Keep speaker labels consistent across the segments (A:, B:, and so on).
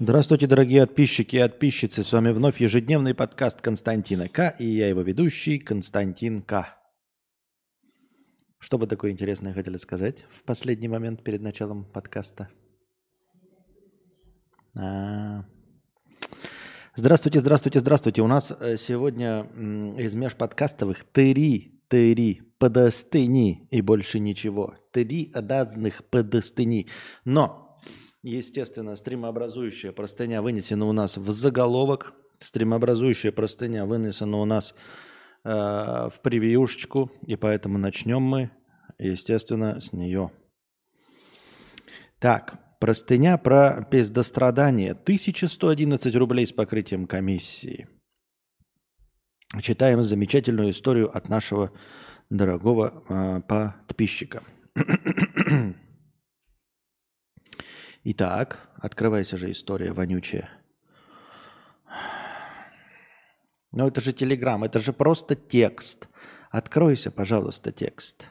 A: Здравствуйте, дорогие подписчики и подписчицы. С вами вновь ежедневный подкаст Константина К. И я его ведущий Константин К. Что бы такое интересное хотели сказать в последний момент перед началом подкаста? А. Здравствуйте, здравствуйте, здравствуйте. У нас э, сегодня из межподкастовых три, три подостыни и больше ничего. Три разных подостыни. Но, естественно, стримообразующая простыня вынесена у нас в заголовок. Стримообразующая простыня вынесена у нас э, в превьюшечку. И поэтому начнем мы, естественно, с нее. Так, простыня про пиздострадание. 1111 рублей с покрытием комиссии. Читаем замечательную историю от нашего дорогого э, подписчика. Итак, открывайся же история вонючая. Ну это же телеграм, это же просто текст. Откройся, пожалуйста, текст.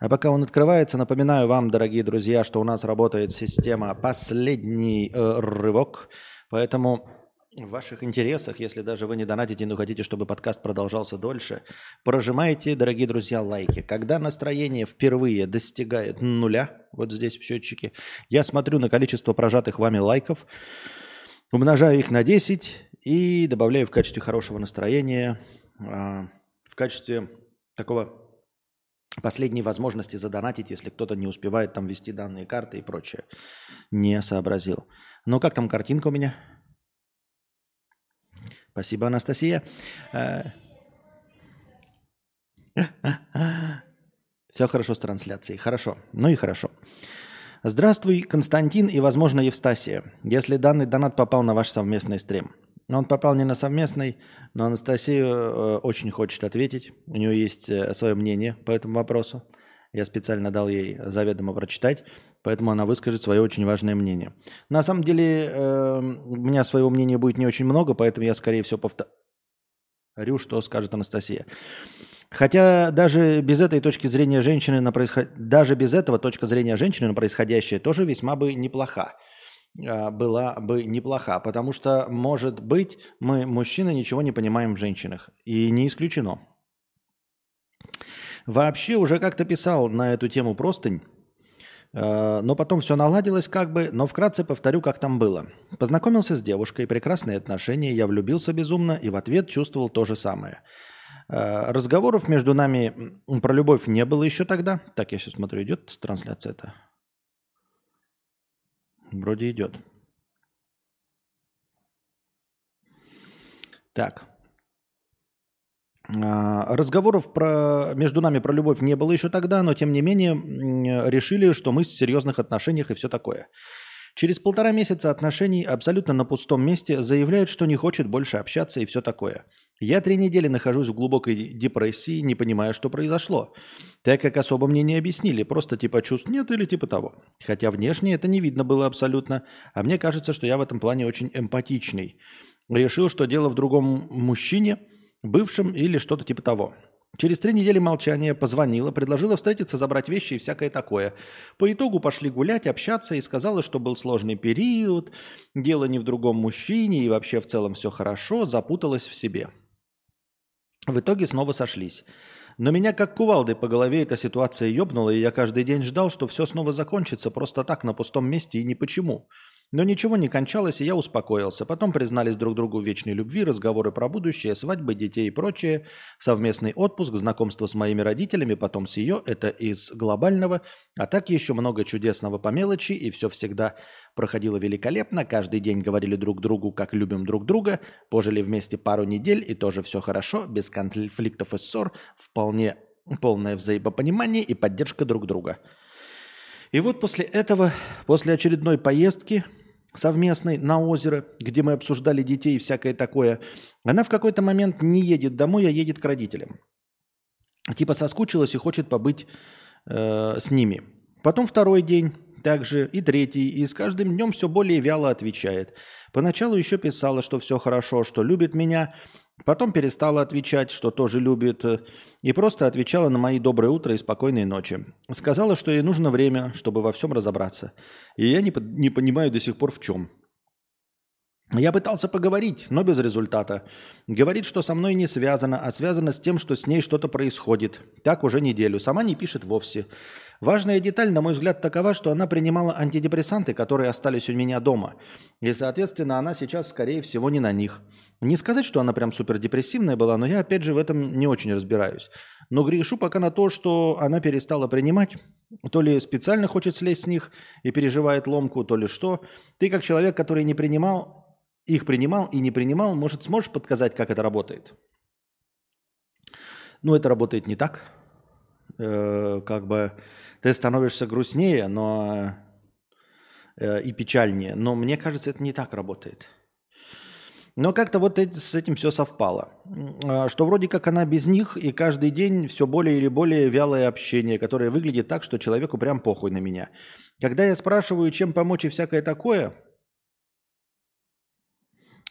A: А пока он открывается, напоминаю вам, дорогие друзья, что у нас работает система «Последний э, рывок». Поэтому в ваших интересах, если даже вы не донатите, но хотите, чтобы подкаст продолжался дольше, прожимайте, дорогие друзья, лайки. Когда настроение впервые достигает нуля, вот здесь в счетчике, я смотрю на количество прожатых вами лайков, умножаю их на 10 и добавляю в качестве хорошего настроения, а, в качестве такого последней возможности задонатить, если кто-то не успевает там ввести данные карты и прочее. Не сообразил. Ну, как там картинка у меня? Спасибо, Анастасия. Э, Все хорошо с трансляцией. Хорошо. Ну и хорошо. Здравствуй, Константин и, возможно, Евстасия. Если данный донат попал на ваш совместный стрим. Он попал не на совместный, но Анастасия э, очень хочет ответить. У нее есть э, свое мнение по этому вопросу. Я специально дал ей заведомо прочитать, поэтому она выскажет свое очень важное мнение. На самом деле э, у меня своего мнения будет не очень много, поэтому я, скорее всего, повторю, что скажет Анастасия. Хотя даже без этой точки зрения женщины на происход... даже без этого точка зрения женщины на происходящее тоже весьма бы неплоха а, была бы неплоха, потому что, может быть, мы, мужчины, ничего не понимаем в женщинах. И не исключено. Вообще уже как-то писал на эту тему простынь, но потом все наладилось как бы, но вкратце повторю, как там было. Познакомился с девушкой, прекрасные отношения, я влюбился безумно и в ответ чувствовал то же самое. Э, разговоров между нами про любовь не было еще тогда. Так, я сейчас смотрю, идет трансляция это? Вроде идет. Так. А, разговоров про, между нами про любовь не было еще тогда, но тем не менее решили, что мы в серьезных отношениях и все такое. Через полтора месяца отношений абсолютно на пустом месте заявляют, что не хочет больше общаться и все такое. Я три недели нахожусь в глубокой депрессии, не понимая, что произошло. Так как особо мне не объяснили, просто типа чувств нет или типа того. Хотя внешне это не видно было абсолютно, а мне кажется, что я в этом плане очень эмпатичный. Решил, что дело в другом мужчине – бывшим или что-то типа того. Через три недели молчания позвонила, предложила встретиться, забрать вещи и всякое такое. По итогу пошли гулять, общаться и сказала, что был сложный период, дело не в другом мужчине и вообще в целом все хорошо, запуталась в себе. В итоге снова сошлись. Но меня как кувалдой по голове эта ситуация ёбнула, и я каждый день ждал, что все снова закончится просто так, на пустом месте и ни почему. Но ничего не кончалось, и я успокоился. Потом признались друг другу в вечной любви, разговоры про будущее, свадьбы, детей и прочее, совместный отпуск, знакомство с моими родителями, потом с ее, это из глобального, а так еще много чудесного по мелочи, и все всегда проходило великолепно, каждый день говорили друг другу, как любим друг друга, пожили вместе пару недель, и тоже все хорошо, без конфликтов и ссор, вполне полное взаимопонимание и поддержка друг друга. И вот после этого, после очередной поездки – совместной на озеро, где мы обсуждали детей и всякое такое, она в какой-то момент не едет домой, а едет к родителям. Типа соскучилась и хочет побыть э, с ними. Потом второй день также и третий, и с каждым днем все более вяло отвечает. Поначалу еще писала, что все хорошо, что любит меня, Потом перестала отвечать, что тоже любит, э, и просто отвечала на мои доброе утро и спокойной ночи. Сказала, что ей нужно время, чтобы во всем разобраться. И я не, не понимаю до сих пор в чем. Я пытался поговорить, но без результата. Говорит, что со мной не связано, а связано с тем, что с ней что-то происходит. Так уже неделю. Сама не пишет вовсе. Важная деталь, на мой взгляд, такова, что она принимала антидепрессанты, которые остались у меня дома. И, соответственно, она сейчас, скорее всего, не на них. Не сказать, что она прям супердепрессивная была, но я, опять же, в этом не очень разбираюсь. Но грешу пока на то, что она перестала принимать. То ли специально хочет слезть с них и переживает ломку, то ли что. Ты, как человек, который не принимал, их принимал и не принимал, может, сможешь подсказать, как это работает? Ну, это работает не так. Э, как бы ты становишься грустнее, но э, и печальнее. Но мне кажется, это не так работает. Но как-то вот с этим все совпало. А, что вроде как она без них, и каждый день все более или более вялое общение, которое выглядит так, что человеку прям похуй на меня. Когда я спрашиваю, чем помочь и всякое такое,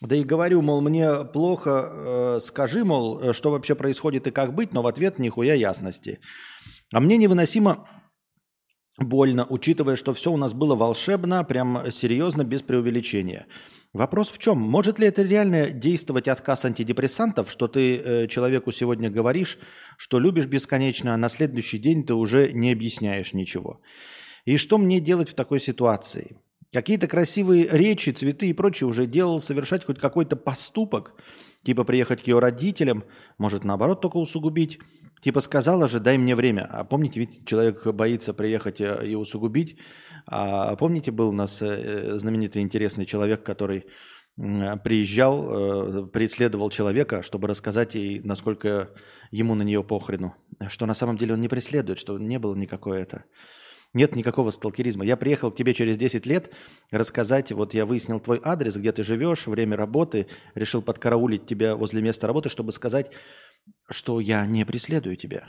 A: да и говорю, мол, мне плохо, э, скажи, мол, э, что вообще происходит и как быть, но в ответ нихуя ясности. А мне невыносимо больно, учитывая, что все у нас было волшебно, прям серьезно, без преувеличения. Вопрос в чем? Может ли это реально действовать отказ антидепрессантов, что ты э, человеку сегодня говоришь, что любишь бесконечно, а на следующий день ты уже не объясняешь ничего? И что мне делать в такой ситуации? Какие-то красивые речи, цветы и прочее уже делал совершать хоть какой-то поступок, типа приехать к ее родителям, может наоборот только усугубить. Типа сказала же, дай мне время. А помните, ведь человек боится приехать э, и усугубить. А помните, был у нас э, знаменитый интересный человек, который приезжал, э, преследовал человека, чтобы рассказать ей, насколько ему на нее похрену. Что на самом деле он не преследует, что не было никакое это. Нет никакого сталкеризма. Я приехал к тебе через 10 лет рассказать, вот я выяснил твой адрес, где ты живешь, время работы, решил подкараулить тебя возле места работы, чтобы сказать, что я не преследую тебя.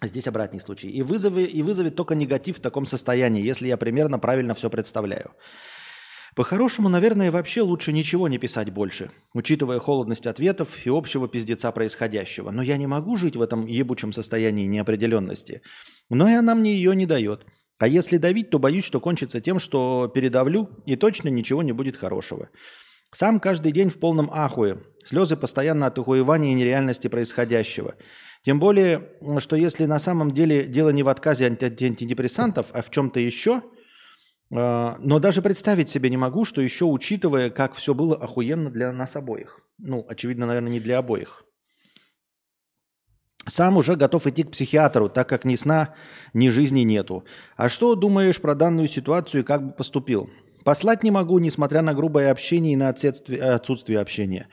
A: Здесь обратный случай. И, вызови, и вызовет только негатив в таком состоянии, если я примерно правильно все представляю. По-хорошему, наверное, вообще лучше ничего не писать больше, учитывая холодность ответов и общего пиздеца происходящего. Но я не могу жить в этом ебучем состоянии неопределенности. Но и она мне ее не дает. А если давить, то боюсь, что кончится тем, что передавлю, и точно ничего не будет хорошего. Сам каждый день в полном ахуе. Слезы постоянно от ухуевания и нереальности происходящего. Тем более, что если на самом деле дело не в отказе антидепрессантов, а в чем-то еще – но даже представить себе не могу, что еще учитывая, как все было охуенно для нас обоих. Ну, очевидно, наверное, не для обоих. Сам уже готов идти к психиатру, так как ни сна, ни жизни нету. А что думаешь про данную ситуацию и как бы поступил? Послать не могу, несмотря на грубое общение и на отсутствие, отсутствие общения.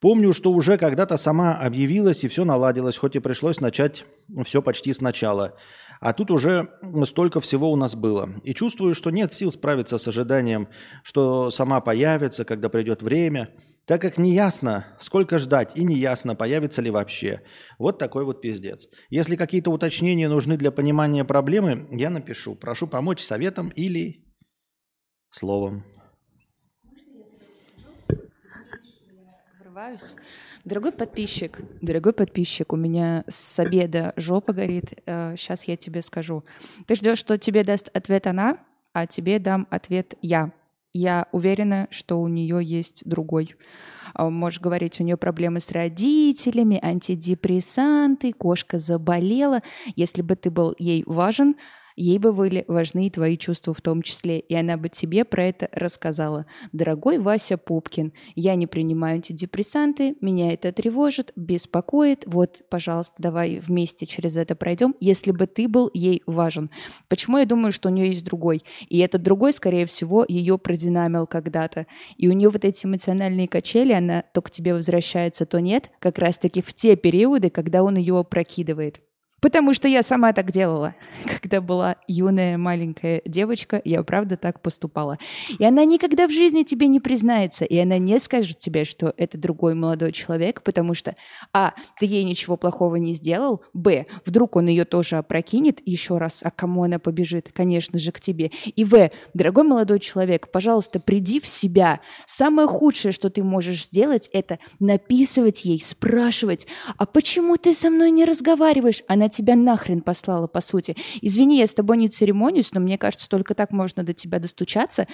A: Помню, что уже когда-то сама объявилась и все наладилось, хоть и пришлось начать все почти сначала. А тут уже столько всего у нас было. И чувствую, что нет сил справиться с ожиданием, что сама появится, когда придет время, так как не ясно, сколько ждать, и не ясно, появится ли вообще. Вот такой вот пиздец. Если какие-то уточнения нужны для понимания проблемы, я напишу. Прошу помочь советом или словом.
B: Врываюсь. Дорогой подписчик, дорогой подписчик, у меня с обеда жопа горит. Сейчас э, я тебе скажу. Ты ждешь, что тебе даст ответ она, а тебе дам ответ я. Я уверена, что у нее есть другой. А, можешь говорить, у нее проблемы с родителями, антидепрессанты, кошка заболела. Если бы ты был ей важен, Ей бы были важны и твои чувства в том числе, и она бы тебе про это рассказала. Дорогой Вася Пупкин, я не принимаю антидепрессанты, меня это тревожит, беспокоит. Вот, пожалуйста, давай вместе через это пройдем, если бы ты был ей важен. Почему я думаю, что у нее есть другой? И этот другой, скорее всего, ее продинамил когда-то. И у нее вот эти эмоциональные качели, она то к тебе возвращается, то нет, как раз-таки в те периоды, когда он ее опрокидывает. Потому что я сама так делала. Когда была юная маленькая девочка, я правда так поступала. И она никогда в жизни тебе не признается, и она не скажет тебе, что это другой молодой человек, потому что, а, ты ей ничего плохого не сделал, б, вдруг он ее тоже опрокинет еще раз, а кому она побежит? Конечно же, к тебе. И в, дорогой молодой человек, пожалуйста, приди в себя. Самое худшее, что ты можешь сделать, это написывать ей, спрашивать, а почему ты со мной не разговариваешь? Она тебя нахрен послала, по сути. Извини, я с тобой не церемонюсь, но мне кажется, только так можно до тебя достучаться.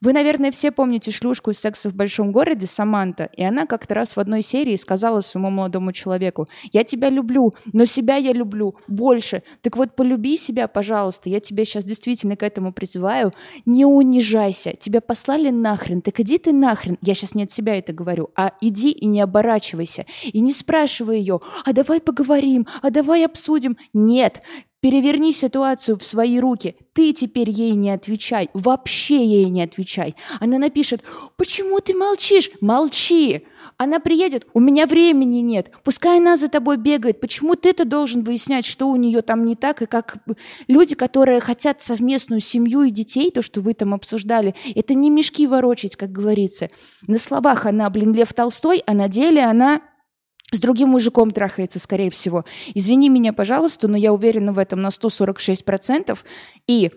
B: Вы, наверное, все помните шлюшку из «Секса в большом городе» Саманта, и она как-то раз в одной серии сказала своему молодому человеку, «Я тебя люблю, но себя я люблю больше. Так вот, полюби себя, пожалуйста, я тебя сейчас действительно к этому призываю. Не унижайся, тебя послали нахрен, так иди ты нахрен». Я сейчас не от себя это говорю, а иди и не оборачивайся. И не спрашивай ее, а давай поговорим, а давай обсудим. Нет, Переверни ситуацию в свои руки. Ты теперь ей не отвечай. Вообще ей не отвечай. Она напишет, почему ты молчишь? Молчи. Она приедет, у меня времени нет. Пускай она за тобой бегает. Почему ты-то должен выяснять, что у нее там не так? И как люди, которые хотят совместную семью и детей, то, что вы там обсуждали, это не мешки ворочать, как говорится. На словах она, блин, Лев Толстой, а на деле она с другим мужиком трахается, скорее всего. Извини меня, пожалуйста, но я уверена в этом на 146%. И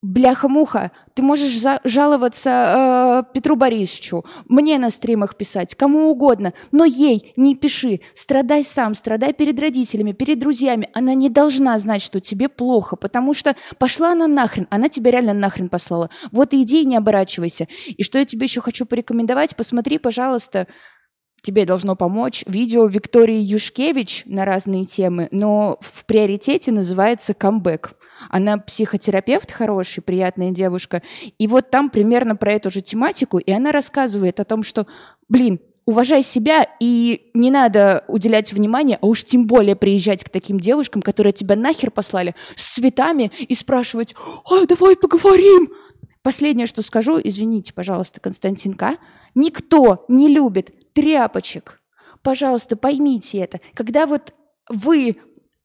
B: Бляха-муха, ты можешь жаловаться э, Петру Борисовичу, мне на стримах писать, кому угодно, но ей не пиши, страдай сам, страдай перед родителями, перед друзьями. Она не должна знать, что тебе плохо, потому что пошла она нахрен, она тебя реально нахрен послала. Вот иди и не оборачивайся. И что я тебе еще хочу порекомендовать, посмотри, пожалуйста, тебе должно помочь видео Виктории Юшкевич на разные темы, но в приоритете называется «Камбэк». Она психотерапевт хороший, приятная девушка. И вот там примерно про эту же тематику, и она рассказывает о том, что, блин, уважай себя и не надо уделять внимание, а уж тем более приезжать к таким девушкам, которые тебя нахер послали с цветами и спрашивать, ой, давай поговорим. Последнее, что скажу, извините, пожалуйста, Константин К. Никто не любит тряпочек. Пожалуйста, поймите это. Когда вот вы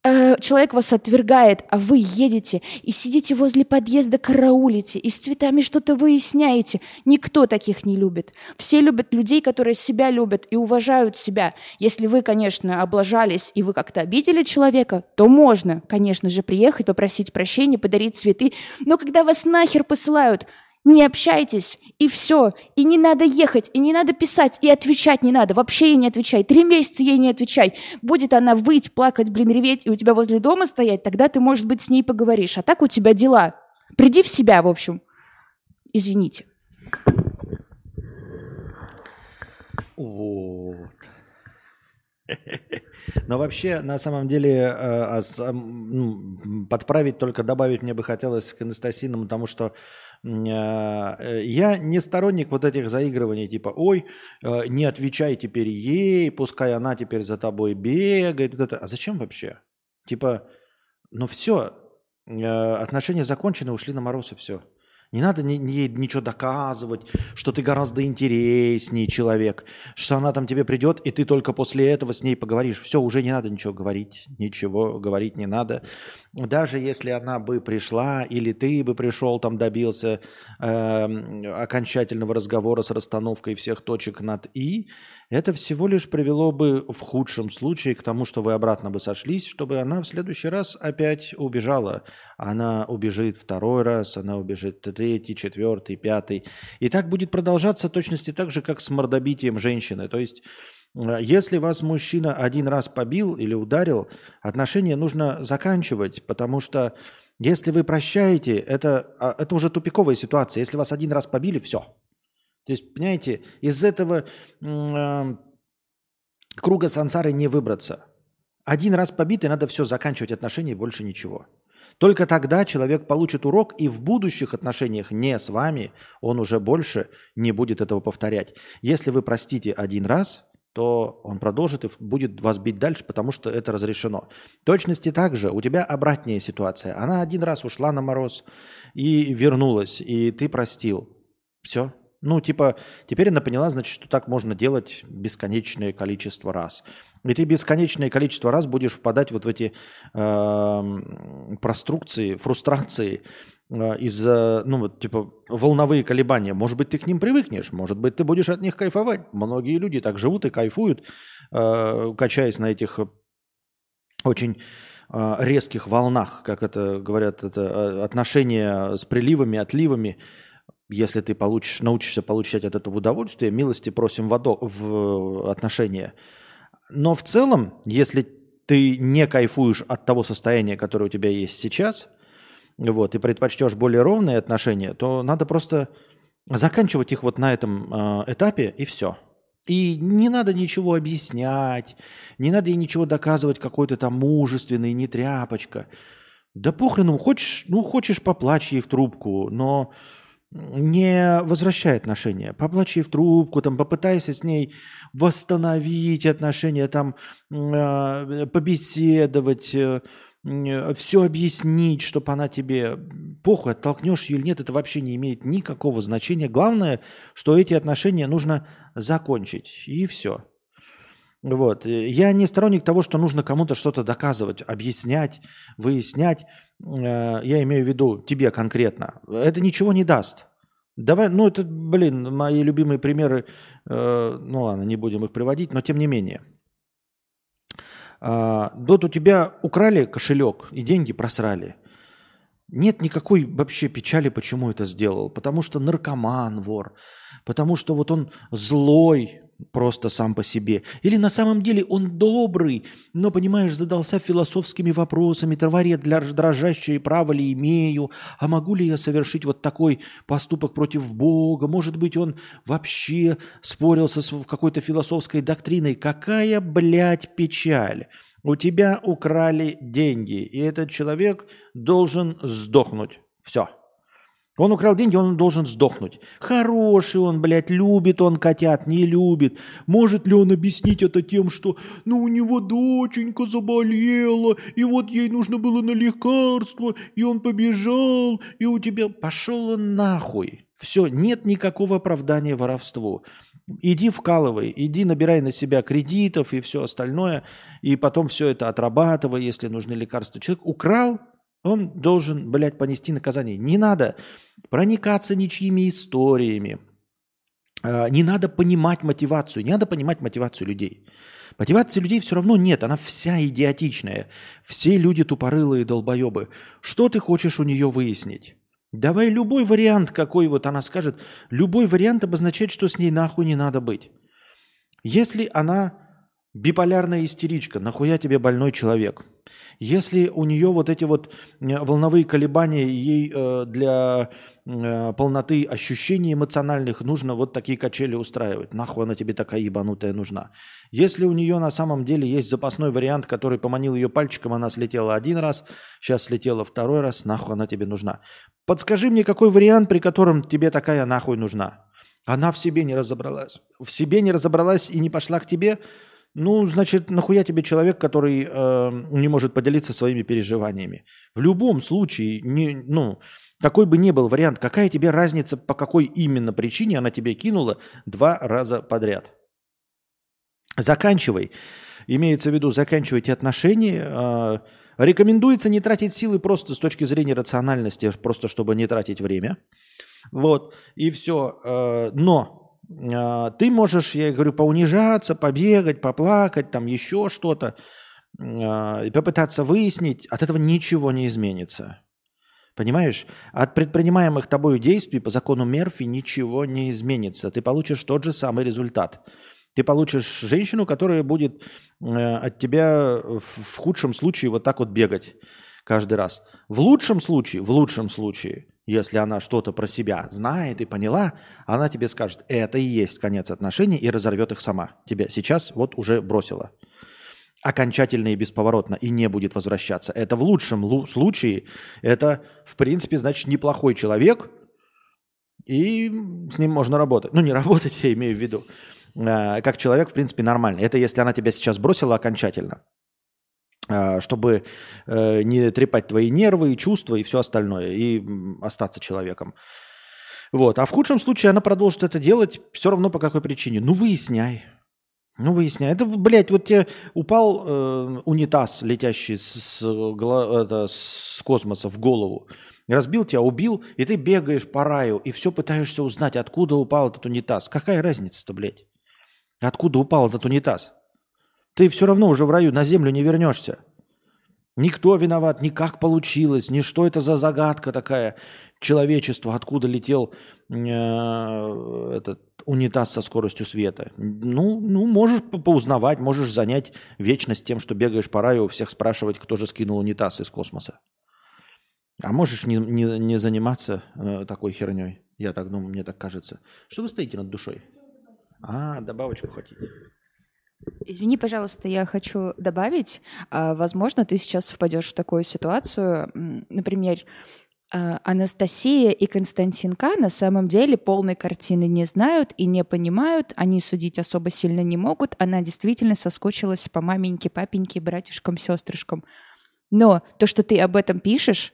B: э, человек вас отвергает, а вы едете и сидите возле подъезда, караулите и с цветами что-то выясняете. Никто таких не любит. Все любят людей, которые себя любят и уважают себя. Если вы, конечно, облажались и вы как-то обидели человека, то можно, конечно же, приехать, попросить прощения, подарить цветы. Но когда вас нахер посылают, не общайтесь, и все. И не надо ехать, и не надо писать, и отвечать не надо. Вообще ей не отвечай. Три месяца ей не отвечай. Будет она выть, плакать, блин, реветь, и у тебя возле дома стоять, тогда ты, может быть, с ней поговоришь. А так у тебя дела. Приди в себя, в общем. Извините.
A: Вот. Но вообще, на самом деле, э, ну, подправить только добавить мне бы хотелось к Анастасиному, потому что а, я не сторонник вот этих заигрываний, типа, ой, э, не отвечай теперь ей, пускай она теперь за тобой бегает. А зачем вообще? Типа, ну все, отношения закончены, ушли на мороз и все. Не надо ни, ничего доказывать, что ты гораздо интереснее человек, что она там тебе придет, и ты только после этого с ней поговоришь. Все, уже не надо ничего говорить, ничего говорить не надо. Даже если она бы пришла, или ты бы пришел, там добился э, окончательного разговора с расстановкой всех точек над «и», это всего лишь привело бы в худшем случае к тому, что вы обратно бы сошлись, чтобы она в следующий раз опять убежала. Она убежит второй раз, она убежит третий, четвертый, пятый. И так будет продолжаться точности так же, как с мордобитием женщины. То есть если вас мужчина один раз побил или ударил, отношения нужно заканчивать, потому что если вы прощаете, это, а, это уже тупиковая ситуация. Если вас один раз побили, все, то есть, понимаете, из этого э, круга сансары не выбраться. Один раз побитый, надо все заканчивать отношения и больше ничего. Только тогда человек получит урок, и в будущих отношениях не с вами он уже больше не будет этого повторять. Если вы простите один раз, то он продолжит и будет вас бить дальше, потому что это разрешено. В точности также у тебя обратная ситуация. Она один раз ушла на мороз и вернулась, и ты простил. Все, ну, типа, теперь она поняла, значит, что так можно делать бесконечное количество раз. И ты бесконечное количество раз будешь впадать вот в эти э, прострукции, фрустрации из-за, ну, типа, волновые колебания. Может быть, ты к ним привыкнешь, может быть, ты будешь от них кайфовать. Многие люди так живут и кайфуют, э, качаясь на этих очень э, резких волнах, как это говорят, это отношения с приливами, отливами – если ты получишь, научишься получать от этого удовольствие, милости просим в, одо, в отношения. Но в целом, если ты не кайфуешь от того состояния, которое у тебя есть сейчас, вот, и предпочтешь более ровные отношения, то надо просто заканчивать их вот на этом э, этапе, и все. И не надо ничего объяснять, не надо ей ничего доказывать, какой то там мужественный, не тряпочка. Да похрену, хочешь, ну хочешь поплачь ей в трубку, но не возвращай отношения. Поплачь ей в трубку, там, попытайся с ней восстановить отношения, там, э, побеседовать, э, все объяснить, чтобы она тебе похуй, оттолкнешь ее или нет, это вообще не имеет никакого значения. Главное, что эти отношения нужно закончить, и все. Вот. Я не сторонник того, что нужно кому-то что-то доказывать, объяснять, выяснять. Э, я имею в виду тебе конкретно. Это ничего не даст. Давай, ну это, блин, мои любимые примеры, э, ну ладно, не будем их приводить, но тем не менее. Э, вот у тебя украли кошелек и деньги просрали. Нет никакой вообще печали, почему это сделал. Потому что наркоман вор, потому что вот он злой, просто сам по себе. Или на самом деле он добрый, но, понимаешь, задался философскими вопросами, товарет для дрожащей право ли имею, а могу ли я совершить вот такой поступок против Бога? Может быть, он вообще спорился с какой-то философской доктриной. Какая, блядь, печаль! У тебя украли деньги, и этот человек должен сдохнуть. Все. Он украл деньги, он должен сдохнуть. Хороший он, блядь, любит он котят, не любит. Может ли он объяснить это тем, что ну у него доченька заболела, и вот ей нужно было на лекарство, и он побежал, и у тебя... Пошел он нахуй. Все, нет никакого оправдания воровству. Иди вкалывай, иди набирай на себя кредитов и все остальное, и потом все это отрабатывай, если нужны лекарства. Человек украл, он должен, блядь, понести наказание. Не надо проникаться ничьими историями. А, не надо понимать мотивацию. Не надо понимать мотивацию людей. Мотивации людей все равно нет. Она вся идиотичная. Все люди тупорылые долбоебы. Что ты хочешь у нее выяснить? Давай любой вариант, какой вот она скажет. Любой вариант обозначает, что с ней нахуй не надо быть. Если она биполярная истеричка, нахуя тебе больной человек? Если у нее вот эти вот волновые колебания, ей э, для э, полноты ощущений эмоциональных нужно вот такие качели устраивать. Нахуй она тебе такая ебанутая нужна. Если у нее на самом деле есть запасной вариант, который поманил ее пальчиком, она слетела один раз, сейчас слетела второй раз, нахуй она тебе нужна. Подскажи мне, какой вариант, при котором тебе такая нахуй нужна? Она в себе не разобралась. В себе не разобралась и не пошла к тебе – ну, значит, нахуя тебе человек, который э, не может поделиться своими переживаниями? В любом случае, не, ну, какой бы ни был вариант, какая тебе разница, по какой именно причине она тебе кинула два раза подряд? Заканчивай. Имеется в виду, заканчивайте отношения. Э, рекомендуется не тратить силы просто с точки зрения рациональности, просто чтобы не тратить время. Вот, и все. Э, но а, ты можешь, я говорю, поунижаться, побегать, поплакать, там еще что-то, а, и попытаться выяснить, от этого ничего не изменится. Понимаешь? От предпринимаемых тобой действий по закону Мерфи ничего не изменится. Ты получишь тот же самый результат. Ты получишь женщину, которая будет э, от тебя в худшем случае вот так вот бегать каждый раз. В лучшем случае, в лучшем случае, если она что-то про себя знает и поняла, она тебе скажет, это и есть конец отношений и разорвет их сама. Тебя сейчас вот уже бросила. Окончательно и бесповоротно и не будет возвращаться. Это в лучшем случае, это в принципе значит неплохой человек, и с ним можно работать. Ну не работать, я имею в виду. А, как человек, в принципе, нормальный. Это если она тебя сейчас бросила окончательно. А, чтобы э, не трепать твои нервы и чувства и все остальное, и остаться человеком. Вот. А в худшем случае она продолжит это делать все равно по какой причине. Ну, выясняй. Ну, выясняй. Это, блядь, вот тебе упал э, унитаз, летящий с, с, это, с космоса в голову. Разбил тебя, убил, и ты бегаешь по раю, и все пытаешься узнать, откуда упал этот унитаз. Какая разница-то, блядь? Откуда упал этот унитаз? Ты все равно уже в раю на землю не вернешься. Никто виноват, ни как получилось, ни что это за загадка такая. Человечество, откуда летел э, этот унитаз со скоростью света. Ну, ну можешь по- поузнавать, можешь занять вечность тем, что бегаешь по раю, у всех спрашивать, кто же скинул унитаз из космоса. А можешь не, не, не заниматься э, такой херней. Я так думаю, мне так кажется. Что вы стоите над душой? А, добавочку хотите.
B: Извини, пожалуйста, я хочу добавить. а, Возможно, ты сейчас впадешь в такую ситуацию. Например, а, Анастасия и Константин К. на самом деле полной картины не знают и не понимают. Они судить особо сильно не могут. Она действительно соскучилась по маменьке, папеньке, братюшкам, сестрышкам. Но то, что ты об этом пишешь,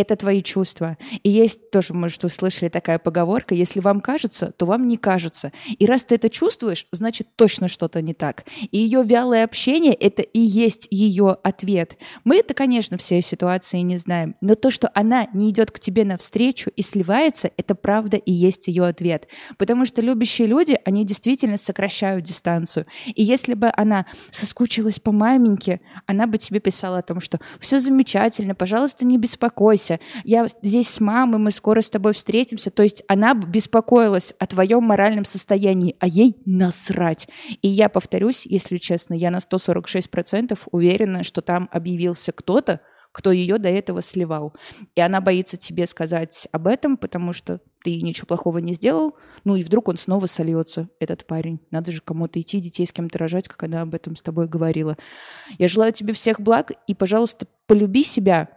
B: это твои чувства. И есть тоже, может, вы слышали такая поговорка, если вам кажется, то вам не кажется. И раз ты это чувствуешь, значит, точно что-то не так. И ее вялое общение — это и есть ее ответ. Мы это, конечно, все ситуации не знаем, но то, что она не идет к тебе навстречу и сливается, это правда и есть ее ответ. Потому что любящие люди, они действительно сокращают дистанцию. И если бы она соскучилась по маменьке, она бы тебе писала о том, что все замечательно, пожалуйста, не беспокойся, я здесь с мамой, мы скоро с тобой встретимся. То есть она беспокоилась о твоем моральном состоянии, а ей насрать. И я повторюсь, если честно, я на 146% уверена, что там объявился кто-то, кто ее до этого сливал. И она боится тебе сказать об этом, потому что ты ничего плохого не сделал, ну и вдруг он снова сольется, этот парень. Надо же кому-то идти, детей с кем-то рожать, как она об этом с тобой говорила. Я желаю тебе всех благ, и, пожалуйста, полюби себя,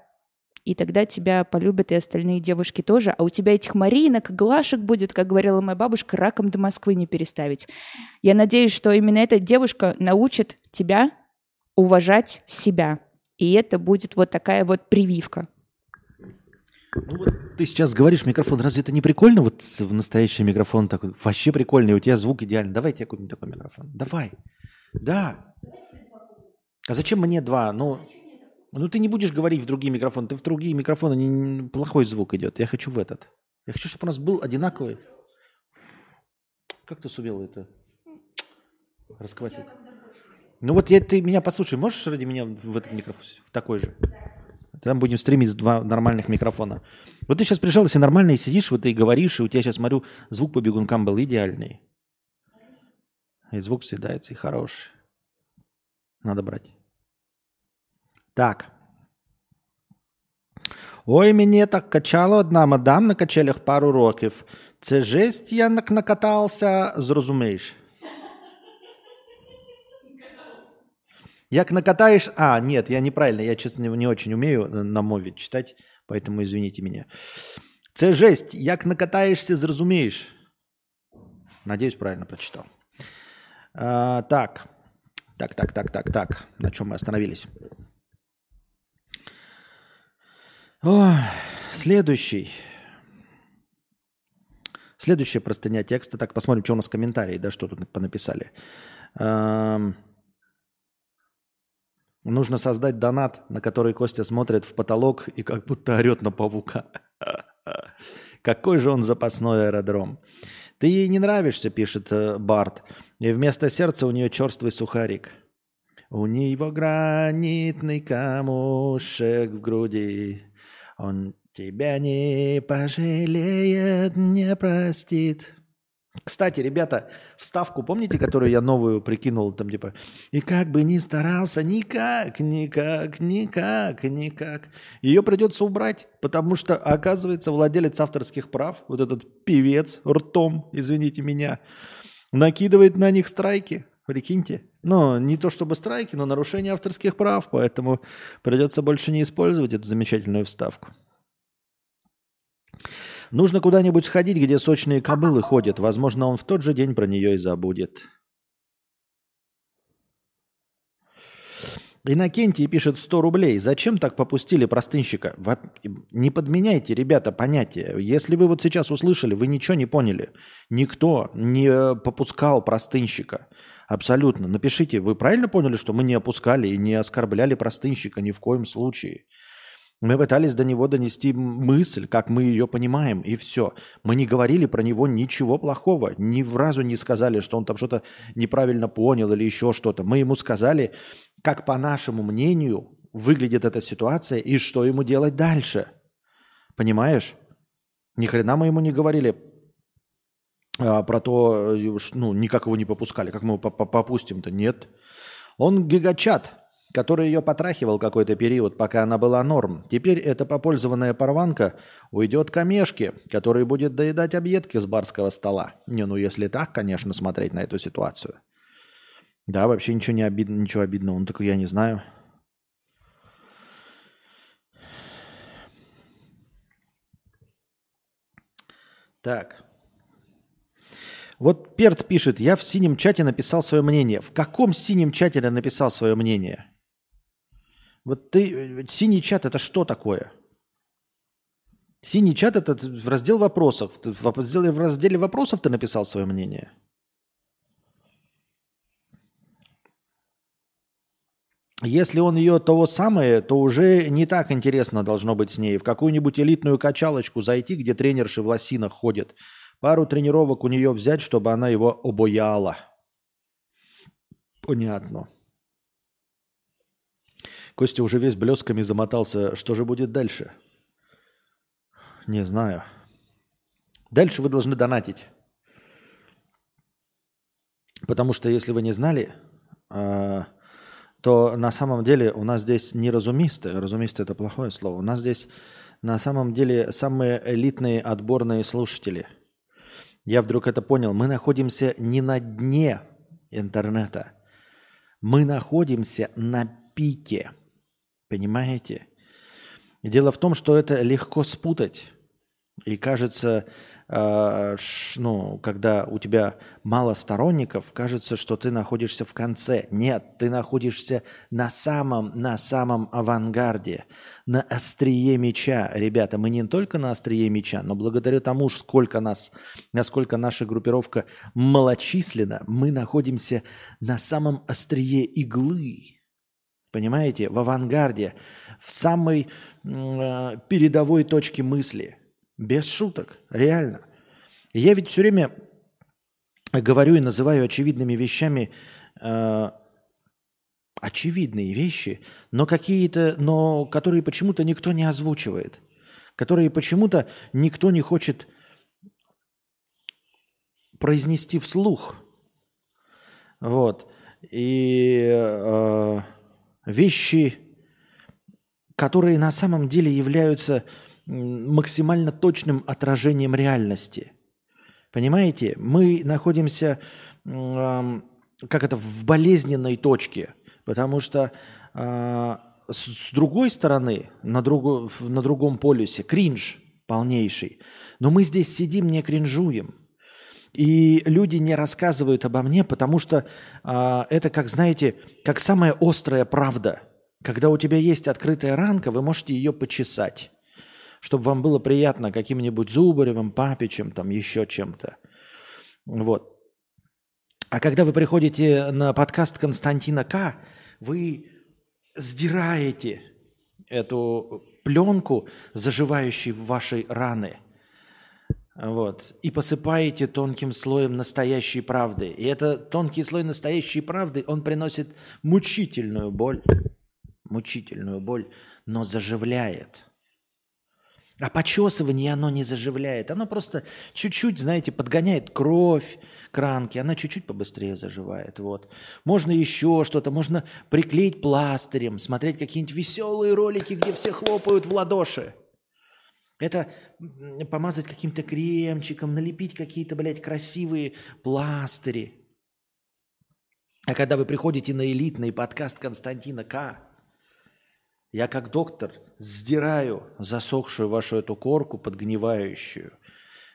B: и тогда тебя полюбят и остальные девушки тоже. А у тебя этих Маринок, Глашек будет, как говорила моя бабушка, раком до Москвы не переставить. Я надеюсь, что именно эта девушка научит тебя уважать себя. И это будет вот такая вот прививка.
A: Ну вот ты сейчас говоришь микрофон, разве это не прикольно? Вот в настоящий микрофон такой, вообще прикольный, у тебя звук идеальный. Давай тебе какой-нибудь такой микрофон. Давай. Да. А зачем мне два? Ну, ну ты не будешь говорить в другие микрофоны. Ты в другие микрофоны не- плохой звук идет. Я хочу в этот. Я хочу, чтобы у нас был одинаковый. Как ты сумел это расквасить? Ну вот я, ты меня послушай, можешь ради меня в этот микрофон, в такой же? Там будем стримить с два нормальных микрофона. Вот ты сейчас пришел, если нормально и сидишь, вот и говоришь, и у тебя сейчас, смотрю, звук по бегункам был идеальный. И звук съедается, и хороший. Надо брать. Так. Ой, мені так качало одна мадам на качелях пару років. Це жесть я нак- накатався, зрозумієш. Як накатаешь... А, нет, я неправильно, я, честно, не, не очень умею э, на мове читать, поэтому извините меня. Це жесть, як накатаешься, зрозумеешь. Надеюсь, правильно прочитал. А, так, так, так, так, так, так. На чем мы остановились? Ой, следующий. Следующая простыня текста. Так, посмотрим, что у нас комментарии, да, что тут понаписали. Ам, Нужно создать донат, на который Костя смотрит в потолок и как будто орет на паука. Какой же он запасной аэродром. Ты ей не нравишься, пишет э, Барт. И вместо сердца у нее черствый сухарик. У него гранитный камушек в груди. Он тебя не пожалеет, не простит. Кстати, ребята, вставку, помните, которую я новую прикинул, там типа, и как бы ни старался, никак, никак, никак, никак. Ее придется убрать, потому что, оказывается, владелец авторских прав, вот этот певец ртом, извините меня, накидывает на них страйки, прикиньте. Ну, не то чтобы страйки, но нарушение авторских прав, поэтому придется больше не использовать эту замечательную вставку. Нужно куда-нибудь сходить, где сочные кобылы ходят. Возможно, он в тот же день про нее и забудет. Иннокентий пишет 100 рублей. Зачем так попустили простынщика? Не подменяйте, ребята, понятия. Если вы вот сейчас услышали, вы ничего не поняли. Никто не э, попускал простынщика. Абсолютно. Напишите, вы правильно поняли, что мы не опускали и не оскорбляли простынщика ни в коем случае? Мы пытались до него донести мысль, как мы ее понимаем, и все. Мы не говорили про него ничего плохого, ни в разу не сказали, что он там что-то неправильно понял или еще что-то. Мы ему сказали, как по нашему мнению выглядит эта ситуация и что ему делать дальше. Понимаешь? Ни хрена мы ему не говорили, про то, э, ну, никак его не попускали. Как мы его попустим-то? Нет. Он гигачат, который ее потрахивал какой-то период, пока она была норм. Теперь эта попользованная порванка уйдет к Омешке, который будет доедать объедки с барского стола. Не, ну если так, конечно, смотреть на эту ситуацию. Да, вообще ничего не обидно, ничего обидного. Ну, только я не знаю. Так. Вот Перт пишет, я в синем чате написал свое мнение. В каком синем чате я написал свое мнение? Вот ты, синий чат это что такое? Синий чат это в раздел вопросов. В разделе, в разделе вопросов ты написал свое мнение. Если он ее того самое, то уже не так интересно должно быть с ней. В какую-нибудь элитную качалочку зайти, где тренерши в лосинах ходят – Пару тренировок у нее взять, чтобы она его обояла. Понятно. Костя уже весь блесками замотался. Что же будет дальше? Не знаю. Дальше вы должны донатить. Потому что, если вы не знали, а, то на самом деле у нас здесь не разумисты. Разумисты – это плохое слово. У нас здесь на самом деле самые элитные отборные слушатели – я вдруг это понял. Мы находимся не на дне интернета. Мы находимся на пике. Понимаете? Дело в том, что это легко спутать. И кажется, э, ну, когда у тебя мало сторонников, кажется, что ты находишься в конце. Нет, ты находишься на самом, на самом авангарде, на острие меча. Ребята, мы не только на острие меча, но благодаря тому, сколько нас, насколько наша группировка малочисленна, мы находимся на самом острие иглы. Понимаете? В авангарде, в самой э, передовой точке мысли – без шуток, реально. Я ведь все время говорю и называю очевидными вещами э, очевидные вещи, но какие-то, но которые почему-то никто не озвучивает, которые почему-то никто не хочет произнести вслух. Вот. И э, вещи, которые на самом деле являются максимально точным отражением реальности. Понимаете? Мы находимся, как это, в болезненной точке, потому что а, с другой стороны, на, друг, на другом полюсе, кринж полнейший. Но мы здесь сидим, не кринжуем. И люди не рассказывают обо мне, потому что а, это, как знаете, как самая острая правда. Когда у тебя есть открытая ранка, вы можете ее почесать чтобы вам было приятно каким-нибудь Зубаревым, Папичем, там еще чем-то. Вот. А когда вы приходите на подкаст Константина К, вы сдираете эту пленку, заживающую в вашей раны, вот, и посыпаете тонким слоем настоящей правды. И этот тонкий слой настоящей правды, он приносит мучительную боль, мучительную боль, но заживляет – а почесывание оно не заживляет. Оно просто чуть-чуть, знаете, подгоняет кровь к ранке. Она чуть-чуть побыстрее заживает. Вот. Можно еще что-то. Можно приклеить пластырем, смотреть какие-нибудь веселые ролики, где все хлопают в ладоши. Это помазать каким-то кремчиком, налепить какие-то, блядь, красивые пластыри. А когда вы приходите на элитный подкаст Константина К., я как доктор сдираю засохшую вашу эту корку, подгнивающую.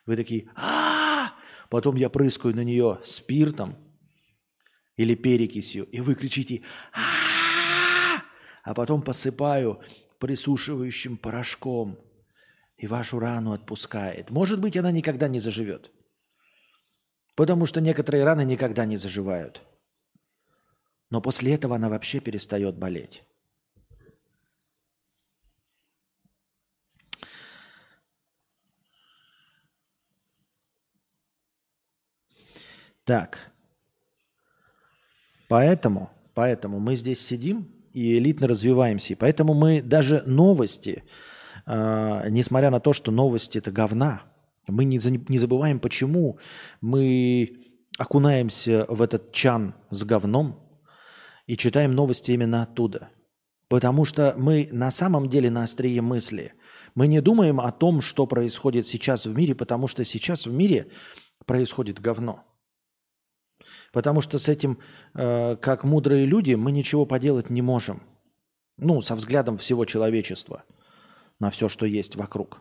A: Вы такие, а, Потом я прыскаю на нее спиртом или перекисью, и вы кричите, а, А потом посыпаю присушивающим порошком, и вашу рану отпускает. Может быть, она никогда не заживет. Потому что некоторые раны никогда не заживают. Но после этого она вообще перестает болеть. Так. Поэтому, поэтому мы здесь сидим и элитно развиваемся. И поэтому мы даже новости, э, несмотря на то, что новости это говна, Мы не, не забываем, почему мы окунаемся в этот чан с говном и читаем новости именно оттуда. Потому что мы на самом деле на острие мысли. Мы не думаем о том, что происходит сейчас в мире, потому что сейчас в мире происходит говно. Потому что с этим, э, как мудрые люди, мы ничего поделать не можем. Ну, со взглядом всего человечества на все, что есть вокруг.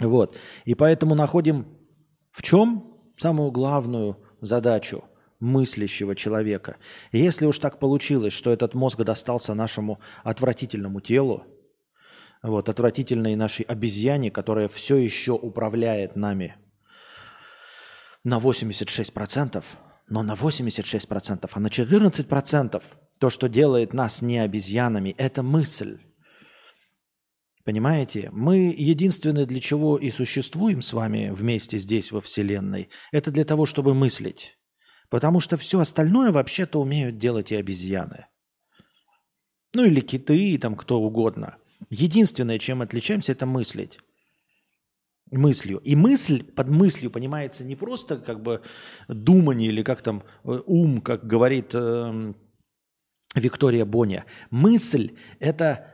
A: Вот. И поэтому находим в чем самую главную задачу мыслящего человека. Если уж так получилось, что этот мозг достался нашему отвратительному телу, вот, отвратительной нашей обезьяне, которая все еще управляет нами на 86%, но на 86%, а на 14% то, что делает нас не обезьянами, это мысль. Понимаете? Мы единственное, для чего и существуем с вами вместе здесь, во Вселенной, это для того, чтобы мыслить. Потому что все остальное вообще-то умеют делать и обезьяны. Ну или киты, и там кто угодно. Единственное, чем отличаемся, это мыслить. Мыслью. И мысль под мыслью понимается не просто как бы думание или как там э, ум, как говорит эм, Виктория Боня. Мысль – это,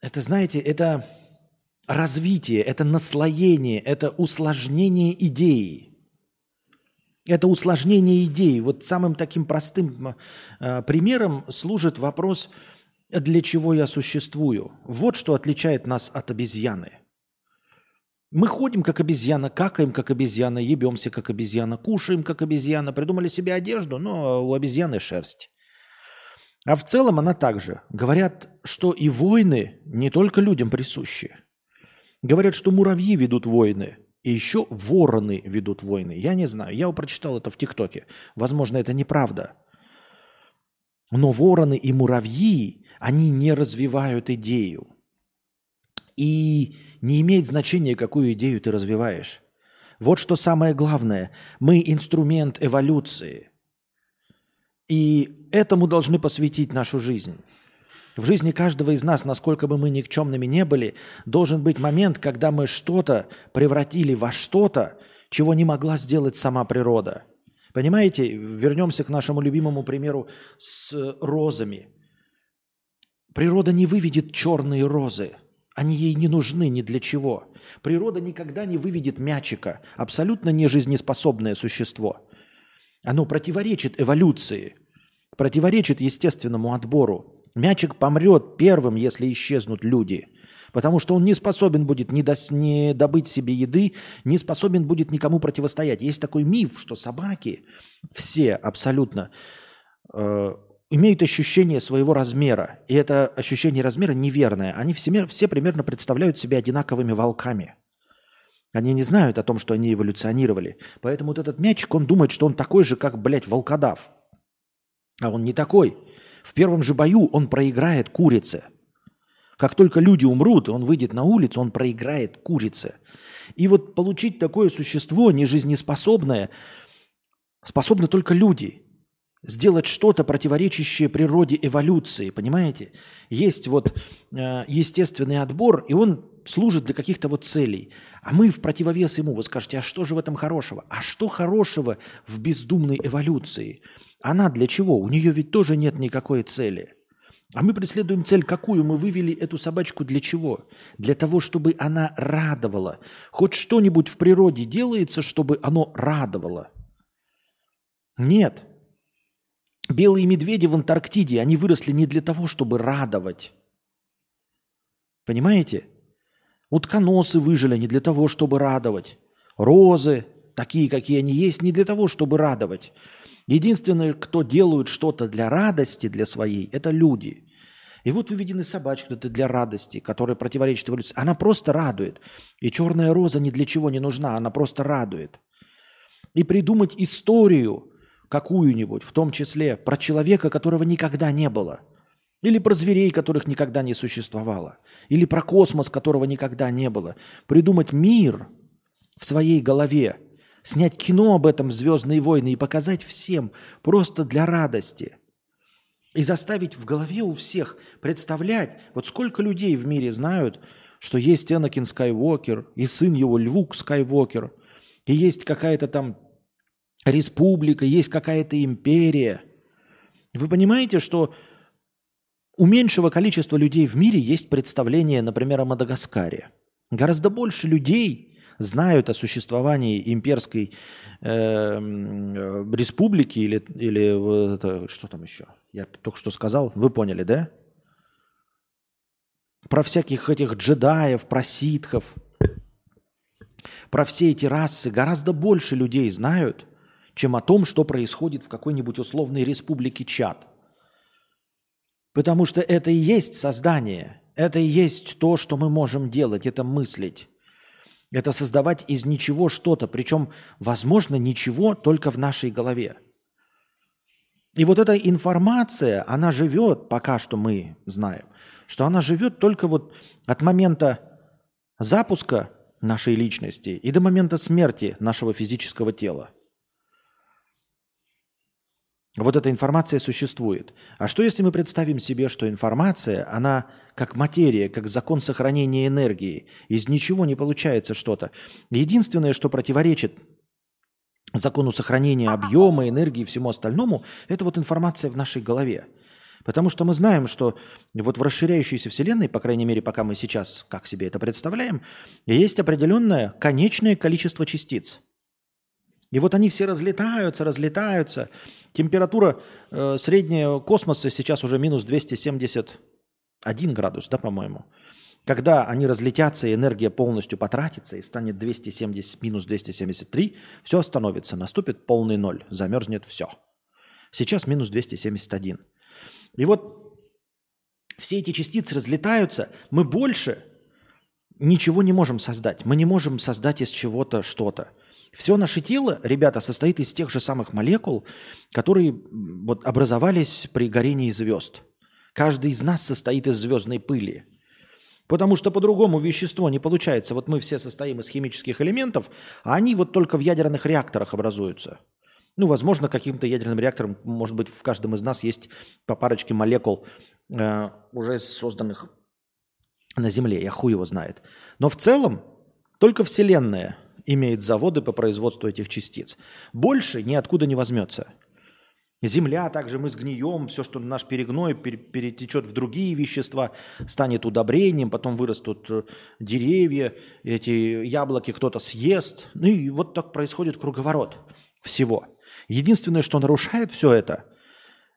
A: это, знаете, это развитие, это наслоение, это усложнение идеи. Это усложнение идеи. Вот самым таким простым э, примером служит вопрос, для чего я существую. Вот что отличает нас от обезьяны. Мы ходим как обезьяна, какаем как обезьяна, ебемся как обезьяна, кушаем как обезьяна, придумали себе одежду, но у обезьяны шерсть. А в целом она также. Говорят, что и войны не только людям присущи. Говорят, что муравьи ведут войны, и еще вороны ведут войны. Я не знаю, я прочитал это в ТикТоке. Возможно, это неправда. Но вороны и муравьи, они не развивают идею. И не имеет значения, какую идею ты развиваешь. Вот что самое главное. Мы инструмент эволюции. И этому должны посвятить нашу жизнь. В жизни каждого из нас, насколько бы мы никчемными не были, должен быть момент, когда мы что-то превратили во что-то, чего не могла сделать сама природа. Понимаете, вернемся к нашему любимому примеру с розами. Природа не выведет черные розы. Они ей не нужны ни для чего. Природа никогда не выведет мячика, абсолютно нежизнеспособное существо. Оно противоречит эволюции, противоречит естественному отбору. Мячик помрет первым, если исчезнут люди, потому что он не способен будет не, дос, не добыть себе еды, не способен будет никому противостоять. Есть такой миф, что собаки все абсолютно э, имеют ощущение своего размера. И это ощущение размера неверное. Они все, все примерно представляют себя одинаковыми волками. Они не знают о том, что они эволюционировали. Поэтому вот этот мячик, он думает, что он такой же, как, блядь, волкодав. А он не такой. В первом же бою он проиграет курице. Как только люди умрут, он выйдет на улицу, он проиграет курице. И вот получить такое существо нежизнеспособное способны только люди. Сделать что-то, противоречащее природе эволюции, понимаете? Есть вот э, естественный отбор, и он служит для каких-то вот целей. А мы в противовес ему, вы скажете, а что же в этом хорошего? А что хорошего в бездумной эволюции? Она для чего? У нее ведь тоже нет никакой цели. А мы преследуем цель какую? Мы вывели эту собачку для чего? Для того, чтобы она радовала. Хоть что-нибудь в природе делается, чтобы оно радовало. Нет. Белые медведи в Антарктиде, они выросли не для того, чтобы радовать. Понимаете? Утконосы выжили не для того, чтобы радовать. Розы, такие, какие они есть, не для того, чтобы радовать. Единственное, кто делают что-то для радости, для своей, это люди. И вот выведены собачки это для радости, которая противоречит эволюции. Она просто радует. И черная роза ни для чего не нужна, она просто радует. И придумать историю какую-нибудь, в том числе про человека, которого никогда не было. Или про зверей, которых никогда не существовало. Или про космос, которого никогда не было. Придумать мир в своей голове – снять кино об этом «Звездные войны» и показать всем просто для радости. И заставить в голове у всех представлять, вот сколько людей в мире знают, что есть Энакин Скайуокер и сын его Львук Скайуокер, и есть какая-то там республика, есть какая-то империя. Вы понимаете, что у меньшего количества людей в мире есть представление, например, о Мадагаскаре. Гораздо больше людей знают о существовании имперской э, республики или, или это, что там еще? Я только что сказал, вы поняли, да? Про всяких этих джедаев, про ситхов, про все эти расы гораздо больше людей знают, чем о том, что происходит в какой-нибудь условной республике Чад. Потому что это и есть создание, это и есть то, что мы можем делать, это мыслить. Это создавать из ничего что-то, причем, возможно, ничего только в нашей голове. И вот эта информация, она живет, пока что мы знаем, что она живет только вот от момента запуска нашей личности и до момента смерти нашего физического тела. Вот эта информация существует. А что если мы представим себе, что информация, она как материя, как закон сохранения энергии, из ничего не получается что-то. Единственное, что противоречит закону сохранения объема, энергии и всему остальному, это вот информация в нашей голове. Потому что мы знаем, что вот в расширяющейся Вселенной, по крайней мере, пока мы сейчас как себе это представляем, есть определенное конечное количество частиц. И вот они все разлетаются, разлетаются. Температура э, средняя космоса сейчас уже минус 271 градус, да, по-моему. Когда они разлетятся, и энергия полностью потратится, и станет 270, минус 273, все остановится, наступит полный ноль, замерзнет все. Сейчас минус 271. И вот все эти частицы разлетаются, мы больше ничего не можем создать. Мы не можем создать из чего-то что-то. Все наше тело, ребята, состоит из тех же самых молекул, которые вот образовались при горении звезд. Каждый из нас состоит из звездной пыли. Потому что по-другому вещество не получается. Вот мы все состоим из химических элементов, а они вот только в ядерных реакторах образуются. Ну, возможно, каким-то ядерным реактором, может быть, в каждом из нас есть по парочке молекул, э, уже созданных на Земле. Я хуй его знает. Но в целом только Вселенная имеет заводы по производству этих частиц. Больше ниоткуда не возьмется. Земля, также мы сгнием, все, что наш перегной перетечет в другие вещества, станет удобрением, потом вырастут э, деревья, эти яблоки кто-то съест. Ну и вот так происходит круговорот всего. Единственное, что нарушает все это,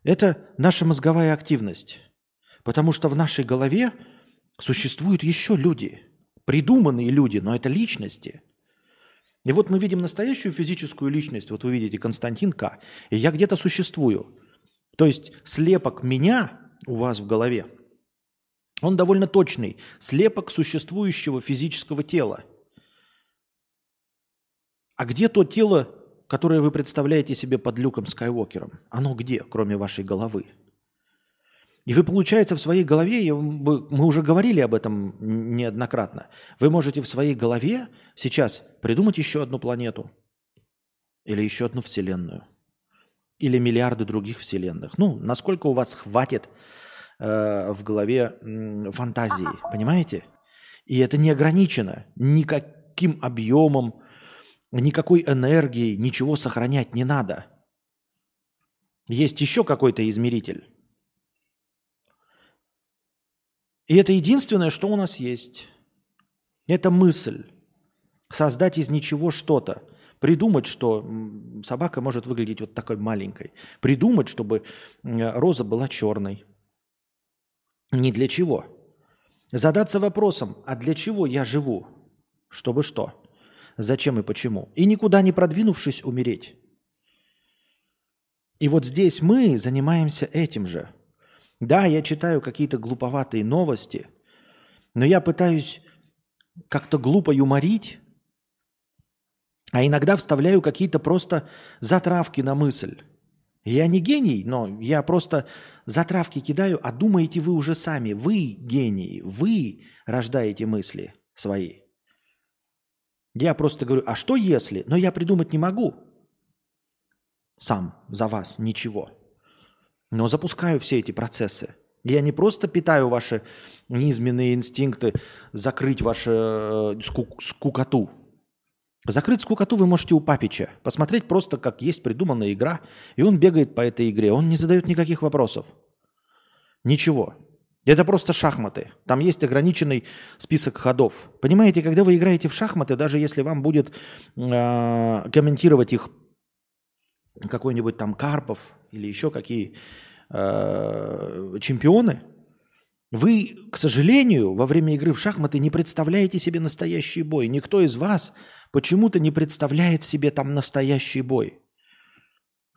A: это наша мозговая активность. Потому что в нашей голове существуют еще люди, придуманные люди, но это личности. И вот мы видим настоящую физическую личность, вот вы видите Константин К, и я где-то существую. То есть слепок меня у вас в голове, он довольно точный, слепок существующего физического тела. А где то тело, которое вы представляете себе под люком Скайуокером? Оно где, кроме вашей головы? И вы, получается, в своей голове, мы уже говорили об этом неоднократно, вы можете в своей голове сейчас придумать еще одну планету или еще одну вселенную или миллиарды других вселенных. Ну, насколько у вас хватит э, в голове э, фантазии, понимаете? И это не ограничено никаким объемом, никакой энергией, ничего сохранять не надо. Есть еще какой-то измеритель И это единственное, что у нас есть. Это мысль. Создать из ничего что-то. Придумать, что собака может выглядеть вот такой маленькой. Придумать, чтобы роза была черной. Не для чего. Задаться вопросом, а для чего я живу? Чтобы что? Зачем и почему? И никуда не продвинувшись, умереть. И вот здесь мы занимаемся этим же – да, я читаю какие-то глуповатые новости, но я пытаюсь как-то глупо юморить, а иногда вставляю какие-то просто затравки на мысль. Я не гений, но я просто затравки кидаю, а думаете вы уже сами. Вы гении, вы рождаете мысли свои. Я просто говорю, а что если? Но я придумать не могу сам за вас ничего но запускаю все эти процессы. Я не просто питаю ваши низменные инстинкты закрыть вашу э, ску- скукоту. Закрыть скукоту вы можете у Папича. Посмотреть просто, как есть придуманная игра, и он бегает по этой игре. Он не задает никаких вопросов. Ничего. Это просто шахматы. Там есть ограниченный список ходов. Понимаете, когда вы играете в шахматы, даже если вам будет э, комментировать их какой-нибудь там Карпов или еще какие э, чемпионы, вы, к сожалению, во время игры в шахматы не представляете себе настоящий бой. Никто из вас почему-то не представляет себе там настоящий бой.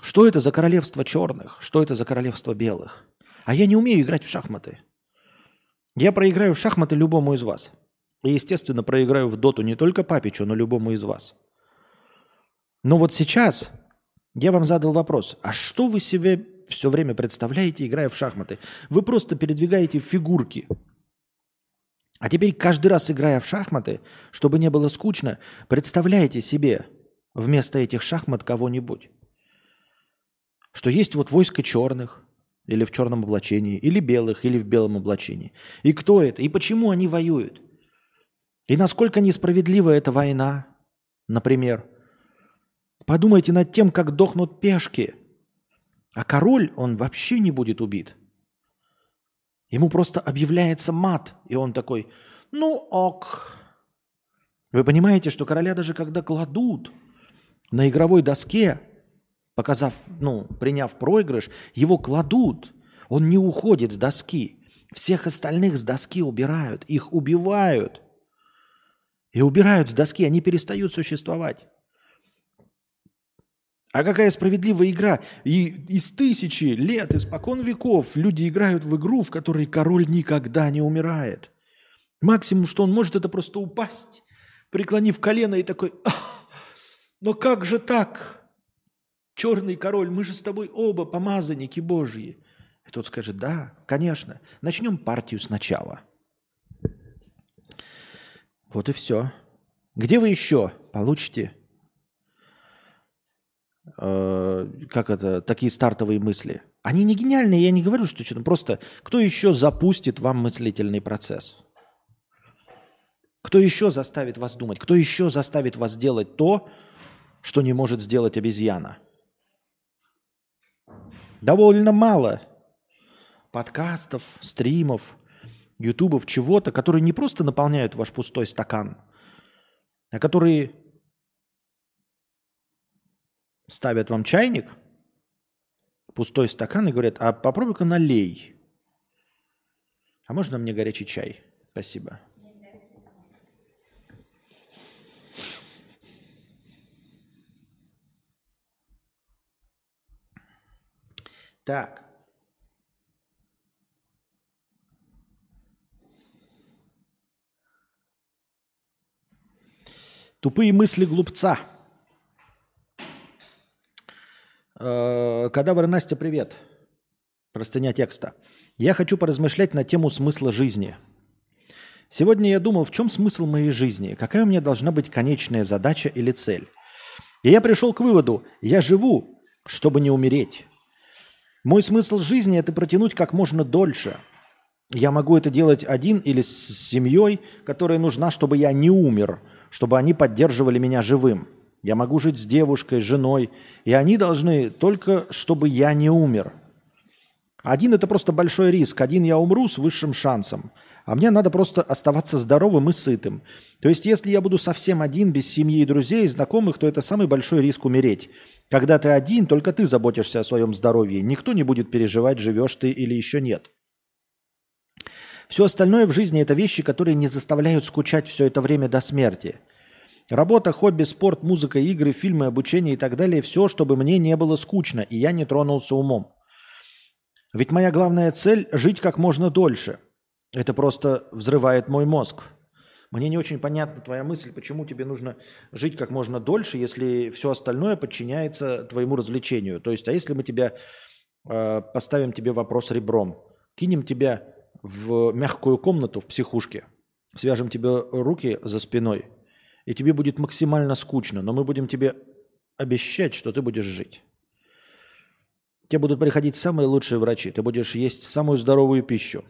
A: Что это за королевство черных? Что это за королевство белых? А я не умею играть в шахматы. Я проиграю в шахматы любому из вас. И, естественно, проиграю в доту не только Папичу, но любому из вас. Но вот сейчас я вам задал вопрос. А что вы себе все время представляете, играя в шахматы? Вы просто передвигаете фигурки. А теперь каждый раз, играя в шахматы, чтобы не было скучно, представляете себе вместо этих шахмат кого-нибудь. Что есть вот войско черных, или в черном облачении, или белых, или в белом облачении. И кто это? И почему они воюют? И насколько несправедлива эта война, например. Подумайте над тем, как дохнут пешки. А король, он вообще не будет убит. Ему просто объявляется мат, и он такой, ну ок. Вы понимаете, что короля даже когда кладут на игровой доске, показав, ну, приняв проигрыш, его кладут. Он не уходит с доски. Всех остальных с доски убирают, их убивают. И убирают с доски, они перестают существовать. А какая справедливая игра? И из тысячи лет, испокон веков люди играют в игру, в которой король никогда не умирает. Максимум, что он может, это просто упасть, преклонив колено и такой, но как же так? Черный король, мы же с тобой оба помазанники Божьи. И тот скажет, да, конечно. Начнем партию сначала. Вот и все. Где вы еще получите, э, как это, такие стартовые мысли? Они не гениальные, я не говорю, что что-то. Просто кто еще запустит вам мыслительный процесс? Кто еще заставит вас думать? Кто еще заставит вас делать то, что не может сделать обезьяна? довольно мало подкастов, стримов, ютубов, чего-то, которые не просто наполняют ваш пустой стакан, а которые ставят вам чайник, пустой стакан и говорят, а попробуй-ка налей. А можно мне горячий чай? Спасибо. Так. Тупые мысли глупца. Э, Кадавр Настя, привет. Простыня текста. Я хочу поразмышлять на тему смысла жизни. Сегодня я думал, в чем смысл моей жизни, какая у меня должна быть конечная задача или цель. И я пришел к выводу, я живу, чтобы не умереть. Мой смысл жизни – это протянуть как можно дольше. Я могу это делать один или с семьей, которая нужна, чтобы я не умер, чтобы они поддерживали меня живым. Я могу жить с девушкой, с женой, и они должны только, чтобы я не умер. Один – это просто большой риск. Один я умру с высшим шансом. А мне надо просто оставаться здоровым и сытым. То есть, если я буду совсем один, без семьи и друзей, и знакомых, то это самый большой риск умереть. Когда ты один, только ты заботишься о своем здоровье. Никто не будет переживать, живешь ты или еще нет. Все остальное в жизни – это вещи, которые не заставляют скучать все это время до смерти. Работа, хобби, спорт, музыка, игры, фильмы, обучение и так далее – все, чтобы мне не было скучно, и я не тронулся умом. Ведь моя главная цель – жить как можно дольше. Это просто взрывает мой мозг – мне не очень понятна твоя мысль, почему тебе нужно жить как можно дольше, если все остальное подчиняется твоему развлечению. То есть, а если мы тебя э, поставим тебе вопрос ребром, кинем тебя в мягкую комнату в психушке, свяжем тебе руки за спиной, и тебе будет максимально скучно, но мы будем тебе обещать, что ты будешь жить. тебе будут приходить самые лучшие врачи, ты будешь есть самую здоровую пищу.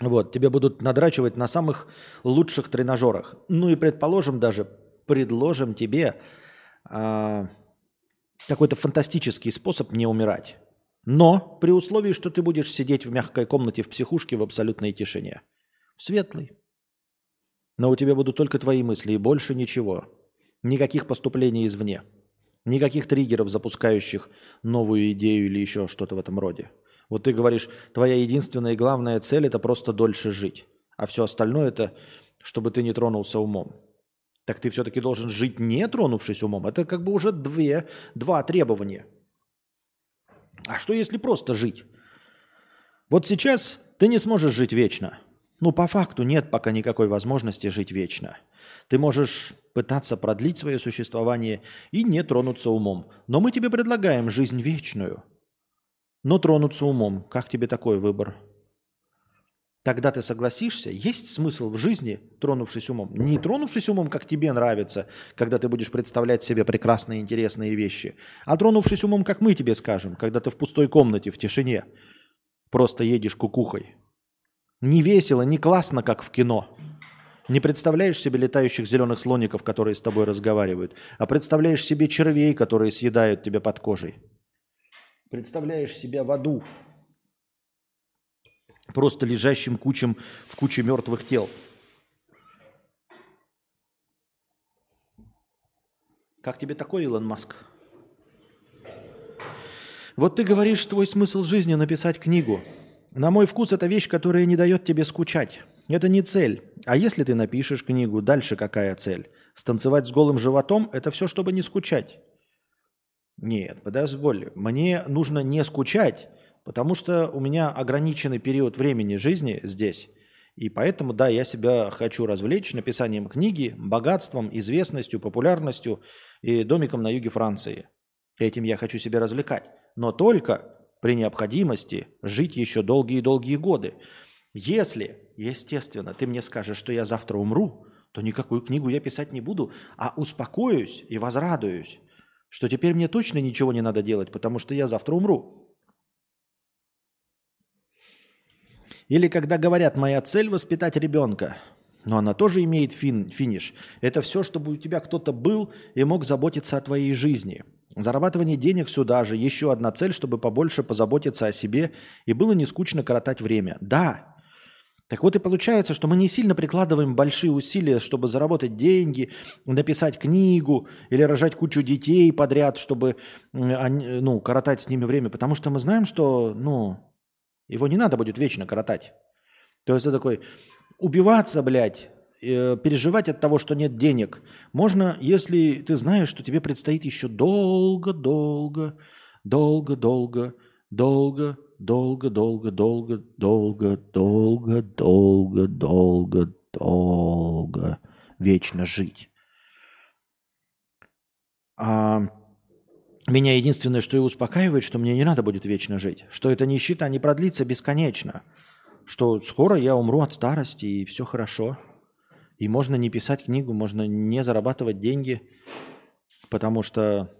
A: Вот, тебе будут надрачивать на самых лучших тренажерах. Ну и предположим даже, предложим тебе а, какой-то фантастический способ не умирать. Но при условии, что ты будешь сидеть в мягкой комнате в психушке в абсолютной тишине. В светлой. Но у тебя будут только твои мысли и больше ничего. Никаких поступлений извне. Никаких триггеров, запускающих новую идею или еще что-то в этом роде. Вот ты говоришь, твоя единственная и главная цель – это просто дольше жить. А все остальное – это чтобы ты не тронулся умом. Так ты все-таки должен жить не тронувшись умом. Это как бы уже две, два требования. А что если просто жить? Вот сейчас ты не сможешь жить вечно. Ну, по факту нет пока никакой возможности жить вечно. Ты можешь пытаться продлить свое существование и не тронуться умом. Но мы тебе предлагаем жизнь вечную. Но тронуться умом. Как тебе такой выбор? Тогда ты согласишься, есть смысл в жизни, тронувшись умом. Не тронувшись умом, как тебе нравится, когда ты будешь представлять себе прекрасные, интересные вещи, а тронувшись умом, как мы тебе скажем, когда ты в пустой комнате, в тишине, просто едешь кукухой. Не весело, не классно, как в кино. Не представляешь себе летающих зеленых слоников, которые с тобой разговаривают, а представляешь себе червей, которые съедают тебя под кожей. Представляешь себя в аду, просто лежащим кучем в куче мертвых тел. Как тебе такой, Илон Маск? Вот ты говоришь, твой смысл жизни написать книгу. На мой вкус это вещь, которая не дает тебе скучать. Это не цель. А если ты напишешь книгу, дальше какая цель? Станцевать с голым животом – это все, чтобы не скучать. Нет, подожди, мне нужно не скучать, потому что у меня ограниченный период времени жизни здесь. И поэтому, да, я себя хочу развлечь написанием книги, богатством, известностью, популярностью и домиком на юге Франции. Этим я хочу себя развлекать. Но только при необходимости жить еще долгие-долгие годы. Если, естественно, ты мне скажешь, что я завтра умру, то никакую книгу я писать не буду, а успокоюсь и возрадуюсь, что теперь мне точно ничего не надо делать, потому что я завтра умру. Или когда говорят, моя цель воспитать ребенка, но она тоже имеет фин, финиш. Это все, чтобы у тебя кто-то был и мог заботиться о твоей жизни – Зарабатывание денег сюда же. Еще одна цель, чтобы побольше позаботиться о себе и было не скучно коротать время. Да. Так вот и получается, что мы не сильно прикладываем большие усилия, чтобы заработать деньги, написать книгу или рожать кучу детей подряд, чтобы ну, коротать с ними время. Потому что мы знаем, что ну, его не надо будет вечно коротать. То есть это такой, убиваться, блядь, Э, переживать от того, что нет денег, можно, если ты знаешь, что тебе предстоит еще долго-долго, долго-долго, долго, долго, долго, долго, долго, долго, долго, долго, долго вечно жить. А меня единственное, что и успокаивает, что мне не надо будет вечно жить, что эта нищета не продлится бесконечно, что скоро я умру от старости и все хорошо – и можно не писать книгу, можно не зарабатывать деньги, потому что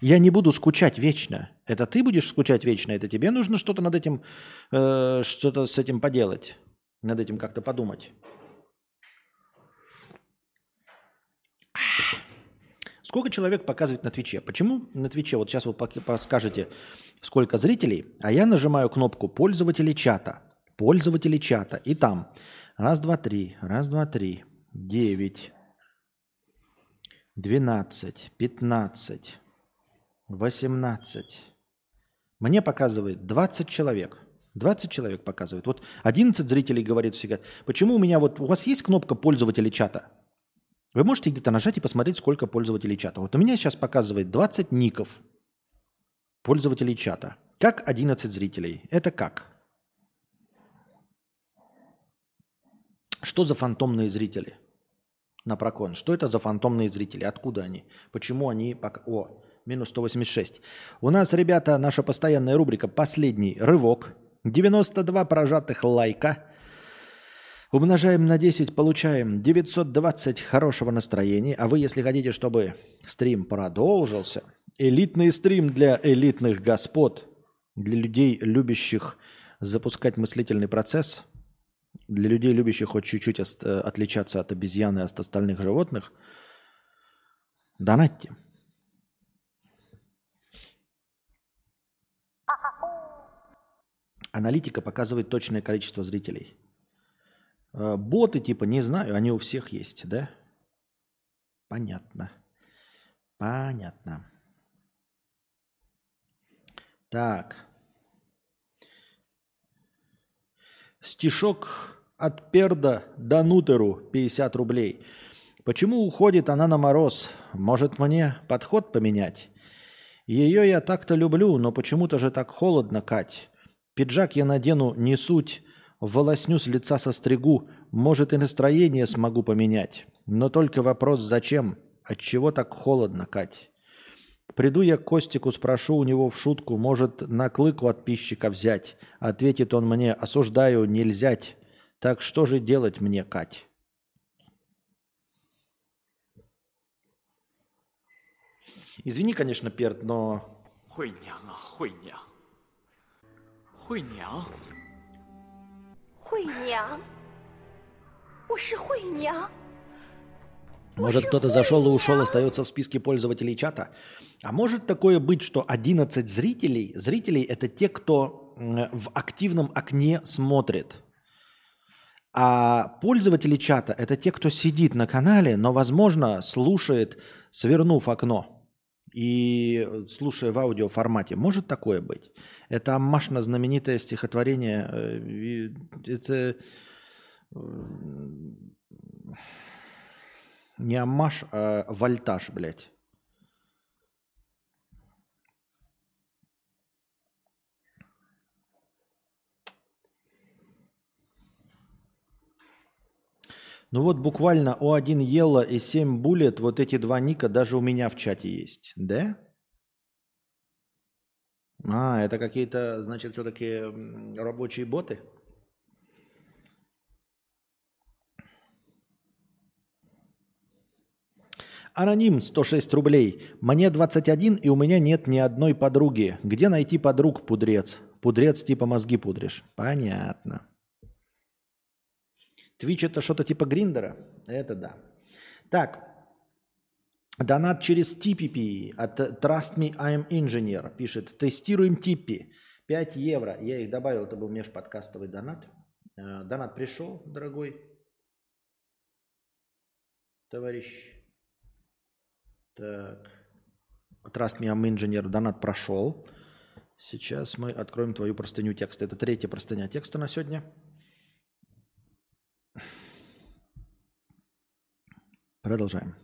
A: я не буду скучать вечно. Это ты будешь скучать вечно, это тебе нужно что-то над этим, э, что-то с этим поделать, над этим как-то подумать. Сколько человек показывает на Твиче? Почему на Твиче? Вот сейчас вы подскажете, сколько зрителей, а я нажимаю кнопку пользователи чата. Пользователи чата. И там Раз, два, три. Раз, два, три. Девять. Двенадцать. Пятнадцать. Восемнадцать. Мне показывает 20 человек. 20 человек показывает. Вот 11 зрителей говорит всегда. Почему у меня вот... У вас есть кнопка пользователей чата? Вы можете где-то нажать и посмотреть, сколько пользователей чата. Вот у меня сейчас показывает 20 ников пользователей чата. Как 11 зрителей? Это как? Что за фантомные зрители на прокон? Что это за фантомные зрители? Откуда они? Почему они пока... О, минус 186. У нас, ребята, наша постоянная рубрика «Последний рывок». 92 прожатых лайка. Умножаем на 10, получаем 920 хорошего настроения. А вы, если хотите, чтобы стрим продолжился, Элитный стрим для элитных господ, для людей, любящих запускать мыслительный процесс, для людей, любящих хоть чуть-чуть э, отличаться от обезьяны и от остальных животных. Донатьте. Аналитика показывает точное количество зрителей. Э, боты типа, не знаю, они у всех есть, да? Понятно. Понятно. Так. Стишок от Перда до Нутеру 50 рублей. Почему уходит она на мороз? Может мне подход поменять? Ее я так-то люблю, но почему-то же так холодно, Кать. Пиджак я надену не суть, волосню с лица состригу, может и настроение смогу поменять. Но только вопрос зачем? Отчего так холодно, Кать? Приду я к Костику, спрошу у него в шутку, может на клыку от пищика взять. Ответит он мне, осуждаю, нельзя. Так что же делать мне, Кать? Извини, конечно, Перт, но... Может, кто-то зашел и ушел, остается в списке пользователей чата? А может такое быть, что 11 зрителей, зрителей это те, кто в активном окне смотрит – а пользователи чата это те, кто сидит на канале, но, возможно, слушает, свернув окно и слушая в аудиоформате. Может такое быть? Это Аммашно знаменитое стихотворение. Э, это э, не Аммаш, а Вольтаж, блядь. Ну вот буквально О1 Ела и 7 Буллет, вот эти два ника даже у меня в чате есть. Да? А, это какие-то, значит, все-таки рабочие боты? Аноним 106 рублей. Мне 21 и у меня нет ни одной подруги. Где найти подруг, пудрец? Пудрец типа мозги пудришь. Понятно. Твич это что-то типа Гриндера? Это да. Так, донат через TPP от Trust Me I'm Engineer пишет. Тестируем Типпи. 5 евро. Я их добавил, это был межподкастовый донат. Э, донат пришел, дорогой товарищ. Так. Trust Me I'm Engineer. Донат прошел. Сейчас мы откроем твою простыню текста. Это третья простыня текста на сегодня. Продолжаем.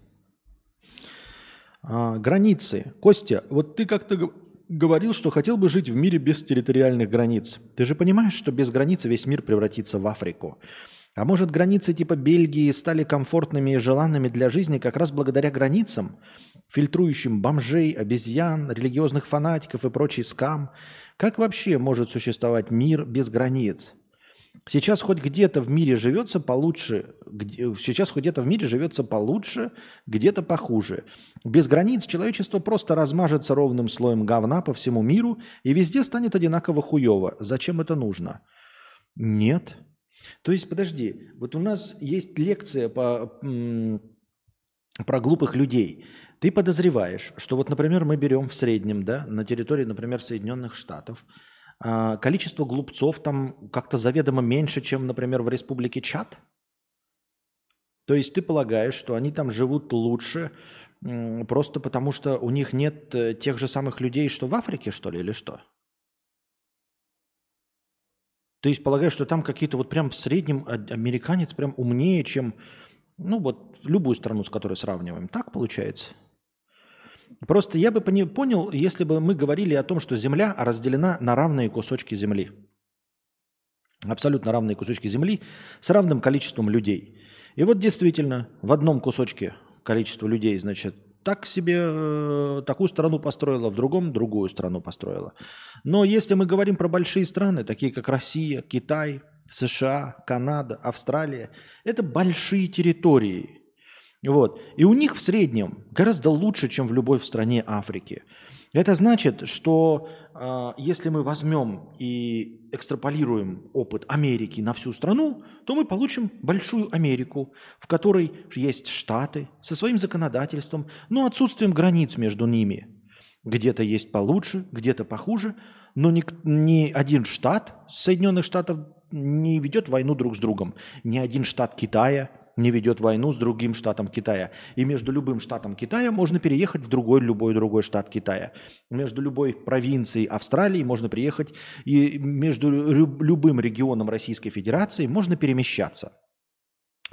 A: А, границы. Костя, вот ты как-то говорил, что хотел бы жить в мире без территориальных границ. Ты же понимаешь, что без границы весь мир превратится в Африку. А может, границы типа Бельгии стали комфортными и желанными для жизни как раз благодаря границам, фильтрующим бомжей, обезьян, религиозных фанатиков и прочий скам? Как вообще может существовать мир без границ? Сейчас хоть где-то в мире живется получше, где, сейчас хоть где-то в мире живется получше, где-то похуже. Без границ человечество просто размажется ровным слоем говна по всему миру и везде станет одинаково хуево. Зачем это нужно? Нет. То есть, подожди, вот у нас есть лекция по, про глупых людей. Ты подозреваешь, что вот, например, мы берем в среднем, да, на территории, например, Соединенных Штатов – количество глупцов там как-то заведомо меньше, чем, например, в республике Чад? То есть ты полагаешь, что они там живут лучше просто потому, что у них нет э, тех же самых людей, что в Африке, что ли, или что? То есть полагаешь, что там какие-то вот прям в среднем американец прям умнее, чем, ну вот, любую страну, с которой сравниваем. Так получается? Просто я бы понял, если бы мы говорили о том, что Земля разделена на равные кусочки Земли. Абсолютно равные кусочки Земли с равным количеством людей. И вот действительно, в одном кусочке количество людей, значит, так себе э, такую страну построила, в другом другую страну построила. Но если мы говорим про большие страны, такие как Россия, Китай, США, Канада, Австралия, это большие территории. Вот. И у них в среднем гораздо лучше, чем в любой в стране Африки. Это значит, что э, если мы возьмем и экстраполируем опыт Америки на всю страну, то мы получим большую Америку, в которой есть штаты со своим законодательством, но отсутствием границ между ними. Где-то есть получше, где-то похуже, но ни, ни один штат Соединенных Штатов не ведет войну друг с другом. Ни один штат Китая не ведет войну с другим штатом Китая. И между любым штатом Китая можно переехать в другой, любой другой штат Китая. Между любой провинцией Австралии можно приехать, и между любым регионом Российской Федерации можно перемещаться.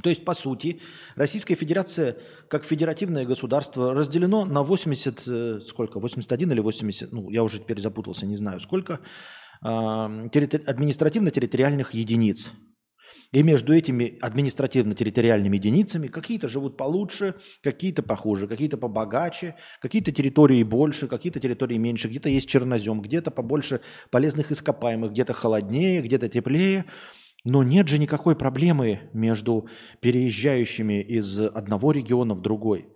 A: То есть, по сути, Российская Федерация, как федеративное государство, разделено на 80, э, сколько, 81 или 80, ну, я уже теперь запутался, не знаю сколько, административно-территориальных единиц. И между этими административно-территориальными единицами какие-то живут получше, какие-то похуже, какие-то побогаче, какие-то территории больше, какие-то территории меньше, где-то есть чернозем, где-то побольше полезных ископаемых, где-то холоднее, где-то теплее. Но нет же никакой проблемы между переезжающими из одного региона в другой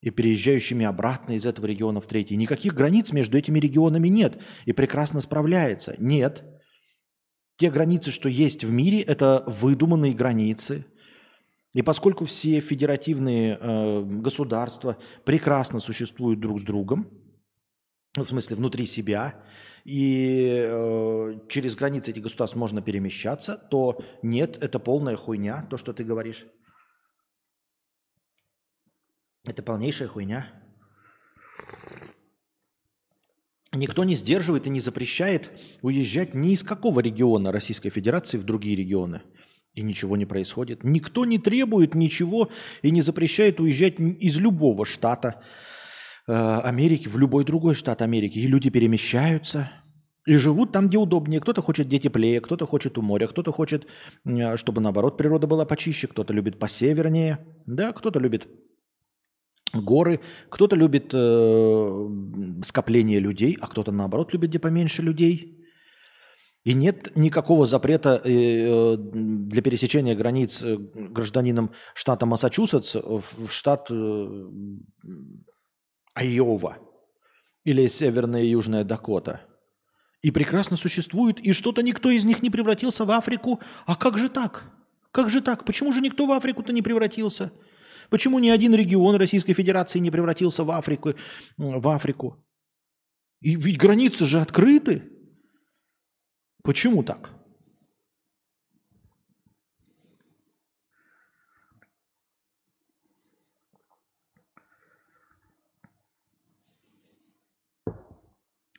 A: и переезжающими обратно из этого региона в третий. Никаких границ между этими регионами нет и прекрасно справляется. Нет. Те границы, что есть в мире, это выдуманные границы. И поскольку все федеративные э, государства прекрасно существуют друг с другом, ну, в смысле внутри себя, и э, через границы этих государств можно перемещаться, то нет, это полная хуйня, то, что ты говоришь. Это полнейшая хуйня. Никто не сдерживает и не запрещает уезжать ни из какого региона Российской Федерации в другие регионы. И ничего не происходит. Никто не требует ничего и не запрещает уезжать из любого штата э, Америки в любой другой штат Америки. И люди перемещаются и живут там, где удобнее. Кто-то хочет где теплее, кто-то хочет у моря, кто-то хочет, чтобы наоборот природа была почище, кто-то любит посевернее, да, кто-то любит горы. Кто-то любит э, скопление людей, а кто-то наоборот любит где поменьше людей. И нет никакого запрета э, для пересечения границ э, гражданином штата Массачусетс в штат э, Айова или Северная и Южная Дакота. И прекрасно существует, и что-то никто из них не превратился в Африку. А как же так? Как же так? Почему же никто в Африку-то не превратился? Почему ни один регион Российской Федерации не превратился в Африку? В Африку? И ведь границы же открыты. Почему так?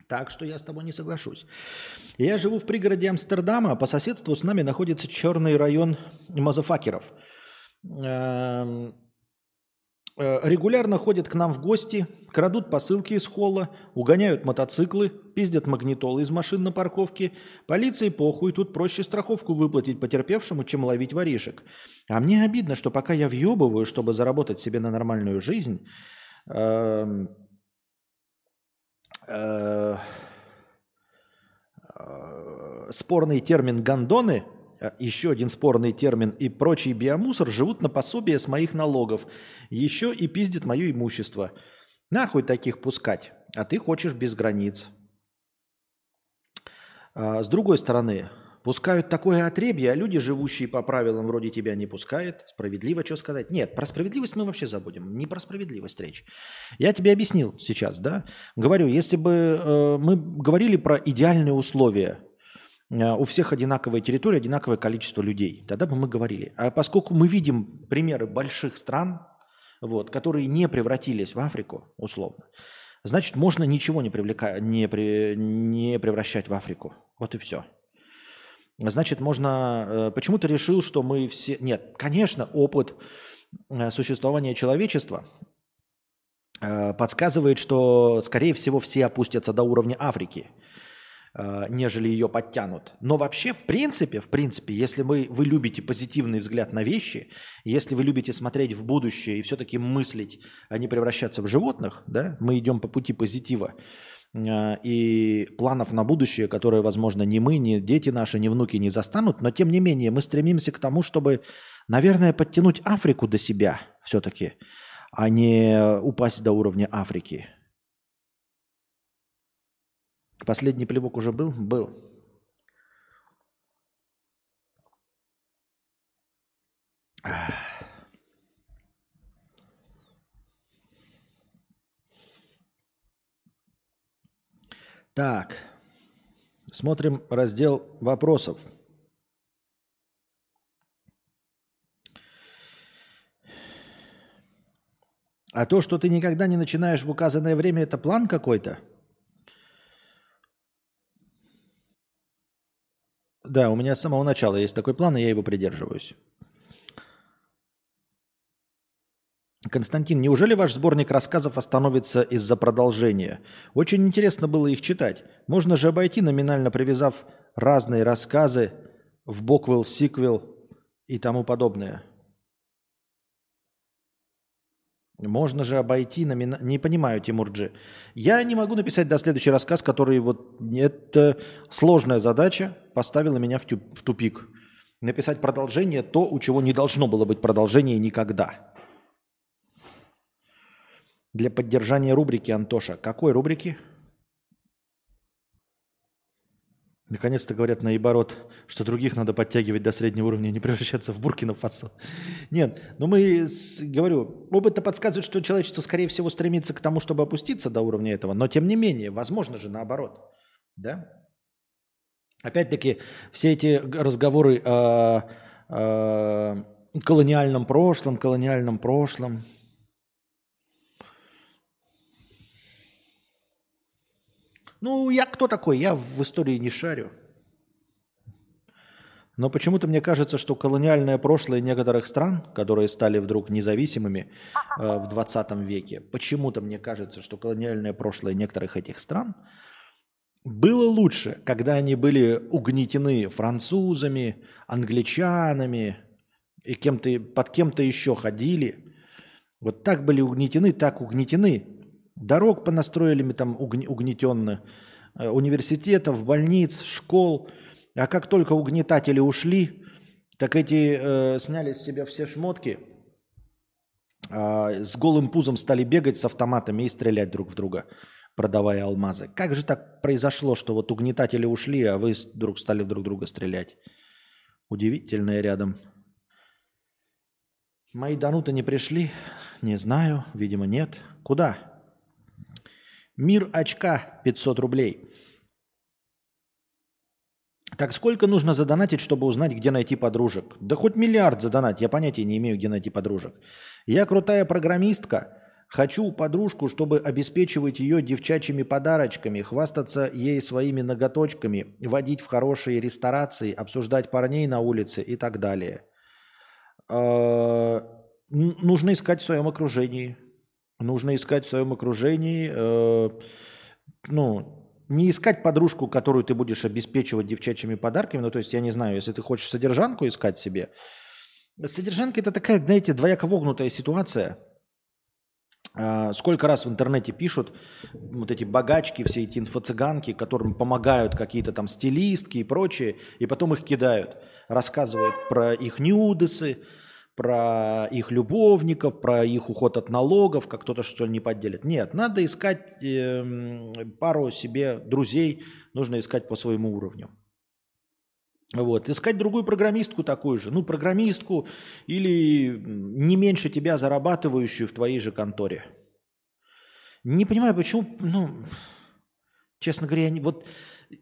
A: Так что я с тобой не соглашусь. Я живу в пригороде Амстердама, а по соседству с нами находится черный район мазафакеров. Э, регулярно ходят к нам в гости, крадут посылки из холла, угоняют мотоциклы, пиздят магнитолы из машин на парковке. Полиции похуй, тут проще страховку выплатить потерпевшему, чем ловить воришек. А мне обидно, что пока я въебываю, чтобы заработать себе на нормальную жизнь, эм, э, э, спорный термин «гандоны» еще один спорный термин и прочий биомусор живут на пособие с моих налогов. Еще и пиздит мое имущество. Нахуй таких пускать, а ты хочешь без границ. А, с другой стороны, пускают такое отребье, а люди, живущие по правилам вроде тебя, не пускают. Справедливо что сказать? Нет, про справедливость мы вообще забудем. Не про справедливость речь. Я тебе объяснил сейчас, да? Говорю, если бы э, мы говорили про идеальные условия Э, у всех одинаковая территория, одинаковое количество людей. Тогда бы мы говорили. А поскольку мы видим примеры больших стран, вот, которые не превратились в Африку, условно, значит, можно ничего не, привлека... не, при... не превращать в Африку. Вот и все. Значит, можно... Э, почему ты решил, что мы все... Нет, конечно, опыт э, существования человечества подсказывает, что, скорее всего, все опустятся до уровня Африки – Э, нежели ее подтянут. Но вообще, в принципе, в принципе, если вы, вы любите позитивный взгляд на вещи, если вы любите смотреть в будущее и все-таки мыслить, а не превращаться в животных, да, мы идем по пути позитива э, и планов на будущее, которые, возможно, ни мы, ни дети наши, ни внуки не застанут, но тем не менее мы стремимся к тому, чтобы Наверное, подтянуть Африку до себя все-таки, а не упасть до уровня Африки. Последний плевок уже был? Был. Так, смотрим раздел вопросов. А то, что ты никогда не начинаешь в указанное время, это план какой-то? Да, у меня с самого начала есть такой план, и я его придерживаюсь. Константин, неужели ваш сборник рассказов остановится из-за продолжения? Очень интересно было их читать. Можно же обойти, номинально привязав разные рассказы в боквел, сиквел и тому подобное. Можно же обойти номина... Не понимаю, Тимурджи. Я не могу написать до следующий рассказ, который вот... Это сложная задача поставила меня в, тю... в тупик. Написать продолжение то, у чего не должно было быть продолжение никогда. Для поддержания рубрики, Антоша. Какой рубрики? Наконец-то говорят наоборот, что других надо подтягивать до среднего уровня, не превращаться в Буркина Фасо. Нет, но мы, с, говорю, опыт подсказывает, что человечество, скорее всего, стремится к тому, чтобы опуститься до уровня этого, но тем не менее, возможно же наоборот. Да? Опять-таки, все эти разговоры о, о колониальном прошлом, колониальном прошлом – Ну, я кто такой? Я в истории не шарю. Но почему-то мне кажется, что колониальное прошлое некоторых стран, которые стали вдруг независимыми э, в 20 веке, почему-то мне кажется, что колониальное прошлое некоторых этих стран было лучше, когда они были угнетены французами, англичанами и кем-то, под кем-то еще ходили. Вот так были угнетены, так угнетены, Дорог понастроили мы там угнетенно, э, университетов, больниц, школ. А как только угнетатели ушли, так эти э, сняли с себя все шмотки, э, с голым пузом стали бегать с автоматами и стрелять друг в друга, продавая алмазы. Как же так произошло, что вот угнетатели ушли, а вы вдруг стали друг друга стрелять? Удивительное рядом. Мои дануты не пришли? Не знаю, видимо, нет. Куда? Мир очка 500 рублей. Так сколько нужно задонатить, чтобы узнать, где найти подружек? Да хоть миллиард задонать, я понятия не имею, где найти подружек. Я крутая программистка, хочу подружку, чтобы обеспечивать ее девчачьими подарочками, хвастаться ей своими ноготочками, водить в хорошие ресторации, обсуждать парней на улице и так далее. А, нужно искать в своем окружении. Нужно искать в своем окружении, э, ну, не искать подружку, которую ты будешь обеспечивать девчачьими подарками. Ну, то есть, я не знаю, если ты хочешь содержанку искать себе. Содержанка – это такая, знаете, двояко вогнутая ситуация. А, сколько раз в интернете пишут вот эти богачки, все эти инфо-цыганки, которым помогают какие-то там стилистки и прочее, и потом их кидают, рассказывают про их нюдесы, про их любовников, про их уход от налогов, как кто-то что-то не подделит. Нет, надо искать э, пару себе друзей, нужно искать по своему уровню. Вот. Искать другую программистку такую же, ну, программистку или не меньше тебя зарабатывающую в твоей же конторе. Не понимаю, почему, ну, честно говоря, не, вот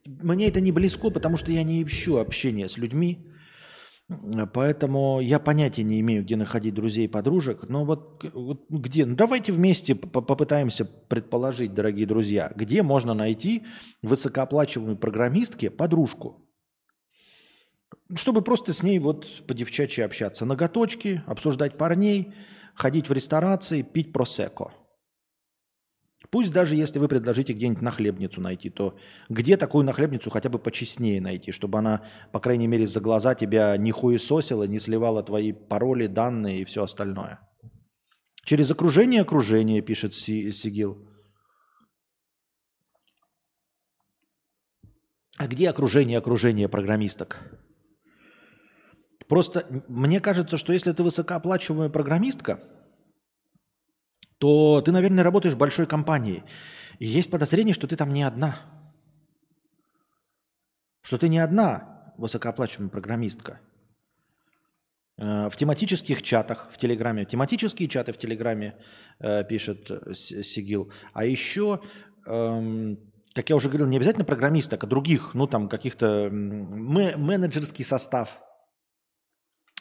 A: мне это не близко, потому что я не ищу общения с людьми, Поэтому я понятия не имею, где находить друзей и подружек. Но вот, вот где? Ну, давайте вместе попытаемся предположить, дорогие друзья, где можно найти высокооплачиваемой программистке подружку. Чтобы просто с ней вот по девчачьи общаться. Ноготочки, обсуждать парней, ходить в ресторации, пить просеко – Пусть даже если вы предложите где-нибудь нахлебницу найти, то где такую нахлебницу хотя бы почестнее найти, чтобы она, по крайней мере, за глаза тебя не хуесосила, не сливала твои пароли, данные и все остальное. Через окружение окружение, пишет Сигил. А где окружение окружения программисток? Просто мне кажется, что если ты высокооплачиваемая программистка, то ты, наверное, работаешь в большой компании. И есть подозрение, что ты там не одна. Что ты не одна высокооплачиваемая программистка. Э, в тематических чатах в Телеграме, тематические чаты в Телеграме э, пишет Сигил. А еще, эм, как я уже говорил, не обязательно программисток, а других, ну там каких-то менеджерский состав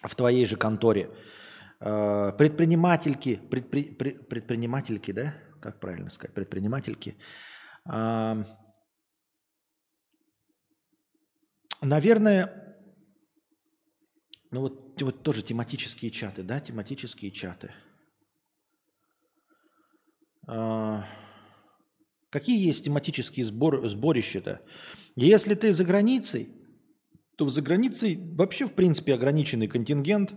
A: в твоей же конторе. Э, предпринимательки, предпри, предпринимательки, да? Как правильно сказать? Предпринимательки. Э, наверное, ну вот, вот тоже тематические чаты, да? Тематические чаты. Э, какие есть тематические сбор, сборища-то? Если ты за границей, то за границей вообще, в принципе, ограниченный контингент.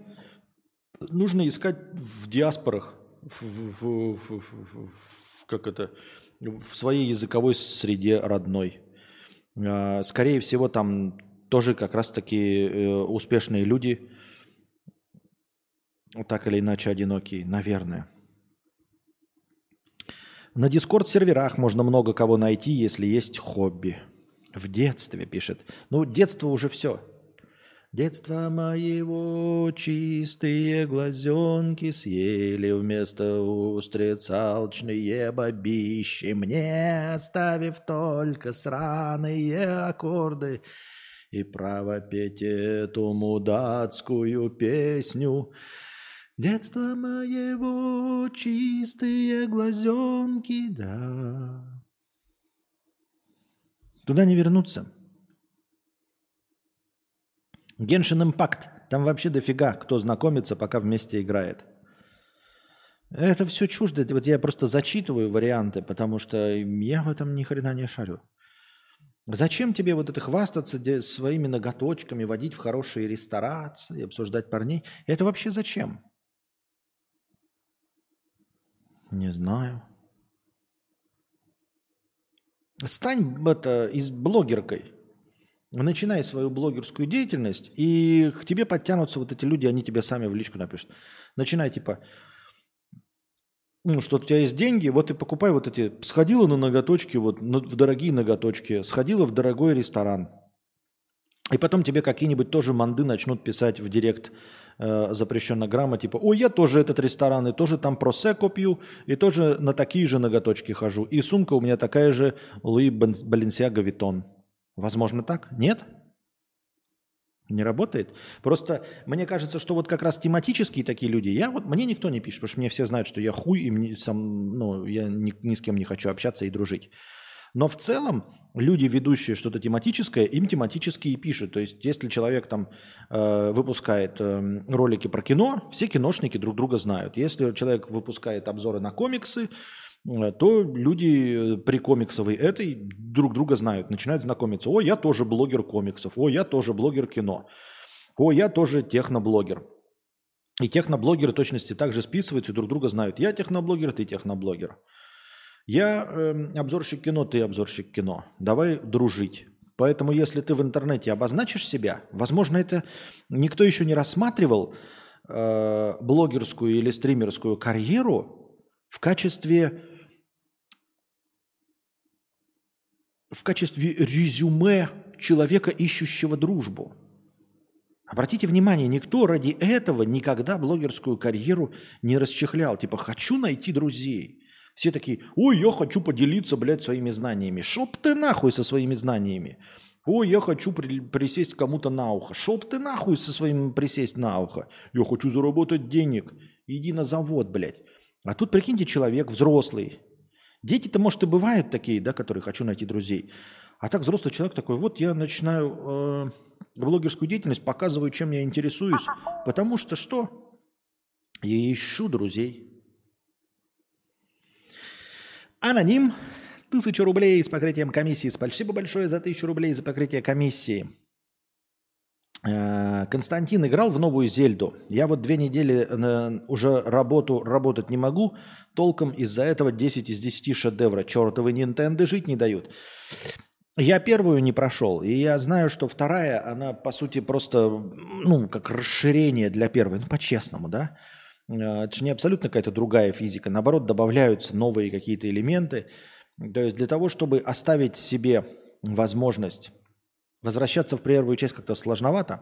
A: Нужно искать в диаспорах, в, в, в, в, как это, в своей языковой среде родной. А, скорее всего, там тоже как раз-таки э, успешные люди, так или иначе одинокие, наверное. На дискорд-серверах можно много кого найти, если есть хобби. В детстве пишет. Ну, детство уже все. Детство моего чистые глазенки съели вместо устриц алчные бабищи, мне оставив только сраные аккорды и право петь эту мудацкую песню. Детство моего чистые глазенки, да. Туда не вернуться. Геншин Импакт. Там вообще дофига, кто знакомится, пока вместе играет. Это все чуждо. Вот я просто зачитываю варианты, потому что я в этом ни хрена не шарю. Зачем тебе вот это хвастаться своими ноготочками, водить в хорошие ресторации, обсуждать парней? Это вообще зачем? Не знаю. Стань это, из блогеркой. Начинай свою блогерскую деятельность, и к тебе подтянутся вот эти люди, они тебе сами в личку напишут. Начинай типа, ну, что у тебя есть деньги, вот и покупай вот эти, сходила на ноготочки, вот в дорогие ноготочки, сходила в дорогой ресторан. И потом тебе какие-нибудь тоже манды начнут писать в директ э, запрещенная грамма, типа, ой, я тоже этот ресторан, и тоже там просеко пью, и тоже на такие же ноготочки хожу. И сумка у меня такая же Луи Баленсиаго Витон. Возможно так? Нет? Не работает? Просто мне кажется, что вот как раз тематические такие люди, я вот, мне никто не пишет, потому что мне все знают, что я хуй, и мне, сам, ну, я ни, ни с кем не хочу общаться и дружить. Но в целом люди, ведущие что-то тематическое, им тематические и пишут. То есть, если человек там э, выпускает э, ролики про кино, все киношники друг друга знают. Если человек выпускает обзоры на комиксы, то люди э, при комиксовой этой друг друга знают, начинают знакомиться. О, я тоже блогер комиксов. О, я тоже блогер кино. О, я тоже техноблогер. И техноблогеры точности также списываются друг друга знают. Я техноблогер, ты техноблогер. Я э, обзорщик кино, ты обзорщик кино. Давай дружить. Поэтому, если ты в интернете обозначишь себя, возможно, это никто еще не рассматривал э, блогерскую или стримерскую карьеру в качестве в качестве резюме человека, ищущего дружбу. Обратите внимание, никто ради этого никогда блогерскую карьеру не расчехлял. Типа, хочу найти друзей. Все такие, ой, я хочу поделиться, блядь, своими знаниями. Шоп ты нахуй со своими знаниями. Ой, я хочу при, присесть кому-то на ухо. Шоп ты нахуй со своим присесть на ухо. Я хочу заработать денег. Иди на завод, блядь. А тут, прикиньте, человек взрослый. Дети-то, может, и бывают такие, да, которые хочу найти друзей. А так взрослый человек такой, вот я начинаю э, блогерскую деятельность, показываю, чем я интересуюсь. Потому что что? Я ищу друзей. Аноним. Тысяча рублей с покрытием комиссии. Спасибо большое за тысячу рублей за покрытие комиссии. Э, Константин играл в новую Зельду. Я вот две недели э, уже работу работать не могу. Толком из-за этого 10 из 10 шедевра. Чертовы Nintendo жить не дают. Я первую не прошел, и я знаю, что вторая, она по сути просто, ну, как расширение для первой, ну, по-честному, да. Э, это же не абсолютно какая-то другая физика, наоборот, добавляются новые какие-то элементы. То есть для того, чтобы оставить себе возможность возвращаться в первую часть как-то сложновато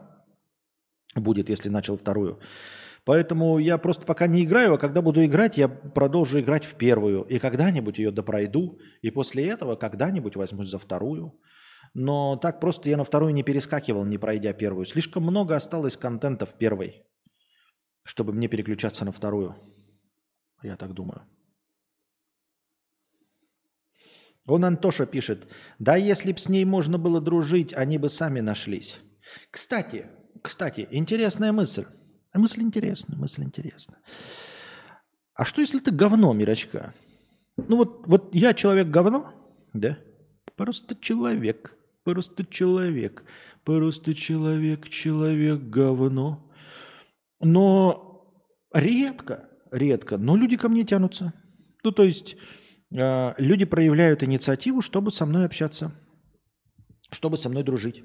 A: будет, если начал вторую. Поэтому я просто пока не играю, а когда буду играть, я продолжу играть в первую. И когда-нибудь ее допройду. И после этого когда-нибудь возьмусь за вторую. Но так просто я на вторую не перескакивал, не пройдя первую. Слишком много осталось контента в первой, чтобы мне переключаться на вторую. Я так думаю. Он Антоша пишет, да если б с ней можно было дружить, они бы сами нашлись. Кстати, кстати, интересная мысль. Мысль интересная, мысль интересная. А что, если ты говно, Мирочка? Ну вот, вот я человек говно, да? Просто человек, просто человек, просто человек, человек говно. Но редко, редко, но люди ко мне тянутся. Ну, то есть э, люди проявляют инициативу, чтобы со мной общаться, чтобы со мной дружить.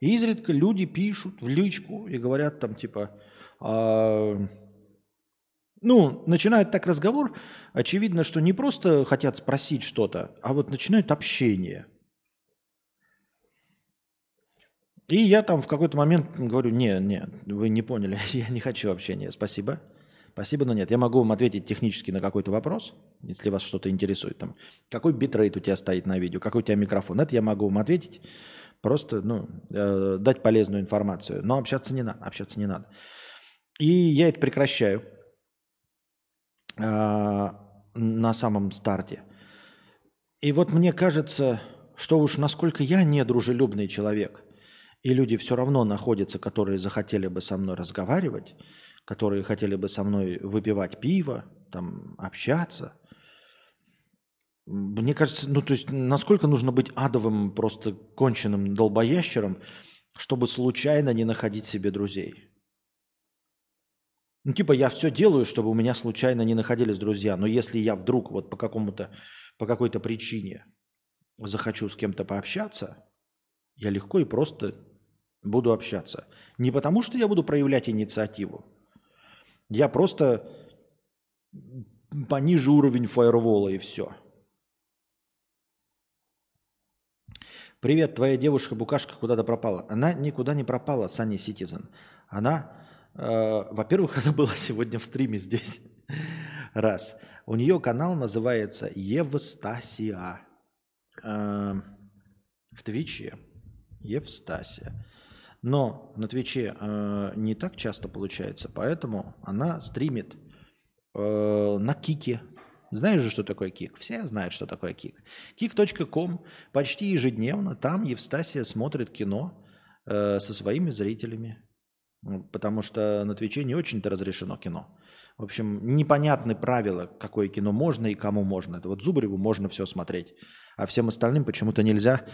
A: И изредка люди пишут в личку и говорят там типа, а, ну, начинают так разговор, очевидно, что не просто хотят спросить что-то, а вот начинают общение. И я там в какой-то момент говорю, не, нет, вы не поняли, я не хочу общения, спасибо. Спасибо, но нет. Я могу вам ответить технически на какой-то вопрос, если вас что-то интересует. Там, какой битрейт у тебя стоит на видео, какой у тебя микрофон. Это я могу вам ответить, просто ну, э, дать полезную информацию. Но общаться не надо, общаться не надо. И я это прекращаю э, на самом старте. И вот мне кажется, что уж насколько я недружелюбный человек, и люди все равно находятся, которые захотели бы со мной разговаривать, которые хотели бы со мной выпивать пиво, там, общаться. Мне кажется, ну то есть насколько нужно быть адовым, просто конченным долбоящером, чтобы случайно не находить себе друзей. Ну, типа, я все делаю, чтобы у меня случайно не находились друзья. Но если я вдруг вот по какому-то, по какой-то причине захочу с кем-то пообщаться, я легко и просто буду общаться. Не потому, что я буду проявлять инициативу. Я просто пониже уровень фаервола и все. Привет, твоя девушка-букашка куда-то пропала. Она никуда не пропала, Сани Ситизен. Она Э, во-первых, она была сегодня в стриме здесь. Раз. У нее канал называется Евстасия. Э, в Твиче. Евстасия. Но на Твиче э, не так часто получается, поэтому она стримит на Кике. Знаешь же, что такое Кик? Все знают, что такое Кик. Кик.ком почти ежедневно. Там Евстасия смотрит кино со своими зрителями. Потому что на Твиче не очень-то разрешено кино. В общем, непонятны правила, какое кино можно и кому можно. Это вот Зубареву можно все смотреть, а всем остальным почему-то нельзя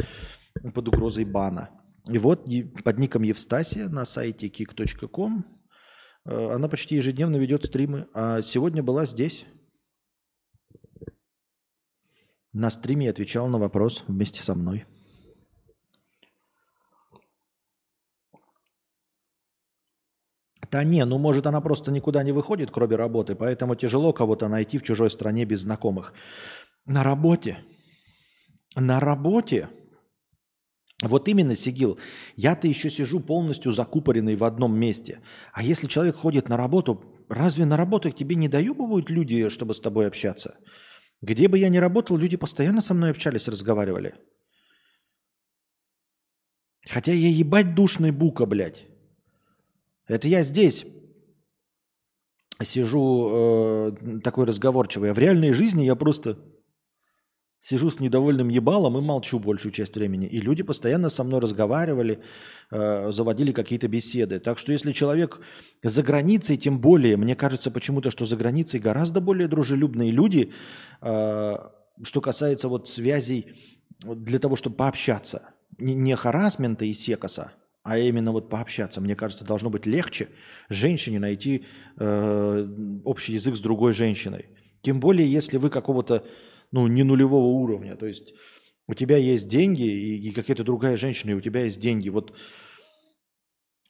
A: под угрозой бана. И вот под ником Евстасия на сайте kick.com э, она почти ежедневно ведет стримы, а сегодня была здесь. На стриме отвечал на вопрос вместе со мной. Да не, ну может она просто никуда не выходит, кроме работы, поэтому тяжело кого-то найти в чужой стране без знакомых. На работе. На работе. Вот именно, Сигил, я-то еще сижу полностью закупоренный в одном месте. А если человек ходит на работу, разве на работу к тебе не доебывают люди, чтобы с тобой общаться? Где бы я ни работал, люди постоянно со мной общались, разговаривали. Хотя я ебать душный бука, блядь. Это я здесь сижу э, такой разговорчивый, а в реальной жизни я просто сижу с недовольным ебалом и молчу большую часть времени. И люди постоянно со мной разговаривали, э, заводили какие-то беседы. Так что если человек за границей, тем более, мне кажется почему-то, что за границей гораздо более дружелюбные люди, э, что касается вот связей для того, чтобы пообщаться. Не, харасмента и секоса, а именно вот пообщаться. Мне кажется, должно быть легче женщине найти э, общий язык с другой женщиной. Тем более, если вы какого-то, ну, не нулевого уровня. То есть у тебя есть деньги, и, и какая-то другая женщина, и у тебя есть деньги. Вот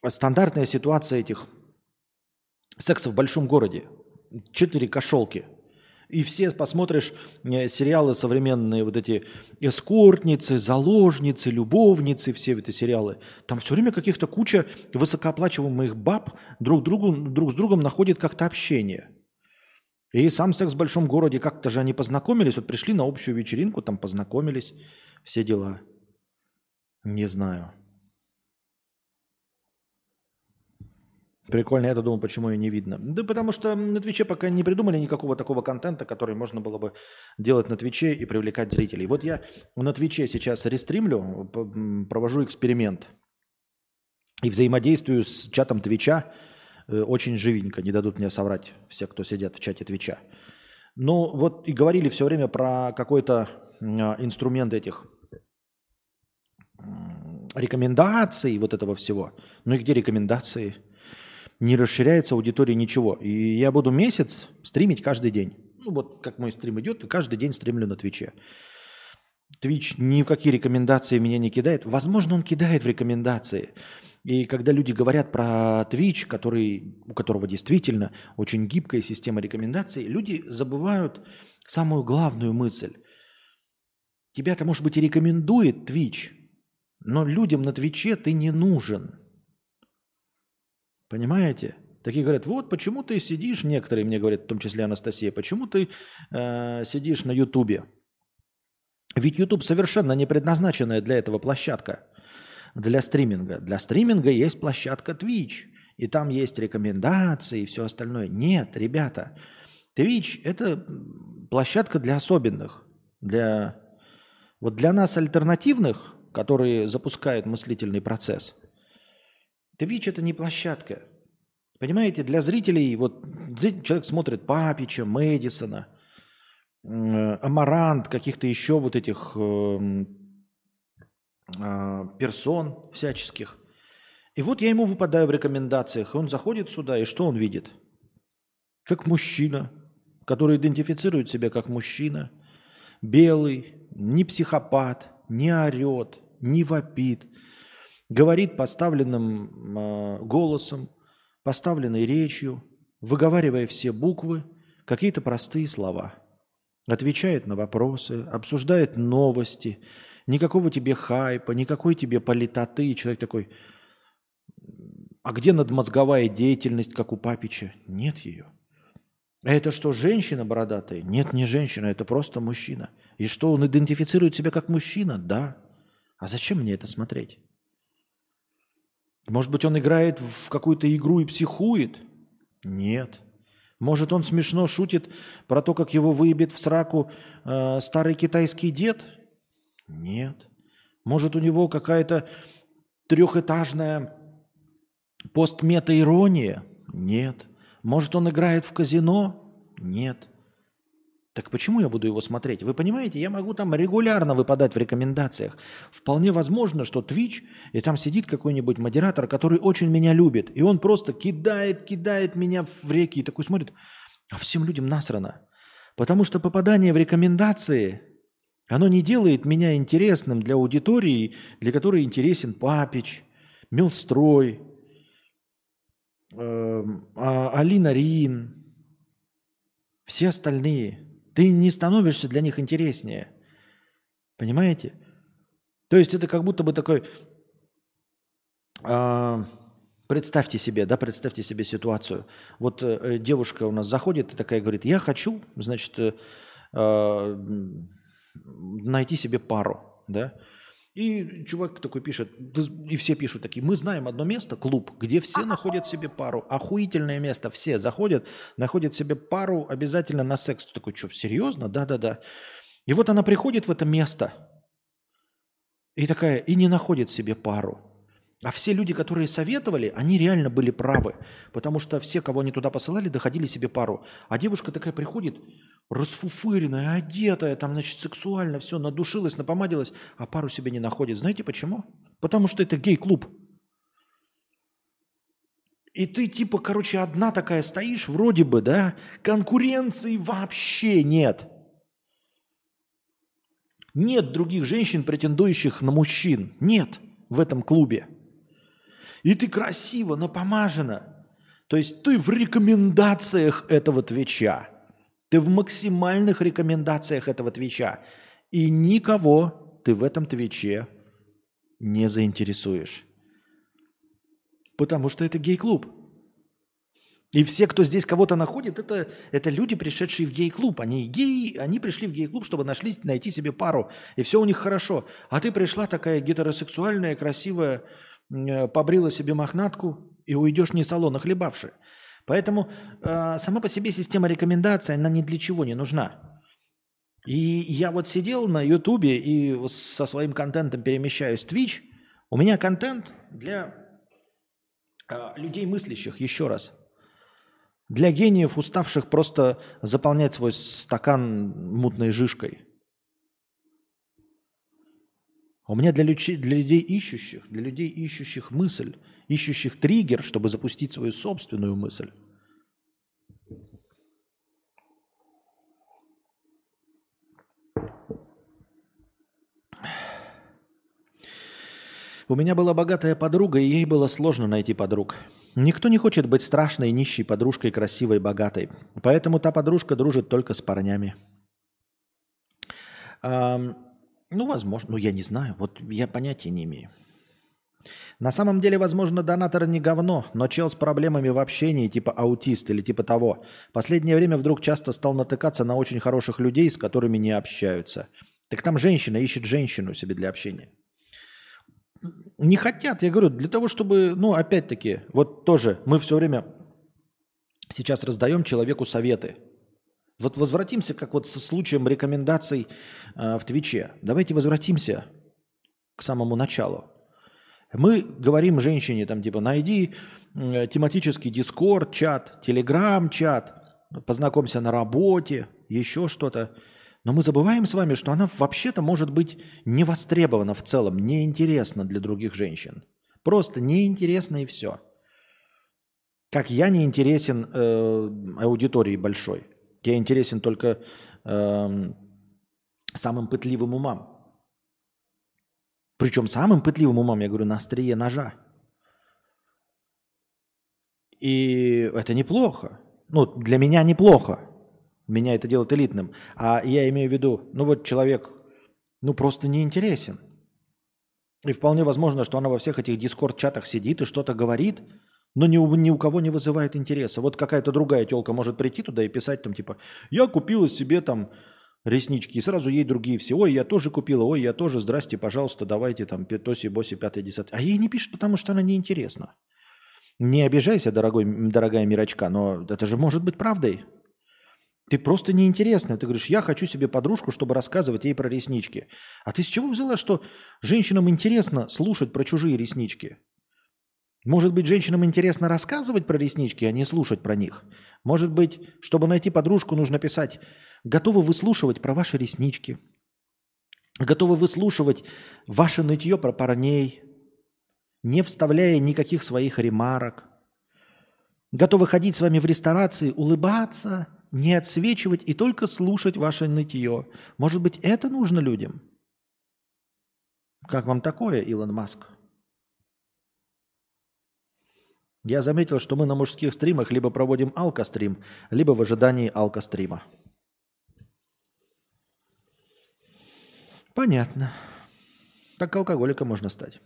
A: стандартная ситуация этих секса в большом городе. Четыре кошелки. И все посмотришь э, сериалы современные, вот эти эскортницы, заложницы, любовницы, все эти сериалы. Там все время каких-то куча высокооплачиваемых баб друг, другу, друг с другом находит как-то общение. И сам секс в большом городе, как-то же они познакомились, вот пришли на общую вечеринку, там познакомились, все дела. Не знаю. Прикольно, я-то думал, почему ее не видно. Да потому что на Твиче пока не придумали никакого такого контента, который можно было бы делать на Твиче и привлекать зрителей. Вот я на Твиче сейчас рестримлю, провожу эксперимент. И взаимодействую с чатом Твича очень живенько, не дадут мне соврать все, кто сидят в чате Твича. Ну вот и говорили все время про какой-то инструмент этих рекомендаций вот этого всего. Ну и где рекомендации? не расширяется аудитория ничего. И я буду месяц стримить каждый день. Ну вот как мой стрим идет, и каждый день стримлю на Твиче. Твич ни в какие рекомендации меня не кидает. Возможно, он кидает в рекомендации. И когда люди говорят про Twitch, который, у которого действительно очень гибкая система рекомендаций, люди забывают самую главную мысль. Тебя-то, может быть, и рекомендует Twitch, но людям на Твиче ты не нужен. Понимаете? Такие говорят, вот почему ты сидишь, некоторые мне говорят, в том числе Анастасия, почему ты э, сидишь на Ютубе? Ведь Ютуб совершенно не предназначенная для этого площадка, для стриминга. Для стриминга есть площадка Twitch, и там есть рекомендации и все остальное. Нет, ребята, Twitch – это площадка для особенных, для, вот для нас альтернативных, которые запускают мыслительный процесс – Twitch это не площадка. Понимаете, для зрителей, вот человек смотрит Папича, Мэдисона, Амарант, каких-то еще вот этих э, персон всяческих. И вот я ему выпадаю в рекомендациях, и он заходит сюда, и что он видит? Как мужчина, который идентифицирует себя как мужчина, белый, не психопат, не орет, не вопит – говорит поставленным э, голосом, поставленной речью, выговаривая все буквы, какие-то простые слова. Отвечает на вопросы, обсуждает новости, никакого тебе хайпа, никакой тебе политоты. И человек такой, а где надмозговая деятельность, как у Папича? Нет ее. А это что, женщина бородатая? Нет, не женщина, это просто мужчина. И что, он идентифицирует себя как мужчина? Да. А зачем мне это смотреть? Может быть, он играет в какую-то игру и психует? Нет. Может, он смешно шутит про то, как его выебет в сраку э, старый китайский дед? Нет. Может, у него какая-то трехэтажная постмета-ирония? Нет. Может, он играет в казино? Нет. Так почему я буду его смотреть? Вы понимаете, я могу там регулярно выпадать в рекомендациях. Вполне возможно, что Twitch, и там сидит какой-нибудь модератор, который очень меня любит, и он просто кидает, кидает меня в реки и такой смотрит, а всем людям насрано. Потому что попадание в рекомендации, оно не делает меня интересным для аудитории, для которой интересен Папич, Милстрой, э, Алина Рин, все остальные – ты не становишься для них интереснее. Понимаете? То есть это как будто бы такой... Э, представьте себе, да, представьте себе ситуацию. Вот э, девушка у нас заходит и такая говорит, я хочу, значит, э, найти себе пару, да. И чувак такой пишет, и все пишут такие, мы знаем одно место, клуб, где все находят себе пару. Охуительное место, все заходят, находят себе пару обязательно на секс. Ты такой, что, серьезно? Да-да-да. И вот она приходит в это место, и такая, и не находит себе пару. А все люди, которые советовали, они реально были правы. Потому что все, кого они туда посылали, доходили себе пару. А девушка такая приходит, расфуфыренная, одетая, там, значит, сексуально, все, надушилась, напомадилась, а пару себе не находит. Знаете почему? Потому что это гей-клуб. И ты типа, короче, одна такая стоишь, вроде бы, да, конкуренции вообще нет. Нет других женщин, претендующих на мужчин. Нет в этом клубе. И ты красиво, напомажена. То есть ты в рекомендациях этого Твича. Ты в максимальных рекомендациях этого Твича. И никого ты в этом Твиче не заинтересуешь. Потому что это гей-клуб. И все, кто здесь кого-то находит, это, это люди, пришедшие в гей-клуб. Они геи, они пришли в гей-клуб, чтобы нашли, найти себе пару. И все у них хорошо. А ты пришла такая гетеросексуальная, красивая, побрила себе мохнатку и уйдешь не салона хлебавши. Поэтому э, сама по себе система рекомендаций, она ни для чего не нужна. И я вот сидел на Ютубе и со своим контентом перемещаюсь в Twitch. У меня контент для э, людей мыслящих, еще раз – для гениев, уставших просто заполнять свой стакан мутной жижкой. У меня для, людей, для людей ищущих, для людей ищущих мысль, ищущих триггер, чтобы запустить свою собственную мысль. У меня была богатая подруга, и ей было сложно найти подруг. Никто не хочет быть страшной, нищей подружкой, красивой, богатой. Поэтому та подружка дружит только с парнями. Эм, ну, возможно, ну я не знаю, вот я понятия не имею. На самом деле, возможно, донатор не говно, но чел с проблемами в общении, типа аутист или типа того. Последнее время вдруг часто стал натыкаться на очень хороших людей, с которыми не общаются. Так там женщина ищет женщину себе для общения не хотят, я говорю, для того, чтобы, ну, опять-таки, вот тоже мы все время сейчас раздаем человеку советы. Вот возвратимся, как вот со случаем рекомендаций э, в Твиче. Давайте возвратимся к самому началу. Мы говорим женщине, там, типа, найди э, тематический дискорд, чат, телеграм, чат, познакомься на работе, еще что-то. Но мы забываем с вами, что она вообще-то может быть не востребована в целом, неинтересна для других женщин. Просто неинтересна и все. Как я не интересен э, аудитории большой. Я интересен только э, самым пытливым умам. Причем самым пытливым умам, я говорю, на острие ножа. И это неплохо. Ну, для меня неплохо. Меня это делает элитным. А я имею в виду, ну вот человек, ну просто неинтересен. И вполне возможно, что она во всех этих дискорд-чатах сидит и что-то говорит, но ни у, ни у кого не вызывает интереса. Вот какая-то другая телка может прийти туда и писать там типа, я купила себе там реснички, и сразу ей другие все, ой, я тоже купила, ой, я тоже, здрасте, пожалуйста, давайте там тоси, боси, пятый, десятый. А ей не пишут, потому что она неинтересна. Не обижайся, дорогой, дорогая мирочка, но это же может быть правдой. Ты просто неинтересная. Ты говоришь, я хочу себе подружку, чтобы рассказывать ей про реснички. А ты с чего взяла, что женщинам интересно слушать про чужие реснички? Может быть, женщинам интересно рассказывать про реснички, а не слушать про них? Может быть, чтобы найти подружку, нужно писать «Готовы выслушивать про ваши реснички?» Готовы выслушивать ваше нытье про парней, не вставляя никаких своих ремарок. Готовы ходить с вами в ресторации, улыбаться – не отсвечивать и только слушать ваше нытье. Может быть, это нужно людям? Как вам такое, Илон Маск? Я заметил, что мы на мужских стримах либо проводим алкострим, либо в ожидании алкострима. Понятно. Так алкоголиком можно стать.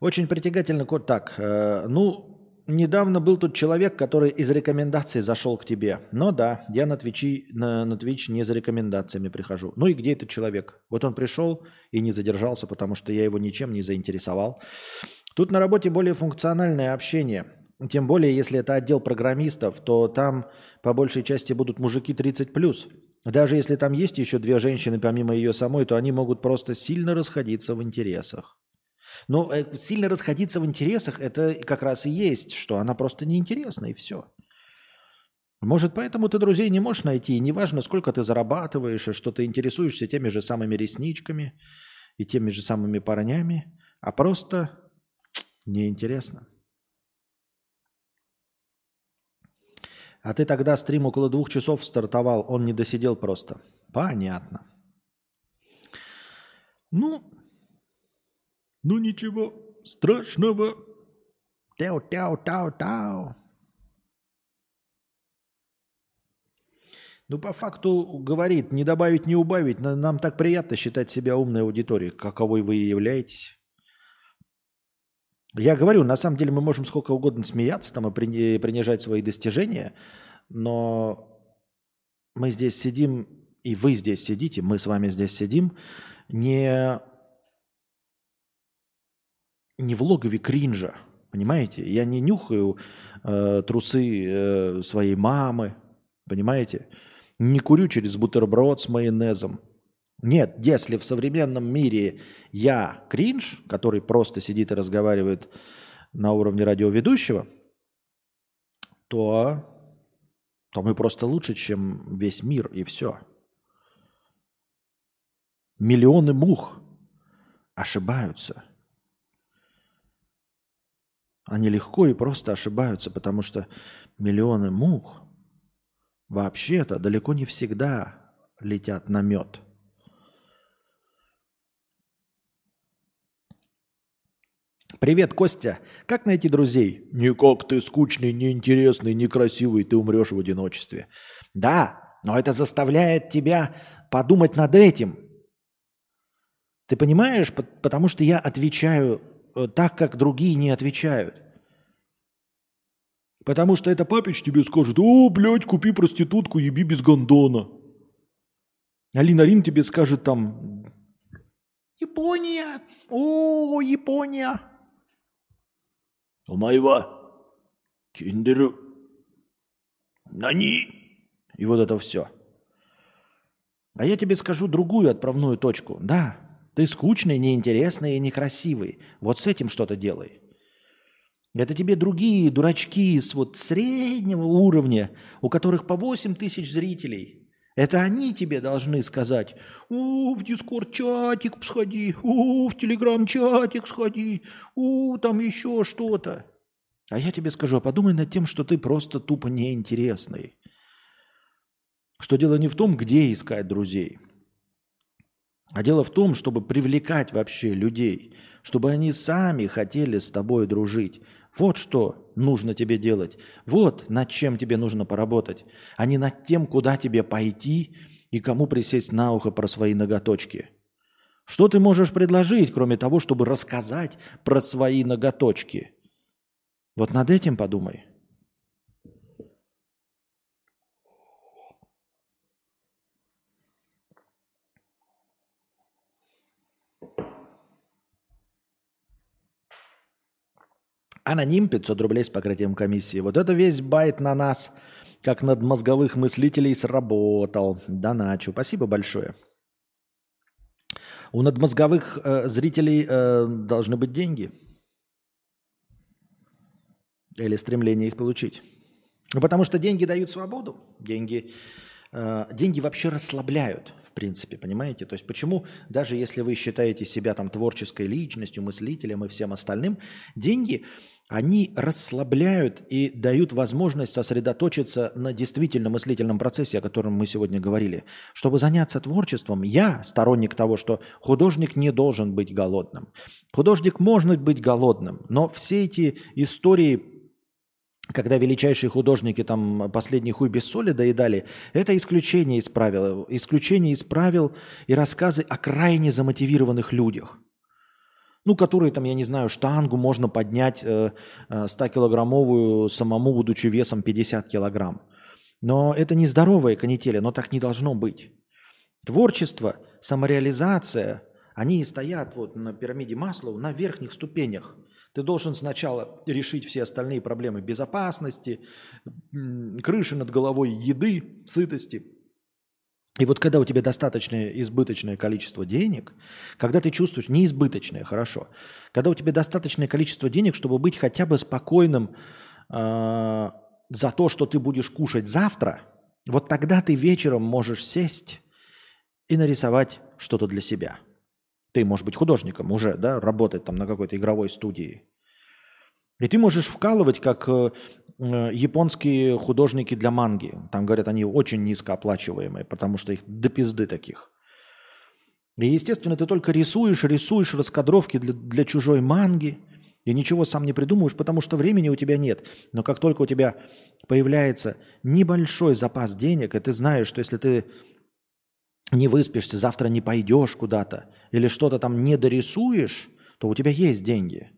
A: Очень притягательно кот. Так, э, ну, недавно был тут человек, который из рекомендаций зашел к тебе. Но да, я на Twitch, на, на Twitch не за рекомендациями прихожу. Ну и где этот человек? Вот он пришел и не задержался, потому что я его ничем не заинтересовал. Тут на работе более функциональное общение. Тем более, если это отдел программистов, то там по большей части будут мужики 30+. Даже если там есть еще две женщины помимо ее самой, то они могут просто сильно расходиться в интересах. Но э, сильно расходиться в интересах это как раз и есть, что она просто неинтересна и все. Может, поэтому ты друзей не можешь найти, и неважно, сколько ты зарабатываешь, и что ты интересуешься теми же самыми ресничками и теми же самыми парнями, а просто неинтересно. А ты тогда стрим около двух часов стартовал, он не досидел просто. Понятно. Ну, ну ничего страшного. Тяу-тяу-тяу-тяу. Ну, по факту говорит, не добавить, не убавить. Нам так приятно считать себя умной аудиторией, каковой вы и являетесь. Я говорю, на самом деле мы можем сколько угодно смеяться там и принижать свои достижения, но мы здесь сидим, и вы здесь сидите, мы с вами здесь сидим, не, не в логове кринжа, понимаете? Я не нюхаю э, трусы э, своей мамы, понимаете? Не курю через бутерброд с майонезом. Нет, если в современном мире я кринж, который просто сидит и разговаривает на уровне радиоведущего, то, то мы просто лучше, чем весь мир, и все. Миллионы мух ошибаются. Они легко и просто ошибаются, потому что миллионы мух – вообще-то далеко не всегда летят на мед. Привет, Костя. Как найти друзей? Никак ты скучный, неинтересный, некрасивый, ты умрешь в одиночестве. Да, но это заставляет тебя подумать над этим. Ты понимаешь, потому что я отвечаю э, так, как другие не отвечают. Потому что это папич тебе скажет, о, блядь, купи проститутку, еби без гондона. Алина Рин тебе скажет там, Япония, о, Япония. У моего киндеру нани. И вот это все. А я тебе скажу другую отправную точку. Да, ты скучный, неинтересный и некрасивый. Вот с этим что-то делай. Это тебе другие дурачки с вот среднего уровня, у которых по 8 тысяч зрителей. Это они тебе должны сказать, о, в дискорд-чатик сходи, о, в телеграм-чатик сходи, о, там еще что-то. А я тебе скажу, а подумай над тем, что ты просто тупо неинтересный. Что дело не в том, где искать друзей, а дело в том, чтобы привлекать вообще людей, чтобы они сами хотели с тобой дружить. Вот что нужно тебе делать. Вот над чем тебе нужно поработать, а не над тем, куда тебе пойти и кому присесть на ухо про свои ноготочки. Что ты можешь предложить, кроме того, чтобы рассказать про свои ноготочки? Вот над этим подумай. Аноним 500 рублей с покрытием комиссии. Вот это весь байт на нас, как над мозговых мыслителей, сработал. Доначу. Спасибо большое. У надмозговых э, зрителей э, должны быть деньги. Или стремление их получить. Ну, потому что деньги дают свободу. Деньги, э, деньги вообще расслабляют принципе, понимаете? То есть почему, даже если вы считаете себя там творческой личностью, мыслителем и всем остальным, деньги, они расслабляют и дают возможность сосредоточиться на действительно мыслительном процессе, о котором мы сегодня говорили. Чтобы заняться творчеством, я сторонник того, что художник не должен быть голодным. Художник может быть голодным, но все эти истории когда величайшие художники там последний хуй без соли доедали, это исключение из правил. Исключение из правил и рассказы о крайне замотивированных людях. Ну, которые там, я не знаю, штангу можно поднять э, 100-килограммовую э, самому, будучи весом 50 килограмм. Но это не здоровая канителя, но так не должно быть. Творчество, самореализация, они стоят вот на пирамиде Маслоу на верхних ступенях – ты должен сначала решить все остальные проблемы безопасности, крыши над головой, еды, сытости. И вот когда у тебя достаточное избыточное количество денег, когда ты чувствуешь, не избыточное, хорошо, когда у тебя достаточное количество денег, чтобы быть хотя бы спокойным э, за то, что ты будешь кушать завтра, вот тогда ты вечером можешь сесть и нарисовать что-то для себя – ты можешь быть художником уже, да, работать там на какой-то игровой студии. И ты можешь вкалывать как э, японские художники для манги. Там, говорят, они очень низкооплачиваемые, потому что их до пизды таких. И, естественно, ты только рисуешь, рисуешь раскадровки для, для чужой манги, и ничего сам не придумываешь, потому что времени у тебя нет. Но как только у тебя появляется небольшой запас денег, и ты знаешь, что если ты не выспишься, завтра не пойдешь куда-то, или что-то там не дорисуешь, то у тебя есть деньги.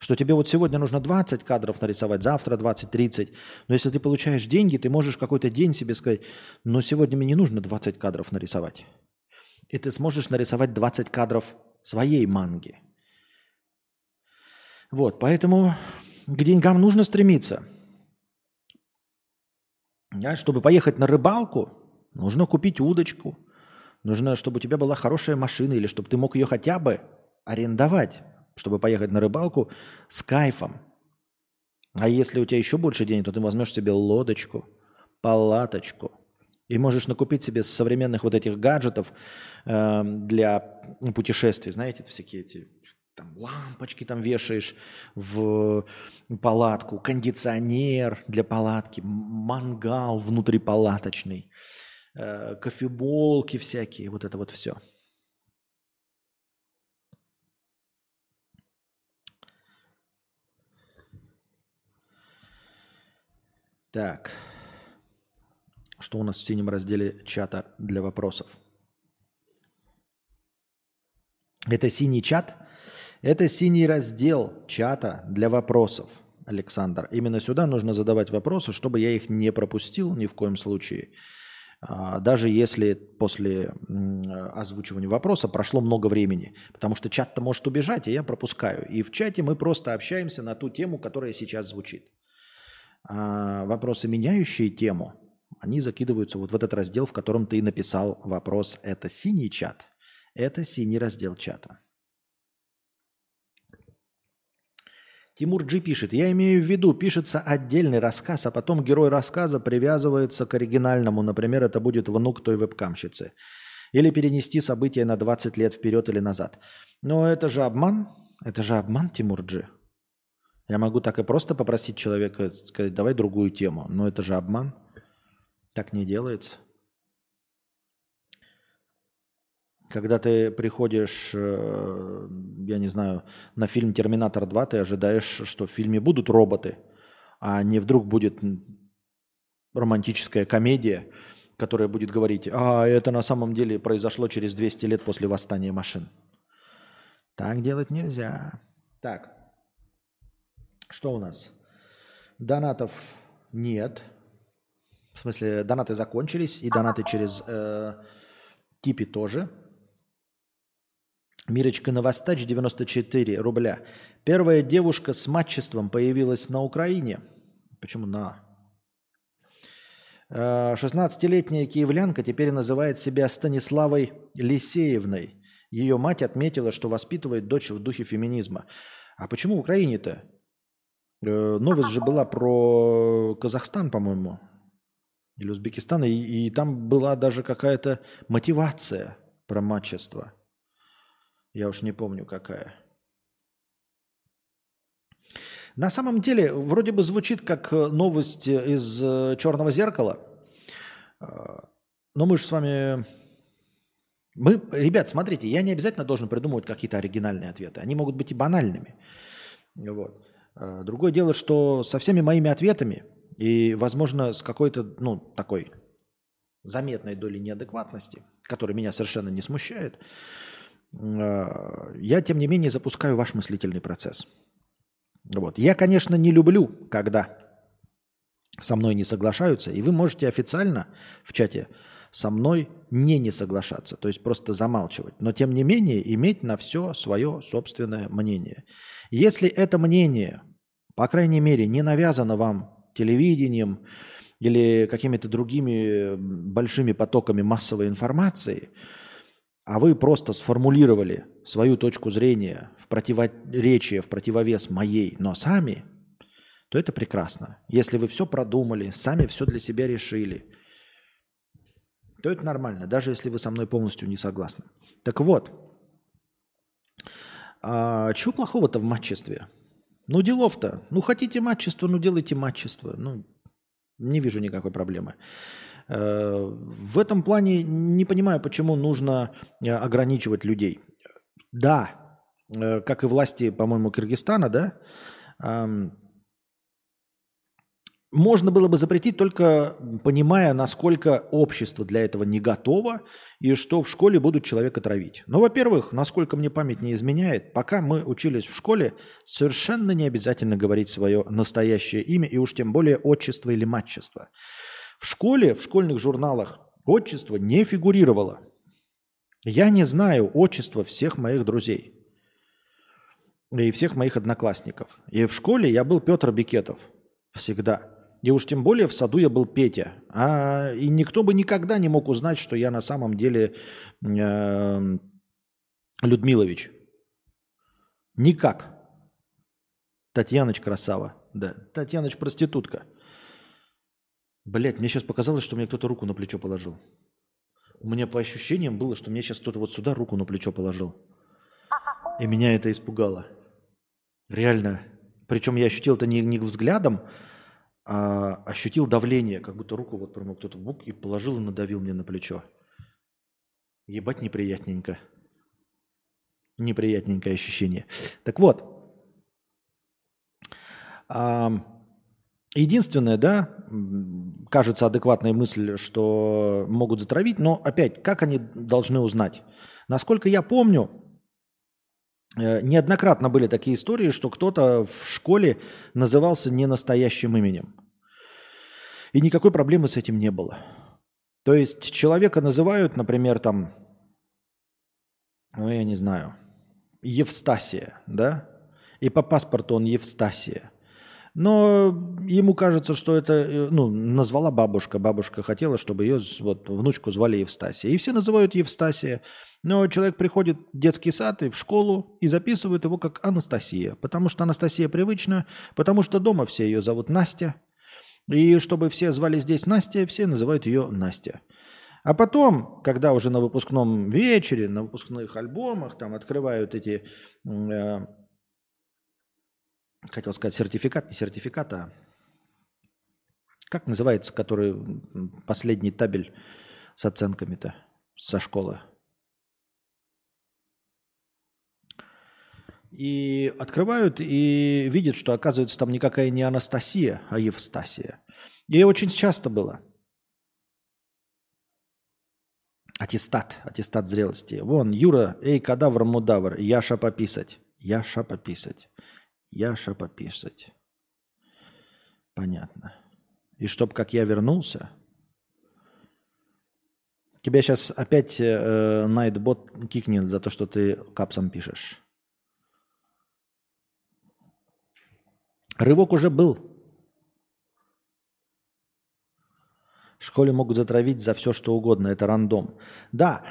A: Что тебе вот сегодня нужно 20 кадров нарисовать, завтра 20-30. Но если ты получаешь деньги, ты можешь какой-то день себе сказать, но сегодня мне не нужно 20 кадров нарисовать. И ты сможешь нарисовать 20 кадров своей манги. Вот, поэтому к деньгам нужно стремиться. Да, чтобы поехать на рыбалку, нужно купить удочку. Нужно, чтобы у тебя была хорошая машина, или чтобы ты мог ее хотя бы арендовать чтобы поехать на рыбалку с кайфом. А если у тебя еще больше денег, то ты возьмешь себе лодочку, палаточку. И можешь накупить себе современных вот этих гаджетов э, для путешествий. Знаете, всякие эти там, лампочки там вешаешь в палатку, кондиционер для палатки, мангал внутрипалаточный, э, кофеболки всякие, вот это вот все – Так. Что у нас в синем разделе чата для вопросов? Это синий чат? Это синий раздел чата для вопросов, Александр. Именно сюда нужно задавать вопросы, чтобы я их не пропустил ни в коем случае. А, даже если после озвучивания вопроса прошло много времени. Потому что чат-то может убежать, и я пропускаю. И в чате мы просто общаемся на ту тему, которая сейчас звучит а, вопросы, меняющие тему, они закидываются вот в этот раздел, в котором ты написал вопрос. Это синий чат. Это синий раздел чата. Тимур Джи пишет, я имею в виду, пишется отдельный рассказ, а потом герой рассказа привязывается к оригинальному. Например, это будет внук той вебкамщицы. Или перенести события на 20 лет вперед или назад. Но это же обман. Это же обман, Тимур Джи. Я могу так и просто попросить человека сказать, давай другую тему. Но это же обман. Так не делается. Когда ты приходишь, э, я не знаю, на фильм «Терминатор 2», ты ожидаешь, что в фильме будут роботы, а не вдруг будет романтическая комедия, которая будет говорить, а это на самом деле произошло через 200 лет после восстания машин. Так делать нельзя. Так. Что у нас? Донатов нет. В смысле, донаты закончились, и донаты через э, Типи тоже. Мирочка Новостач, 94 рубля. Первая девушка с матчеством появилась на Украине. Почему на? 16-летняя э, киевлянка теперь называет себя Станиславой Лисеевной. Ее мать отметила, что воспитывает дочь в духе феминизма. А почему Украине-то? Э, новость же была про Казахстан, по-моему, или Узбекистан, и, и там была даже какая-то мотивация про мачество. Я уж не помню какая. На самом деле, вроде бы звучит как э, новость из э, черного зеркала, но мы же с вами... Мы, ребят, смотрите, я не обязательно должен придумывать какие-то оригинальные ответы. Они могут быть и банальными. Вот. Э, другое дело, что со всеми моими ответами и, возможно, с какой-то, ну, такой заметной долей неадекватности, которая меня совершенно не смущает, э, я, тем не менее, запускаю ваш мыслительный процесс. Вот. Я, конечно, не люблю, когда со мной не соглашаются, и вы можете официально в чате со мной не не соглашаться, то есть просто замалчивать, но тем не менее иметь на все свое собственное мнение. Если это мнение, по крайней мере, не навязано вам телевидением или какими-то другими большими потоками массовой информации, а вы просто сформулировали свою точку зрения в противоречие, в противовес моей, но сами, то это прекрасно. Если вы все продумали, сами все для себя решили – то это нормально, даже если вы со мной полностью не согласны. Так вот, а, чего плохого-то в матчестве? Ну, делов-то. Ну, хотите матчество, ну, делайте матчество. Ну, не вижу никакой проблемы. Э, в этом плане не понимаю, почему нужно э, ограничивать людей. Да, э, как и власти, по-моему, Киргизстана, да, можно было бы запретить только понимая, насколько общество для этого не готово и что в школе будут человека травить. Но, во-первых, насколько мне память не изменяет, пока мы учились в школе, совершенно не обязательно говорить свое настоящее имя и уж тем более отчество или матчество. В школе, в школьных журналах отчество не фигурировало. Я не знаю отчества всех моих друзей и всех моих одноклассников. И в школе я был Петр Бикетов всегда. И уж тем более в саду я был Петя. А, и никто бы никогда не мог узнать, что я на самом деле э, Людмилович. Никак. Татьяныч красава. Да, Татьяныч проститутка. Блять, мне сейчас показалось, что мне кто-то руку на плечо положил. У меня по ощущениям было, что мне сейчас кто-то вот сюда руку на плечо положил. И меня это испугало. Реально. Причем я ощутил это не, не взглядом, а, ощутил давление, как будто руку вот прямо кто-то бук и положил и надавил мне на плечо. Ебать неприятненько. Неприятненькое ощущение. Так вот, единственное, да, кажется адекватная мысль, что могут затравить, но опять, как они должны узнать? Насколько я помню, неоднократно были такие истории, что кто-то в школе назывался не настоящим именем. И никакой проблемы с этим не было. То есть человека называют, например, там, ну я не знаю, Евстасия, да? И по паспорту он Евстасия. Но ему кажется, что это, э, ну, назвала бабушка. Бабушка хотела, чтобы ее вот внучку звали Евстасия. И все называют Евстасия. Но человек приходит в детский сад и в школу и записывают его как Анастасия, потому что Анастасия привычна, потому что дома все ее зовут Настя. И чтобы все звали здесь Настя, все называют ее Настя. А потом, когда уже на выпускном вечере, на выпускных альбомах там открывают эти, э, хотел сказать, сертификат, не сертификат, а как называется, который последний табель с оценками-то со школы? И открывают и видят, что оказывается там никакая не Анастасия, а Евстасия. И очень часто было. Аттестат, аттестат зрелости. Вон, Юра, эй, кадавр, мудавр, Яша пописать. Яша пописать. Яша пописать. Понятно. И чтоб как я вернулся, тебя сейчас опять э, Найтбот кикнет за то, что ты капсом пишешь. Рывок уже был. В школе могут затравить за все, что угодно. Это рандом. Да.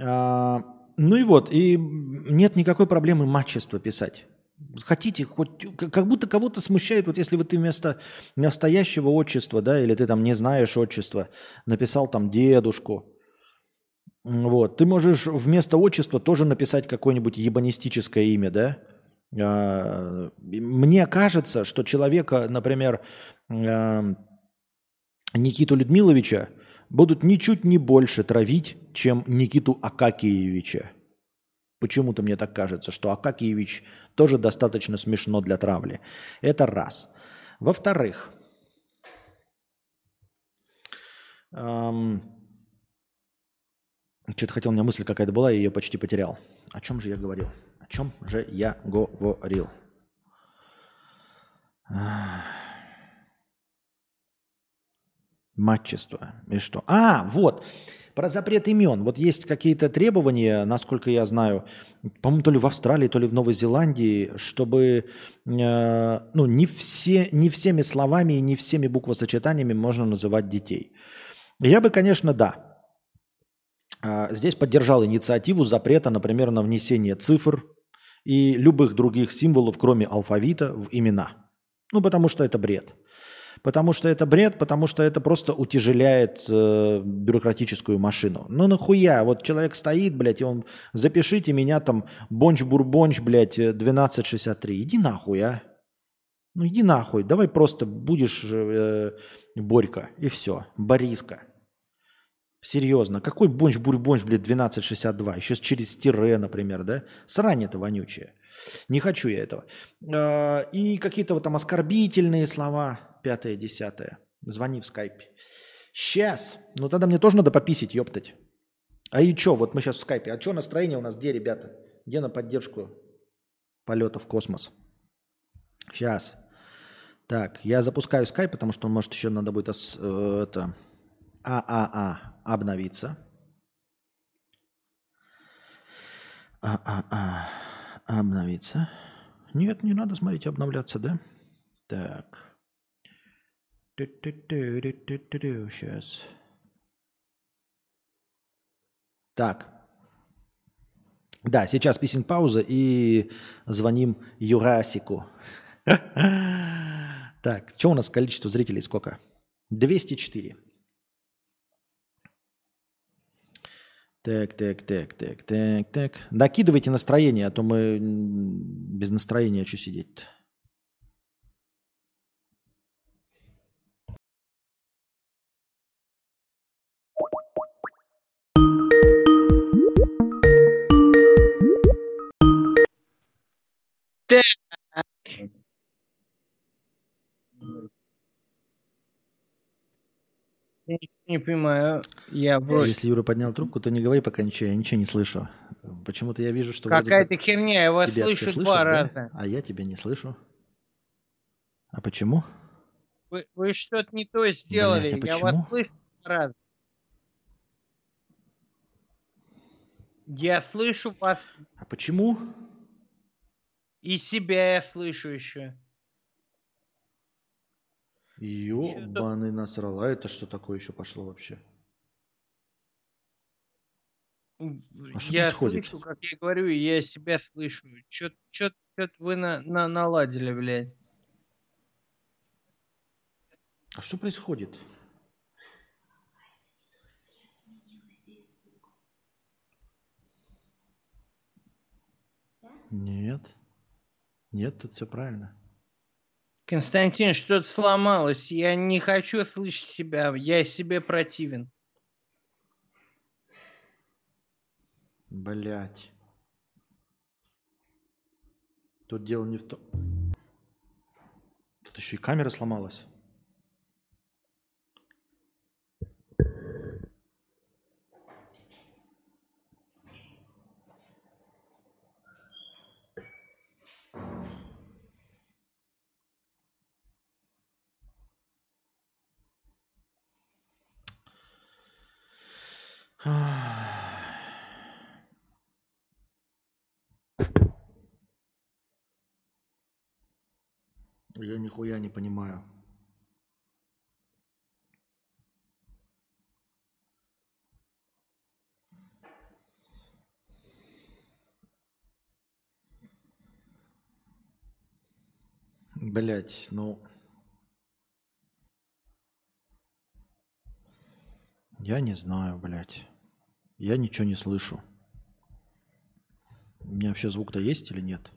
A: А, ну и вот. И нет никакой проблемы матчество писать. Хотите, хоть как будто кого-то смущает, вот если вот ты вместо настоящего отчества, да, или ты там не знаешь отчества, написал там дедушку, вот, ты можешь вместо отчества тоже написать какое-нибудь ебанистическое имя, да, мне кажется, что человека, например, а, Никиту Людмиловича будут ничуть не больше травить, чем Никиту Акакиевича. Почему-то мне так кажется, что Акакиевич тоже достаточно смешно для травли. Это раз. Во-вторых, эм, что-то хотел, у меня мысль какая-то была, я ее почти потерял. О чем же я говорил? Чем же я говорил? Матчество. И что? А, вот. Про запрет имен. Вот есть какие-то требования, насколько я знаю, по-моему, то ли в Австралии, то ли в Новой Зеландии, чтобы э, ну, не, все, не всеми словами и не всеми буквосочетаниями можно называть детей. Я бы, конечно, да. А, здесь поддержал инициативу запрета, например, на внесение цифр и любых других символов, кроме алфавита, в имена. Ну, потому что это бред. Потому что это бред, потому что это просто утяжеляет э, бюрократическую машину. Ну нахуя? Вот человек стоит, блядь, и он, запишите меня там, бонч-бурбонч, блядь, 1263. Иди нахуй, а. Ну иди нахуй, давай просто будешь э, Борька и все, Бориска. Серьезно, какой бонч-бурь-бонч, блядь, 1262? Еще через тире, например, да? Срань это вонючее. Не хочу я этого. Э, и какие-то вот там оскорбительные слова, пятое, десятое. Звони в скайпе. Сейчас. Ну тогда мне тоже надо пописить, ёптать. А и что, вот мы сейчас в скайпе. А что настроение у нас где, ребята? Где на поддержку полета в космос? Сейчас. Так, я запускаю скайп, потому что может еще надо будет э, это ААА обновиться. ААА обновиться. Нет, не надо, смотрите, обновляться, да? Так. Сейчас. Так. Да, сейчас песен пауза и звоним Юрасику. Так, что у нас количество зрителей сколько? 204. Так, так, так, так, так, так. Докидывайте настроение, а то мы без настроения что сидеть-то.
C: Я ничего не понимаю. Я вроде...
A: Если Юра поднял трубку, то не говори пока ничего, я ничего не слышу. Почему-то я вижу, что
C: Какая-то
A: как
C: херня, я вас
A: тебя
C: слышу
A: слышат,
C: два
A: да?
C: раза.
A: А я тебя не слышу. А почему?
C: Вы, вы что-то не то сделали.
A: Блядь, а
C: я вас слышу два раза. Я слышу вас
A: А почему?
C: и себя я слышу еще.
A: Ёбаный насрал. А это что такое еще пошло вообще? А что
C: я
A: происходит?
C: слышу, как я говорю, и я себя слышу. Что-то вы на, на- наладили, блядь.
A: А что происходит? Нет. Нет, тут все правильно.
C: Константин, что-то сломалось. Я не хочу слышать себя. Я себе противен.
A: Блять. Тут дело не в том. Тут еще и камера сломалась. Я нихуя не понимаю. Блять, ну... Я не знаю, блядь. Я ничего не слышу. У меня вообще звук-то есть или нет?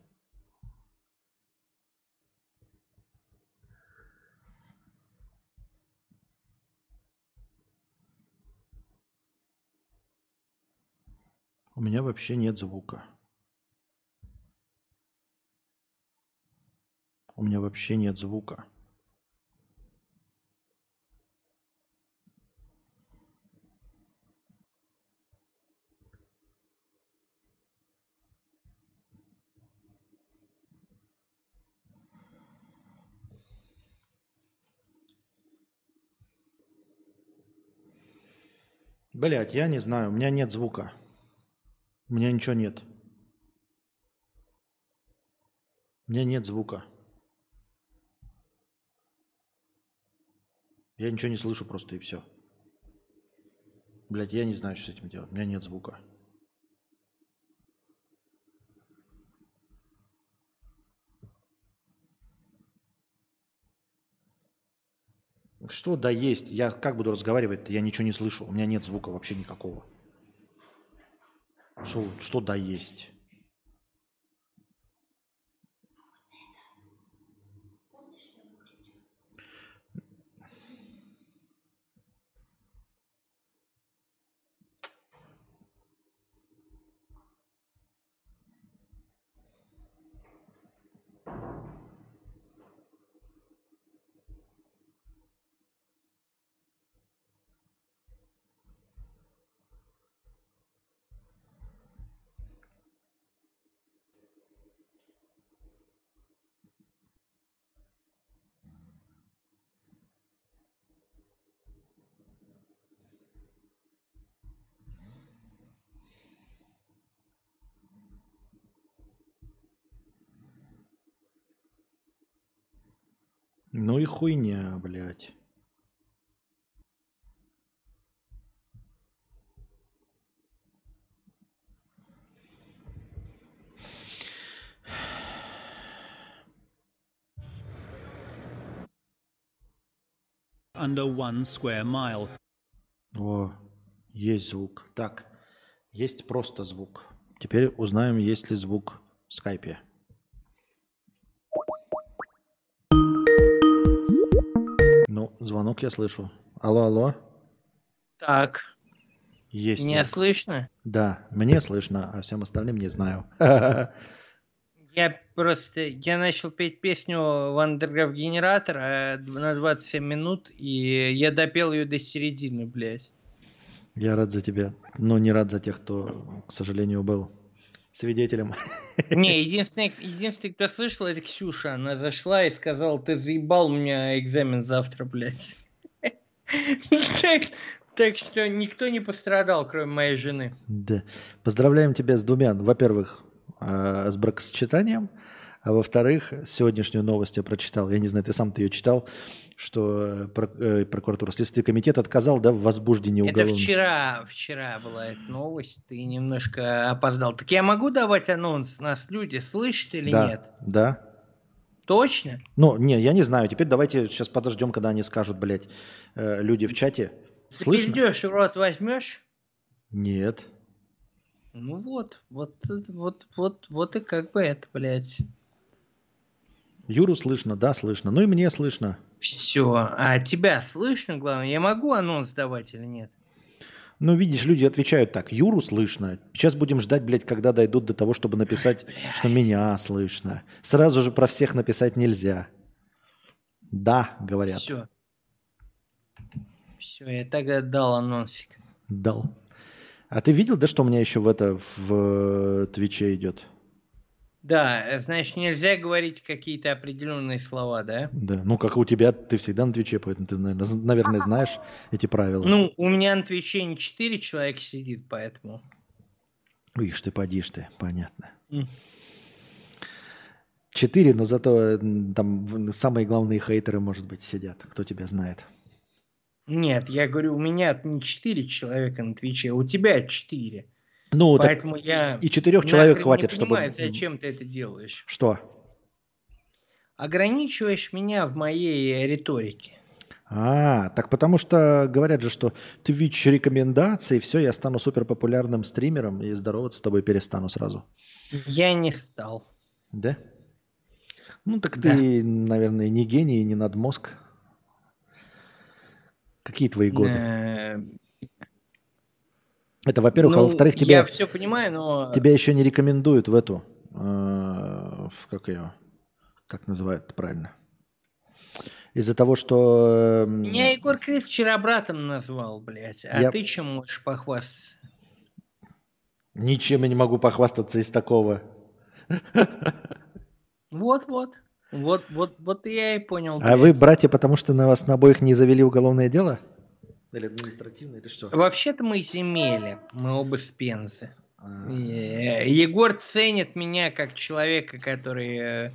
A: У меня вообще нет звука. У меня вообще нет звука. Блять, я не знаю, у меня нет звука. У меня ничего нет. У меня нет звука. Я ничего не слышу просто и все. Блять, я не знаю, что с этим делать. У меня нет звука. Что да есть? Я как буду разговаривать? Я ничего не слышу. У меня нет звука вообще никакого. Что, что да есть? Ну и хуйня, блядь.
D: under one square mile.
A: О, есть звук. Так, есть просто звук. Теперь узнаем, есть ли звук в скайпе. Ну, звонок я слышу. Алло, алло.
C: Так,
A: Есть.
C: меня
A: звук.
C: слышно?
A: Да, мне слышно, а всем остальным не знаю.
C: Я просто, я начал петь песню Вандерграф Генератор дв- на 27 минут, и я допел ее до середины, блядь.
A: Я рад за тебя, но не рад за тех, кто, к сожалению, был свидетелем.
C: Не, единственный, единственный, кто слышал, это Ксюша. Она зашла и сказала, ты заебал, меня экзамен завтра, блядь. Так, так что никто не пострадал, кроме моей жены.
A: Да. Поздравляем тебя с двумя. Во-первых, а, с бракосочетанием, а во-вторых, сегодняшнюю новость я прочитал. Я не знаю, ты сам-то ее читал, что э, э, прокуратура, Следственный комитет отказал да, в возбуждении
C: Это
A: уголовного.
C: вчера, вчера была эта новость, ты немножко опоздал. Так я могу давать анонс? Нас люди слышат или
A: да,
C: нет?
A: да.
C: Точно?
A: Ну, не, я не знаю. Теперь давайте сейчас подождем, когда они скажут, блядь, э, люди в чате. Слышно?
C: В рот возьмешь?
A: Нет.
C: Ну вот, вот, это- вот, вот, вот и как бы это, блядь.
A: Юру слышно, да, слышно. Ну и мне слышно.
C: Все. А тебя слышно, главное? Я могу анонс давать или нет?
A: Ну, видишь, люди отвечают так. Юру слышно. Сейчас будем ждать, блядь, когда дойдут до того, чтобы написать, что меня слышно. Сразу же про всех написать нельзя. Да, говорят.
C: Все. Все, я тогда дал анонсик.
A: Дал. А ты видел, да, что у меня еще в это в э, Твиче идет?
C: Да, э, значит, нельзя говорить какие-то определенные слова, да?
A: Да. Ну, как у тебя, ты всегда на Твиче, поэтому ты, наверное, знаешь эти правила.
C: Ну, у меня на Твиче не 4 человека сидит, поэтому...
A: Ишь ты, поди ж ты, понятно. Четыре, но зато э, там самые главные хейтеры, может быть, сидят. Кто тебя знает?
C: Нет, я говорю, у меня не 4 человека на Твиче, а у тебя 4.
A: Ну, так
C: Поэтому я
A: и четырех человек хватит,
C: не
A: чтобы...
C: понимаю, зачем ты это делаешь.
A: Что?
C: Ограничиваешь меня в моей риторике.
A: А, так потому что говорят же, что Twitch рекомендации, все, я стану супер популярным стримером и здороваться с тобой перестану сразу.
C: Я не стал.
A: Да? Ну так ты, наверное, не гений, не надмозг. Какие твои годы? Это, во-первых, а
C: ну,
A: во-вторых,
C: Я
A: тебя,
C: все понимаю, но...
A: тебя еще не рекомендуют в эту, э, в как ее, как называют правильно? Из-за того, что... э,
C: Меня Егор Крид вчера братом назвал, блядь. А
A: Я-
C: ты чем можешь похвастаться?
A: Ничем я не могу похвастаться из такого.
C: Вот-вот. Вот, вот, вот я и понял.
A: А
C: блядь.
A: вы, братья, потому что на вас на обоих не завели уголовное дело? Или административное, или что?
C: Вообще-то мы земели. Мы оба с Пензы.
A: А,
C: Э, Егор ценит меня как человека, который э,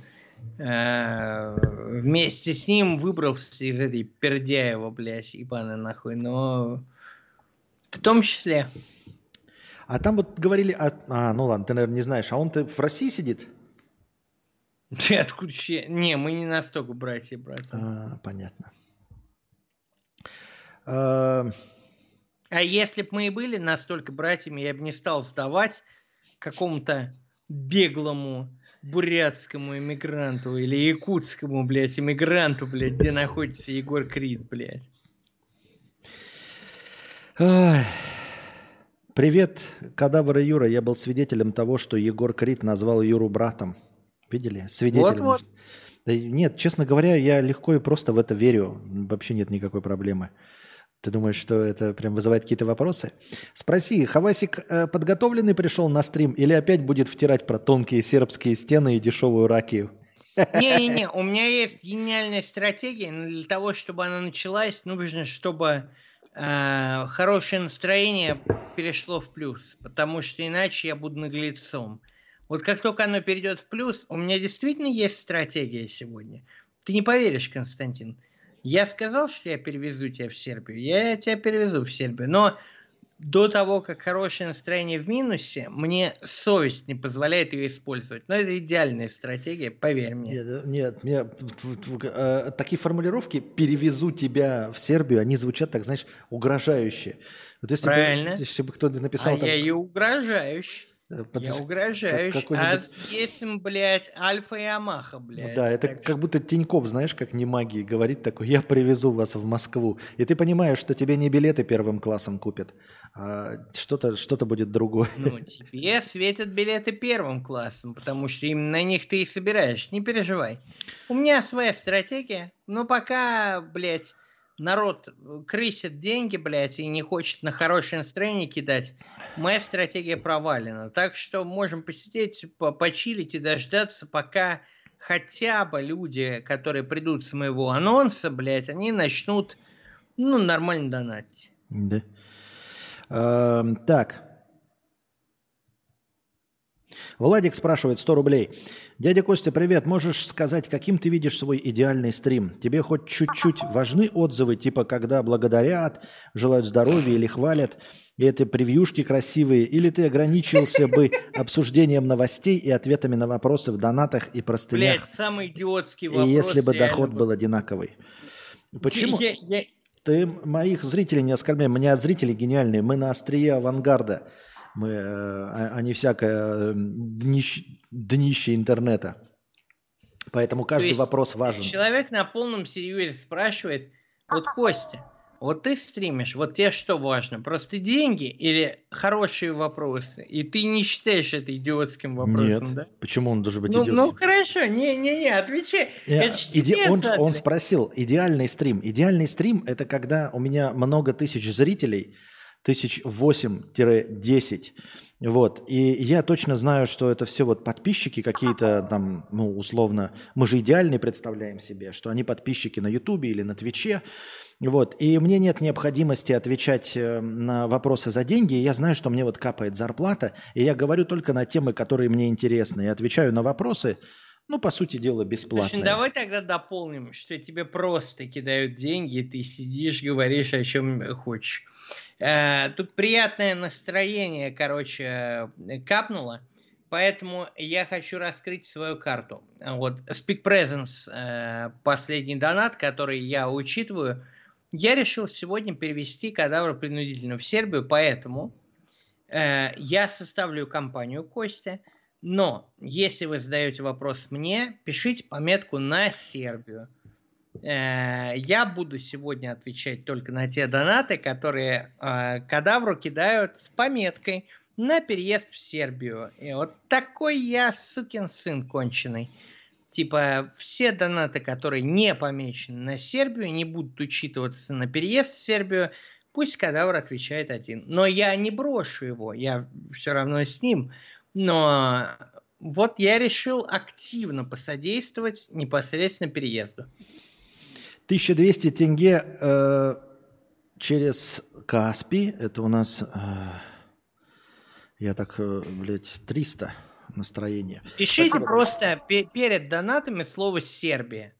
C: э, вместе с ним выбрался из этой Пердяева, блядь, ебаный нахуй, но в том числе.
A: А там вот говорили... о- А, ну ладно, ты, наверное, не знаешь. А он-то в России сидит?
C: Ты откуда Не, мы не настолько братья, брат.
A: А, понятно. А,
C: А если бы мы и были настолько братьями, я бы не стал сдавать какому-то беглому бурятскому иммигранту или якутскому, блядь, иммигранту, блядь, где находится Егор Крид, блядь.
A: Привет, Кадавр и Юра. Я был свидетелем того, что Егор Крид назвал Юру братом. Видели? Свидетелем.
C: Вот-вот.
A: Да нет, честно говоря, я легко и просто в это верю. Вообще нет никакой проблемы. Ты думаешь, что это прям вызывает какие-то вопросы? Спроси, Хавасик э, подготовленный пришел на стрим или опять будет втирать про тонкие сербские стены и дешевую ракию?
C: Не-не-не, у меня есть гениальная стратегия, но для того, чтобы она началась, нужно, чтобы э, хорошее настроение перешло в плюс, потому что иначе я буду наглецом. Вот как только оно перейдет в плюс, у меня действительно есть стратегия сегодня. Ты не поверишь, Константин. Я сказал, что я перевезу тебя в Сербию. Я тебя перевезу в Сербию. Но до того, как хорошее настроение в минусе, мне совесть не позволяет ее использовать. Но это идеальная стратегия, поверь мне.
A: Нет, нет мне, э, такие формулировки «перевезу тебя в Сербию», они звучат так, знаешь, угрожающе. Вот если
C: Правильно.
A: Бы, если бы кто-то написал...
C: А
A: там,
C: я и угрожающий.
A: Э,
C: Я
A: подожди,
C: угрожающий.
A: как-
C: А здесь, блядь, альфа и амаха, блядь.
A: Да, это
C: Так
A: как будто Тиньков, знаешь, как не магии, говорит такой, я привезу вас в Москву. И ты понимаешь, что тебе не билеты первым классом купят, а что-то что будет другое.
C: Ну, тебе светят билеты первым классом, потому что именно на них ты и собираешь. Не переживай. У меня своя стратегия, но пока, блядь, народ э, крысит деньги, блядь, и не хочет на хорошее настроение кидать, моя стратегия провалена. Так что можем посидеть, по- почилить и дождаться, пока хотя бы люди, которые придут с моего анонса, блядь, они начнут, ну, нормально донатить.
A: Да. Эм, так. Владик спрашивает 100 рублей. Дядя Костя, привет. Можешь сказать, каким ты видишь свой идеальный стрим? Тебе хоть чуть-чуть важны отзывы, типа когда благодарят, желают здоровья или хвалят, и это превьюшки красивые, или ты ограничился бы обсуждением новостей и ответами на вопросы в донатах и простынях,
C: Блядь, самый идиотский
A: и
C: вопрос.
A: если бы доход
C: был.
A: был одинаковый? Почему?
C: Я- я-
A: Ты моих зрителей не оскорбляй. У меня зрители гениальные. Мы на острие авангарда. Мы, э, а а не всякое э, днищ- днище интернета. Поэтому каждый
C: есть
A: вопрос важен.
C: Человек на полном серьезе спрашивает, вот Костя, вот ты стримишь, вот тебе что важно, просто деньги или хорошие вопросы? И ты не считаешь это идиотским вопросом,
A: Нет.
C: да?
A: Почему он должен быть
C: Ну,
A: идиотским?
C: ну хорошо, не-не-не, отвечай.
A: Не,
C: Это ж
A: иде- он, он спросил, идеальный стрим. Идеальный стрим – это когда у меня много тысяч зрителей, тысяч восемь-десять. Вот. И я точно знаю, что это все вот подписчики какие-то там, ну, условно, мы же идеальные представляем себе, что они подписчики на Ютубе или на Твиче. Вот. И мне нет необходимости отвечать э, на вопросы за деньги. Я знаю, что мне вот капает зарплата, и я говорю только на темы, которые мне интересны. И отвечаю на вопросы, ну, по сути дела, бесплатно.
C: Ну давай тогда дополним, что тебе просто кидают деньги, ты сидишь, говоришь, о чем хочешь. Э, Тут приятное настроение, короче, э, капнуло, поэтому я хочу раскрыть свою карту. Вот Speak Presence, э, последний донат, который я учитываю, я решил сегодня перевести кадавр принудительно в Сербию, поэтому я составлю компанию Костя, но если вы задаете вопрос мне, пишите пометку на Сербию. Э, Я буду сегодня отвечать только на те донаты, которые э, кадавру кидают с пометкой на переезд в Сербию. И вот такой я сукин сын конченый. Типа все донаты, которые не помечены на Сербию, не будут учитываться на переезд в Сербию. Пусть кадавр отвечает один. Но я не брошу его, я все равно с ним. Но вот я решил активно посодействовать непосредственно переезду.
A: 1200 тенге э, через Каспи. Это у нас, э, я так, э, блядь, 300 настроение.
C: Пишите
A: Спасибо
C: просто пе- перед донатами слово Сербия.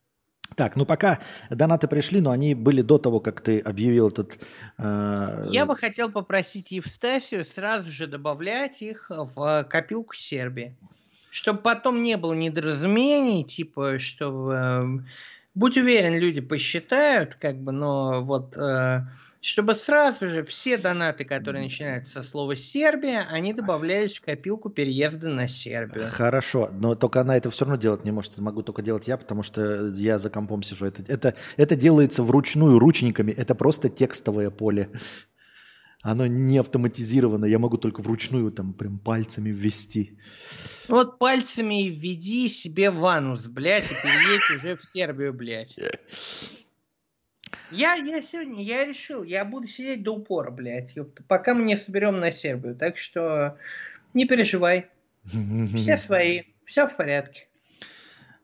A: Так, ну пока донаты пришли, но они были до того, как ты объявил этот... э,
C: Я бы хотел попросить Евстасию сразу же добавлять их в копилку Сербии. Чтобы потом не было недоразумений, типа, что... будь уверен, люди посчитают, как бы, но вот... э, чтобы сразу же все донаты, которые начинаются со слова Сербия, они добавлялись в копилку переезда на Сербию.
A: Хорошо, но только она это все равно делать не может. Могу только делать я, потому что я за компом сижу. Это, это, это делается вручную, ручниками. Это просто текстовое поле. Оно не автоматизировано. Я могу только вручную там прям пальцами ввести.
C: Вот пальцами и введи себе в анус, блядь, и переедь уже в Сербию, блядь. Я, я сегодня, я решил, я буду сидеть до упора, блядь, ёпта, пока мы не соберем на Сербию. Так что не переживай, все свои, все в порядке.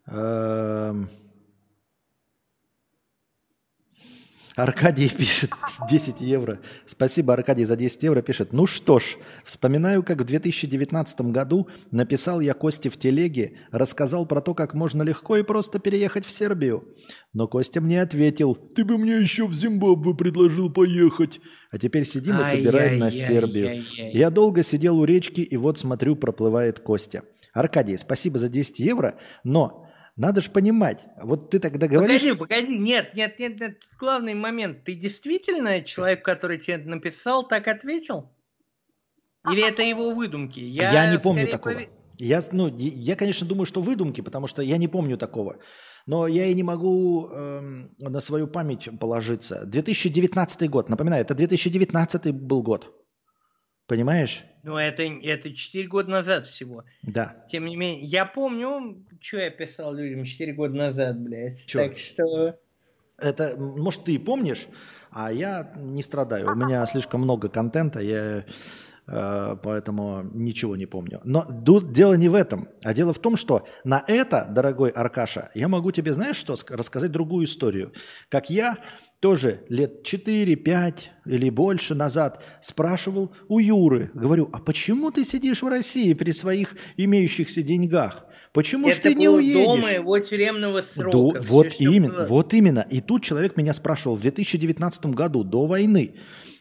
A: Эм. Аркадий пишет с 10 евро. Спасибо, Аркадий, за 10 евро. Пишет, ну что ж, вспоминаю, как в 2019 году написал я Косте в телеге, рассказал про то, как можно легко и просто переехать в Сербию. Но Костя мне ответил, ты бы мне еще в Зимбабве предложил поехать. А теперь сидим и собираем на Сербию. Я долго сидел у речки, и вот смотрю, проплывает Костя. Аркадий, спасибо за 10 евро, но надо же понимать, вот ты тогда говоришь...
C: Погоди, погоди, нет, нет, нет, нет, главный момент. Ты действительно человек, который тебе написал, так ответил? Или это его выдумки?
A: Я, не помню такого.
C: пове-
A: Я, ну, я, я, конечно, думаю, что выдумки, потому что я не помню такого. Но я и не могу эм, на свою память положиться. 2019 год, напоминаю, это 2019 был год. Понимаешь?
C: Ну, это, это 4 года назад всего.
A: Да.
C: Тем не менее, я помню, что я писал людям 4 года назад, блядь.
A: Чё?
C: Так что...
A: Это, может, ты и помнишь, а я не страдаю. У меня слишком много контента, я э, поэтому ничего не помню. Но ду- дело не в этом, а дело в том, что на это, дорогой Аркаша, я могу тебе, знаешь что, ск- рассказать другую историю. Как я тоже лет 4-5 или больше назад спрашивал у Юры, говорю, а почему ты сидишь в России при своих имеющихся деньгах? Почему ж
C: это
A: ты не уедешь?
C: до моего тюремного
A: До-
C: срока. Всё,
A: вот
C: что
A: именно,
C: было.
A: вот именно. И тут человек меня спрашивал в 2019 году, до войны.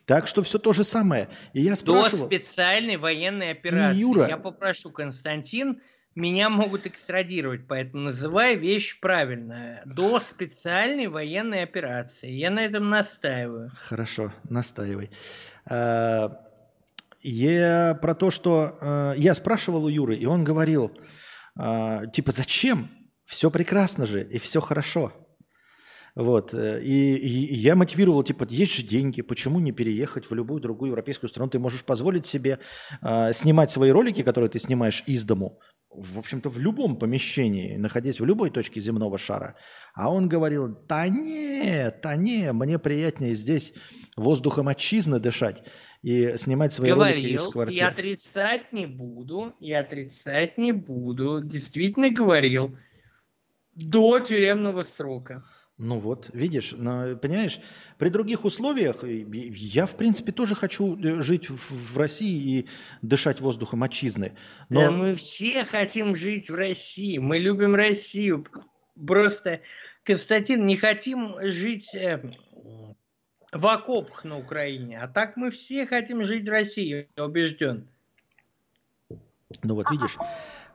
A: Так что все то же самое. И я
C: До
A: спрашивал,
C: специальной военной операции.
A: Юра.
C: Я попрошу, Константин, меня могут экстрадировать, поэтому называй вещь правильно. До специальной военной операции. Я на этом настаиваю.
A: хорошо, настаивай. Э, Я про то, что э, я спрашивал у Юры, и он говорил, э, типа, зачем? Все прекрасно же, и все хорошо. Вот. э, И, и я мотивировал, типа, есть же деньги, почему не переехать в любую другую европейскую страну? Ты можешь позволить себе э, снимать свои ролики, которые ты снимаешь из дому, в общем-то, в любом помещении, находясь в любой точке земного шара. А он говорил, да нет, да не, мне приятнее здесь воздухом отчизны дышать и снимать свои ролики из
C: Говорил,
A: квартиры.
C: отрицать не буду, и отрицать не буду. Действительно говорил. До тюремного срока.
A: Ну вот, видишь, понимаешь, при других условиях я, в принципе, тоже хочу э, жить в, в России и дышать воздухом отчизны. Но
C: Да мы все хотим жить в России. Мы любим Россию. Просто, Константин, не хотим жить э, в окопах на Украине. А так мы все хотим жить в России, я убежден.
A: Ну вот, видишь.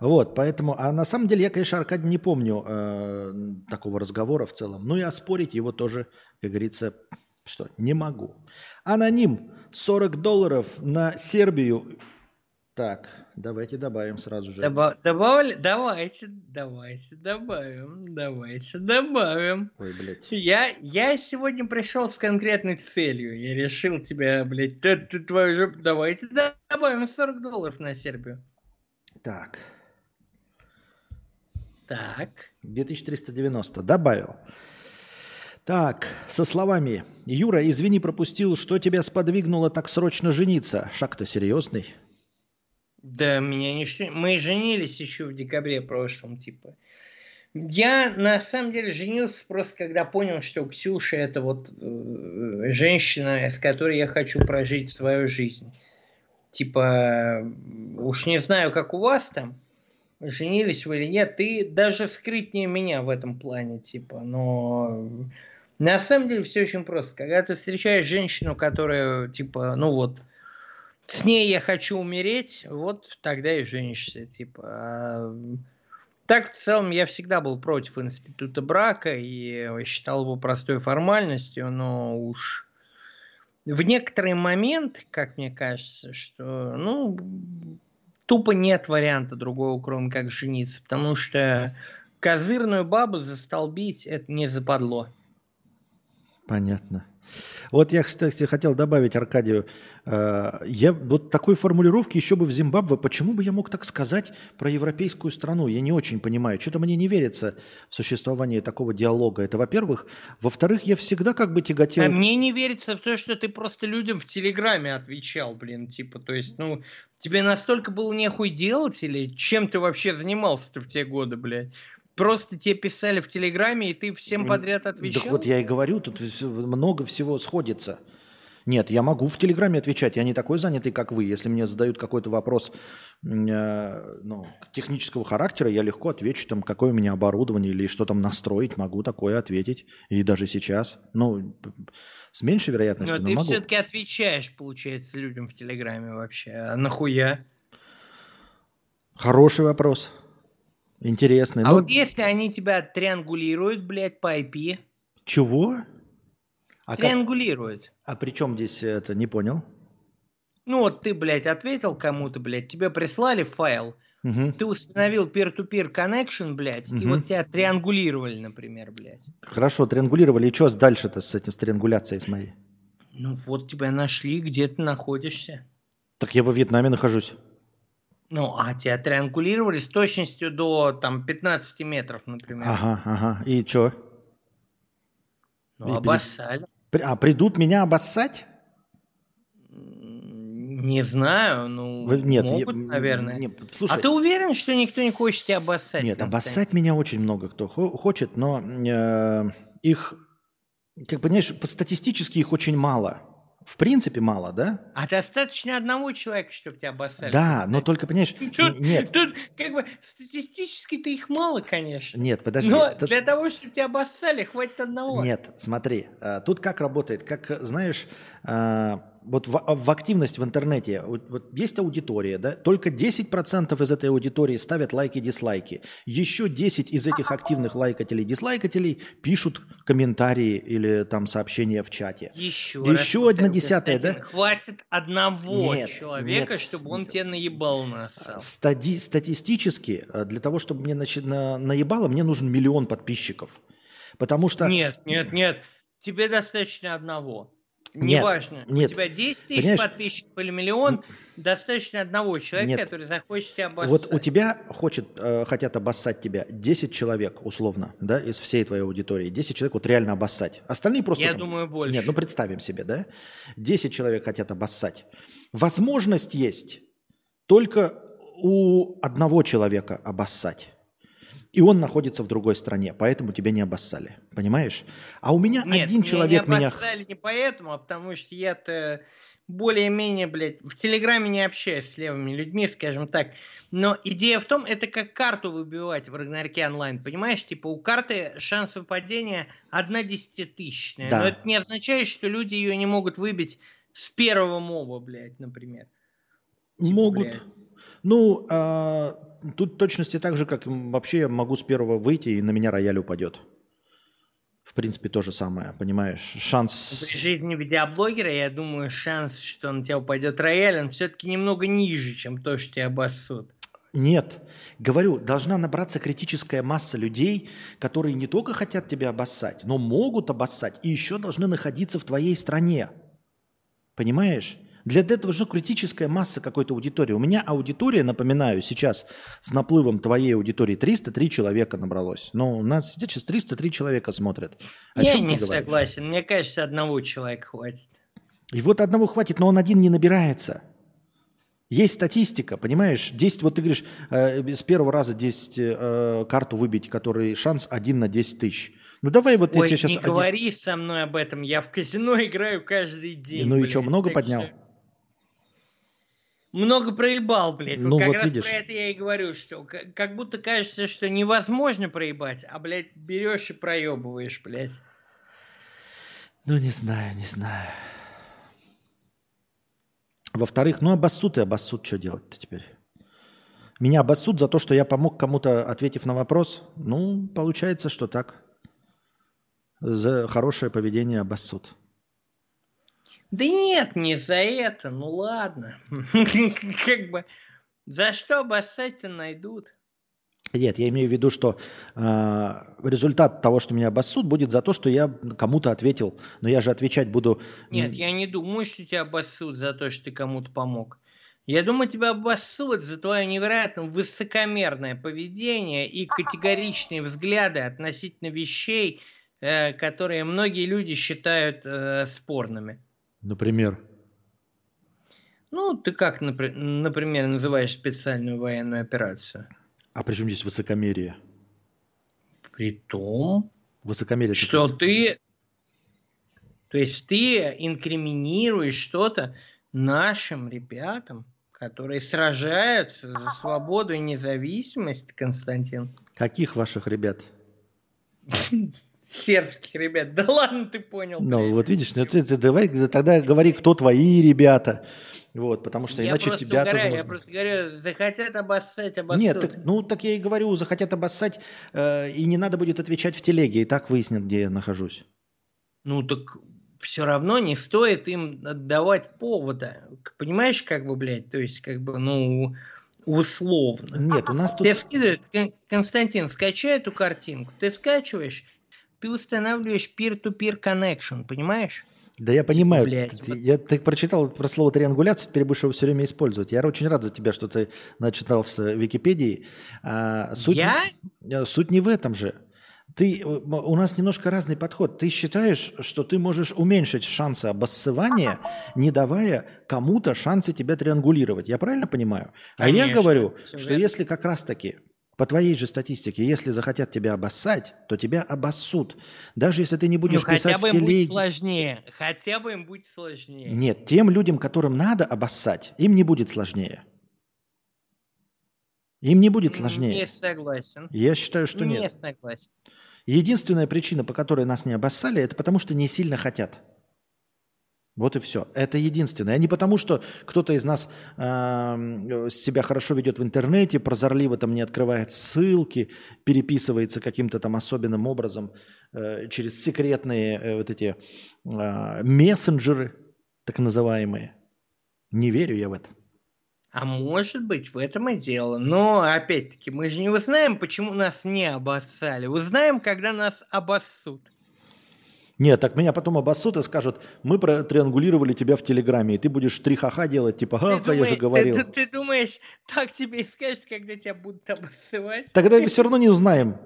A: Вот, поэтому, а на самом деле я, конечно, Аркадий, не помню э, такого разговора в целом. Ну и оспорить его тоже, как говорится, что, не могу. Аноним, 40 долларов на Сербию. Так, давайте добавим сразу же.
C: Доба- добавили? Давайте, давайте добавим. Давайте добавим.
A: Ой, блядь.
C: Я, я сегодня пришел с конкретной целью. Я решил тебя, блядь, ты, ты твою жопу, давайте добавим 40 долларов на Сербию.
A: Так,
C: Так.
A: 2390. Добавил. Так, со словами. Юра, извини, пропустил. Что тебя сподвигнуло так срочно жениться? Шаг-то серьезный.
C: Да, меня не Мы женились еще в декабре прошлом, типа. Я на самом деле женился просто когда понял, что Ксюша это вот э, женщина, с которой я хочу прожить свою жизнь. Типа, уж не знаю, как у вас там, женились вы или нет, ты даже скрытнее меня в этом плане, типа, но на самом деле все очень просто. Когда ты встречаешь женщину, которая, типа, ну вот, с ней я хочу умереть, вот тогда и женишься, типа. А Так, в целом, я всегда был против института брака и считал его простой формальностью, но уж в некоторый момент, как мне кажется, что, ну, тупо нет варианта другого, кроме как жениться, потому что козырную бабу застолбить это не западло.
A: Понятно. Вот я, кстати, хотел добавить Аркадию. э, Я вот такой формулировки еще бы в Зимбабве. Почему бы я мог так сказать про европейскую страну? Я не очень понимаю. Что-то мне не верится в существование такого диалога. Это, во-первых. Во-вторых, я всегда как бы тяготел...
C: А мне не верится в то, что ты просто людям в Телеграме отвечал, блин, типа, то есть, ну, тебе настолько было нехуй делать или чем ты вообще занимался-то в те годы, блядь? Просто тебе писали в Телеграме, и ты всем подряд отвечал?
A: Так вот я и говорю, тут много всего сходится. Нет, я могу в Телеграме отвечать. Я не такой занятый, как вы. Если мне задают какой-то вопрос э, ну, технического характера, я легко отвечу, там, какое у меня оборудование или что там настроить. Могу такое ответить. И даже сейчас. Ну, с меньшей
C: Но
A: вероятностью, но,
C: ты
A: могу.
C: все-таки отвечаешь, получается, людям в Телеграме вообще. А нахуя?
A: Хороший вопрос. Интересный.
C: А
A: Ну,
C: вот если они тебя триангулируют, блядь, по IP,
A: Чего? А, как-
C: триангулируют.
A: а при чем здесь это? Не понял.
C: Ну вот ты, блядь, ответил кому-то, блядь, тебе прислали файл,
A: Мгм.
C: ты установил peer-to-peer connection, блядь, и
A: Мгм.
C: вот тебя триангулировали, например, блядь.
A: Хорошо, триангулировали. И что дальше-то с этим, с триангуляцией с моей?
C: Ну вот тебя нашли, где ты находишься.
A: Так я во Вьетнаме нахожусь.
C: Ну, а тебя триангулировали с точностью до, там, 15 метров, например.
A: Ага, ага. И что?
C: Ну,
A: и
C: обоссали.
A: А придут меня обоссать?
C: Не знаю, ну,
A: Вы- Нет, я-
C: могут,
A: м,
C: наверное.
A: не, слушай,
C: а ты уверен, что никто не хочет тебя обоссать?
A: нет, обоссать меня очень много кто хо- хочет, но э, их, как понимаешь, по- статистически их очень мало. В принципе, мало, да?
C: А достаточно одного человека, чтобы тебя обоссали.
A: Да, но только, понимаешь,
C: Тут,
A: нет,
C: тут как бы статистически-то их мало, конечно.
A: нет, подожди.
C: Но
A: т-
C: для того, чтобы тебя обоссали, хватит одного.
A: Нет, смотри, э, тут как работает, как, знаешь, э, вот в, в активность в интернете, вот, вот есть аудитория, да, только 10% из этой аудитории ставят лайки, дизлайки. Еще 10 из этих активных лайкателей, дизлайкателей пишут комментарии или там сообщения в чате.
C: Еще,
A: Еще одна десятая, да?
C: Хватит одного
A: Нет,
C: человека,
A: нет.
C: чтобы он тебя наебал нас.
A: Стади- статистически, э, для того, чтобы мне начи- на- наебало, мне нужен миллион подписчиков. Потому что...
C: Нет, нет, нет. Тебе достаточно одного. Неважно,
A: нет.
C: у тебя 10 тысяч
A: Понимаешь?
C: подписчиков или миллион, достаточно одного человека,
A: Нет.
C: который захочет тебя обоссать.
A: Вот у тебя хочет, э, хотят обоссать тебя 10 человек, условно, да, из всей твоей аудитории. 10 человек вот реально обоссать. Остальные просто...
C: Я
A: там-
C: думаю, больше.
A: Нет, ну представим себе, да? 10 человек хотят обоссать. Возможность есть только у одного человека обоссать. И он находится в другой стране, поэтому тебя не обоссали. Понимаешь? А у меня
C: Нет,
A: один
C: меня
A: человек
C: не
A: меня...
C: обоссали не поэтому, а потому что я-то более-менее, блядь, в Телеграме не общаюсь с левыми людьми, скажем так. Но идея в том, это как карту выбивать в Рагнарке онлайн, понимаешь? Типа у карты шанс выпадения одна десятитысячная.
A: Да.
C: Но это не означает, что люди ее не могут выбить с первого моба, блядь, например. Типа,
A: Могут.
C: блядь.
A: Ну, а, тут точности так же, как вообще я могу с первого выйти, и на меня рояль упадет. В принципе, то же самое, понимаешь? Шанс...
C: При жизни видеоблогера, я думаю, шанс, что на тебя упадет рояль, он все-таки немного ниже, чем то, что тебя обоссут.
A: Нет. Говорю, должна набраться критическая масса людей, которые не только хотят тебя обоссать, но могут обоссать и еще должны находиться в твоей стране. Понимаешь? Для этого же критическая масса какой-то аудитории. У меня аудитория, напоминаю, сейчас с наплывом твоей аудитории 303 человека набралось. Но у нас сейчас 303 человека смотрят. О
C: я не
A: говоришь?
C: согласен. Мне кажется, одного человека хватит.
A: И вот одного хватит, но он один не набирается. Есть статистика, понимаешь? 10, вот ты говоришь, э, с первого раза 10 э, карту выбить, который шанс 1 на 10 тысяч. Ну давай вот
C: Ой,
A: я тебе
C: не
A: сейчас...
C: говори со мной об этом. Я в казино играю каждый день.
A: Ну и
C: блядь,
A: что, много поднял?
C: что- Много проебал, блядь.
A: Ну
C: вот как
A: вот
C: раз
A: видишь.
C: про это я и говорю, что как будто кажется, что невозможно проебать, а, блядь, берешь и проебываешь, блядь.
A: Ну не знаю, не знаю. Во-вторых, ну обоссут и обоссут, что делать-то теперь? Меня обоссут за то, что я помог кому-то, ответив на вопрос. Ну, получается, что так. За хорошее поведение обоссут.
C: Да нет, не за это, ну ладно. Как бы, за что обоссать-то найдут?
A: Нет, я имею в виду, что э, результат того, что меня обоссут, будет за то, что я кому-то ответил. Но я же отвечать буду...
C: Нет, я не думаю, что тебя обоссут за то, что ты кому-то помог. Я думаю, тебя обоссут за твое невероятно высокомерное поведение и категоричные взгляды относительно вещей, э, которые многие люди считают э, спорными.
A: Например.
C: Ну, ты как, напри- например, называешь специальную военную операцию?
A: А при чем здесь высокомерие?
C: При том,
A: Высокомерие.
C: что
A: такое.
C: ты... То есть ты инкриминируешь что-то нашим ребятам, которые сражаются за свободу и независимость, Константин.
A: Каких ваших ребят?
C: Сербских ребят. Да ладно, ты понял.
A: Ну, вот видишь, ну, ты, ты давай тогда говори, кто твои ребята. Вот, потому что
C: я
A: иначе тебя тоже
C: угораю, я
A: можно-
C: просто говорю, захотят обоссать, обоссут.
A: Нет, так, ну так я и говорю, захотят обоссать, э, и не надо будет отвечать в телеге, и так выяснят, где я нахожусь.
C: Ну так все равно не стоит им отдавать повода. Понимаешь, как бы, блядь, то есть, как бы, ну, условно.
A: Нет, у нас тут...
C: Тебе скидывают, Кон- Константин, скачай эту картинку, ты скачиваешь, ты устанавливаешь peer-to-peer connection, понимаешь?
A: Да я понимаю,
C: блядь,
A: ты,
C: вот-
A: я, ты прочитал про слово триангуляция, теперь будешь его все время использовать. Я очень рад за тебя, что ты начитался Википедии. А, суть, не-
C: Я?
A: э, суть не в этом же. Ты, э, у нас немножко разный подход. Ты считаешь, что ты можешь уменьшить шансы обоссывания, не давая кому-то шансы тебя триангулировать. Я правильно понимаю? А я
C: Конечно,
A: говорю, что
C: верно.
A: если как раз-таки по твоей же статистике, если захотят тебя обоссать, то тебя обоссут. Даже если ты не
C: Ну,
A: будешь
C: хотя
A: писать
C: бы
A: в
C: им будет
A: телеге.
C: сложнее, хотя бы им будет сложнее.
A: Нет, тем людям, которым надо обоссать, им не будет сложнее. Им не будет сложнее.
C: Не согласен.
A: Я считаю, что
C: не
A: нет.
C: согласен.
A: Единственная причина, по которой нас не обоссали, это потому что не сильно хотят. Вот и все. Это единственное. А не потому, что кто-то из нас эм, себя хорошо ведет в интернете, прозорливо там не открывает ссылки, переписывается каким-то там особенным образом э, через секретные э, вот эти э, мессенджеры, так называемые. Не верю я в это.
C: А может быть, в этом и дело. Но, опять-таки, мы же не узнаем, почему нас не обоссали. Узнаем, когда нас обоссут.
A: Нет, так меня потом обоссут и скажут, мы триангулировали тебя в Телеграме, и ты будешь три ха-ха делать, типа,
C: Ты
A: ха, я же
C: ты-
A: говорил.
C: Ты, ты думаешь, так тебе и скажут, когда тебя будут обоссывать?
A: Тогда мы все равно не узнаем.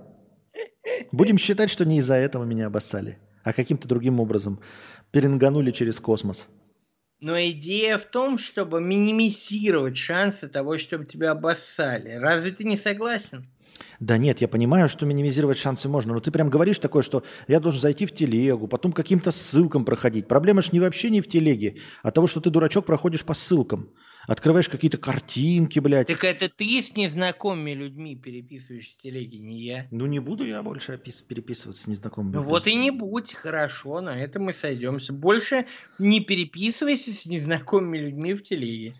A: Будем считать, что не из-за этого меня обоссали, а каким-то другим образом перенганули через космос.
C: Но идея в том, чтобы минимизировать шансы того, чтобы тебя обоссали. Разве ты не согласен?
A: Да нет, я понимаю, что минимизировать шансы можно, но ты прям говоришь такое, что я должен зайти в телегу, потом каким-то ссылкам проходить. Проблема ж не вообще не в телеге, а того, что ты, дурачок, проходишь по ссылкам. Открываешь какие-то картинки, блядь.
C: Так это ты с незнакомыми людьми переписываешь с телеги, не я.
A: Ну не буду я больше опис- переписываться с незнакомыми.
C: Ну
A: людьми.
C: вот и не будь, хорошо, на этом мы сойдемся. Больше не переписывайся с незнакомыми людьми в телеге.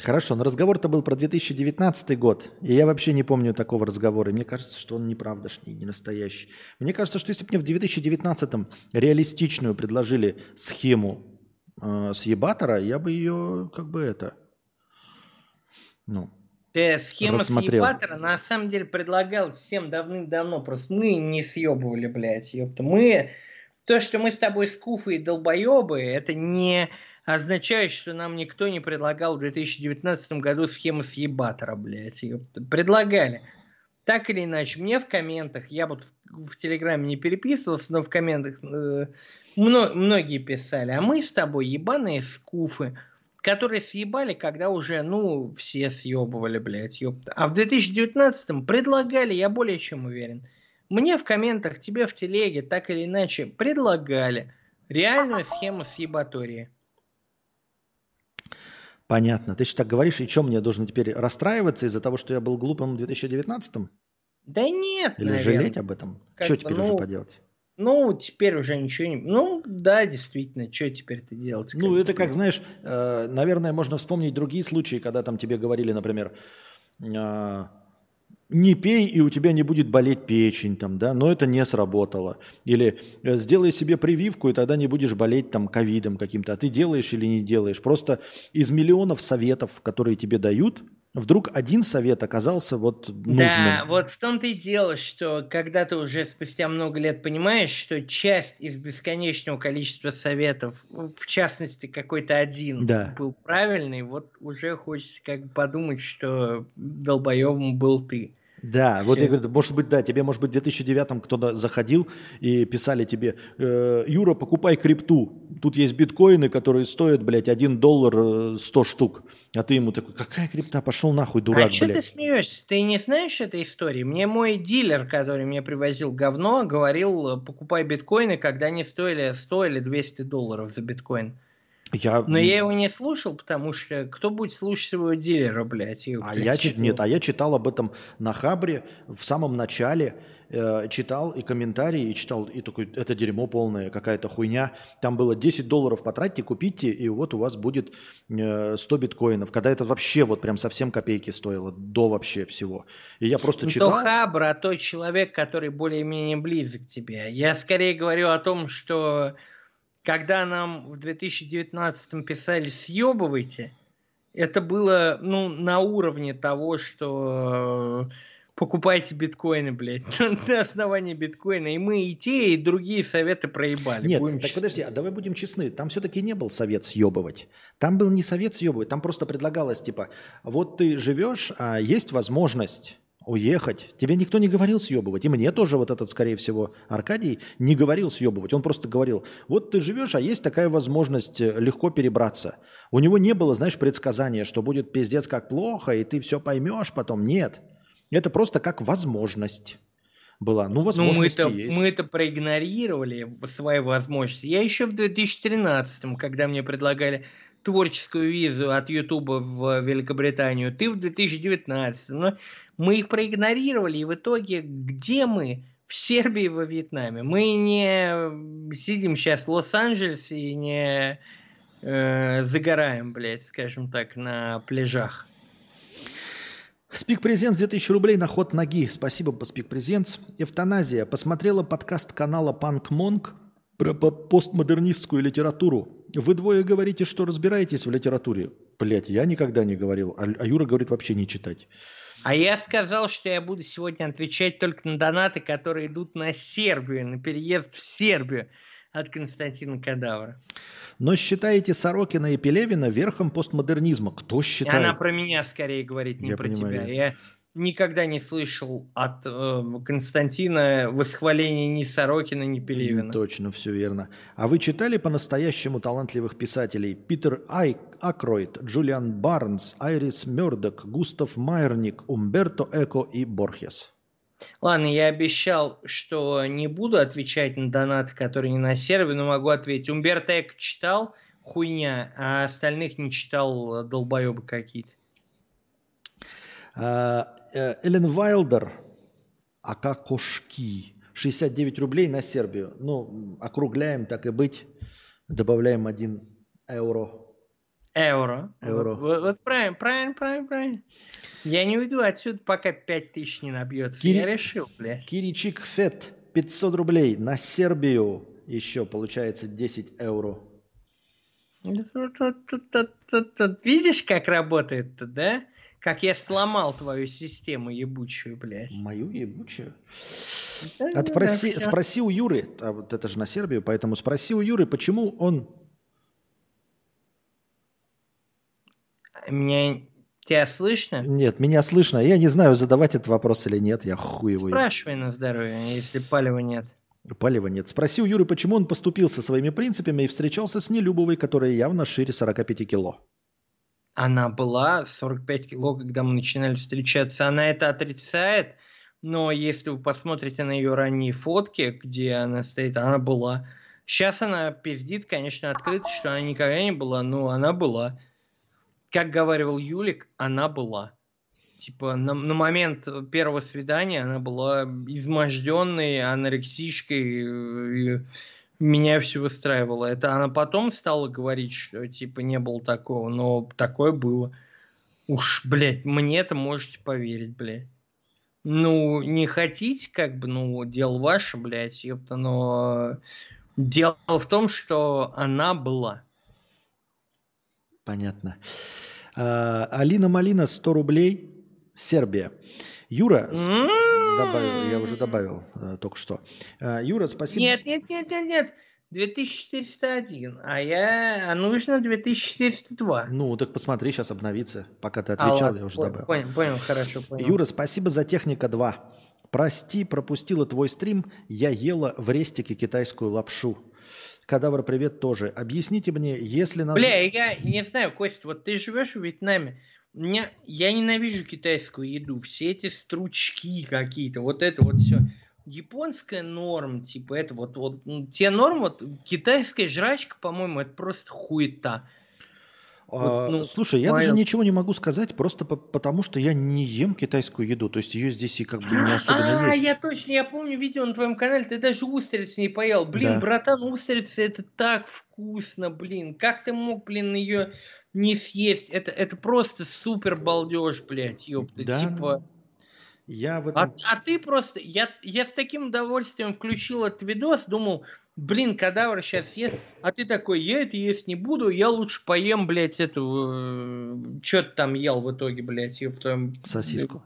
A: Хорошо, но разговор-то был про 2019 год, и я вообще не помню такого разговора. И Мне кажется, что он неправдошний, не настоящий. Мне кажется, что если бы мне в 2019 реалистичную предложили схему э, с ебатора, я бы ее как бы это... Ну,
C: Э, схема
A: Рассмотрел.
C: съебатора на самом деле предлагал всем давным-давно, просто мы не съебывали, блядь, ёпта. Мы, то, что мы с тобой скуфы и долбоебы, это не означает, что нам никто не предлагал в 2019 году схему съебатора, блядь, ёпта. Предлагали. Так или иначе, мне в комментах, я вот в, в Телеграме не переписывался, но в комментах э, мно- многие писали, а мы с тобой ебаные скуфы, которые съебали, когда уже, ну, все съебывали, блядь, ёпта. А в 2019-м предлагали, я более чем уверен. Мне в комментах, тебе в телеге, так или иначе, предлагали реальную схему съебатории.
A: Понятно. Ты же так говоришь, и что мне должен теперь расстраиваться из-за того, что я был глупым в 2019
C: Да нет,
A: Или
C: наверное.
A: жалеть об этом?
C: Как
A: Что
C: бы,
A: теперь уже
C: ну,
A: поделать?
C: Ну, теперь уже ничего не... Ну, да, действительно, что теперь-то делать?
A: Ну, это как, знаешь, э, наверное, можно вспомнить другие случаи, когда там тебе говорили, например, э, не пей, и у тебя не будет болеть печень, там, да, но это не сработало. Или э, сделай себе прививку, и тогда не будешь болеть там ковидом каким-то. А ты делаешь или не делаешь. Просто из миллионов советов, которые тебе дают, вдруг один совет оказался вот нужным.
C: Да, вот в том-то и дело, что когда ты уже спустя много лет понимаешь, что часть из бесконечного количества советов, в частности какой-то один
A: Да.
C: был правильный, вот уже хочется как бы подумать, что долбоебом был ты.
A: Да, вот
C: Всё.
A: я говорю, может быть, да, тебе, может быть, в 2009 кто-то заходил и писали тебе, «Э, Юра, покупай крипту, тут есть биткоины, которые стоят, блядь, 1 доллар э, 100 штук. А ты ему такой, какая крипта, пошел нахуй,
C: а
A: дурак,
C: что ты смеешься? Ты не знаешь этой истории? Мне мой дилер, который мне привозил говно, говорил, э, покупай биткоины, когда они стоили 100 или 200 долларов за биткоин.
A: Я,
C: Но я его не слушал, потому что кто будет слушать своего дилера, блядь?
A: а я, чит- нет, а я читал об этом на Хабре в самом начале, э, читал и комментарии, и читал, и такой, это дерьмо полное, какая-то хуйня. Там было 10 долларов потратьте, купите, и вот у вас будет э, 100 биткоинов. Когда это вообще вот прям совсем копейки стоило, до вообще всего. И я просто
C: Ну,
A: читал...
C: То Хабр, а тот человек, который более-менее близок к тебе. Я скорее говорю о том, что когда нам в 2019 писали «съебывайте», это было ну, на уровне того, что э, покупайте биткоины, блядь, на основании биткоина. И мы и те, и другие советы проебали.
A: Нет,
C: будем
A: так
C: честны.
A: подожди, а давай будем честны. Там все-таки не был совет съебывать. Там был не совет съебывать, там просто предлагалось, типа, вот ты живешь, а есть возможность уехать. Тебе никто не говорил съебывать. И мне тоже вот этот, скорее всего, Аркадий не говорил съебывать. Он просто говорил, вот ты живешь, а есть такая возможность э, легко перебраться. У него не было, знаешь, предсказания, что будет пиздец как плохо, и ты все поймешь потом. Нет. Это просто как возможность была. Ну,
C: Ну,
A: возможности
C: мы-то,
A: есть.
C: мы это проигнорировали свои возможности. Я еще в 2013, когда мне предлагали творческую визу от Ютуба в Великобританию, ты в 2019. Но мы их проигнорировали, и в итоге где мы? В Сербии во Вьетнаме. Мы не сидим сейчас в Лос-Анджелесе и не э, загораем, блядь, скажем так, на пляжах.
A: Спик Презентс 2000 рублей на ход ноги. Спасибо, Спик Презентс. Эвтаназия. Посмотрела подкаст канала Панк Монг про по- постмодернистскую литературу. Вы двое говорите, что разбираетесь в литературе. Блять, я никогда не говорил. А, а Юра говорит вообще не читать.
C: А я сказал, что я буду сегодня отвечать только на донаты, которые идут на Сербию, на переезд в Сербию от Константина Кадавра.
A: Но считаете Сорокина и Пелевина верхом постмодернизма? Кто считает?
C: она про меня скорее говорит, не
A: Я
C: про
A: понимаю.
C: тебя. Я никогда не слышал от э, Константина восхваления ни Сорокина, ни Пелевина.
A: Точно, все верно. А вы читали по-настоящему талантливых писателей? Питер Ай, Акройд, Джулиан Барнс, Айрис Мёрдок, Густав Майерник, Умберто Эко и Борхес.
C: Ладно, я обещал, что не буду отвечать на донаты, которые не на сервере, но могу ответить. Умберто Эко читал, хуйня, а остальных не читал, долбоебы какие-то.
A: А, Эллен Вайлдер, АК Кошки, 69 рублей на Сербию. Ну, округляем, так и быть. Добавляем 1 евро.
C: Евро.
A: Евро.
C: Вот, вот- вот правильно, правильно, правильно, правильно. Я не уйду отсюда, пока 5000 не набьется.
A: Кири-
C: Я решил, блядь.
A: Киричик Фет, 500 рублей на Сербию. Еще получается 10 евро.
C: Видишь, как работает-то, да? Как я сломал твою систему ебучую, блядь.
A: Мою ебучую.
C: Да, да,
A: Отпроси,
C: всё.
A: спроси у Юры, а вот это же на Сербию, поэтому спроси у Юры, почему он...
C: Меня... Тебя слышно?
A: Нет, меня слышно. Я не знаю, задавать этот вопрос или нет. Я хуй его.
C: Спрашивай на здоровье, если палева нет.
A: Палева нет. Спроси у Юры, почему он поступил со своими принципами и встречался с Нелюбовой, которая явно шире 45 кило.
C: Она была 45 кило, когда мы начинали встречаться. Она это отрицает, но если вы посмотрите на ее ранние фотки, где она стоит, она была. Сейчас она пиздит, конечно, открыто, что она никогда не была, но она была. Как говаривал Юлик, она была. Типа на, на момент первого свидания она была изможденной, анорексичкой, э, меня все выстраивало. Это она потом стала говорить, что типа не было такого, но такое было. Уж, блядь, мне это можете поверить, блядь. Ну, не хотите, как бы, ну, дело ваше, блядь, ёпта, но дело в том, что она была.
A: Понятно. А, Алина Малина, 100 рублей. Сербия. Юра,
C: М-м-м.
A: Добавил, я уже добавил э, только что. А, Юра, спасибо.
C: Нет, нет, нет, нет, нет. 2401, а я а нужно 2402.
A: Ну, так посмотри, сейчас обновится. Пока ты
C: А,
A: отвечал,
C: ладно,
A: я уже
C: понял,
A: добавил.
C: Понял, понял, хорошо, понял.
A: Юра, спасибо за техника 2. Прости, пропустила твой стрим. Я ела в рестике китайскую лапшу. Кадавр, привет тоже. Объясните мне, если нас...
C: Бля, я не знаю, Кость, вот ты живешь в Вьетнаме. Меня, я ненавижу китайскую еду. Все эти стручки какие-то, вот это вот все. Японская норм, типа это вот, вот ну, те норм, вот китайская жрачка, по-моему, это просто хуета.
A: А,
C: вот, ну,
A: слушай, я
C: моё-
A: даже ничего не могу сказать, просто по- потому что я не ем китайскую еду. То есть ее здесь и как бы не особенно
C: А,
A: есть.
C: я точно, я помню видео на твоем канале, ты даже устриц не поел. Блин,
A: Да.
C: братан, устрицы это так вкусно, блин. Как ты мог, блин, ее не съесть? Это, это просто супер балдеж, блядь, ёпта.
A: Да,
C: Типа...
A: Я в
C: А,
A: этом...
C: а ты просто, я, я с таким удовольствием включил этот видос, думал, блин, кадавр сейчас ест, а ты такой, я это есть не буду, я лучше поем, блядь, эту, что ты там ел в итоге, блядь, ёпта.
A: Сосиску.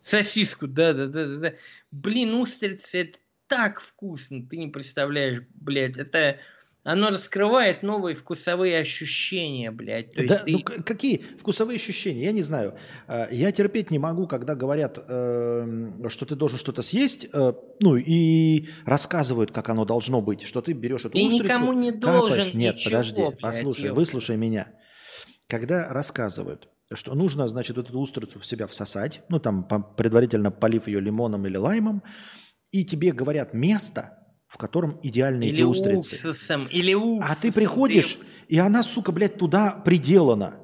C: Сосиску, да, да, да, да, да. Блин, устрицы, это так вкусно, ты не представляешь, блядь, это, оно раскрывает новые вкусовые ощущения, блядь. То
A: Да,
C: есть
A: ну
C: ты-
A: какие вкусовые ощущения? Я не знаю. А, Я терпеть не могу, когда говорят, эм, что ты должен что-то съесть, э, ну и рассказывают, как оно должно быть, что ты берешь эту
C: Ты
A: устрицу,
C: никому не
A: капаешь.
C: должен
A: Нет,
C: ничего,
A: подожди,
C: блядь,
A: послушай,
C: ёпта.
A: выслушай меня. Когда рассказывают, что нужно, значит, эту устрицу в себя всосать, ну там предварительно полив ее лимоном или лаймом, и тебе говорят место, в котором идеальные
C: или
A: эти устрицы.
C: уксусом, или уксусом.
A: А ты приходишь, и она, сука, блядь, туда приделана.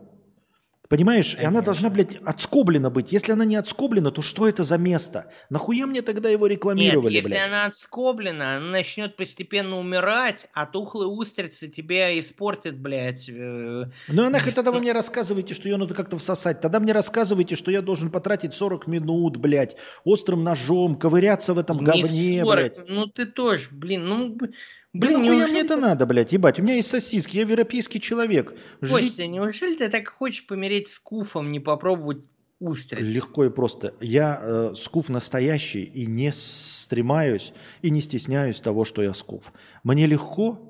A: Понимаешь? И она должна, блядь, отскоблена быть. Если она не отскоблена, то что это за место? Нахуя мне тогда его
C: Нет,
A: рекламировали,
C: если
A: блядь?
C: она отскоблена, она начнет постепенно умирать, а тухлые устрицы тебя испортят, блядь. э,
A: Ну нахуй тогда вы мне рассказываете, что ее надо как-то всосать. Тогда мне рассказывайте, что я должен потратить 40 минут, блядь, острым ножом, ковыряться в этом
C: не
A: говне,
C: 40.
A: блядь.
C: Ну ты тоже, блин, ну...
A: Да
C: Блин,
A: нахуя
C: неужели
A: мне это
C: ты-
A: надо, блядь, ебать? У меня есть сосиски, я европейский человек. Жить
C: Костя, неужели ты так хочешь помереть с куфом, не попробовать устриц?
A: Легко и просто. Я э, скуф настоящий и не стремаюсь и не стесняюсь того, что я скуф. Мне легко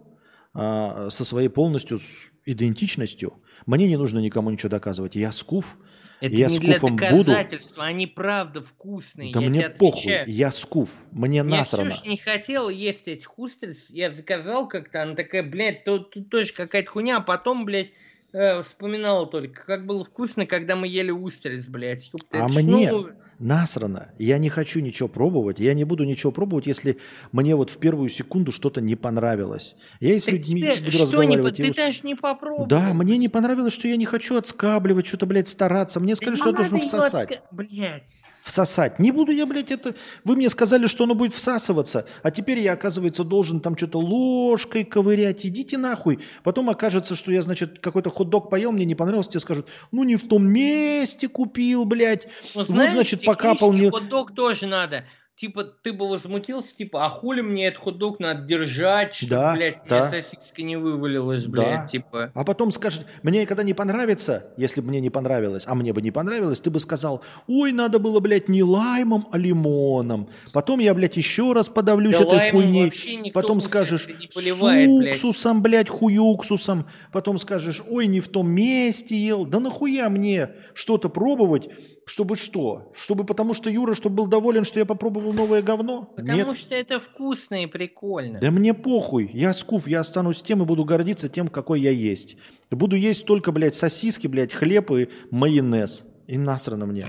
A: а, со своей полностью идентичностью. Мне не нужно никому ничего доказывать. Я скуф.
C: Это
A: я
C: не
A: с
C: для
A: куфом буду.
C: доказательства, они правда вкусные.
A: Да
C: я
A: мне похуй. Я скуф. Мне
C: Я
A: насрано.
C: Ксюша не хотела есть этих устриц, я заказал как-то, она такая, блядь, тут, тут тоже какая-то хуйня, а потом, блядь, э, вспоминала только, как было вкусно, когда мы ели устриц, блядь. Ёпта,
A: А
C: это ж,
A: мне
C: ну,
A: насрано. Я не хочу ничего пробовать. Я не буду ничего пробовать, если мне вот в первую секунду что-то не понравилось. Я и с
C: так
A: людьми буду
C: что не,
A: разговаривать. и
C: ты даже не попробовал.
A: Да, мне не понравилось, что я не хочу отскабливать, что-то, блядь, стараться. Мне сказали,
C: Да
A: что я
C: не
A: должен всосать.
C: отска- Блядь.
A: Всосать. Не буду я, блядь, это... Вы мне сказали, что оно будет всасываться, а теперь я, оказывается, должен там что-то ложкой ковырять. Идите нахуй. Потом окажется, что я, значит, какой-то хот-дог поел, мне не понравилось, тебе скажут, ну не в том месте купил, блядь.
C: Ну,
A: Вот,
C: знаешь,
A: значит, покапал мне...
C: хот-дог тоже надо. Типа, ты бы возмутился, типа, а хули мне этот хот-дог надо держать, чтобы,
A: Да,
C: блядь,
A: да.
C: мне сосиска не вывалилась,
A: Да.
C: блядь, типа.
A: А потом скажет, мне когда не понравится, если бы мне не понравилось, а мне бы не понравилось, ты бы сказал, ой, надо было, блядь, не лаймом, а лимоном. Потом я, блядь, еще раз подавлюсь
C: Да
A: этой хуйней. Потом скажешь,
C: не
A: с
C: поливает, блядь.
A: уксусом, блядь, хуюксусом. Потом скажешь, ой, не в том месте ел. Да нахуя мне что-то пробовать, чтобы что? Чтобы потому что Юра, чтобы был доволен, что я попробовал новое говно?
C: Потому
A: Нет.
C: что это вкусно и прикольно.
A: Да мне похуй. Я скуф, я останусь тем и буду гордиться тем, какой я есть. Буду есть только, блядь, сосиски, блядь, хлеб и майонез. И насрано мне.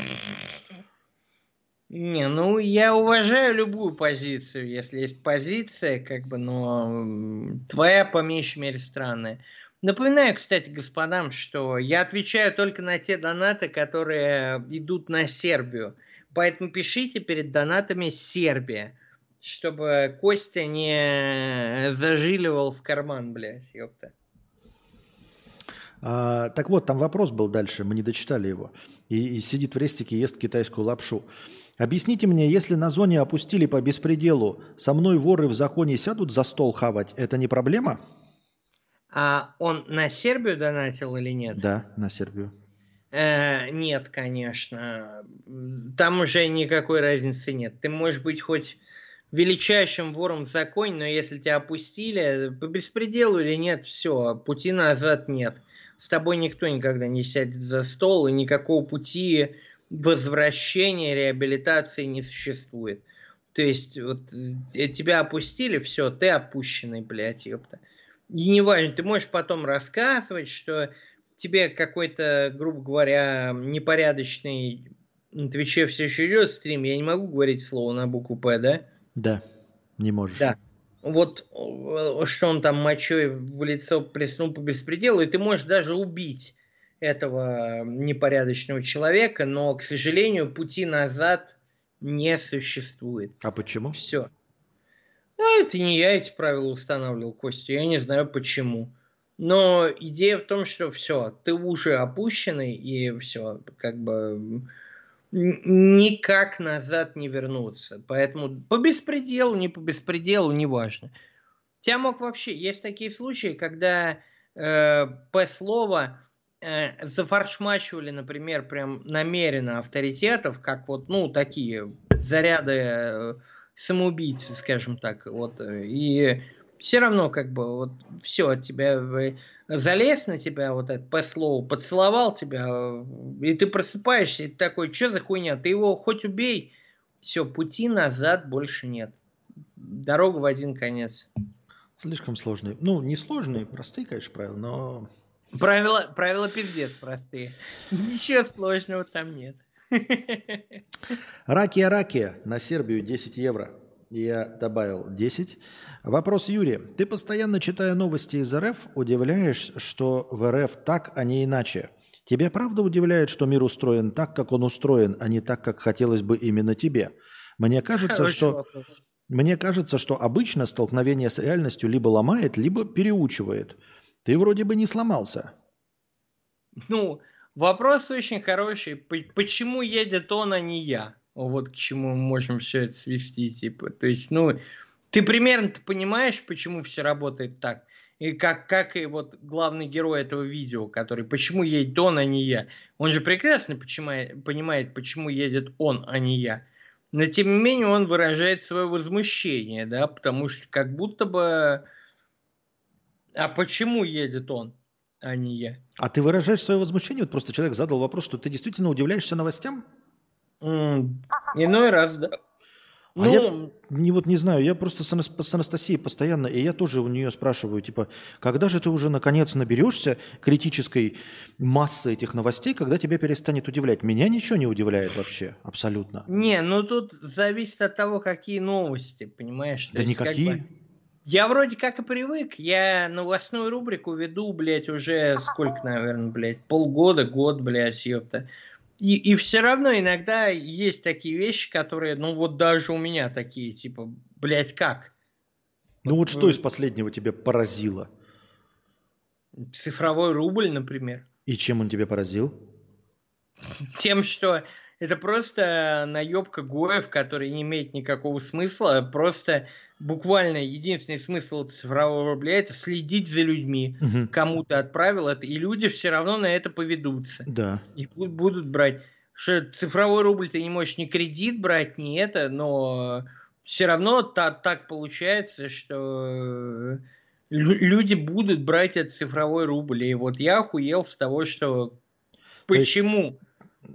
C: Не, ну я уважаю любую позицию, если есть позиция, как бы, но твоя по меньшей мере странная. Напоминаю, кстати, господам, что я отвечаю только на те донаты, которые идут на Сербию. Поэтому пишите перед донатами Сербия, чтобы Костя не зажиливал в карман, блядь, ёпта.
A: А, так вот, там вопрос был дальше, мы не дочитали его. И, и сидит в рестике, ест китайскую лапшу. Объясните мне, если на зоне опустили по беспределу, со мной воры в законе сядут за стол хавать, это не проблема?
C: А он на Сербию донатил или нет?
A: Да, на Сербию.
C: Э, нет, конечно. Там уже никакой разницы нет. Ты можешь быть хоть величайшим вором в законе, но если тебя опустили, по беспределу или нет, все, пути назад нет. С тобой никто никогда не сядет за стол, и никакого пути возвращения, реабилитации не существует. То есть, вот э, тебя опустили, все, ты опущенный, блядь, ёпта. И неважно, ты можешь потом рассказывать, что тебе какой-то, грубо говоря, непорядочный на Твиче все еще идет стрим, я не могу говорить слово на букву П, да?
A: Да, не можешь.
C: Да. Вот э, что он там мочой в лицо плеснул по беспределу, и ты можешь даже убить этого непорядочного человека, но, к сожалению, пути назад не существует.
A: А почему?
C: Все. А это не я эти правила устанавливал, Костя, я не знаю почему. Но идея в том, что все, ты уже опущенный, и все, как бы никак назад не вернуться. Поэтому по беспределу, не по беспределу, неважно. Тебя мог вообще... Есть такие случаи, когда э, П-слово э, зафаршмачивали, например, прям намеренно авторитетов, как вот, ну, такие заряды э, самоубийцы, скажем так. Вот, э, и все равно как бы вот все от тебя залез на тебя, вот этот по слову, поцеловал тебя, э, и ты просыпаешься, и ты такой, что за хуйня, ты его хоть убей, все, пути назад больше нет. Дорога в один конец.
A: Слишком сложные. Ну, не сложные, простые, конечно, правила, но...
C: Правила, правила пиздец простые. Ничего сложного там нет.
A: Ракия-ракия на Сербию 10 евро. Я добавил 10. Вопрос Юрия. Ты постоянно, читая новости из РФ, удивляешь, что в РФ так, а не иначе. Тебя правда удивляет, что мир устроен так, как он устроен, а не так, как хотелось бы именно тебе? Мне кажется,
C: Хороший
A: что...
C: вопрос.
A: Мне кажется, что обычно столкновение с реальностью либо ломает, либо переучивает. Ты вроде бы не сломался.
C: Ну, вопрос очень хороший. Почему едет он, а не я? Вот к чему мы можем все это свести, типа. То есть, ну, ты примерно понимаешь, почему все работает так. И как, как и вот главный герой этого видео, который почему едет он, а не я. Он же прекрасно почему- понимает, почему едет он, а не я. Но тем не менее он выражает свое возмущение, да, потому что как будто бы... А почему едет он, а не я?
A: А ты выражаешь свое возмущение? Вот просто человек задал вопрос, что ты действительно удивляешься новостям?
C: М, Иной раз, да.
A: А
C: Ну,
A: я не, вот не знаю, я просто с, с Анастасией постоянно, и я тоже у нее спрашиваю, типа, когда же ты уже наконец наберешься критической массы этих новостей, когда тебя перестанет удивлять? Меня ничего не удивляет вообще, абсолютно.
C: не, ну тут зависит от того, какие новости, понимаешь? То
A: Да
C: есть, как
A: никакие.
C: бы, Я вроде как и привык, я новостную рубрику веду, блядь, уже сколько, наверное, блядь, полгода, год, блядь, ёпта. И, и все равно иногда есть такие вещи, которые, ну вот даже у меня такие, типа, блядь, как?
A: Ну вот что
C: э,
A: из последнего тебя поразило?
C: Цифровой рубль, например.
A: И чем он тебя поразил?
C: Тем, что это просто наебка гоев, который не имеет никакого смысла. Просто буквально единственный смысл цифрового рубля это следить за людьми.
A: Мгм.
C: Кому ты отправил это, и люди все равно на это поведутся.
A: Да.
C: И бу- будут брать. Что цифровой рубль ты не можешь ни кредит брать, ни это, но все равно та- так получается, что лю- люди будут брать этот цифровой рубль. И вот я охуел с того, что
A: То есть-
C: почему.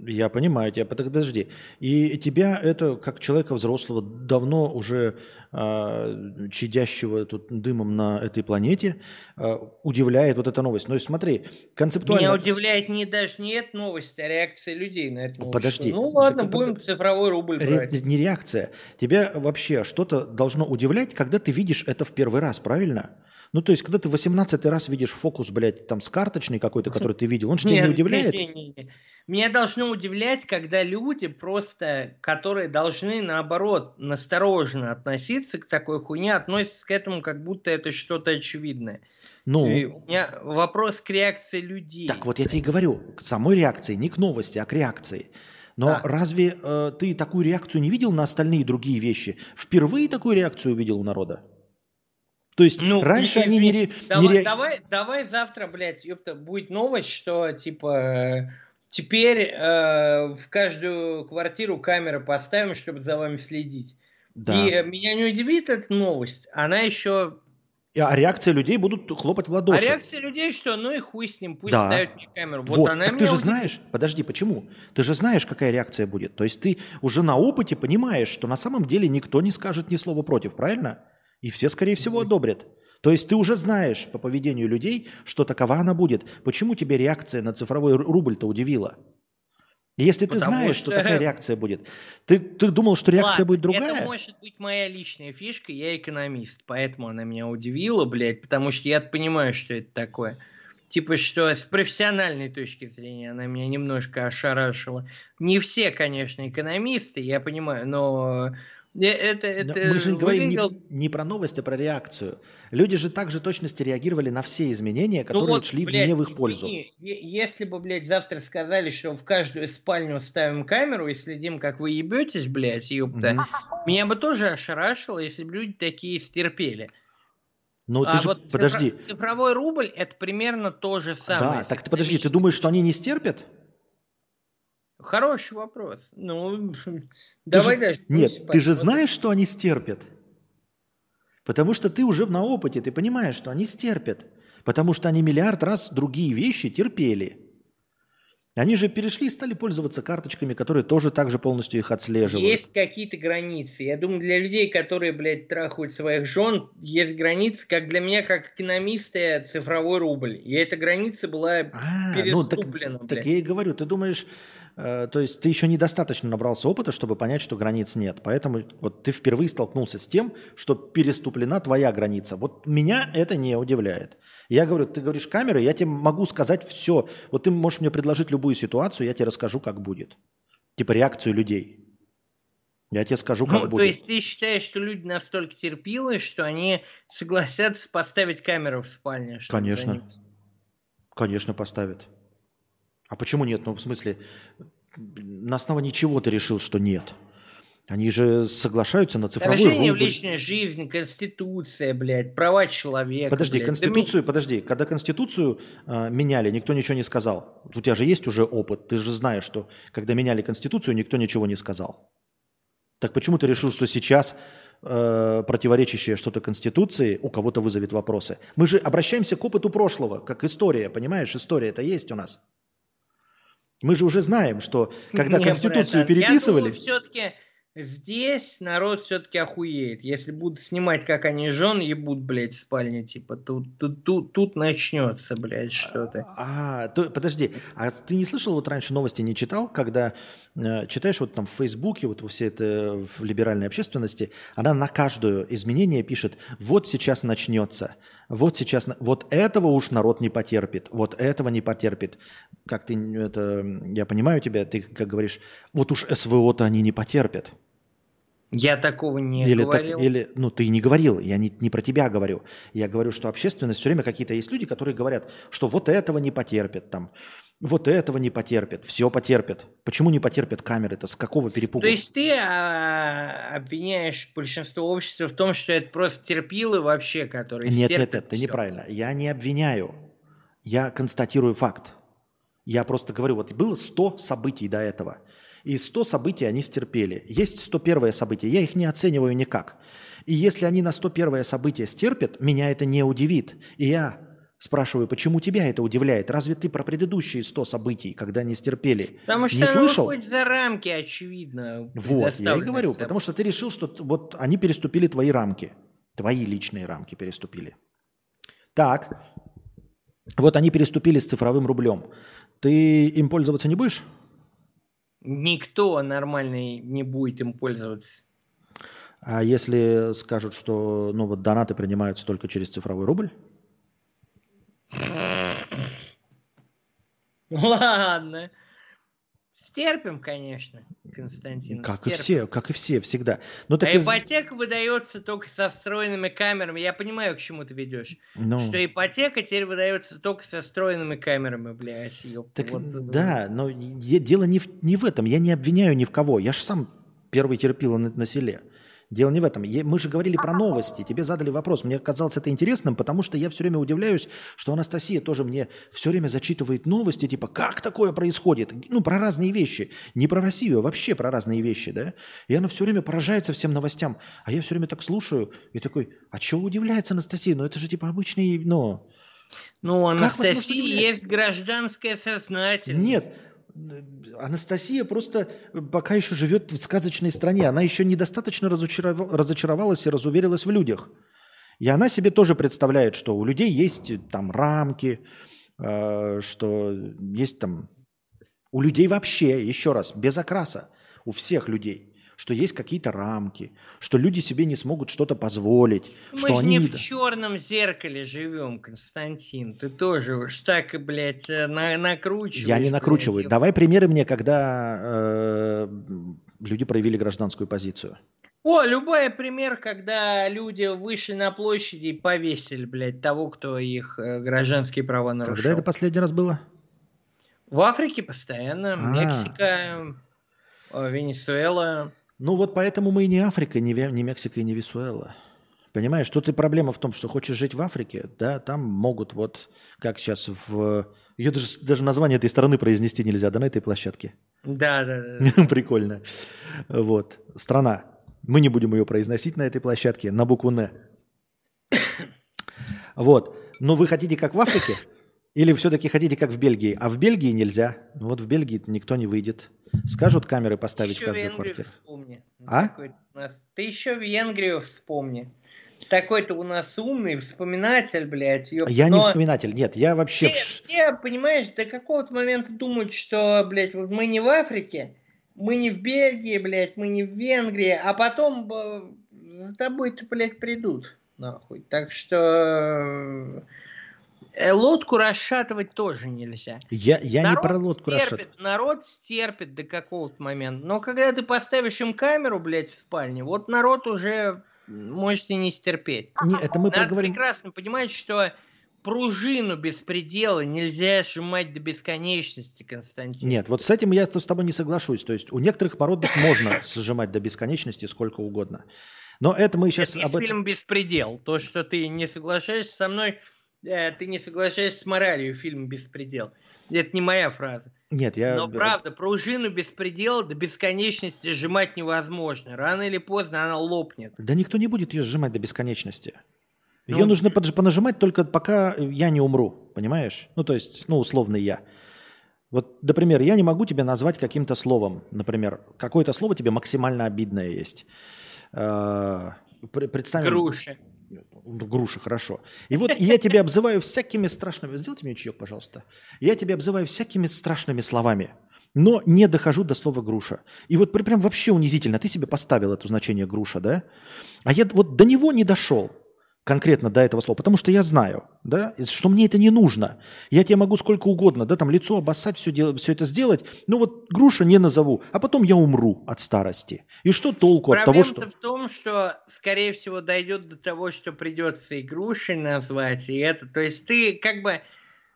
A: Я понимаю тебя, подожди. И тебя это, как человека взрослого, давно уже а, чадящего тут дымом на этой планете, а, удивляет вот эта новость. Но смотри, концептуально...
C: Меня удивляет не даже не эта новость, а реакция людей на эту новость.
A: Подожди.
C: Ну ладно,
A: Так,
C: будем
A: под-
C: цифровой рубль
A: Ре-
C: брать.
A: не реакция. Тебя вообще что-то должно удивлять, когда ты видишь это в первый раз, правильно? Ну, то есть, когда ты в 18 раз видишь фокус, блядь, там с карточной какой-то, который ты видел, он же тебя не
C: Не,
A: удивляет?
C: не, не, не. Меня должно удивлять, когда люди просто, которые должны наоборот настороженно относиться к такой хуйне, относятся к этому, как будто это что-то очевидное.
A: Ну,
C: И у меня вопрос к реакции людей.
A: так вот я тебе и говорю, к самой реакции, не к новости, а к реакции. Но
C: Да.
A: разве э, ты такую реакцию не видел на остальные другие вещи? Впервые такую реакцию увидел у народа? То есть
C: Ну,
A: раньше
C: и-
A: они не,
C: извини,
A: ре- не
C: Давай, давай, давай завтра, блядь, ёпта, будет новость, что типа теперь э, в каждую квартиру камеры поставим, чтобы за вами следить.
A: Да.
C: И э, меня не удивит эта новость. Она еще...
A: А реакция людей будут хлопать в
C: А
A: ладоши.
C: реакция людей, что ну и хуй с ним, пусть
A: Да.
C: ставят мне камеру. Вот,
A: Вот,
C: она
A: так ты же
C: удивит.
A: знаешь, подожди, почему? Ты же знаешь, какая реакция будет. То есть ты уже на опыте понимаешь, что на самом деле никто не скажет ни слова против, правильно? И все, скорее всего, одобрят. То есть ты уже знаешь по поведению людей, что такова она будет. Почему тебе реакция на цифровой ру- рубль-то удивила? Если ты
C: Потому
A: знаешь, что...
C: что-
A: такая реакция будет, ты, ты думал, что реакция
C: Ладно,
A: будет другая?
C: Это может быть моя личная фишка, я экономист, поэтому она меня удивила, блядь, потому что я понимаю, что это такое. Типа, что с профессиональной точки зрения она меня немножко ошарашила. Не все, конечно, экономисты, я понимаю, но это, это
A: Мы же говорим не,
C: выглядело-
A: не про новость, а про реакцию. Люди же также точности реагировали на все изменения,
C: Ну
A: которые
C: вот,
A: шли
C: блядь,
A: не в их пользу.
C: извини, е- Если бы, блядь, завтра сказали, что в каждую спальню ставим камеру и следим, как вы ебетесь, блядь, ёпта,
A: Мгм.
C: меня бы тоже ошарашило, если бы люди такие стерпели.
A: Ну ты
C: а
A: же,
C: вот
A: подожди.
C: цифровой рубль это примерно то же самое.
A: Да, так ты подожди, ты думаешь, что они не стерпят?
C: Хороший вопрос. Ну,
A: Ты
C: давай
A: же-
C: дальше.
A: Нет, ты же знаешь, что они стерпят. Потому что ты уже на опыте, ты понимаешь, что они стерпят. Потому что они миллиард раз другие вещи терпели. Они же перешли и стали пользоваться карточками, которые тоже так же полностью их отслеживают.
C: Есть какие-то границы. Я думаю, для людей, которые, блядь, трахают своих жен, есть границы, как для меня, как экономиста, цифровой рубль. И эта граница была
A: А, ну так,
C: переступлена,
A: так я и говорю, ты думаешь, э, то есть ты еще недостаточно набрался опыта, чтобы понять, что границ нет. Поэтому вот ты впервые столкнулся с тем, что переступлена твоя граница. Вот меня это не удивляет. Я говорю, ты говоришь камеры, я тебе могу сказать все. Вот ты можешь мне предложить любую ситуацию, я тебе расскажу, как будет. Типа реакцию людей. Я тебе скажу, как
C: Ну, то
A: будет.
C: есть ты считаешь, что люди настолько терпилы, что они согласятся поставить камеру в спальне?
A: Конечно.
C: ним-
A: Конечно, поставят. А почему нет? Ну, в смысле, на основании чего ты решил, что нет? Они же соглашаются на цифровой
C: Вторжение в
A: рубль.
C: личную жизнь, конституция, блядь, права человека.
A: Подожди,
C: блядь. Да
A: конституцию, подожди. Когда конституцию э, меняли, никто ничего не сказал. У тебя же есть уже опыт. Ты же знаешь, что когда меняли конституцию, никто ничего не сказал. Так почему ты решил, что сейчас э, противоречащее что-то конституции у кого-то вызовет вопросы? Мы же обращаемся к опыту прошлого, как история, понимаешь? История это есть у нас. Мы же уже знаем, что когда
C: Не,
A: конституцию
C: братан,
A: переписывали,
C: Я думаю, все-таки здесь народ все-таки охуеет. Если будут снимать, как они жен ебут, блядь, в спальне, типа, тут, тут, тут, тут начнется, блядь, что-то.
A: А, то, подожди, а ты не слышал вот раньше новости, не читал, когда э, читаешь вот там в Фейсбуке, вот во всей это в либеральной общественности, она на каждое изменение пишет, вот сейчас начнется, вот сейчас, вот этого уж народ не потерпит, вот этого не потерпит. Как ты это, я понимаю тебя, ты как говоришь, вот уж СВО-то они не потерпят.
C: Я такого не
A: или, так-
C: говорил.
A: или, ну, ты не говорил, я не, не про тебя говорю. Я говорю, что общественность все время какие-то есть люди, которые говорят, что вот этого не потерпят, там, вот этого не потерпят, все потерпят. Почему не потерпят камеры-то? С какого перепугу?
C: То есть ты а, обвиняешь большинство общества в том, что это просто терпилы вообще, которые
A: Нет, нет, нет,
C: всё.
A: неправильно. Я не обвиняю, я констатирую факт. Я просто говорю, вот было 100 событий до этого, и 100 событий они стерпели. Есть 101 событие, я их не оцениваю никак. И если они на 101 событие стерпят, меня это не удивит. И я спрашиваю, почему тебя это удивляет? Разве ты про предыдущие 100 событий, когда они стерпели,
C: Потому что
A: не слышал?
C: выходит за рамки, очевидно.
A: Вот, я и говорю,
C: собой.
A: потому что ты решил, что вот они переступили твои рамки. Твои личные рамки переступили. Так, вот они переступили с цифровым рублем. Ты им пользоваться не будешь?
C: Никто нормальный не будет им пользоваться.
A: А если скажут, что ну вот донаты принимаются только через цифровой рубль?
C: Ладно. Стерпим, конечно, Константин.
A: Как и
C: стерпим.
A: все, как и все, всегда. Ну так
C: а
A: из-
C: ипотека выдается только со встроенными камерами. Я понимаю, к чему ты ведешь.
A: ну,
C: Что ипотека теперь выдается только со встроенными камерами, блядь. ёпта,
A: Так
C: вот
A: да, но дело не в, не в этом. Я не обвиняю ни в кого. Я же сам первый терпила на, на селе. Дело не в этом. Мы же говорили про новости. Тебе задали вопрос. Мне казалось это интересным, потому что я все время удивляюсь, что Анастасия тоже мне все время зачитывает новости, типа, как такое происходит? Ну, про разные вещи. Не про Россию, а вообще про разные вещи, да? И она все время поражается всем новостям. А я все время так слушаю и такой, а чего удивляется Анастасия? Ну, это же типа обычный, ну...
C: Ну, Анастасии есть гражданская сознательность.
A: Нет, Анастасия просто пока еще живет в сказочной стране. Она еще недостаточно разочаров- разочаровалась и разуверилась в людях. И она себе тоже представляет, что у людей есть там рамки, э, что есть там... У людей вообще, еще раз, без окраса, у всех людей, что есть какие-то рамки, что люди себе не смогут что-то позволить,
C: Мы
A: что
C: же
A: они...
C: не в черном зеркале живем, Константин. Ты тоже уж так, блядь, э, на- накручиваешь.
A: Я не
C: блядь,
A: накручиваю.
C: и-
A: Давай примеры мне, когда э, люди проявили гражданскую позицию.
C: О, любой пример, когда люди вышли на площади и повесили, блядь, того, кто их э, гражданские права нарушил.
A: Когда это последний раз было?
C: В Африке постоянно,
A: А.
C: Мексика, э, Венесуэла.
A: Ну вот поэтому мы и не Африка, не, не Мексика и не Венесуэла. Понимаешь, тут и проблема в том, что хочешь жить в Африке, да, там могут вот, как сейчас в... Ее даже, даже название этой страны произнести нельзя, да, на этой площадке.
C: Да, да, да.
A: Прикольно. Вот. Страна. Мы не будем ее произносить на этой площадке на букву «Н». Вот. Но вы хотите как в Африке? Или все-таки хотите как в Бельгии? А в Бельгии нельзя. Ну Вот в Бельгии никто не выйдет. Скажут камеры поставить в каждую квартиру.
C: вспомни.
A: А?
C: Такой-то у нас- Ты еще Венгрию вспомни. Такой-то у нас умный вспоминатель, блядь. ёп.
A: Я не
C: Но
A: вспоминатель. Нет, я вообще...
C: Все, все, понимаешь, до какого-то момента думают, что, блядь, вот мы не в Африке, мы не в Бельгии, блядь, мы не в Венгрии, а потом э, за тобой-то, блядь, придут. Нахуй. Так что лодку расшатывать тоже нельзя.
A: Я, я не
C: народ
A: про лодку
C: стерпит,
A: расшат-
C: народ стерпит до какого-то момента. Но когда ты поставишь им камеру, блядь, в спальне, вот народ уже может и не стерпеть.
A: Не, это мы
C: Надо
A: проговорим...
C: прекрасно понимать, что пружину беспредела нельзя сжимать до бесконечности, Константин.
A: Нет, вот с этим я с тобой не соглашусь. То есть у некоторых породов можно сжимать до бесконечности сколько угодно. Но это мы сейчас
C: Это
A: об этом...
C: фильма «Беспредел». То, что ты не соглашаешься со мной, э, ты не соглашаешься с моралью фильма «Беспредел». Это не моя фраза.
A: Нет, я...
C: Но правда, пружину беспредела до бесконечности сжимать невозможно. Рано или поздно она лопнет.
A: Да никто не будет ее сжимать до бесконечности. Ее
C: Ну,
A: нужно понажимать только пока я не умру, понимаешь? Ну, то есть, ну, условно я. Вот, например, я не могу тебя назвать каким-то словом. Например, какое-то слово тебе максимально обидное есть. Э, пр- Представим...
C: Груши.
A: Ну, груша, хорошо. И вот я тебя обзываю всякими страшными... Сделайте мне чаек, пожалуйста. Я тебя обзываю всякими страшными словами, но не дохожу до слова груша. И вот прям вообще унизительно. Ты себе поставил это значение груша, да? А я вот до него не дошел конкретно до этого слова, потому что я знаю, да, что мне это не нужно. Я тебе могу сколько угодно, да, там лицо обоссать, все, дел- все это сделать, но вот груша не назову, а потом я умру от старости. И что толку от того, что...
C: в том, что, скорее всего, дойдет до того, что придется и грушей назвать, и это. То есть ты как бы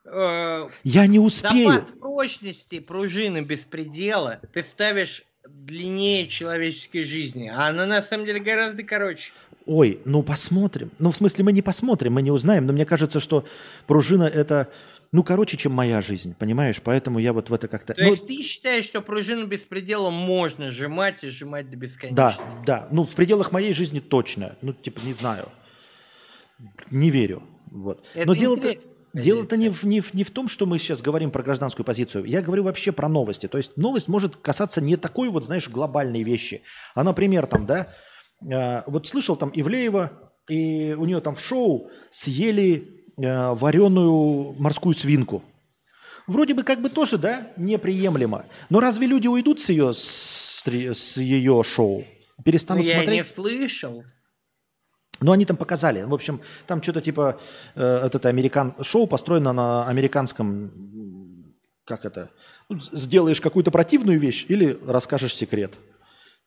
C: э,
A: Я не успею.
C: запас прочности пружины беспредела ты ставишь длиннее человеческой жизни, а она на самом деле гораздо короче.
A: Ой, ну посмотрим. Ну, в смысле, мы не посмотрим, мы не узнаем, но мне кажется, что пружина это, ну, короче, чем моя жизнь, понимаешь? Поэтому я вот в это как-то...
C: То
A: ну,
C: есть ты считаешь, что пружину беспредела можно сжимать и сжимать до
A: да,
C: бесконечности?
A: да. Ну, в пределах моей жизни точно. Ну, типа, не знаю. Не верю. Вот.
C: Это
A: но дело-то... Дело-то не в, не, в, не в том, что мы сейчас говорим про гражданскую позицию. Я говорю вообще про новости. То есть новость может касаться не такой вот, знаешь, глобальной вещи. А, например, там, да, э, вот слышал там Ивлеева, и у нее там в шоу съели э, вареную морскую свинку. Вроде бы как бы тоже, да, неприемлемо. Но разве люди уйдут с ее, с, с ее шоу?
C: Ну,
A: Перестанут
C: я
A: смотреть?
C: не слышал.
A: Ну, они там показали. В общем, там что-то типа э, вот это американ... шоу построено на американском... Как это? Ну, сделаешь какую-то противную вещь или расскажешь секрет.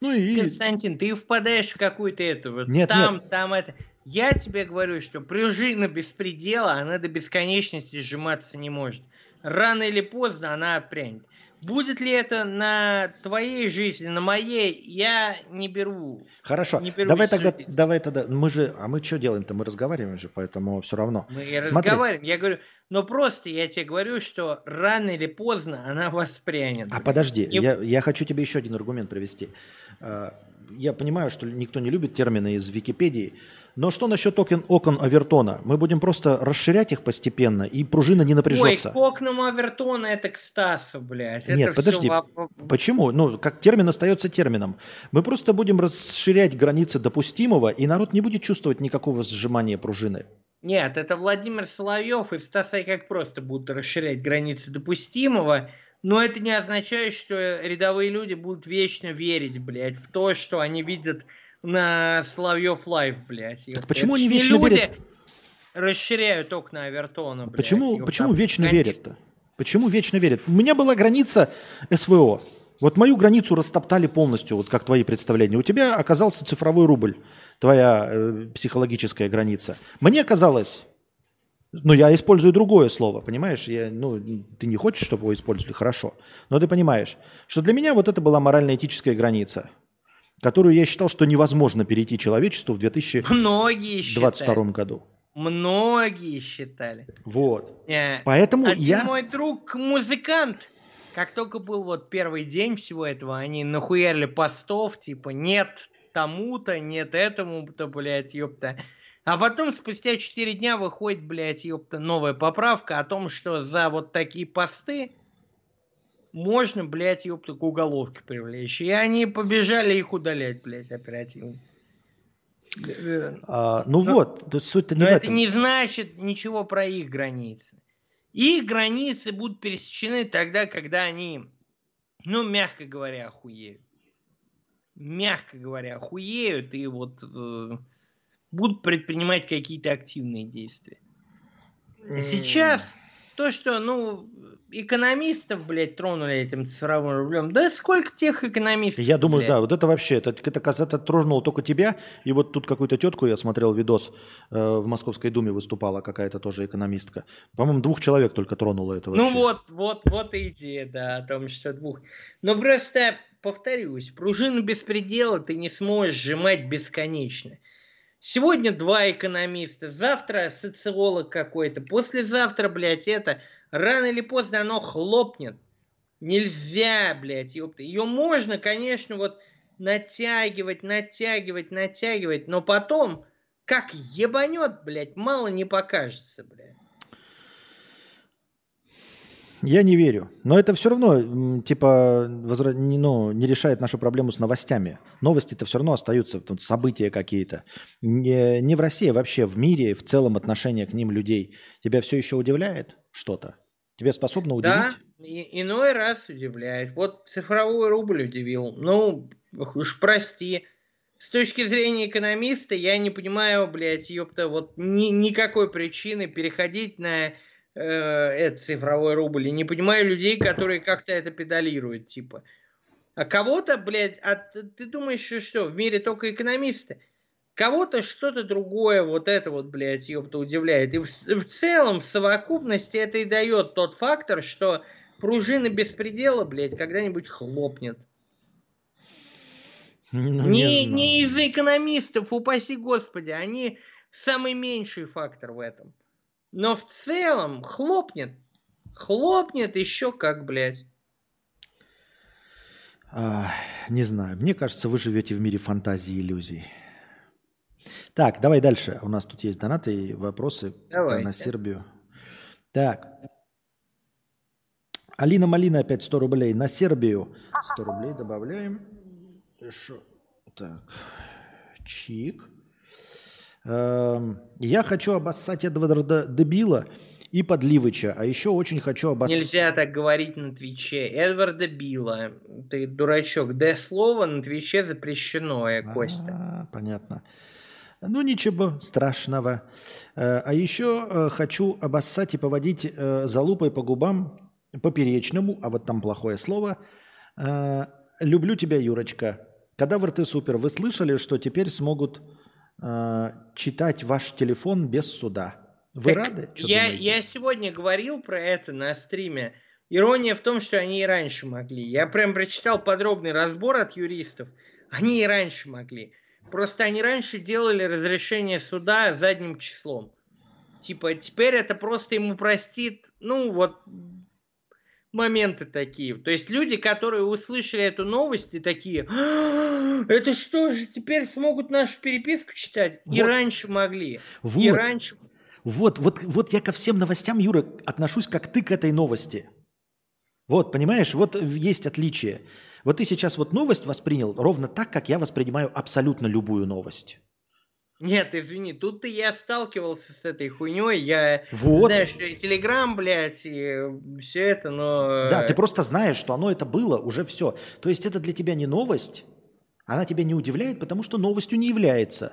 A: Ну и...
C: Константин, ты впадаешь в какую-то эту вот
A: Нет,
C: там, там это. Я тебе говорю, что пружина беспредела, она до бесконечности сжиматься не может. Рано или поздно она отпрянет. Будет ли это на твоей жизни, на моей, я не беру.
A: Хорошо,
C: Не берусь
A: давай тогда,
C: судить.
A: давай тогда, мы же, а мы что делаем-то? Мы разговариваем же, поэтому все равно.
C: Мы
A: Смотри.
C: разговариваем. Я говорю, но просто я тебе говорю, что рано или поздно она воспрянет.
A: А подожди,
C: Не-
A: я, я хочу тебе еще один аргумент привести. Я понимаю, что никто не любит термины из Википедии, но что насчет окон, окон Авертона? Мы будем просто расширять их постепенно, и пружина не
C: Ой,
A: напряжется.
C: к окнам Авертона это к Стасу, блядь.
A: Нет,
C: это
A: подожди.
C: Всё воп-
A: Почему? Ну, как термин остается термином. Мы просто будем расширять границы допустимого, и народ не будет чувствовать никакого сжимания пружины.
C: Нет, это Владимир Соловьев и Стас как просто будут расширять границы допустимого, но это не означает, что рядовые люди будут вечно верить, блядь, в то, что они видят на Соловьев Лайв, блядь.
A: Так почему они вечно
C: люди
A: верят?
C: расширяют окна Авертона, блядь.
A: Почему,
C: ёпта,
A: почему вечно верят-то? Почему вечно верят? У меня была граница СВО. Вот мою границу растоптали полностью, вот как твои представления. У тебя оказался цифровой рубль, твоя э, психологическая граница. Мне казалось, ну я использую другое слово, понимаешь? Я, ну, ты не хочешь, чтобы его использовали, хорошо. Но ты понимаешь, что для меня вот это была морально-этическая граница, которую я считал, что невозможно перейти человечеству в 2022
C: Многие считали.
A: году.
C: Многие считали.
A: Вот.
C: Э,
A: Поэтому
C: Один
A: я...
C: мой друг музыкант, как только был вот первый день всего этого, они нахуярили постов, типа, нет тому-то, нет этому-то, блядь, ёпта. А потом спустя 4 дня выходит, блядь, ёпта, новая поправка о том, что за вот такие посты можно, блядь, ёпта, к уголовке привлечь. И они побежали их удалять, блядь, оперативно.
A: А, ну
C: Но-
A: вот, то суть-то не
C: но
A: в
C: это
A: этом.
C: не значит ничего про их границы. Их границы будут пересечены тогда, когда они, ну, мягко говоря, охуеют. Мягко говоря, охуеют и вот э, будут предпринимать какие-то активные действия. Сейчас то, что, ну, экономистов, блядь, тронули этим цифровым рублем. Да сколько тех экономистов?
A: Я думаю,
C: блядь?
A: да, вот это вообще, это, это, это тронуло только тебя. И вот тут какую-то тетку, я смотрел видос, э, в Московской Думе выступала какая-то тоже экономистка. По-моему, двух человек только тронуло это вообще.
C: Ну вот, вот, вот и идея, да, о том, что двух. Но просто, повторюсь, пружину беспредела ты не сможешь сжимать бесконечно. Сегодня два экономиста, завтра социолог какой-то, послезавтра, блядь, это, рано или поздно оно хлопнет. Нельзя, блядь, ёпта. Ее можно, конечно, вот натягивать, натягивать, натягивать, но потом, как ебанет, блядь, мало не покажется, блядь.
A: Я не верю. Но это все равно, типа, возра- не, ну, не решает нашу проблему с новостями. Новости-то все равно остаются, тут события какие-то. Не, не в России, а вообще в мире, в целом отношение к ним людей. Тебя все еще удивляет что-то? Тебя способно удивить?
C: Да, и- иной раз удивляет. Вот цифровой рубль удивил. Ну, уж прости. С точки зрения экономиста, я не понимаю, блядь, ёпта, вот ни, никакой причины переходить на э, этот цифровой рубль. И не понимаю людей, которые как-то это педалируют, типа. А кого-то, блядь, а ты, ты думаешь, что, в мире только экономисты? Кого-то что-то другое, вот это вот, блядь, ёпта, удивляет. И в, в целом, в совокупности это и дает тот фактор, что пружина беспредела, блядь, когда-нибудь хлопнет.
A: Ну,
C: не,
A: знаю.
C: не из-за экономистов, упаси господи, они самый меньший фактор в этом. Но в целом хлопнет. Хлопнет еще как, блядь.
A: Ах, не знаю. Мне кажется, вы живете в мире фантазии и иллюзий. Так, давай дальше. У нас тут есть донаты и вопросы
C: Давайте.
A: на Сербию. Так. Алина Малина опять 100 рублей. На Сербию 100 рублей добавляем. Шо- Так. Чик. Эм, Я хочу обоссать Эдварда Дебила и Подливыча. А еще очень хочу обоссать...
C: Нельзя так говорить на Твиче. Эдварда Билла. Ты дурачок. Д слово на Твиче запрещено, э, Костя.
A: А, понятно. Ну, ничего страшного. Э, А еще э, хочу обоссать и поводить э, залупой по губам поперечному, а вот там плохое слово. Люблю тебя, Юрочка. Кадавр ты супер. Вы слышали, что теперь смогут э, читать ваш телефон без суда? Вы
C: Так
A: рады?
C: Я,
A: думаете?
C: я сегодня говорил про это на стриме. Ирония в том, что они и раньше могли. Я прям прочитал подробный разбор от юристов. Они и раньше могли. Просто они раньше делали разрешение суда задним числом. Типа, теперь это просто ему простит, ну, вот, моменты такие. То есть люди, которые услышали эту новость и такие, «А, это что же, теперь смогут нашу переписку читать? И
A: Вот.
C: раньше могли. И
A: Вот.
C: раньше...
A: Вот, вот, вот я ко всем новостям, Юра, отношусь как ты к этой новости. Вот, понимаешь, вот есть отличие. Вот ты сейчас вот новость воспринял ровно так, как я воспринимаю абсолютно любую новость.
C: Нет, извини, тут-то я сталкивался с этой хуйней. Я
A: Вот.
C: знаю, что и Телеграм, блядь, и все это, но...
A: Да, ты просто знаешь, что оно это было, уже все. То есть это для тебя не новость, она тебя не удивляет, потому что новостью не является.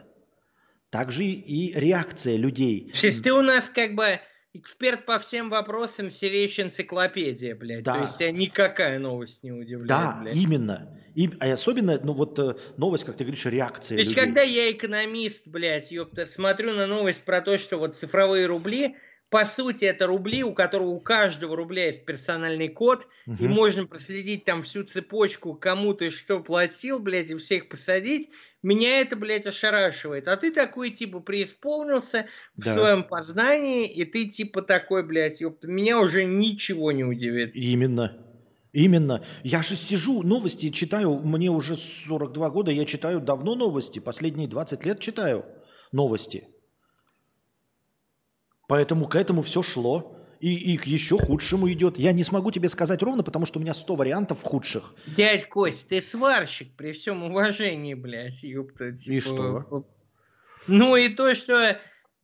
A: Также и реакция людей.
C: То есть ты у нас как бы эксперт по всем вопросам, серейшая энциклопедия, блядь.
A: Да.
C: То есть тебя никакая новость не удивляет,
A: Да,
C: блядь.
A: именно. И, а особенно, ну вот э, новость, как ты говоришь, реакция
C: То есть,
A: людей.
C: когда я экономист, блядь, ёпта, смотрю на новость про то, что вот цифровые рубли, по сути, это рубли, у которого у каждого рубля есть персональный код, и
A: Мгм.
C: можно проследить там всю цепочку, кому ты что платил, блядь, и всех посадить, меня это, блядь, ошарашивает. А ты такой, типа, преисполнился в
A: Да.
C: своем познании, и ты, типа, такой, блядь, ёпта, меня уже ничего не удивит.
A: Именно. Именно. Я же сижу, новости читаю, мне уже 42 года, я читаю давно новости, последние 20 лет читаю новости. Поэтому к этому все шло. И, и к еще худшему идет. Я не смогу тебе сказать ровно, потому что у меня 100 вариантов худших.
C: Дядь Кость, ты сварщик, при всем уважении, блядь, ёпта. типа,
A: что?
C: Ну и то, что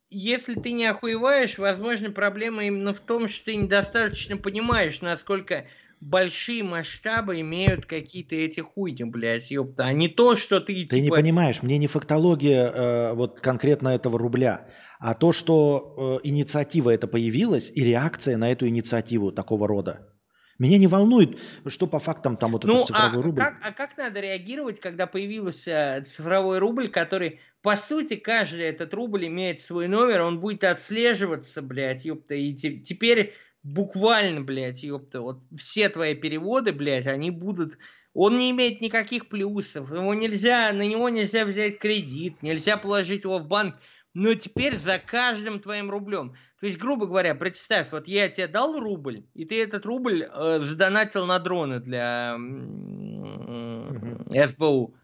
C: если ты не охуеваешь, возможно, проблема именно в том, что ты недостаточно понимаешь, насколько большие масштабы имеют какие-то эти хуйни, блядь, ёпта, а не то, что ты,
A: Ты не
C: типа...
A: понимаешь, мне не фактология э, вот конкретно этого рубля, а то, что э, инициатива это появилась и реакция на эту инициативу такого рода. Меня не волнует, что по фактам там вот
C: Ну,
A: этот цифровой
C: а
A: рубль.
C: как, а как надо реагировать, когда появился цифровой рубль, который, по сути, каждый этот рубль имеет свой номер, он будет отслеживаться, блядь, ёпта, и те- теперь буквально, блядь, ёпта, вот все твои переводы, блядь, они будут... Он не имеет никаких плюсов, его нельзя, на него нельзя взять кредит, нельзя положить его в банк, но теперь за каждым твоим рублем. То есть, грубо говоря, представь, вот я тебе дал рубль, и ты этот рубль э, задонатил на дроны для м, СБУ,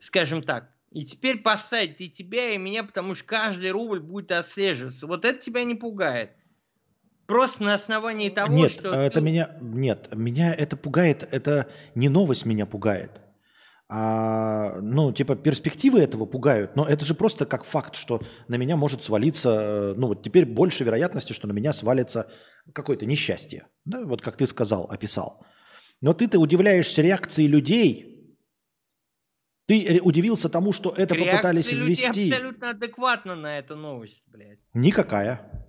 C: скажем так. И теперь посадят и тебя, и меня, потому что каждый рубль будет отслеживаться. Вот это тебя не пугает. Просто на основании того,
A: Нет,
C: что...
A: это
C: ты-
A: меня нет, меня это пугает. Это не новость меня пугает, а ну типа перспективы этого пугают. Но это же просто как факт, что на меня может свалиться. э, Ну вот теперь больше вероятности, что на меня свалится какое-то несчастье. Да, вот как ты сказал, описал. Но ты-то удивляешься реакции людей. Ты удивился тому, что это
C: реакция
A: попытались
C: людей
A: ввести.
C: абсолютно адекватна на эту новость, блядь.
A: Никакая.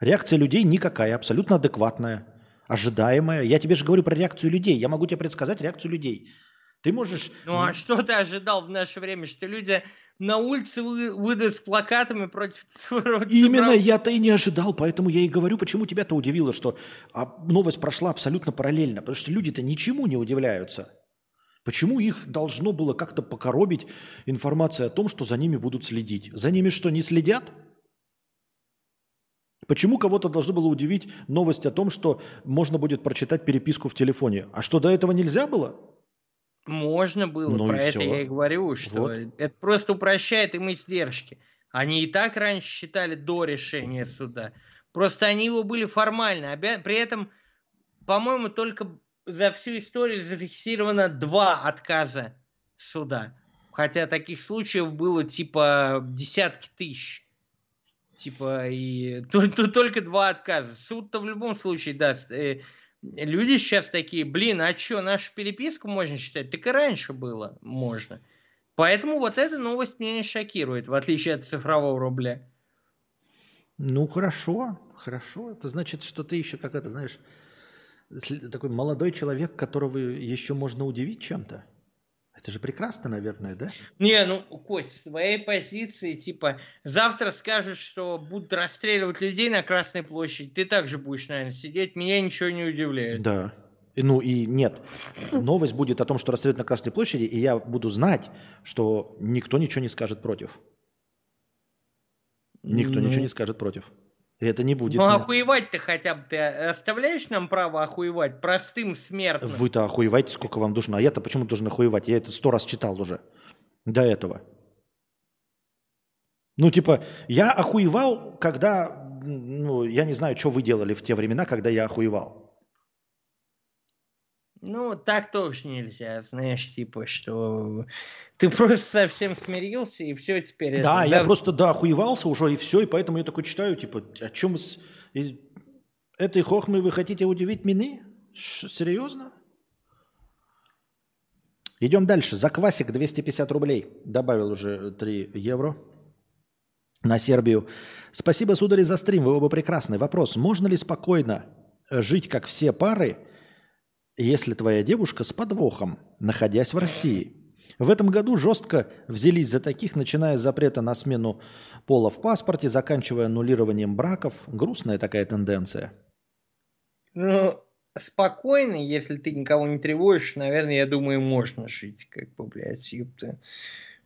A: Реакция людей никакая, абсолютно адекватная, ожидаемая. Я тебе же говорю про реакцию людей. Я могу тебе предсказать реакцию людей. Ты можешь...
C: Ну а что ты ожидал в наше время, что люди на улице вы- выйдут с плакатами против
A: Именно я-то и не ожидал, поэтому я и говорю, почему тебя-то удивило, что а, новость прошла абсолютно параллельно. Потому что люди-то ничему не удивляются. Почему их должно было как-то покоробить информация о том, что за ними будут следить? За ними что, не следят? Почему кого-то должно было удивить новость о том, что можно будет прочитать переписку в телефоне? А что, до этого нельзя было?
C: Можно было,
A: Ну
C: про это
A: всё.
C: я и говорю, что
A: Вот.
C: это просто упрощает им издержки. Они и так раньше считали до решения суда. Просто они его были формально. обя- При этом, по-моему, только за всю историю зафиксировано два отказа суда. Хотя таких случаев было типа десятки тысяч. Типа, и то- только два отказа. Суд-то в любом случае даст. Э, Люди сейчас такие, блин, а что, нашу переписку можно читать? Так и раньше было можно. Поэтому вот эта новость меня не шокирует, в отличие от цифрового рубля.
A: Ну, хорошо, хорошо. Это значит, что ты еще, как это, знаешь, такой молодой человек, которого еще можно удивить чем-то. Это же прекрасно, наверное, да?
C: Не, ну, Кость, своей позиции, типа, завтра скажешь, что будут расстреливать людей на Красной площади, ты также будешь, наверное, сидеть, меня ничего не удивляет.
A: Да. Ну и нет. Новость будет о том, что расстреляют на Красной площади, и я буду знать, что никто ничего не скажет против. Никто
C: Ну.
A: ничего не скажет против. Это не будет.
C: Ну,
A: ни-
C: охуевать-то хотя бы ты оставляешь нам право охуевать простым смертным?
A: Вы-то охуеваете, сколько вам нужно. А я-то почему должен охуевать? Я это сто раз читал уже. До этого. Ну, типа, я охуевал, когда... Ну, я не знаю, что вы делали в те времена, когда я охуевал.
C: Ну, так тоже нельзя, знаешь, типа, что ты просто совсем смирился, и все теперь...
A: Да,
C: это,
A: я просто, да, охуевался уже, и все, и поэтому я такой читаю, типа, о чем вы... с- Этой хохмой вы хотите удивить меня? Ш- Серьезно? Идем дальше. Заквасик 250 рублей. Добавил уже 3 евро на Сербию. Спасибо, судари, за стрим. Вы оба прекрасны. Вопрос. Можно ли спокойно жить, как все пары, если твоя девушка с подвохом, находясь в России? В этом году жестко взялись за таких, начиная с запрета на смену пола в паспорте, заканчивая аннулированием браков. Грустная такая тенденция.
C: Ну, спокойно, если ты никого не тревожишь, наверное, я думаю, можно жить, как бы, блядь, ёпта.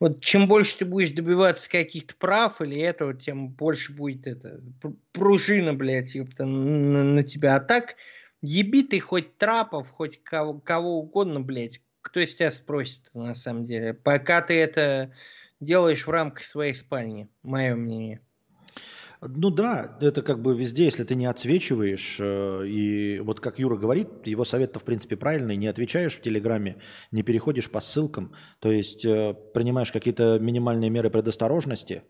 C: Вот чем больше ты будешь добиваться каких-то прав или этого, тем больше будет это пр- пружина, блядь, ёпта, на, на тебя. А так, еби ты хоть трапов, хоть кого, кого угодно, блядь, кто из тебя спросит, на самом деле. Пока ты это делаешь в рамках своей спальни, мое мнение.
A: Ну да, это как бы везде, если ты не отсвечиваешь, э, и вот как Юра говорит, его совет-то в принципе правильный, не отвечаешь в Телеграме, не переходишь по ссылкам, то есть э, принимаешь какие-то минимальные меры предосторожности,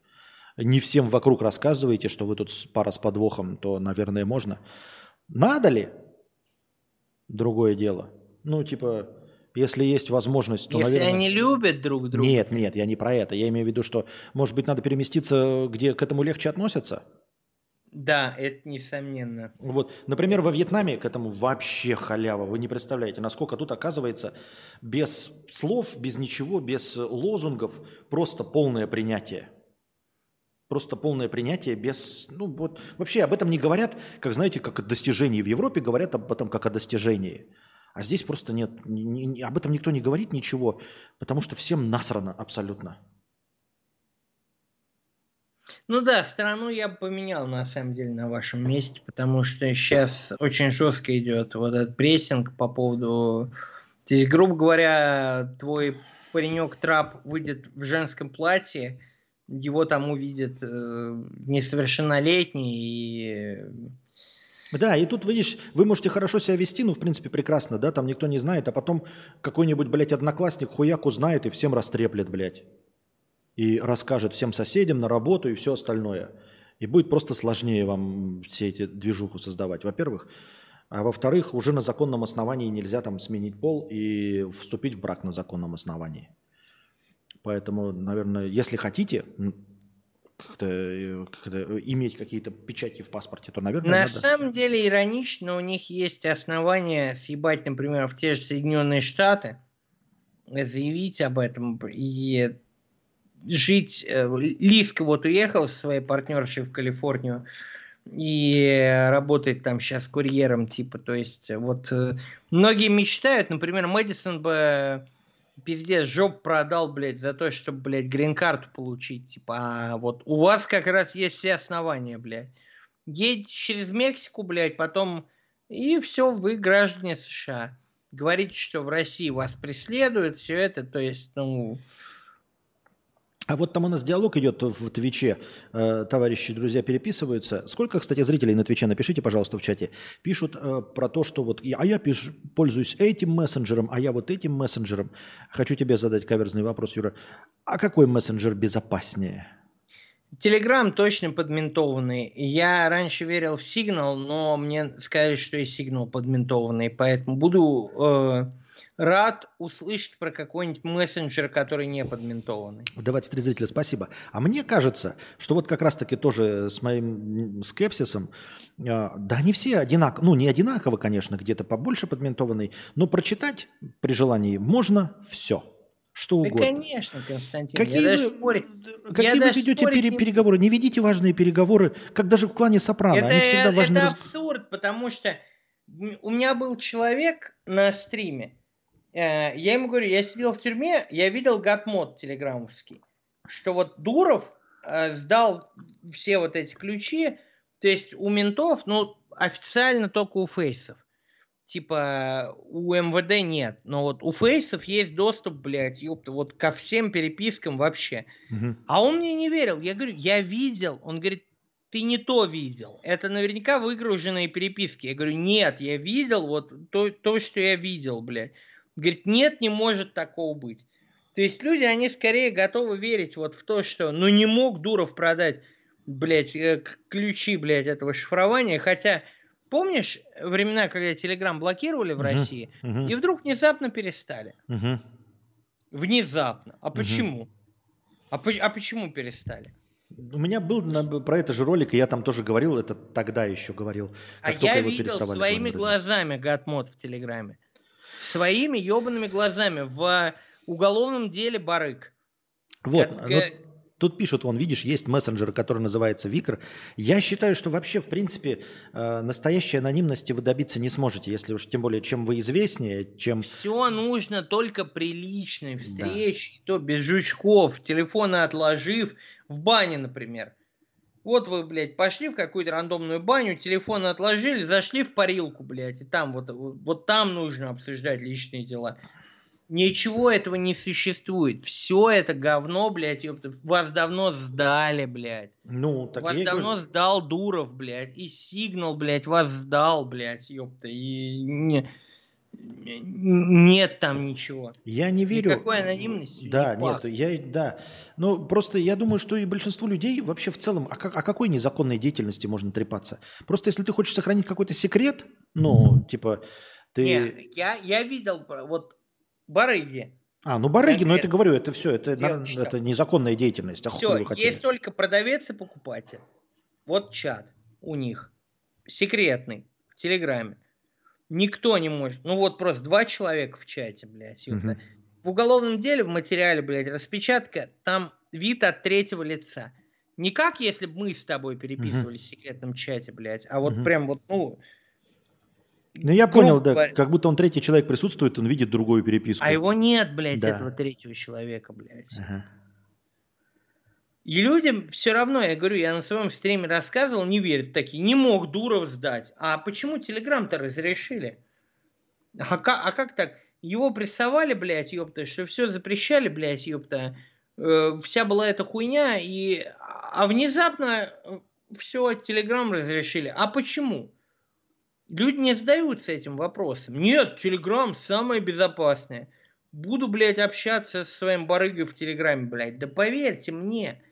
A: не всем вокруг рассказываете, что вы тут пара с подвохом, то, наверное, можно. Надо ли? Другое дело. Ну, типа, если есть возможность, то,
C: Если
A: наверное...
C: они любят друг друга.
A: Нет, нет, я не про это. Я имею в виду, что, может быть, надо переместиться, где к этому легче относятся.
C: Да, это несомненно.
A: Вот, например, во Вьетнаме к этому вообще халява. Вы не представляете, насколько тут оказывается без слов, без ничего, без лозунгов, просто полное принятие. Просто полное принятие без... Ну, вот, вообще об этом не говорят, как, знаете, как о достижении. В Европе говорят об этом как о достижении. А здесь просто нет, ни- ни- об этом никто не говорит ничего, потому что всем насрано абсолютно.
C: Ну да, страну я бы поменял на самом деле на вашем месте, потому что сейчас очень жестко идет вот этот прессинг по поводу... То есть, грубо говоря, твой паренек трап выйдет в женском платье, его там увидят э, несовершеннолетний и...
A: Да, и тут, видишь, вы можете хорошо себя вести, ну, в принципе, прекрасно, да, там никто не знает, а потом какой-нибудь, блядь, одноклассник хуяк узнает и всем растреплет, блядь. И расскажет всем соседям на работу и все остальное. И будет просто сложнее вам все эти движуху создавать, во-первых. А во-вторых, уже на законном основании нельзя там сменить пол и вступить в брак на законном основании. Поэтому, наверное, если хотите как-то, э, как-то иметь какие-то печати в паспорте, то, наверное,
C: На
A: надо.
C: самом деле иронично, у них есть основания съебать, например, в те же Соединенные Штаты, заявить об этом и жить. э, Лиска вот уехал со своей партнершей в Калифорнию и работает там сейчас курьером, типа, то есть э, вот э, многие мечтают, например, Мэдисон бы пиздец жоп продал, блядь, за то, чтобы, блядь, грин-карту получить, типа, а вот у вас как раз есть все основания, блядь. Едете через Мексику, блядь, потом и все, вы граждане США. Говорите, что в России вас преследуют, все это, то есть, ну,
A: А вот там у нас диалог идет в Твиче. Э, Товарищи, друзья переписываются. Сколько, кстати, зрителей на Твиче? Напишите, пожалуйста, в чате. Пишут э, про то, что вот... А я пишу, пользуюсь этим мессенджером, а я вот этим мессенджером. Хочу тебе задать каверзный вопрос, Юра. А какой мессенджер безопаснее?
C: Телеграм точно подментованный. Я раньше верил в Сигнал, но мне сказали, что и Сигнал подментованный, поэтому буду э, рад услышать про какой-нибудь мессенджер, который не подментованный.
A: 23 зрителя, спасибо. А мне кажется, что вот как раз-таки тоже с моим скепсисом, э, да они все одинаково, ну не одинаково, конечно, где-то побольше подментованный, но прочитать при желании можно все. Что
C: Да,
A: угодно.
C: конечно, Константин.
A: Какие
C: я даже
A: вы,
C: спорить-
A: какие вы
C: даже
A: ведете пере-
C: не-
A: переговоры? Не ведите важные переговоры, как даже в клане Сопрано.
C: Это,
A: Они всегда
C: это
A: важны. раз-
C: абсурд, потому что у меня был человек на стриме. э, Я ему говорю, я сидел в тюрьме, я видел гатмод телеграммовский, что вот Дуров э, сдал все вот эти ключи, то есть у ментов, ну, официально только у фейсов. Типа у МВД нет, но вот у фейсов есть доступ, блядь, ёпта, вот ко всем перепискам вообще.
A: Мгм.
C: А он мне не верил. Я говорю, я видел. Он говорит, ты не то видел. Это наверняка выгруженные переписки. Я говорю, нет, я видел вот то, то что я видел, блядь. Говорит, нет, не может такого быть. То есть люди, они скорее готовы верить вот в то, что ну не мог Дуров продать, блядь, э, ключи, блядь, этого шифрования. Хотя, помнишь времена, когда Телеграм блокировали в
A: Мгм.
C: России,
A: Мгм.
C: и вдруг внезапно перестали?
A: Мгм.
C: Внезапно. А почему? А, по- а почему перестали?
A: У меня был на- про это же ролик, и я там тоже говорил, это тогда еще говорил.
C: А
A: как только
C: я видел своими глазами Гатмод в Телеграме. Своими ебаными глазами в уголовном деле Барык.
A: Вот,
C: Как-
A: вот тут пишут, вон, видишь, есть мессенджер, который называется Викр. Я считаю, что вообще, в принципе, э, настоящей анонимности вы добиться не сможете, если уж тем более, чем вы известнее, чем...
C: Все нужно только при личной встрече, и то без жучков, телефоны отложив, в бане, например. Вот вы, блядь, пошли в какую-то рандомную баню, телефон отложили, зашли в парилку, блядь, и там вот, вот там нужно обсуждать личные дела. Ничего этого не существует. Все это говно, блядь, ёпта, вас давно сдали, блядь.
A: Ну, так
C: вас давно
A: говорю.
C: сдал Дуров, блядь, и Сигнал, блядь, вас сдал, блядь, ёпта, и не- не- нет там ничего.
A: Я не верю.
C: Никакой анонимности
A: Да,
C: не
A: нет, я, да. Ну, просто я думаю, что и большинству людей вообще в целом, о, как- о какой незаконной деятельности можно трепаться? Просто если ты хочешь сохранить какой-то секрет, ну, типа, ты...
C: Не, я, я видел, вот, барыги.
A: А, ну барыги, но
C: конкретно.
A: это говорю, это все, это,
C: Девочка.
A: это незаконная деятельность. А
C: Все, есть только продавец и покупатель. Вот чат у них. Секретный. В Телеграме. Никто не может. Ну вот просто два человека в чате, блядь.
A: Мгм.
C: В уголовном деле, в материале, блядь, распечатка, там вид от третьего лица. Не как если бы мы с тобой переписывались в секретном чате, блядь, а вот
A: Мгм.
C: прям вот, ну...
A: Ну, я понял, да,
C: говоря.
A: как будто он третий человек присутствует, он видит другую переписку.
C: А его нет, блядь,
A: Да.
C: этого третьего человека, блядь.
A: Ага.
C: И людям все равно, я говорю, я на своем стриме рассказывал, не верят такие, не мог Дуров сдать. А почему Телеграм-то разрешили? А как, а как так? Его прессовали, блядь, ёпта, что все запрещали, блядь, ёпта. Э, вся была эта хуйня, и... А внезапно все, Телеграм разрешили. А почему? Люди не задаются этим вопросом. Нет, Телеграм самое безопасное. Буду, блядь, общаться со своим барыгой в Телеграме, блядь. Да поверьте мне.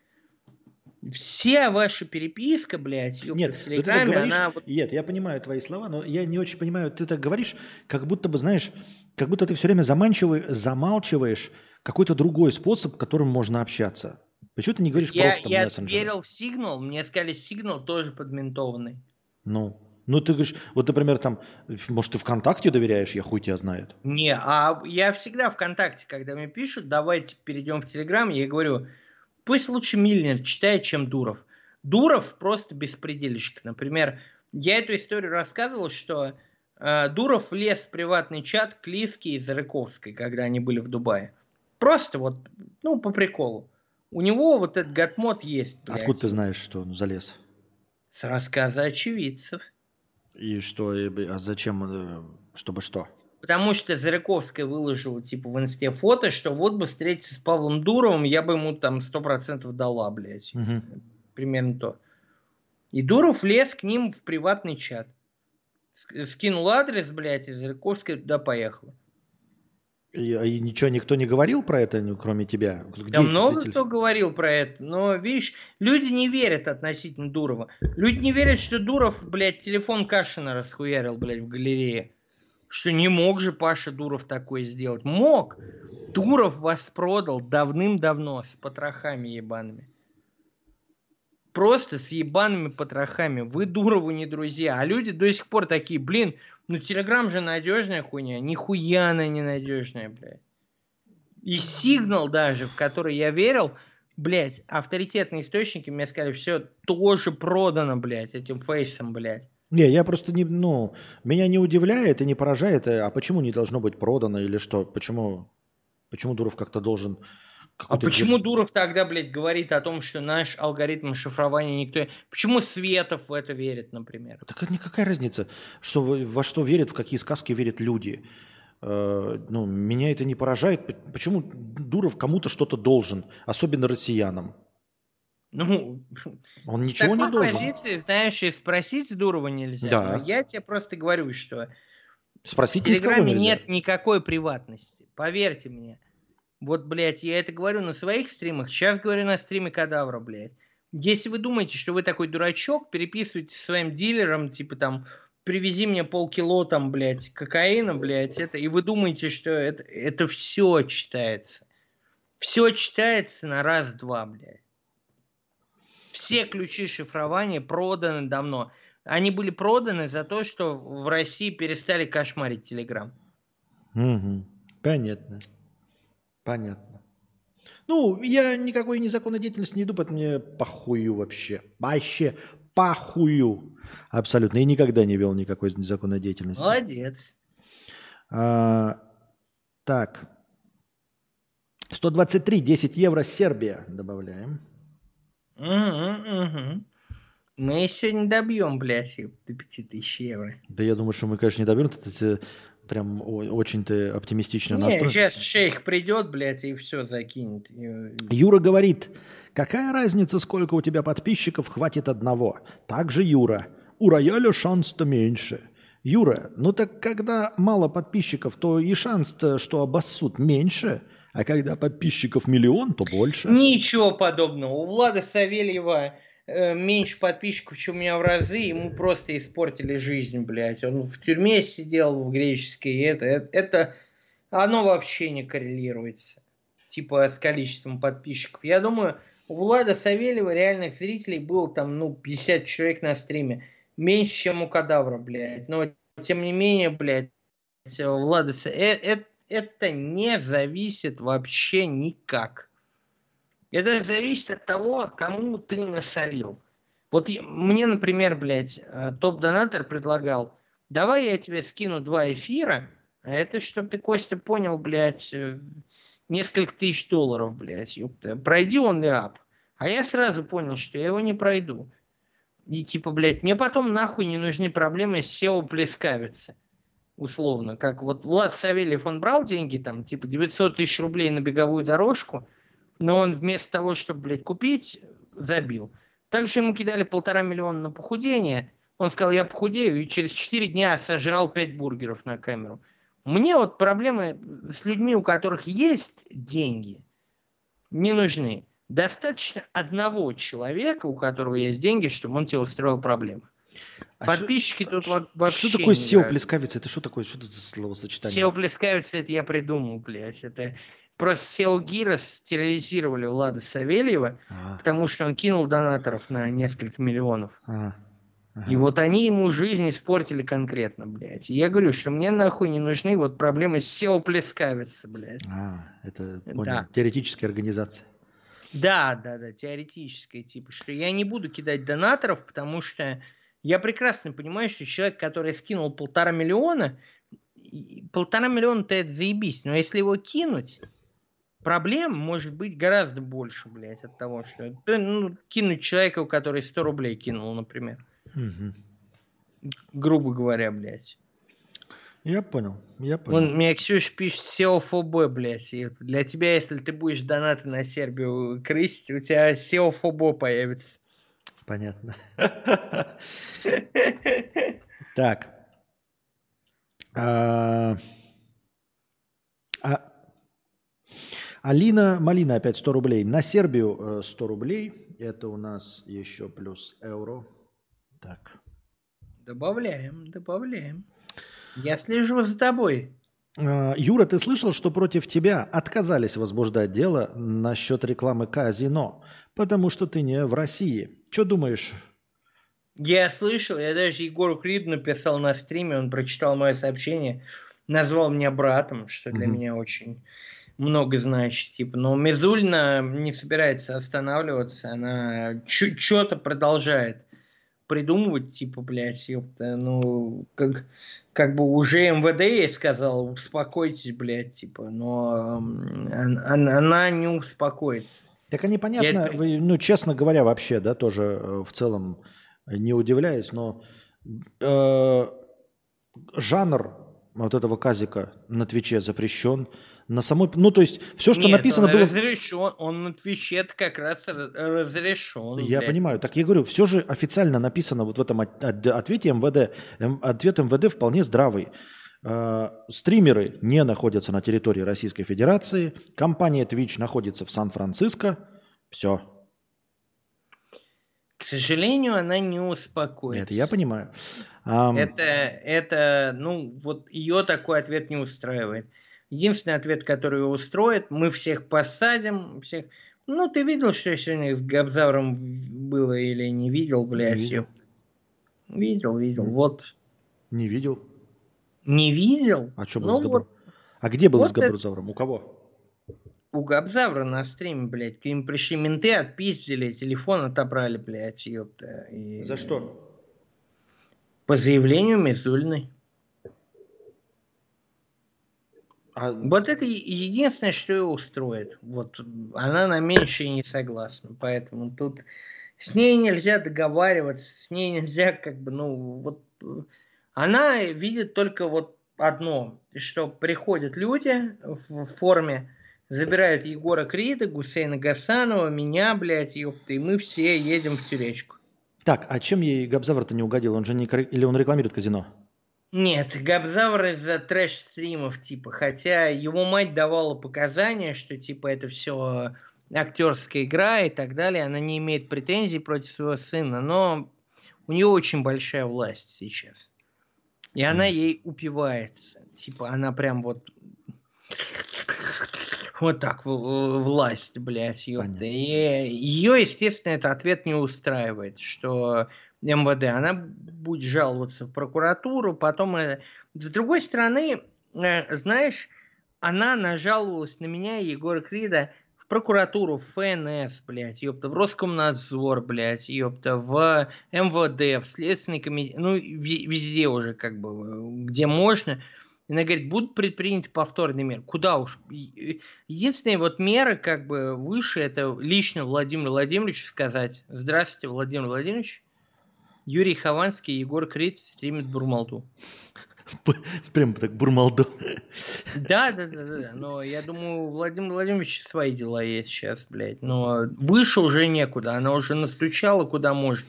C: Вся ваша переписка, блядь, ёпта,
A: Нет,
C: в
A: да так
C: Телеграме,
A: говоришь,
C: она вот
A: нет, я понимаю твои слова, но я не очень понимаю, ты так говоришь, как будто бы, знаешь, как будто ты все время заманчиваешь, замалчиваешь какой-то другой способ, которым можно общаться. Почему ты не говоришь
C: я,
A: просто
C: я
A: мессенджер?
C: верил в сигнал, мне сказали, сигнал тоже подментованный.
A: Ну, ну ты говоришь, вот, например, там, может, ты ВКонтакте доверяешь, я хуй тебя знает.
C: Не, а я всегда ВКонтакте, когда мне пишут, давайте перейдем в Телеграм, я говорю, пусть лучше Мильнер читает, чем Дуров. Дуров просто беспредельщик. Например, я эту историю рассказывал, что э, Дуров влез в приватный чат к Лиске и Зарыковской, когда они были в Дубае. Просто вот, ну, по приколу. У него вот этот гатмод есть, блядь,
A: Откуда ты знаешь, что он залез?
C: с рассказа очевидцев.
A: И что, и а зачем, э, чтобы что?
C: Потому что Зарыковская выложила типа в инсте фото, что вот бы встретиться с Павлом Дуровым, я бы ему там 100% дала, блядь.
A: Мгм.
C: Примерно то. И Дуров лез к ним в приватный чат. Ск- Скинул адрес, блядь, и Зарыковская туда поехала.
A: И, а и ничего никто не говорил про это, ну, кроме тебя? Где эти
C: много кто говорил про это, но, видишь, люди не верят относительно Дурова. Люди не верят, что Дуров, блядь, телефон Кашина расхуярил, блядь, в галерее. Что не мог же Паша Дуров такое сделать. Мог. Дуров вас продал давным-давно с потрохами ебаными. Просто с ебаными потрохами. Вы Дурову не друзья. А люди до сих пор такие, блин, ну Телеграм же надежная хуйня. Нихуя она не надежная, блядь. И сигнал даже, в который я верил, блядь, авторитетные источники мне сказали, все тоже продано, блядь, этим фейсом, блядь.
A: Не, я просто не, ну, меня не удивляет и не поражает, э, а почему не должно быть продано или что? Почему, почему Дуров как-то должен...
C: А почему
A: держ-
C: Дуров тогда, блядь, говорит о том, что наш алгоритм шифрования никто... Почему Светов в это верит, например?
A: Так это никакая разница, что, во что верят, в какие сказки верят люди. Э, ну, меня это не поражает. Почему Дуров кому-то что-то должен, особенно россиянам?
C: Ну,
A: Он ничего не должен.
C: позиции, знаешь, и спросить Дурова нельзя.
A: Да.
C: Но я тебе просто говорю, что в
A: Спросить кого
C: Телеграме нет никакой приватности. Поверьте мне. Вот, блядь, я это говорю на своих стримах, сейчас говорю на стриме Кадавра, блядь. Если вы думаете, что вы такой дурачок, переписывайте со своим дилером, типа там, привези мне полкило там, блядь, кокаина, блядь, это, и вы думаете, что это, это все читается. Все читается на раз-два, блядь. Все ключи шифрования проданы давно. Они были проданы за то, что в России перестали кошмарить Телеграм.
A: Мгм. Понятно. Понятно. Ну, я никакой незаконной деятельности не иду, поэтому мне похую вообще. Вообще похую. Абсолютно. И никогда не вел никакой незаконной деятельности.
C: Молодец.
A: А, так. 123, 10 евро, Сербия. Добавляем.
C: Мгм, мгм. Мы сегодня добьем, блядь, до 5000 евро.
A: Да я думаю, что мы, конечно, не добьем. Это ты прям о- очень ты оптимистично
C: Не,
A: настроен.
C: сейчас шейх придет, блядь, и все закинет.
A: Юра говорит, какая разница, сколько у тебя подписчиков, хватит одного. Также Юра. У рояля шанс-то меньше. Юра, ну так когда мало подписчиков, то и шанс-то, что обоссут, меньше. А когда подписчиков миллион, то больше.
C: Ничего подобного. У Влада Савельева меньше подписчиков, чем у меня в разы. Ему просто испортили жизнь, блядь. Он в тюрьме сидел в греческой. и Это, это, это- оно вообще не коррелируется. Типа с количеством подписчиков. Я думаю, у Влада Савельева реальных зрителей было там, ну, 50 человек на стриме. Меньше, чем у Кадавра, блядь. Но, тем не менее, блядь, Влада Са- э- э- это не зависит вообще никак. Это зависит от того, кому ты насолил. Вот мне, например, блядь, э, топ-донатор предлагал, давай я тебе скину два эфира, а это, чтобы ты, Костя, понял, блядь, э, несколько тысяч долларов, блядь, ёпта. Пройди он ли ап. А я сразу понял, что я его не пройду. И типа, блядь, мне потом нахуй не нужны проблемы с SEO плескавицы. Условно. Как вот Влад Савельев, он брал деньги, там, типа 900 тысяч рублей на беговую дорожку, но он вместо того, чтобы, блядь, купить, забил. Также ему кидали полтора миллиона на похудение. Он сказал, я похудею, и через 4 дня сожрал 5 бургеров на камеру. Мне вот проблемы с людьми, у которых есть деньги, не нужны. Достаточно одного человека, у которого есть деньги, чтобы он тебе устроил проблемы.
A: А
C: Подписчики тут во- вообще
A: Что такое
C: не
A: SEO
C: играют.
A: плескавица? Это что такое? Что это за словосочетание?
C: SEO плескавица, это я придумал, блядь. Это просто SEO Гирос терроризировали Влада Савельева,
A: А,
C: потому что он кинул донаторов на несколько миллионов.
A: а, ага.
C: И вот они ему жизнь испортили конкретно, блядь. И я говорю, что мне нахуй не нужны вот проблемы с SEO плескавицы, блядь.
A: А, это
C: Да.
A: понял. Теоретическая организация.
C: Да, да, да, теоретическое, типа, что я не буду кидать донаторов, потому что я прекрасно понимаю, что человек, который скинул полтора миллиона, полтора миллиона-то это заебись, но если его кинуть, проблем может быть гораздо больше, блядь, от того, что... Ну, кинуть человека, который 100 рублей кинул, например,
A: Мгм.
C: грубо говоря, блядь.
A: Я понял, я понял.
C: Вон, мне Ксюша пишет SEO ФОБ, блядь. И для тебя, если ты будешь донаты на Сербию крысить, у тебя SEO ФОБ появится.
A: Понятно. Так. А, а- Алина Малина опять 100 рублей. На Сербию э, 100 рублей. Это у нас еще плюс евро. Так.
C: Добавляем, добавляем. Я слежу за тобой.
A: А, Юра, ты слышал, что против тебя отказались возбуждать дело насчет рекламы казино, потому что ты не в России. Что думаешь?
C: Я слышал, я даже Егору Криду написал на стриме, он прочитал мое сообщение, назвал меня братом, что для
A: Мгм.
C: меня очень много значит, типа, но Мизульна не собирается останавливаться, она что-то продолжает придумывать, типа, блядь, ёпта, ну, как, как бы уже МВД ей сказал, успокойтесь, блядь, типа, но она, она не успокоится.
A: Так они понятно, Я... ну, честно говоря, вообще, да, тоже э, в целом не удивляюсь, но э, жанр вот этого казика на Твиче запрещен. На самой, ну то есть все, что Нет, написано
C: он
A: было.
C: Разрешен, он на Твиче как раз разрешен.
A: Я блядь. понимаю. Так я говорю, все же официально написано вот в этом ответе МВД. Ответ МВД вполне здравый. Э, стримеры не находятся на территории Российской Федерации. Компания Twitch находится в Сан-Франциско. Все.
C: К сожалению, она не успокоится.
A: Это я понимаю.
C: Это, это, ну, вот ее такой ответ не устраивает. Единственный ответ, который ее устроит, мы всех посадим, всех... Ну, ты видел, что сегодня с Габзавром было или не видел, блядь? Не видел. Видел, видел, вот.
A: Не видел.
C: Не видел?
A: А что было ну, с Габром? Вот, а где был вот с Габрозавром? Это... У кого?
C: У Габзавра на стриме, блядь, к ним пришли менты, отпиздили, телефон отобрали, блядь, ёпта.
A: И... За что?
C: По заявлению Мизульной. А... Вот это единственное, что ее устроит. Вот она на меньшее не согласна. Поэтому тут с ней нельзя договариваться, с ней нельзя как бы, ну, вот она видит только вот одно, что приходят люди в форме, забирают Егора Крида, Гусейна Гасанова, меня, блядь, ёпта, и мы все едем в тюречку.
A: Так, а чем ей Габзавр-то не угодил? Он же не... Или он рекламирует казино?
C: Нет, Габзавр из-за трэш-стримов, типа, хотя его мать давала показания, что, типа, это все актерская игра и так далее, она не имеет претензий против своего сына, но у нее очень большая власть сейчас. И она ей упивается. Типа, она прям вот вот так, власть, блядь, ёпта. И ее, естественно, этот ответ не устраивает, что МВД, она будет жаловаться в прокуратуру, потом... С другой стороны, э, знаешь, она нажаловалась на меня, Егора Крида, в прокуратуру, в ФНС, блядь, ёпта, в Роскомнадзор, блядь, ёпта, в МВД, в Следственный комитет, ну, везде уже, как бы, где можно. Она говорит, будут предприняты повторные меры. Куда уж? Единственные вот меры как бы выше, это лично Владимир Владимирович сказать. Здравствуйте, Владимир Владимирович. Юрий Хованский и Егор Крид стримит Бурмалду.
A: Прям так Бурмалду.
C: Да, да, да, да. Но я думаю, Владимир Владимирович свои дела есть сейчас, блядь. Но выше уже некуда. Она уже настучала куда может.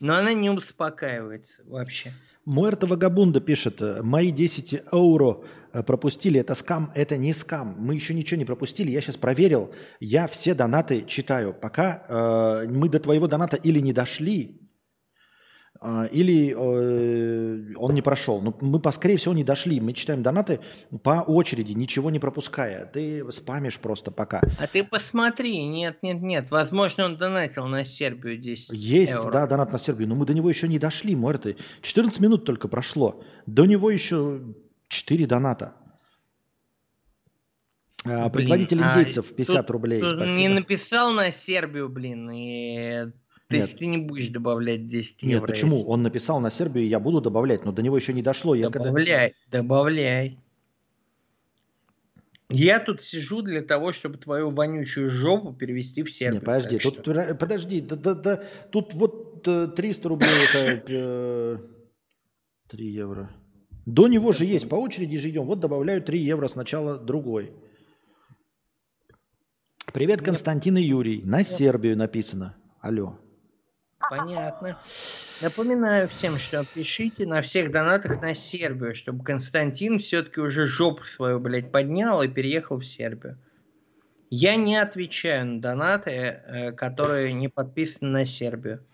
C: Но она не успокаивается вообще.
A: Муэрто Вагабунда пишет, мои 10 евро э, пропустили, это скам, это не скам, мы еще ничего не пропустили, я сейчас проверил, я все донаты читаю, пока э, мы до твоего доната или не дошли, или э, он не прошел. Но ну, мы, скорее всего, не дошли. Мы читаем донаты по очереди, ничего не пропуская. Ты спамишь просто пока.
C: А ты посмотри. Нет, нет, нет. Возможно, он донатил на Сербию 10
A: Есть, евро. да, донат на Сербию. Но мы до него еще не дошли, Морты. 14 минут только прошло. До него еще 4 доната. А, блин, Предводитель а индейцев 50 тут, рублей. Тут
C: спасибо. Не написал на Сербию, блин, и то Нет. есть ты не будешь добавлять 10
A: евро? Нет, почему? Эти. Он написал на Сербию, я буду добавлять, но до него еще не дошло.
C: Я добавляй, когда... добавляй. Я тут сижу для того, чтобы твою вонючую жопу перевести в Сербию.
A: Не, подожди, тут, что... подожди, да, да, да, тут вот 300 э, рублей это 3 э, евро. До него же есть, по очереди же идем. Вот добавляю 3 евро сначала другой. Привет, Константин и Юрий. На Сербию написано. Алло.
C: Понятно. Напоминаю всем, что пишите на всех донатах на Сербию, чтобы Константин все-таки уже жопу свою, блядь, поднял и переехал в Сербию. Я не отвечаю на донаты, э, которые не подписаны на Сербию.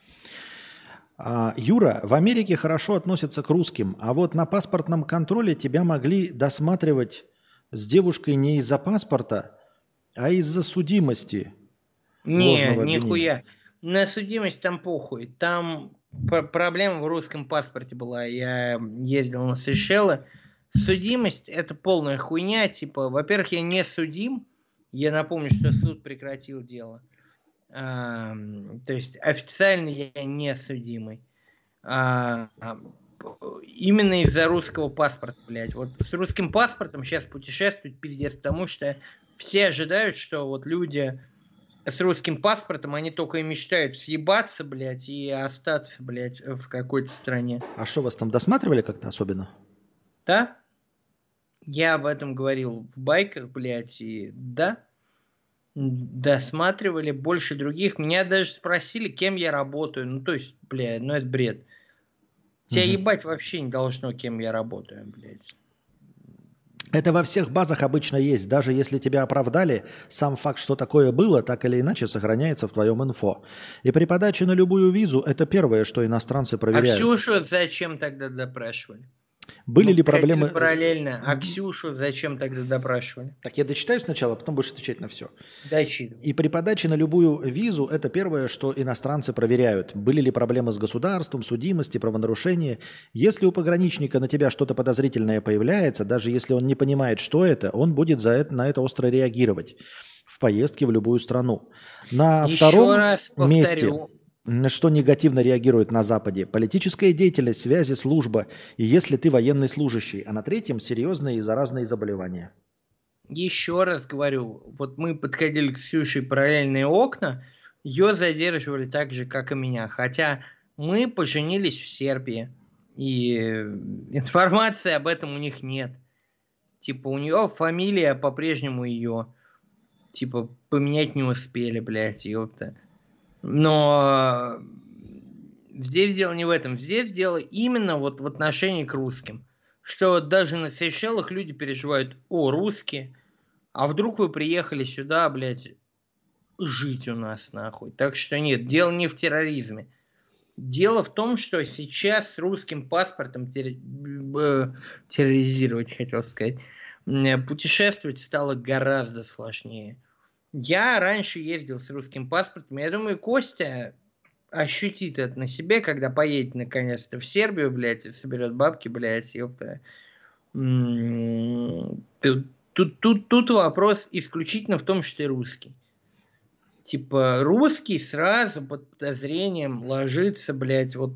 A: А, Юра, в Америке хорошо относятся к русским, а вот на паспортном контроле тебя могли досматривать с девушкой не из-за паспорта, а из-за судимости.
C: Не, нихуя на судимость там похуй. Там проблема в русском паспорте была. Я ездил на Сейшелы. Судимость это полная хуйня. Типа, во-первых, я не судим. Я напомню, что суд прекратил дело. А, то есть официально я не судимый. А, а, именно из-за русского паспорта, блядь. Вот с русским паспортом сейчас путешествует пиздец, потому что все ожидают, что вот люди с русским паспортом, они только и мечтают съебаться, блядь, и остаться, блядь, в какой-то стране.
A: А что, вас там досматривали как-то особенно?
C: Да? Я об этом говорил в байках, блядь, и да, досматривали больше других. Меня даже спросили, кем я работаю. Ну, то есть, блядь, ну это бред. Тебя угу. ебать вообще не должно, кем я работаю, блядь.
A: Это во всех базах обычно есть. Даже если тебя оправдали, сам факт, что такое было, так или иначе сохраняется в твоем инфо. И при подаче на любую визу это первое, что иностранцы проверяют. А
C: Ксюшу зачем тогда допрашивали?
A: Были ну, ли проблемы...
C: Параллельно. А Ксюшу зачем тогда допрашивали?
A: Так я дочитаю сначала, а потом будешь отвечать на все.
C: Дочитывай.
A: И при подаче на любую визу это первое, что иностранцы проверяют. Были ли проблемы с государством, судимости, правонарушения. Если у пограничника на тебя что-то подозрительное появляется, даже если он не понимает, что это, он будет за это, на это остро реагировать в поездке в любую страну. На Еще втором раз повторю, месте на что негативно реагирует на Западе? Политическая деятельность, связи, служба, и если ты военный служащий. А на третьем серьезные и заразные заболевания.
C: Еще раз говорю, вот мы подходили к Ксюше параллельные окна, ее задерживали так же, как и меня. Хотя мы поженились в Сербии, и информации об этом у них нет. Типа у нее фамилия по-прежнему ее. Типа поменять не успели, блядь, ёпта. Но здесь дело не в этом. Здесь дело именно вот в отношении к русским. Что даже на Сейшелах люди переживают, о, русские, а вдруг вы приехали сюда, блядь, жить у нас, нахуй. Так что нет, дело не в терроризме. Дело в том, что сейчас с русским паспортом терроризировать, хотел сказать, путешествовать стало гораздо сложнее. Я раньше ездил с русским паспортом. Я думаю, Костя ощутит это на себе, когда поедет наконец-то в Сербию, блядь, и соберет бабки, блядь, ёпта. Тут, тут, тут, вопрос исключительно в том, что ты русский. Типа, русский сразу под подозрением ложится, блядь, вот...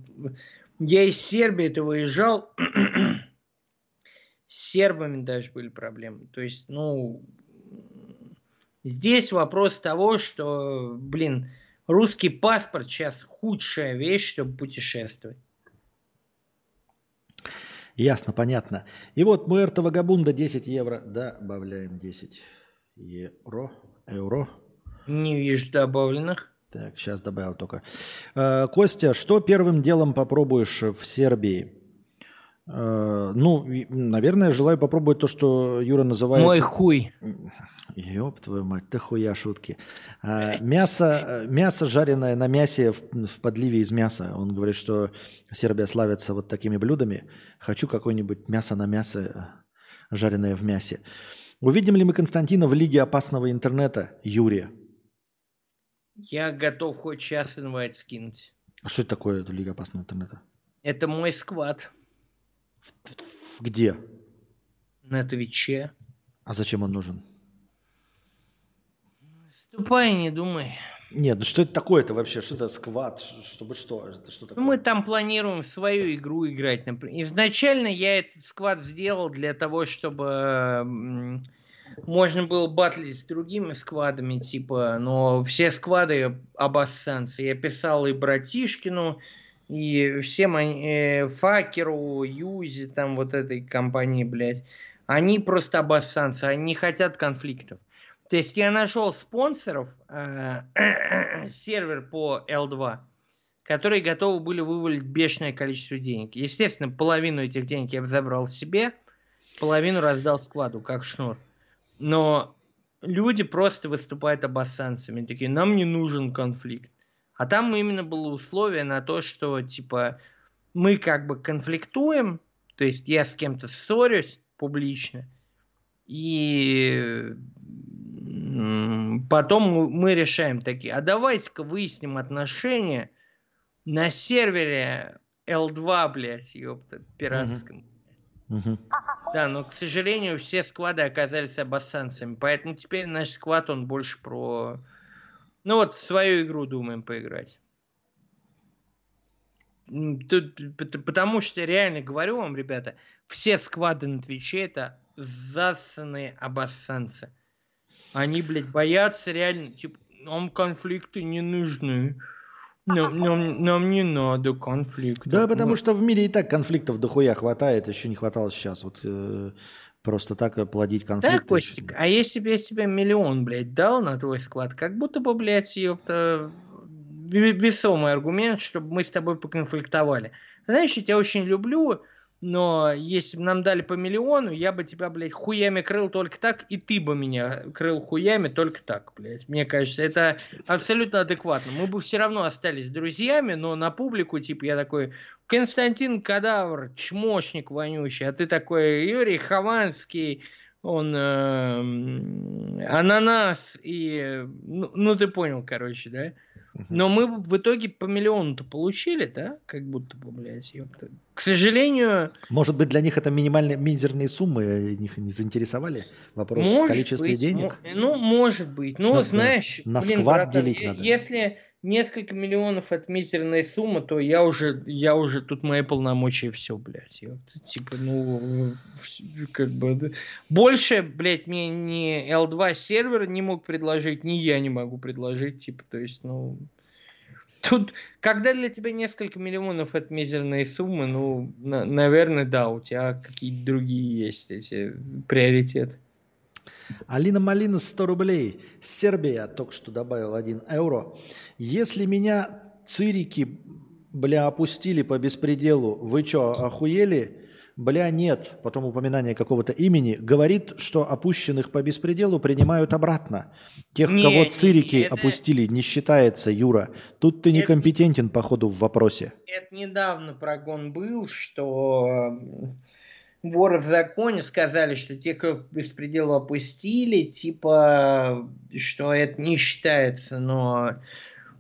C: Я из Сербии это выезжал, с сербами даже были проблемы. То есть, ну, Здесь вопрос того, что, блин, русский паспорт сейчас худшая вещь, чтобы путешествовать.
A: Ясно, понятно. И вот Муэрто Вагабунда 10 евро. Добавляем 10 евро. Евро.
C: Не вижу добавленных.
A: Так, сейчас добавил только. Э, Костя, что первым делом попробуешь в Сербии? Э, ну, наверное, желаю попробовать то, что Юра называет...
C: Мой хуй.
A: Ёб твою мать, ты хуя шутки. А, мясо, мясо жареное на мясе в, в подливе из мяса. Он говорит, что Сербия славится вот такими блюдами. Хочу какое-нибудь мясо на мясо, жареное в мясе. Увидим ли мы Константина в Лиге опасного интернета, Юрия?
C: Я готов хоть час инвайт скинуть.
A: А что это такое, это Лига опасного интернета?
C: Это мой сквад.
A: Где?
C: На Твиче.
A: А зачем он нужен?
C: Ступай, не думай.
A: Нет, ну что это такое-то вообще? Что это сквад? Чтобы что? Это что такое?
C: Ну, мы там планируем свою игру играть. Изначально я этот сквад сделал для того, чтобы можно было батлить с другими сквадами, типа, но все сквады обоссанцы. Я писал и Братишкину, и всем э, Факеру, Юзи, там вот этой компании, блядь. Они просто обоссанцы, они не хотят конфликтов. То есть я нашел спонсоров, э, сервер по L2, которые готовы были вывалить бешеное количество денег. Естественно, половину этих денег я забрал себе, половину раздал складу, как шнур. Но люди просто выступают обоссанцами, такие, нам не нужен конфликт. А там именно было условие на то, что типа мы как бы конфликтуем, то есть я с кем-то ссорюсь публично, и потом мы решаем такие, а давайте-ка выясним отношения на сервере L2, блядь, ёпта, пиратском.
A: Мгм.
C: Да, но, к сожалению, все сквады оказались обоссанцами. Поэтому теперь наш сквад, он больше про... Ну вот, свою игру думаем поиграть. Тут, пот- потому что, реально говорю вам, ребята, все сквады на Твиче это засанные обоссанцы. Они, блядь, боятся реально, типа, нам конфликты не нужны. Нам, нам- нам не надо конфликтов.
A: Да, потому
C: Мы-
A: что в мире и так конфликтов дохуя хватает, еще не хватало сейчас. Вот э, просто так плодить конфликты.
C: Да, Костик, а если бы я тебе миллион, блядь, дал на твой склад, как будто бы, блядь, ёпта, ве- весомый аргумент, чтобы мы с тобой поконфликтовали. Знаешь, я тебя очень люблю, но если бы нам дали по миллиону, я бы тебя, блядь, хуями крыл только так, и ты бы меня крыл хуями только так, блядь. Мне кажется, это абсолютно адекватно. Мы бы все равно остались друзьями, но на публику, типа, я такой, Константин Кадавр, чмошник вонючий, а ты такой, Юрий Хованский, он эм, ананас и... Ну, ну, ты понял, короче, да? Но мы в итоге по миллиону-то получили, да? Как будто бы, блядь, ёпта. К сожалению,
A: Может быть, для них это минимальные, мизерные суммы, э, их не заинтересовали? Вопрос в
C: может
A: количестве
C: быть,
A: денег?
C: ну, может быть. Ну, знаешь,
A: на
C: блин,
A: сквад
C: братан,
A: делить надо?
C: если несколько миллионов это мизерная сумма, то я уже, я уже тут мои полномочия все, блядь. ёпта. Типа, ну, как бы... да. Больше, блядь, мне ни L2 сервер не мог предложить, ни я не могу предложить, типа, то есть, ну... Тут, когда для тебя несколько миллионов это мизерные суммы, ну, на- наверное, да, у тебя какие-то другие есть эти приоритеты.
A: Алина Малина 100 рублей. Сербия только что добавил 1 евро. Если меня цирики, бля, опустили по беспределу, вы что, охуели? Бля, нет. Потом упоминание какого-то имени. Говорит, что опущенных по беспределу принимают обратно. Тех,
C: Не,
A: кого цирики
C: не, это-
A: опустили, не считается, Юра. Тут ты
C: Это-
A: некомпетентен, походу, в вопросе.
C: Это недавно прогон был, что воры в законе сказали, что те, кто беспределу опустили, типа, что это не считается, но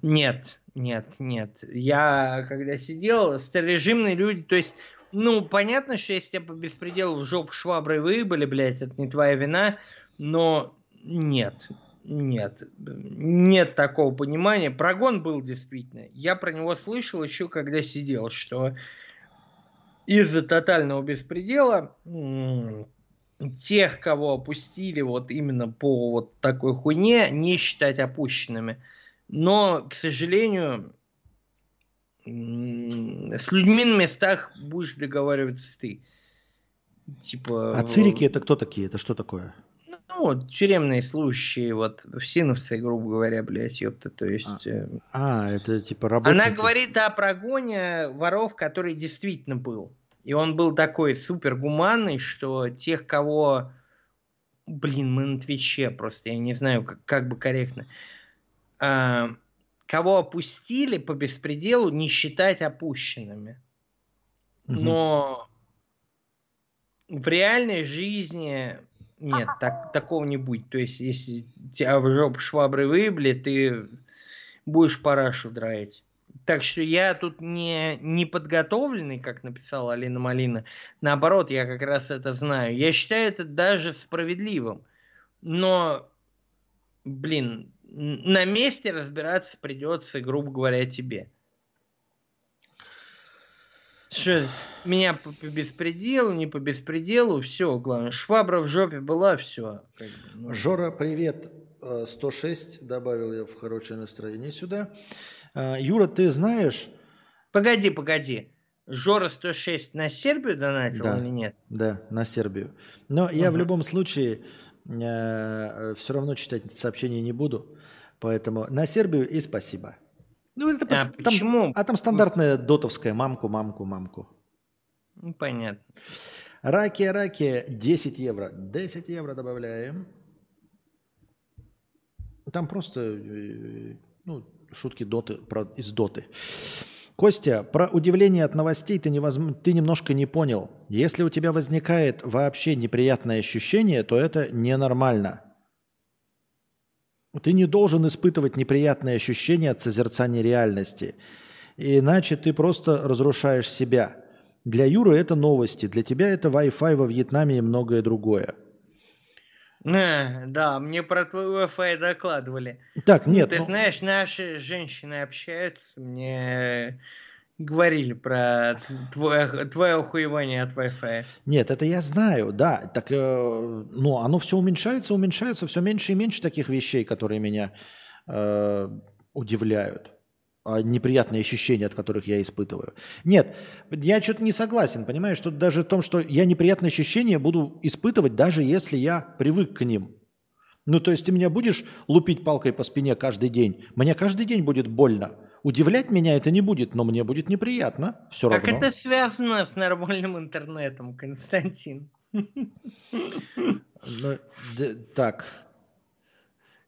C: нет, нет, нет. Я когда сидел, старорежимные люди, то есть, ну, понятно, что если тебя по беспределу в жопу шваброй выебали, блядь, это не твоя вина, но нет, нет, нет такого понимания. Прогон был действительно. Я про него слышал еще, когда сидел, что из-за тотального беспредела тех, кого опустили вот именно по вот такой хуйне, не считать опущенными. Но, к сожалению, с людьми на местах будешь договариваться ты. Типа...
A: А цирики это кто такие? Это что такое?
C: Ну, вот, тюремные служащие, вот, всиновцы, грубо говоря, блядь, ёпта, то есть... э,
A: А, это типа работники.
C: Она говорит о прогоне воров, который действительно был. И он был такой супер гуманный, что тех, кого... Блин, мы на Твиче просто, я не знаю, как, как бы корректно. А, кого опустили по беспределу, не считать опущенными.
A: Мгм.
C: Но в реальной жизни нет, так, такого не будет. То есть, если тебя в жопу швабры выебли, ты будешь парашу драить. Так что я тут не, не подготовленный, как написала Алина Малина. Наоборот, я как раз это знаю. Я считаю это даже справедливым. Но, блин, на месте разбираться придется, грубо говоря, тебе. Что, меня по, по беспределу, не по беспределу, все, главное, швабра в жопе была, все.
A: Жора, привет. Э, 106 добавил я в хорошее настроение сюда. Э, Юра, ты знаешь,
C: Погоди, погоди. Жора 106 на Сербию донатил
A: Да.
C: или нет?
A: да, на Сербию. Но я в любом случае все равно читать сообщения не буду. Поэтому на Сербию и спасибо. Ну, это
C: А
A: там-
C: почему?
A: а там стандартная дотовская мамку, мамку, мамку.
C: Ну, понятно.
A: Раки, раки, 10 евро. 10 евро добавляем. Там просто э, ну, шутки доты, про, из доты. Костя, про удивление от новостей ты, невозм... ты немножко не понял. Если у тебя возникает вообще неприятное ощущение, то это ненормально. Ты не должен испытывать неприятные ощущения от созерцания реальности. Иначе ты просто разрушаешь себя. Для Юры это новости, для тебя это Wi-Fi во Вьетнаме и многое другое.
C: Э, Да, мне про твой Wi-Fi докладывали.
A: Так, нет,
C: Ты
A: ну,
C: знаешь, наши женщины общаются, мне говорили про твое, твое охуевание от Wi-Fi.
A: нет, это я знаю, да. Так, э, ну, оно все уменьшается, уменьшается, все меньше и меньше таких вещей, которые меня э, удивляют. А неприятные ощущения, от которых я испытываю. Нет, я что-то не согласен, понимаешь, что даже в том, что я неприятные ощущения буду испытывать, даже если я привык к ним. Ну, то есть ты меня будешь лупить палкой по спине каждый день, мне каждый день будет больно. Удивлять меня это не будет, но мне будет неприятно все
C: Как
A: равно.
C: это связано с нормальным интернетом, Константин?
A: Ну, так,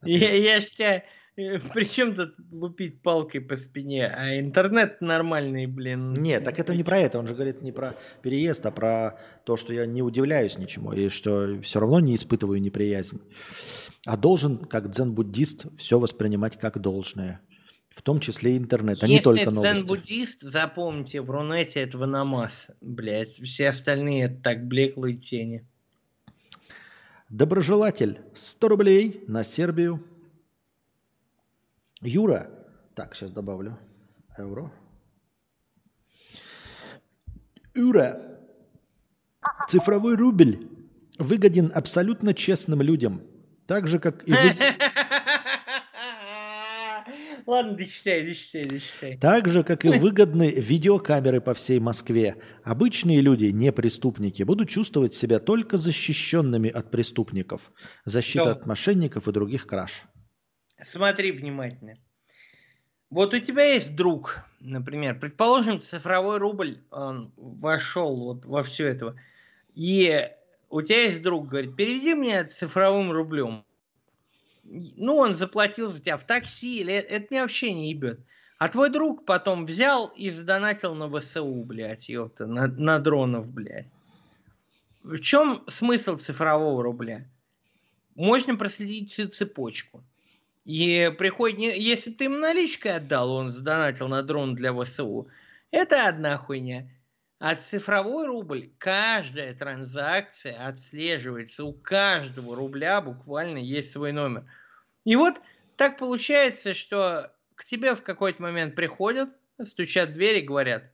C: Я, я ж тебя... Причем тут лупить палкой по спине, а интернет нормальный, блин.
A: Нет, так это не про это. Он же говорит не про переезд, а про то, что я не удивляюсь ничему и что все равно не испытываю неприязнь. А должен, как дзен-буддист, все воспринимать как должное. В том числе и интернет, а не
C: Если
A: только
C: это
A: новости.
C: дзен-буддист, запомните, в Рунете этого намаз, блядь. Все остальные это так блеклые тени.
A: Доброжелатель, 100 рублей на Сербию. Юра, так, сейчас добавлю евро. Юра, цифровой рубль выгоден абсолютно честным людям, так же, как и вы...
C: Ладно, дочитай, дочитай, дочитай.
A: Так же, как и выгодны видеокамеры по всей Москве, обычные люди, не преступники, будут чувствовать себя только защищенными от преступников. Защита
C: Да.
A: от мошенников и других краж.
C: Смотри внимательно. Вот у тебя есть друг, например, предположим, цифровой рубль он вошел вот во все это, и у тебя есть друг, говорит, переведи мне цифровым рублем. Ну, он заплатил за тебя в такси, или это мне вообще не ебет. А твой друг потом взял и задонатил на ВСУ, блядь, ёпта, на, на дронов, блядь. В чем смысл цифрового рубля? Можно проследить всю цепочку. И приходит, если ты им наличкой отдал, он задонатил на дрон для ВСУ, это одна хуйня. А цифровой рубль, каждая транзакция отслеживается, у каждого рубля буквально есть свой номер. И вот так получается, что к тебе в какой-то момент приходят, стучат в дверь и говорят,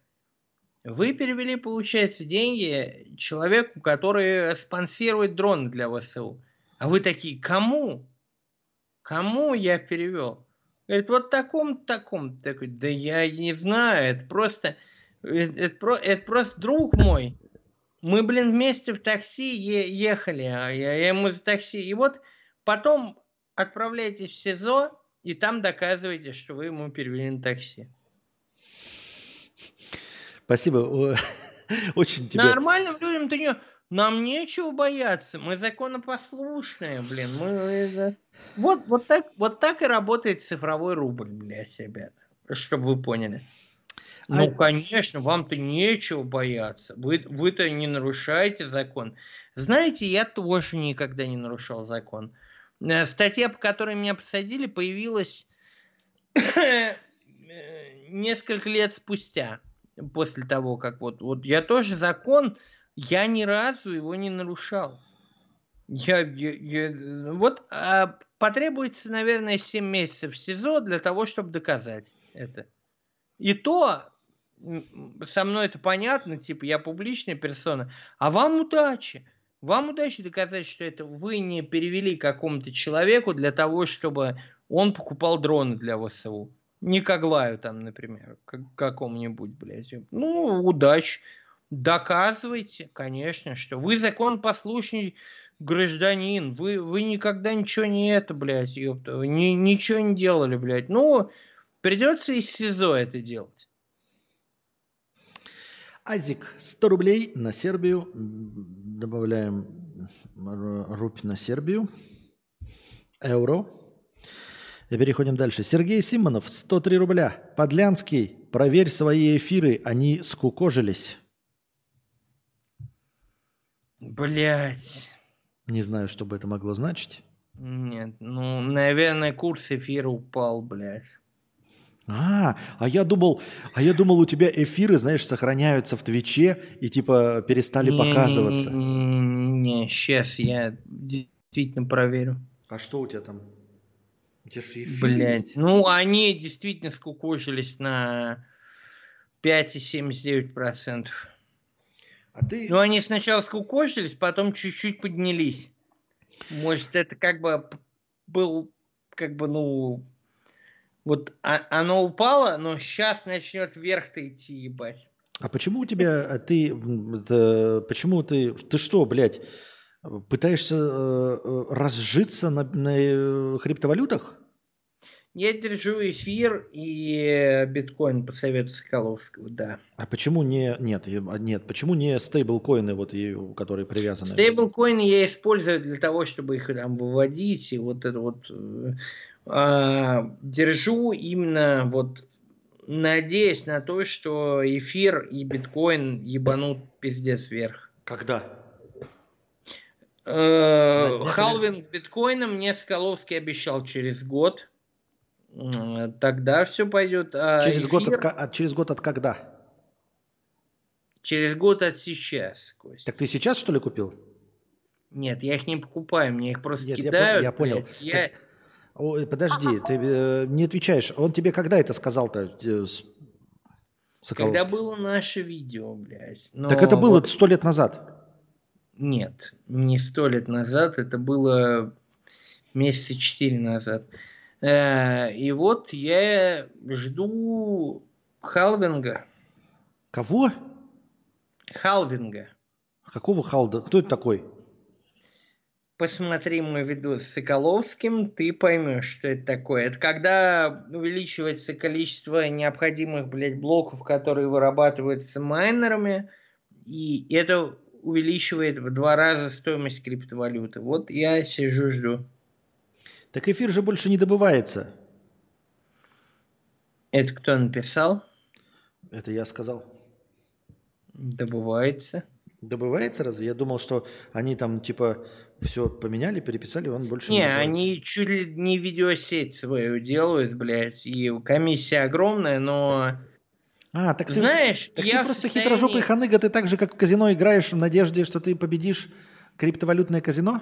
C: вы перевели, получается, деньги человеку, который спонсирует дроны для ВСУ. А вы такие, кому? Кому я перевел? Говорит, вот таком таком Такой, да я не знаю, это просто, это, это про- это просто друг мой. Мы, блин, вместе в такси е- ехали, а я, я ему за такси. И вот потом отправляйтесь в СИЗО, и там доказываете, что вы ему перевели на такси.
A: Спасибо. Очень тебе...
C: Нормальным людям ты не... Нам нечего бояться, мы законопослушные, блин. Мы... Вот, вот, так, вот так и работает цифровой рубль, блядь, ребята. Чтобы вы поняли. Ну,
A: А-
C: конечно, вам-то нечего бояться. Вы, вы-то не нарушаете закон. Знаете, я тоже никогда не нарушал закон. Э, Статья, по которой меня посадили, появилась несколько лет спустя, после того, как вот, вот я тоже закон, я ни разу его не нарушал. Я, я- я- вот а, потребуется, наверное, 7 месяцев в СИЗО для того, чтобы доказать это. И то со мной это понятно, типа я публичная персона, а вам удачи. Вам удачи доказать, что это вы не перевели какому-то человеку для того, чтобы он покупал дроны для ВСУ. Не Коглаю там, например, как, какому-нибудь, блядь. Ну, удачи. Доказывайте, конечно, что вы законопослушный гражданин. Вы, вы никогда ничего не это, блядь, ёпта. вы ни- ничего не делали, блядь. Ну, придется из СИЗО это делать.
A: Азик, 100 рублей на Сербию. Добавляем р- рупь на Сербию. Евро. И переходим дальше. Сергей Симонов, 103 рубля. Подлянский, проверь свои эфиры, они скукожились.
C: Блять.
A: Не знаю, что бы это могло значить.
C: Нет, ну, наверное, курс эфира упал, блядь.
A: А, а я думал, а я думал, у тебя эфиры, знаешь, сохраняются в Твиче и типа перестали показываться.
C: Не, сейчас я действительно проверю.
A: А что у тебя там? У тебя же эфир
C: Блять.
A: есть?
C: Ну, они действительно скукожились на 5,79%.
A: А ты...
C: Ну, они сначала скукожились, потом чуть-чуть поднялись. Может, это как бы был, как бы, ну, вот а- оно упало, но сейчас начнет вверх-то идти, ебать.
A: А почему у тебя, а ты, это, почему ты, ты что, блядь, пытаешься э, э, разжиться на, на э, криптовалютах?
C: Я держу эфир и биткоин по совету Соколовского, да.
A: А почему не, нет, а нет, почему не стейблкоины, вот, которые привязаны?
C: Стейблкоины я использую для того, чтобы их там выводить, и вот это вот э, а, держу именно вот надеясь на то, что эфир и биткоин ебанут пиздец вверх.
A: Когда?
C: Э, Халвинг биткоина мне Скаловский обещал через год. Тогда все пойдет. А
A: через, год от,
C: эфир
A: ка- от- через год от когда?
C: через год от сейчас, Кость.
A: Так ты сейчас, что ли, купил?
C: Нет, я их не покупаю, мне их просто
A: Нет,
C: кидают.
A: я понял.
C: блядь. Я-
A: Ой, подожди, ты э, не отвечаешь. Он тебе когда это сказал-то, э, Соколовский?
C: Когда было наше видео, блядь. Но
A: Так это было сто лет назад.
C: Нет, не сто лет назад, это было месяца четыре назад. Э, И вот я жду халвинга.
A: Кого?
C: Халвинга.
A: Какого халда? Кто это такой?
C: Посмотри мой видос с Соколовским, ты поймешь, что это такое. Это когда увеличивается количество необходимых, блядь, блоков, которые вырабатываются майнерами, и это увеличивает в два раза стоимость криптовалюты. Вот я сижу, жду.
A: Так эфир же больше не добывается.
C: Это кто написал?
A: Это я сказал.
C: Добывается.
A: Добывается разве? Я думал, что они там типа все поменяли, переписали, он больше не
C: Не, они чуть ли не видеосеть свою делают, блядь, и комиссия огромная, но
A: А, так ты,
C: знаешь,
A: так
C: я
A: ты просто
C: состоянии-
A: хитрожопый ханыга, ты так же, как в казино играешь в надежде, что ты победишь криптовалютное казино?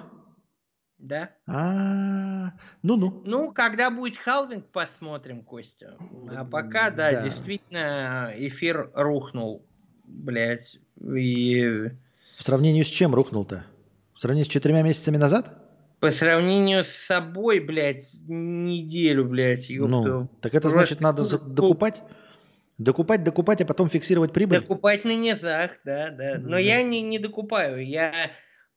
C: Да.
A: А, ну-ну.
C: Ну, когда будет халвинг, посмотрим, Костя. А пока, да,
A: Да.
C: действительно, эфир рухнул, блядь. И
A: В сравнении с чем рухнул-то? В сравнении с четырьмя месяцами назад?
C: по сравнению с собой, блядь, неделю, блядь, ёпта.
A: Ну, так это
C: Просто
A: значит, надо за- докупать? Докупать, докупать, а потом фиксировать прибыль?
C: Докупать на низах, да, да. Но
A: Мгм.
C: я не, не докупаю. Я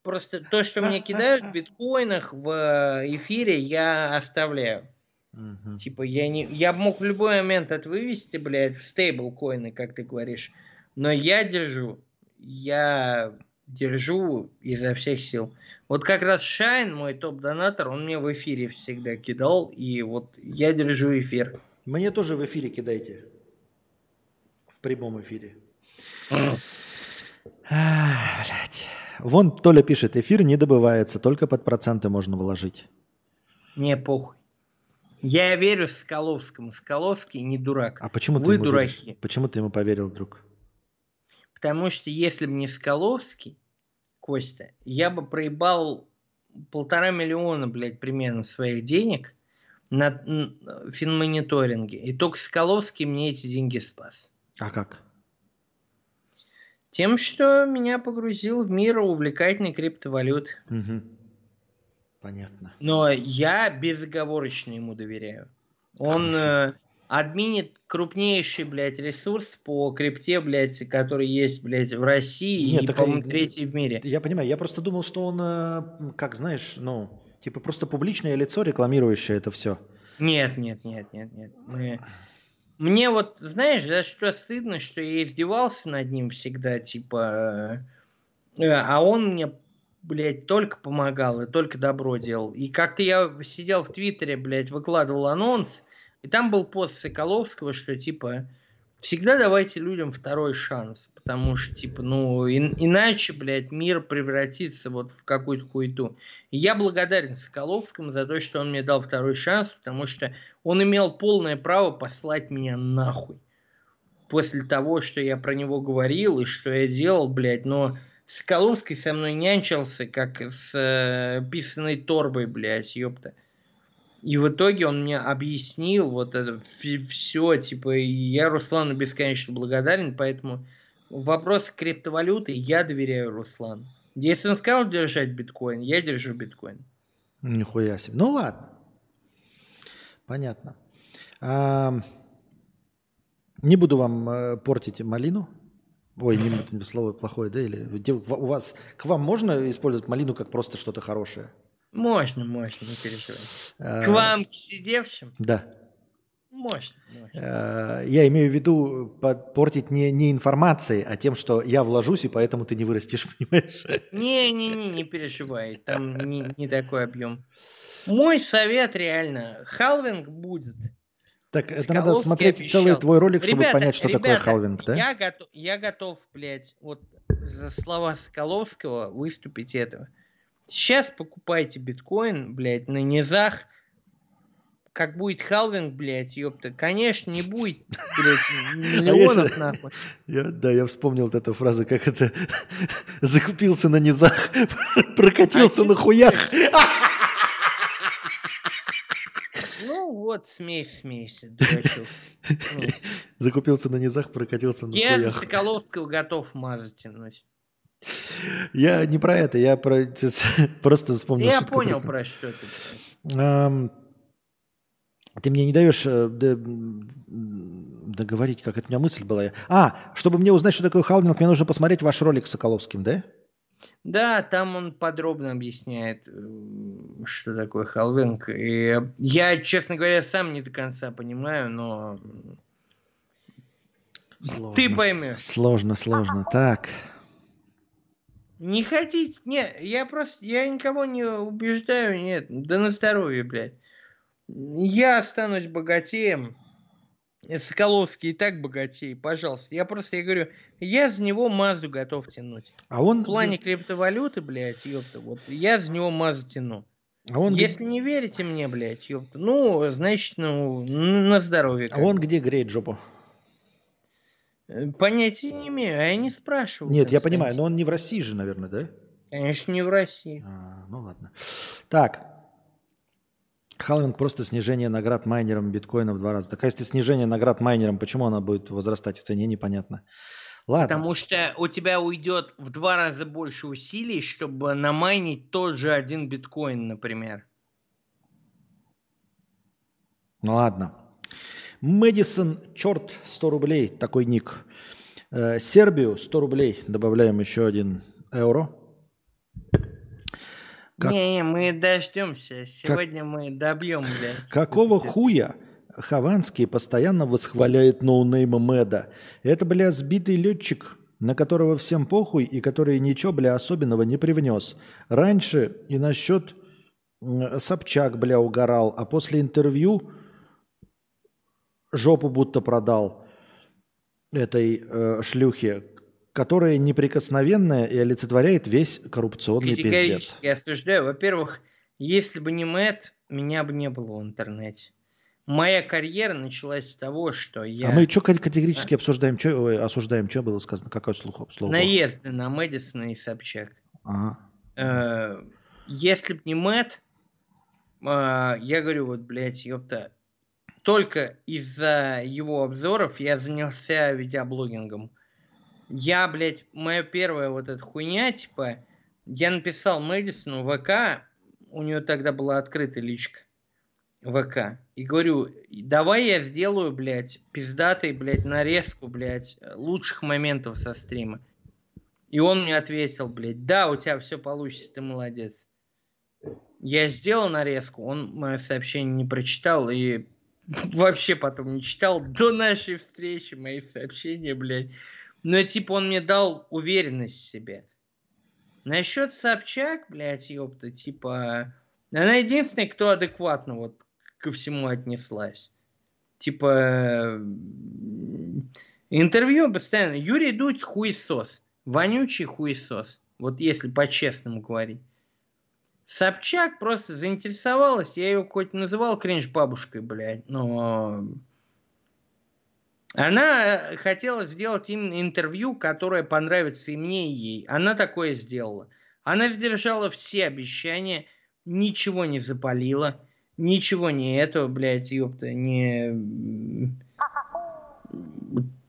C: просто то, что мне кидают в биткоинах в э, эфире, я оставляю.
A: Мгм.
C: Типа, я не. Я мог в любой момент это вывести, блядь, в стейблкоины, как ты говоришь. Но я держу. Я держу изо всех сил. Вот как раз Шайн, мой топ-донатор, он мне в эфире всегда кидал. И вот я держу эфир.
A: Мне тоже в эфире кидайте. В прямом эфире. А, блядь. Вон Толя пишет, эфир не добывается, только под проценты можно вложить.
C: Мне похуй. Я верю Скаловскому. Скаловский не дурак.
A: А почему ты
C: Вы
A: ему
C: дураки.
A: веришь? Почему ты ему поверил, друг?
C: Потому что если бы не Скаловский, Костя, я бы проебал полтора миллиона, блядь, примерно своих денег на финмониторинге. И только Скаловский мне эти деньги спас.
A: А как?
C: Тем, что меня погрузил в мир увлекательной криптовалюты.
A: Мгм. Понятно.
C: Но я безоговорочно ему доверяю. Он э, админит крупнейший, блядь, ресурс по крипте, блядь, который есть, блядь, в России
A: Нет,
C: и, по-моему, третий в мире.
A: Я понимаю, я просто думал, что он, э, как знаешь, ну, типа просто публичное лицо, рекламирующее это все.
C: Нет, нет, нет, нет, нет. Мне, мне вот, знаешь, за что стыдно, что я издевался над ним всегда, типа, э, а он мне, блядь, только помогал и только добро делал. И как-то я сидел в Твиттере, блядь, выкладывал анонс, и там был пост Соколовского, что типа, Всегда давайте людям второй шанс, потому что, типа, ну, ин- иначе, блядь, мир превратится вот в какую-то хуету. И я благодарен Соколовскому за то, что он мне дал второй шанс, потому что он имел полное право послать меня нахуй. После того, что я про него говорил и что я делал, блядь, но Соколовский со мной нянчился, как с э, писаной торбой, блядь, ёпта. И в итоге он мне объяснил вот это все, типа, я Руслану бесконечно благодарен, поэтому вопрос криптовалюты я доверяю Руслану. Если он сказал держать биткоин, я держу биткоин.
A: Нихуя себе. Ну ладно. Понятно. А, не буду вам э, портить малину. Ой, не буду, слово плохое, да? Или у вас к вам можно использовать малину как просто что-то хорошее?
C: Можно, можно, не переживай.
A: А,
C: К вам, к сидевшим,
A: Да.
C: Можно.
A: Э, Я имею в виду портить не, не информацией, а тем, что я вложусь, и поэтому ты не вырастешь, понимаешь?
C: Не-не-не, не переживай, там не, не такой объем. Мой совет реально, халвинг будет.
A: Так, это надо смотреть
C: обещал.
A: целый твой ролик, чтобы
C: Ребята,
A: понять, что такое
C: ребята,
A: халвинг, да?
C: Я готов, я готов, блядь, вот за слова Соколовского выступить этого. Сейчас покупайте биткоин, блядь, на низах. Как будет халвинг, блядь, ёпта. Конечно, не будет, блядь, миллионов,
A: щас-
C: нахуй.
A: Я, да, я вспомнил вот эту фразу, как это закупился на низах, прокатился
C: А
A: на хуях.
C: Ну вот, смесь, смесь, дурачок.
A: Закупился на низах, прокатился на
C: Я за
A: хуях.
C: Соколовского готов мазать тянуть.
A: Я не про это, я про просто вспомнил.
C: Я понял,
A: про-
C: про что ты.
A: Ты мне не даешь э, договорить, как это у меня мысль была. А, чтобы мне узнать, что такое халвинг, мне нужно посмотреть ваш ролик с Соколовским, да?
C: Да, там он подробно объясняет, э, что такое халвинг. И я, честно говоря, сам не до конца понимаю, но
A: Сложно,
C: Ты поймешь.
A: Сложно, сложно. Так.
C: не хотите... Не, я просто... Я никого не убеждаю, нет. Да на здоровье, блядь. Я останусь богатеем. Соколовский и так богатей, пожалуйста. Я просто, я говорю, я за него мазу готов тянуть.
A: А он,
C: В плане криптовалюты, блядь, ёпта, вот я за него мазу тяну.
A: а он,
C: Если не верите мне, блядь, ёпта, ну, значит, ну, на здоровье.
A: а он где греет жопу?
C: Э, Понятия не имею, а я не спрашиваю.
A: Нет, я понимаю, но он не в России же, наверное, да?
C: Конечно, не в России.
A: А, ну ладно. Так. Халвинг просто снижение наград майнерам биткоина в два раза. Так а если снижение наград майнерам, почему она будет возрастать в цене, непонятно. Ладно.
C: Потому что у тебя уйдет в два раза больше усилий, чтобы намайнить тот же один биткоин, например.
A: Ну ладно. Мэдисон, черт, 100 рублей, такой ник. Э, Сербию 100 рублей, добавляем еще один евро. Как-
C: Не, мы дождемся. Сегодня мы добьем, блядь.
A: Какого хуя Хованский постоянно восхваляет ноунейма Мэда? Это, бля, сбитый летчик, на которого всем похуй и который ничего, бля, особенного не привнес. Раньше и насчет Собчак, бля, угорал, а после интервью жопу будто продал этой э, шлюхе, которая неприкосновенная и олицетворяет весь коррупционный пиздец.
C: Категорически осуждаю. Во-первых, если бы не Мэт, меня бы не было в интернете. Моя карьера началась с того, что я
A: А мы что категорически обсуждаем, что осуждаем, что было сказано, какое слово? слово?
C: наезды на Мэдисона и Собчак.
A: Ага.
C: Э, Если бы не Мэт, я говорю, вот, блядь, ёпта, только из-за его обзоров я занялся видеоблогингом. Я, блядь, моя первая вот эта хуйня, типа, я написал Мэдисону ВК, у нее тогда была открытая личка ВК, и говорю, давай я сделаю, блядь, пиздатый, блядь, нарезку, блядь, лучших моментов со стрима. И он мне ответил, блядь, да, у тебя все получится, ты молодец. Я сделал нарезку, он мое сообщение не прочитал и вообще потом не читал до нашей встречи мои сообщения, блядь. Но типа он мне дал уверенность в себе. Насчет Собчак, блядь, ёпта, типа... Она единственная, кто адекватно вот ко всему отнеслась. Типа, интервью постоянно. Юрий Дудь хуесос. Вонючий хуесос. Вот если по-честному говорить. Собчак просто заинтересовалась. Я ее хоть называл кринж бабушкой, блядь, но... Она хотела сделать именно интервью, которое понравится и мне, и ей. Она такое сделала. Она сдержала все обещания, ничего не запалила, ничего не этого, блядь, ёпта, не...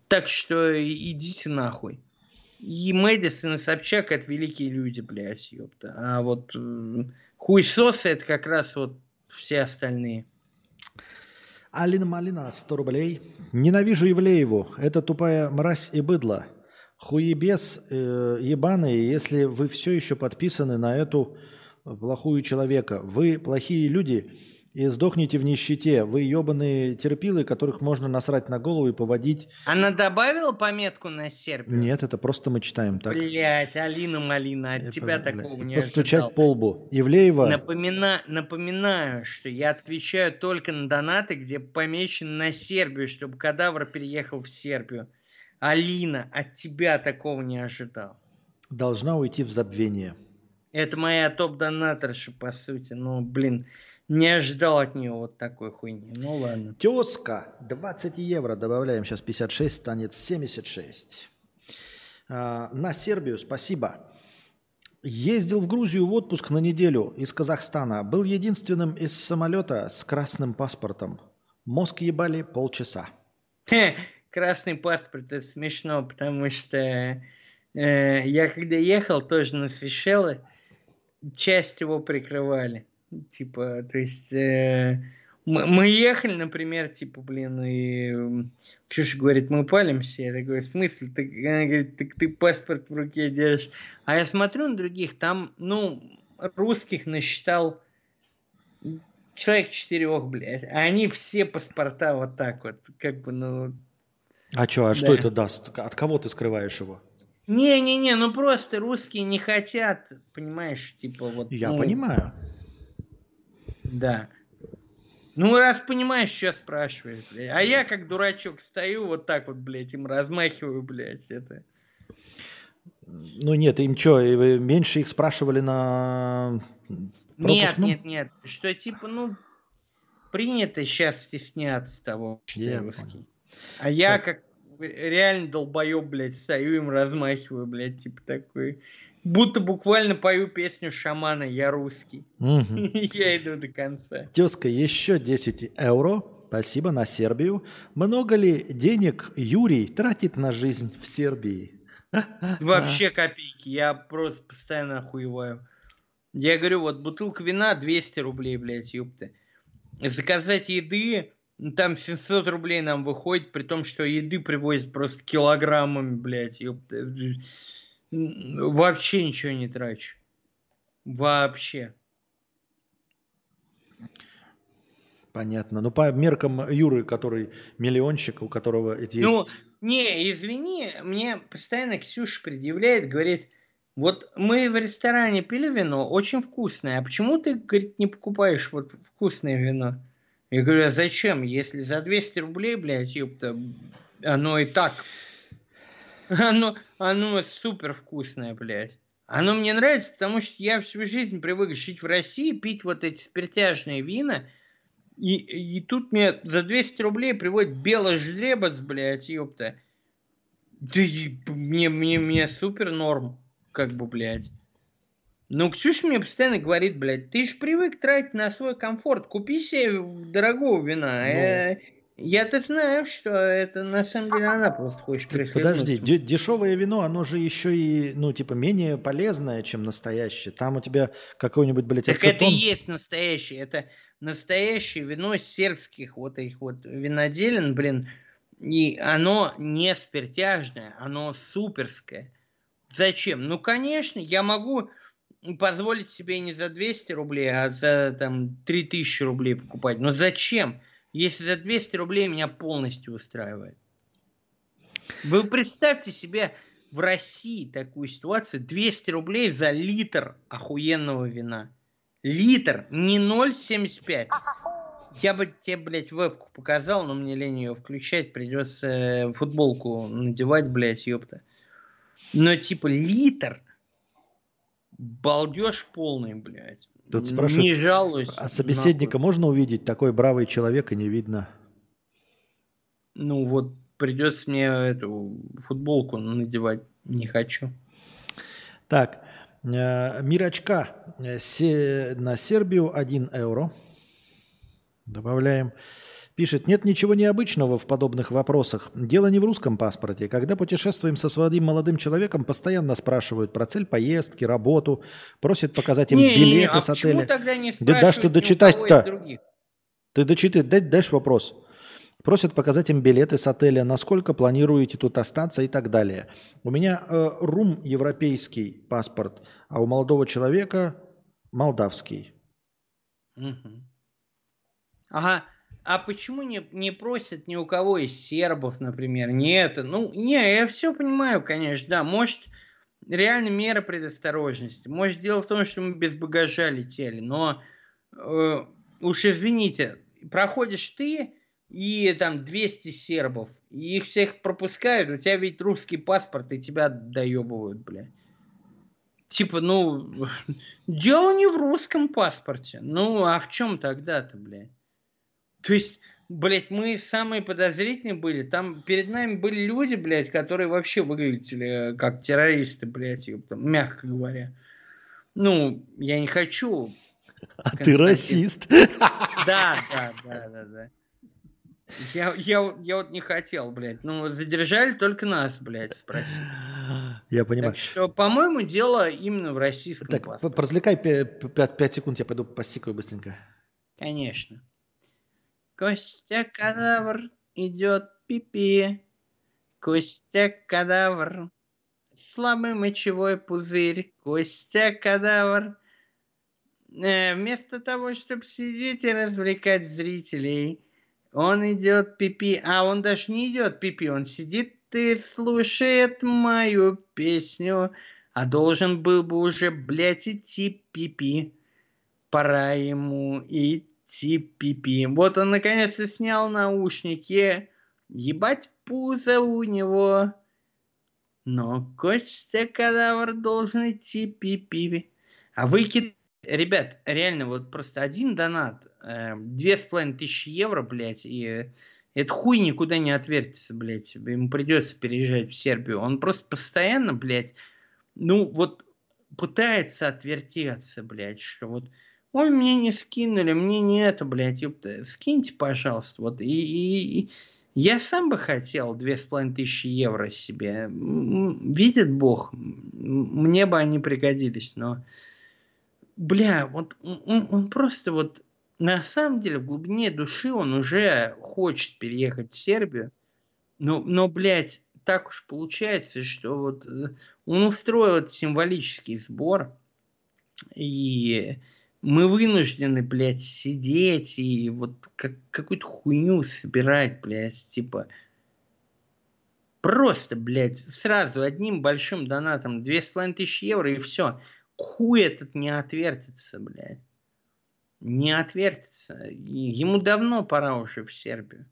C: Так что идите нахуй. И Мэдисон, и Собчак это великие люди, блядь, ёпта. А вот э, хуесосы это как раз вот все остальные.
A: Алина Малина, 100 рублей. Ненавижу Ивлееву. Это тупая мразь и быдло. Хуебес э, ебаные, если вы все еще подписаны на эту плохую человека. Вы плохие люди и сдохните в нищете. Вы ебаные терпилы, которых можно насрать на голову и поводить.
C: Она добавила пометку на Сербию?
A: Нет, это просто мы читаем так.
C: Блять, Алина Малина, от
A: Это,
C: тебя
A: бля,
C: такого
A: и
C: не
A: Постучать
C: ожидал.
A: по лбу. Ивлеева,
C: Напомина... Напоминаю, что я отвечаю только на донаты, где помечен на Сербию, чтобы кадавр переехал в Сербию. Алина, от тебя такого не ожидал.
A: должна уйти в забвение.
C: Это моя топ-донаторша, по сути. Ну, блин, не ожидал от нее вот такой хуйни. Ну ладно.
A: Тезка, 20 евро, добавляем сейчас 56, станет 76. А, на Сербию, спасибо. Ездил в Грузию в отпуск на неделю из Казахстана. Был единственным из самолета с красным паспортом. Мозг ебали полчаса.
C: Хе, Красный паспорт, это смешно, потому что э, я когда ехал тоже на Сейшелы, часть его прикрывали. Типа, то есть э, мы, мы ехали, например, типа, блин, и Ксюша говорит, мы палимся. Я такой, в смысле? Ты, она говорит, так ты паспорт в руке держишь. А я смотрю на других, там, ну, русских насчитал человек четырех, блядь. А они все паспорта вот так вот, как бы, ну,
A: А что, а что
C: Да.
A: это даст? От кого ты скрываешь его?
C: Не-не-не, ну просто русские не хотят, понимаешь, типа вот.
A: Я
C: ну,
A: понимаю.
C: Да. Ну, раз понимаешь, что спрашиваешь, блядь. А я как дурачок стою вот так вот, блядь, им размахиваю, блядь, это.
A: Ну нет, им что, меньше их спрашивали на
C: Нет,
A: пропускном?
C: нет, нет. Что типа, ну, принято сейчас стесняться того, что
A: Я
C: русский. А я
A: Так.
C: как реально долбоеб, блядь, стою им размахиваю, блядь, типа такой. Будто буквально пою песню шамана «Я русский».
A: Мгм.
C: Я иду до конца.
A: Тезка, еще 10 евро. Спасибо на Сербию. Много ли денег Юрий тратит на жизнь в Сербии?
C: Вообще копейки. Я просто постоянно охуеваю. Я говорю, вот бутылка вина 200 рублей, блядь, ёпта. Заказать еды, там 700 рублей нам выходит, при том, что еды привозят просто килограммами, блядь, ёпта. Вообще ничего не трачу. Вообще.
A: Понятно. Ну, по меркам Юры, который миллионщик, у которого это есть...
C: Ну, не, извини, мне постоянно Ксюша предъявляет, говорит, вот мы в ресторане пили вино, очень вкусное, а почему ты, говорит, не покупаешь вот вкусное вино? Я говорю, а зачем, если за 200 рублей, блядь, ёпта, оно и так, оно, оно супер вкусное, блядь. Оно мне нравится, потому что я всю жизнь привык жить в России, пить вот эти спиртяжные вина, и, и тут мне за 200 рублей приводит белый жребец, блядь, ёпта. Да и мне, мне, мне супер норм, как бы, блядь. Ну, Ксюша мне постоянно говорит, блядь, ты же привык тратить на свой комфорт, купи себе дорогого вина. Э, Я-то знаю, что это на самом деле она просто хочет прихлебнуть.
A: Подожди, де- дешевое вино, оно же еще и, ну, типа, менее полезное, чем настоящее. Там у тебя какой-нибудь, блядь,
C: Так это и
A: ацетон.
C: есть настоящее. Это настоящее вино сербских вот этих вот виноделин, блин. И оно не спиртяжное, оно суперское. Зачем? Ну, конечно, я могу позволить себе не за 200 рублей, а за там 3000 рублей покупать. Но зачем? Если за 200 рублей меня полностью устраивает. Вы представьте себе в России такую ситуацию. 200 рублей за литр охуенного вина. Литр, не 0,75. Я бы тебе, блядь, вебку показал, но мне лень ее включать, придется э, футболку надевать, блядь, ёпта. Но типа литр, балдеж полный, блядь.
A: Тут спрашивают,
C: Не жалуюсь.
A: А собеседника
C: нахуй.
A: можно увидеть? Такой бравый человек и не видно.
C: Ну вот, придется мне эту футболку надевать. Не хочу.
A: Так, э, Мирочка на Сербию 1 евро. Добавляем. Пишет, нет ничего необычного в подобных вопросах. Дело не в русском паспорте. Когда путешествуем со своим молодым человеком, постоянно спрашивают про цель поездки, работу, просят показать им
C: Не-не-не,
A: билеты
C: а
A: с отеля.
C: тогда не
A: Да дашь ты дочитать-то. Ты дочитай, дай, дальше вопрос. Просят показать им билеты с отеля, насколько планируете тут остаться и так далее. У меня э, рум европейский паспорт, а у молодого человека молдавский.
C: Мгм. Ага. А почему не, не просят ни у кого из сербов, например? Не это. Ну, не, я все понимаю, конечно, да. Может, реально мера предосторожности. Может, дело в том, что мы без багажа летели. Но э, уж извините, проходишь ты и там 200 сербов, и их всех пропускают, у тебя ведь русский паспорт, и тебя доебывают, бля. Типа, ну, дело не в русском паспорте. Ну, а в чем тогда-то, блядь? То есть, блядь, мы самые подозрительные были. Там перед нами были люди, блядь, которые вообще выглядели э, как террористы, блядь, ёпта, мягко говоря. Ну, я не хочу.
A: А ты расист.
C: Да, да, да, да, да. Я, я, я вот не хотел, блядь. Ну, задержали только нас, блядь, спросили.
A: Я понимаю.
C: Так что, по-моему, дело именно в российском
A: Так,
C: паспорте.
A: п- развлекай 5 секунд, я пойду посикаю быстренько.
C: Конечно. Костя кадавр идет пипи. Костя кадавр. Слабый мочевой пузырь. Костя кадавр. Э, вместо того, чтобы сидеть и развлекать зрителей, он идет пипи. А он даже не идет пипи, он сидит и слушает мою песню. А должен был бы уже, блядь, идти пипи пора ему идти пипи. Вот он наконец-то снял наушники. Ебать пузо у него. Но Костя Кадавр должен идти пипи. А выкид... Ребят, реально, вот просто один донат, э, две с половиной тысячи евро, блядь, и э, этот хуй никуда не отвертится, блядь. Ему придется переезжать в Сербию. Он просто постоянно, блядь, ну вот пытается отвертеться, блядь, что вот Ой, мне не скинули, мне не это, блядь, ёпта. Скиньте, пожалуйста. Вот. И, и- и я сам бы хотел две с половиной тысячи евро себе. Видит Бог, мне бы они пригодились, но... Бля, вот он, он- он просто вот... На самом деле, в глубине души он уже хочет переехать в Сербию. Но, но, блядь, так уж получается, что вот э, он устроил этот символический сбор, и мы вынуждены, блядь, сидеть и вот как, какую-то хуйню собирать, блядь, типа... Просто, блядь, сразу одним большим донатом две с половиной тысячи евро и все. Хуй этот не отвертится, блядь. Не отвертится. Ему давно пора уже в Сербию.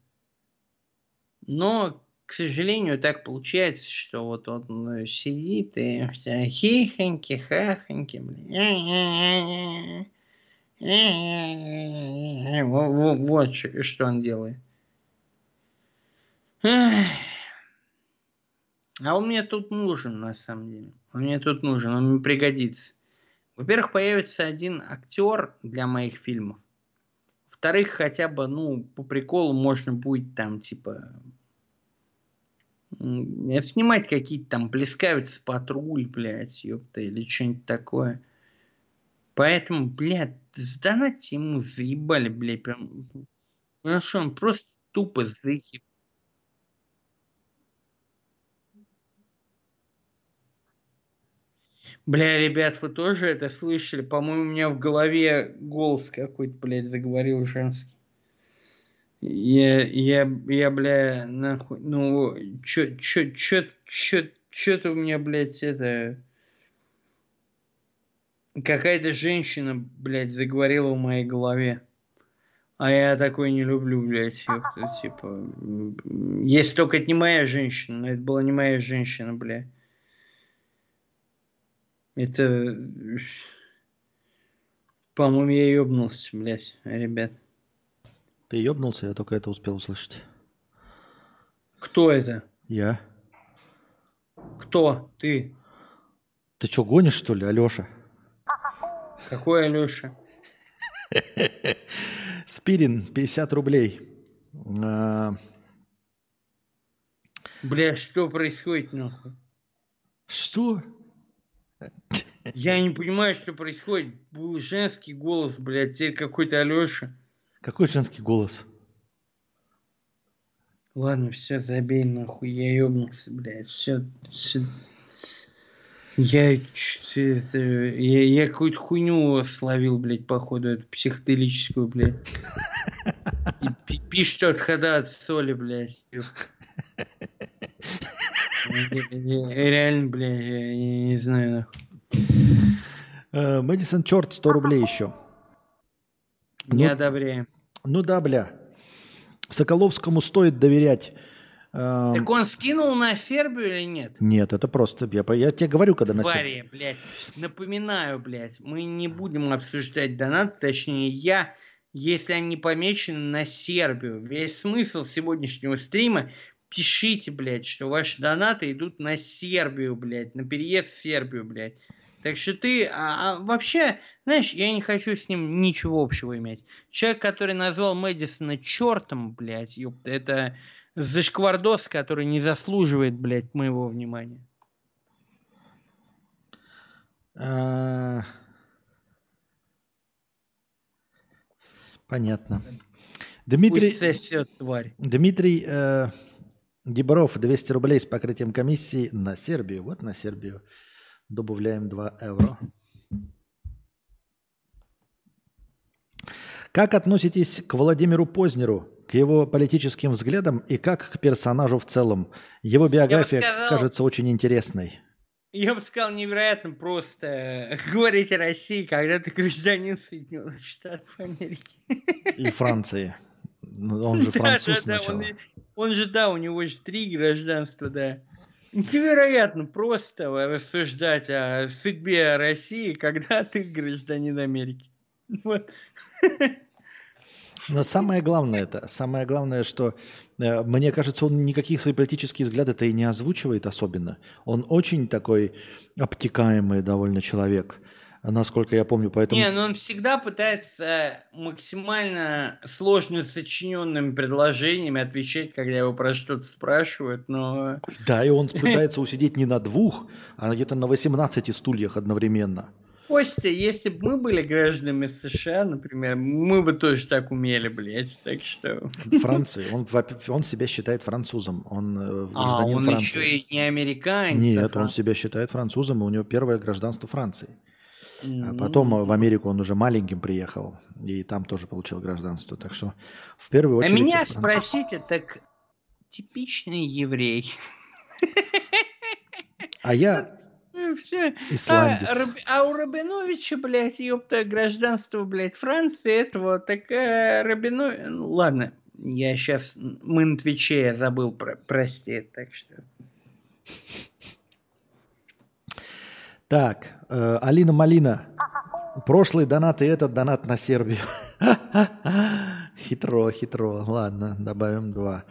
C: Но, к сожалению, так получается, что вот он э, сидит и вся хихоньки, хахоньки, блин. Во- во- Вот что он делает. А он мне тут нужен, на самом деле. Он мне тут нужен, он мне пригодится. Во-первых, появится один актер для моих фильмов. Во-вторых, хотя бы, ну, по приколу можно будет там, типа, снимать какие-то там плескаются патруль, блядь, ёпта, или что-нибудь такое. Поэтому, блядь, сдонатьте ему заебали, блядь, прям. Потому что он просто тупо заеб. Бля, ребят, вы тоже это слышали? По-моему, у меня в голове голос какой-то, блядь, заговорил женский. Я, я, я, бля, нахуй, ну, чё, чё, чё, чё, чё-то у меня, блядь, это... Какая-то женщина, блядь, заговорила в моей голове. А я такой не люблю, блядь, ёпта, типа, если только это не моя женщина, но это была не моя женщина, бля. Это, по-моему, я ёбнулся, блядь, ребят.
A: Ты ебнулся, я только это успел услышать.
C: Кто это?
A: Я?
C: Кто? Ты?
A: Ты что, гонишь, что ли, Алеша?
C: Какой Алеша?
A: Спирин, 50 рублей. А,
C: Бля, что происходит, нахуй?
A: Что?
C: Я не понимаю, что происходит. Был женский голос, блядь, теперь какой-то Алеша.
A: Какой женский голос?
C: Ладно, все, забей нахуй, я ебнулся, блядь, все, все. Я, это, я, я какую-то хуйню словил, блядь, походу, эту психоделическую, блядь. И пи- Пишет от хода от соли, блядь. Реально, блядь, я не, не знаю, нахуй.
A: Э, Мэдисон Черт, 100 рублей еще.
C: Не
A: Ну-
C: одобряем.
A: Ну да, бля. Соколовскому стоит доверять. Э,
C: Так он скинул на Сербию или нет?
A: Нет, это просто... Я, я тебе говорю, когда на... се-
C: Твари, блядь. Напоминаю, блядь, мы не будем обсуждать донат, точнее я, если они помечены на Сербию. Весь смысл сегодняшнего стрима пишите, блядь, что ваши донаты идут на Сербию, блядь, на переезд в Сербию, блядь. Так что ты, а, а вообще, знаешь, я не хочу с ним ничего общего иметь. Человек, который назвал Мэдисона чертом, блядь, ёпта, это зашквардос, который не заслуживает, блядь, моего внимания.
A: А, Понятно. Дмитрий,
C: сосет, тварь.
A: Дмитрий э, Гибаров, 200 рублей с покрытием комиссии на Сербию. Вот на Сербию. Добавляем 2 евро. Как относитесь к Владимиру Познеру, к его политическим взглядам и как к персонажу в целом? Его биография
C: сказал-
A: кажется очень интересной.
C: Я бы сказал, невероятно просто говорить о России, когда ты гражданин Соединенных Штатов Америки.
A: И Франции. Ну, Он же француз
C: Да, да, да,
A: сначала.
C: он, он же, да, у него же три гражданства, да. Невероятно просто рассуждать о судьбе России, когда ты гражданин Америки. Вот.
A: Но самое главное это, самое главное, что э, мне кажется, он никаких свои политические взгляды-то и не озвучивает особенно. Он очень такой обтекаемый довольно человек, насколько я помню, поэтому...
C: Не, ну он всегда пытается максимально сложно сочиненными предложениями отвечать, когда его про что-то спрашивают, но...
A: Да, и он пытается усидеть не на двух, а где-то на 18 стульях одновременно.
C: Костя, если бы мы были гражданами США, например, мы бы тоже так умели, блядь, так что...
A: Франции. Он, он себя считает французом. Он э,
C: А,
A: гражданин
C: он
A: Франции.
C: еще и не американец.
A: Нет,
C: а
A: он себя считает французом, и у него первое гражданство Франции. А
C: Ну,
A: потом э, в Америку он уже маленьким приехал, и там тоже получил гражданство. Так что в первую
C: А
A: очередь...
C: меня
A: француз.
C: спросите, так типичный еврей.
A: А я
C: Всё.
A: исландец.
C: А, Раб- а у Рабиновича, блядь, ёпта, гражданство, блядь, Франции этого, такая Рабинович... Ну, ладно, я сейчас... Мы на Твиче, я забыл, про... прости, так что...
A: Так, э, Алина Малина. Прошлый донат и этот донат на Сербию. Хитро, хитро. Ладно, добавим два.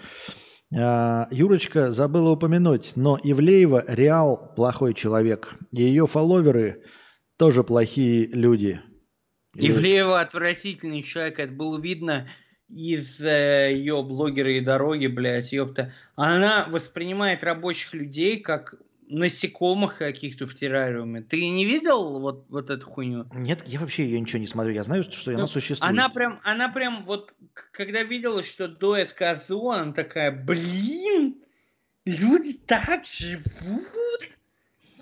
A: А, Юрочка забыла упомянуть, но Ивлеева Реал плохой человек. И ее фолловеры тоже плохие люди.
C: Ивлеева отвратительный человек, это было видно из э, ее блогера и дороги, блядь, ёпта. Она воспринимает рабочих людей как насекомых каких-то в террариуме. Ты не видел вот, вот эту хуйню?
A: Нет, я вообще ее ничего не смотрю. Я знаю, что она
C: Ну,
A: существует.
C: Она прям, она прям вот, когда видела, что дует козу, она такая, блин, люди так живут.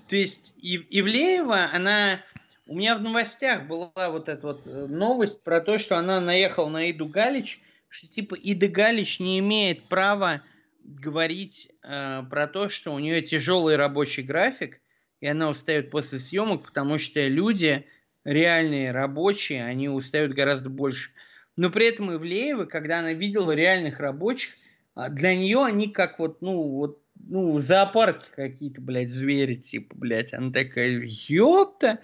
C: То есть Ив- Ивлеева, она... У меня в новостях была вот эта вот э, новость про то, что она наехала на Иду Галич, что типа Ида Галич не имеет права говорить э, про то, что у нее тяжелый рабочий график, и она устает после съемок, потому что люди реальные рабочие, они устают гораздо больше. Но при этом Ивлеева, когда она видела реальных рабочих, а для нее они как вот, ну, вот, ну, в зоопарке какие-то, блядь, звери, типа, блядь. Она такая, ёпта,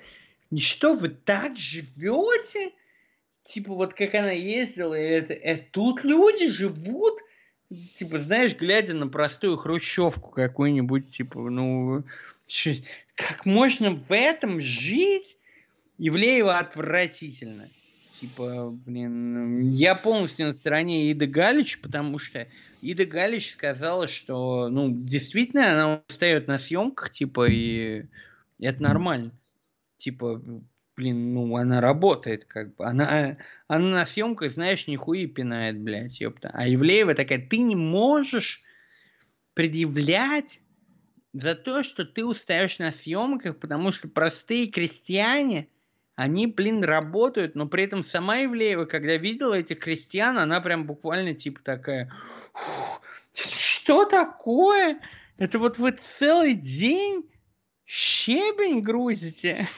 C: что вы так живете? Типа, вот как она ездила, это, это тут люди живут? Типа, знаешь, глядя на простую хрущевку какую-нибудь, типа, ну, как можно в этом жить? Ивлеева отвратительно. Типа, блин, я полностью на стороне Иды Галич, потому что Ида Галич сказала, что, ну, действительно, она устает на съемках, типа, и это нормально. Типа, блин, ну, она работает, как бы. Она, она на съемках, знаешь, нихуя пинает, блядь, ёпта. А Ивлеева такая, ты не можешь предъявлять за то, что ты устаешь на съемках, потому что простые крестьяне, они, блин, работают, но при этом сама Ивлеева, когда видела этих крестьян, она прям буквально типа такая, что такое? Это вот вы целый день щебень грузите?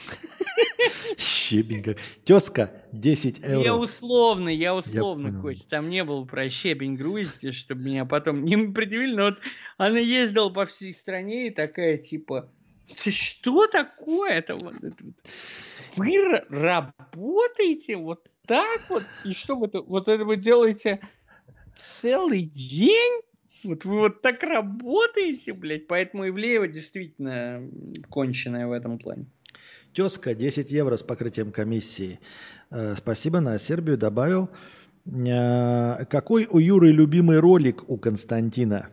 A: Щебень. Тезка, 10 евро.
C: Я условно, я условно, я Кость. Там не было про щебень грузите, чтобы меня потом не предъявили. Но вот она ездила по всей стране и такая, типа, что такое это вот? Вы работаете вот так вот? И что вы вот это вы делаете целый день? Вот вы вот так работаете, блядь. Поэтому Ивлеева действительно конченая в этом плане.
A: Тезка, 10 евро с покрытием комиссии. Э, спасибо, на Сербию добавил. Э, какой у Юры любимый ролик у Константина?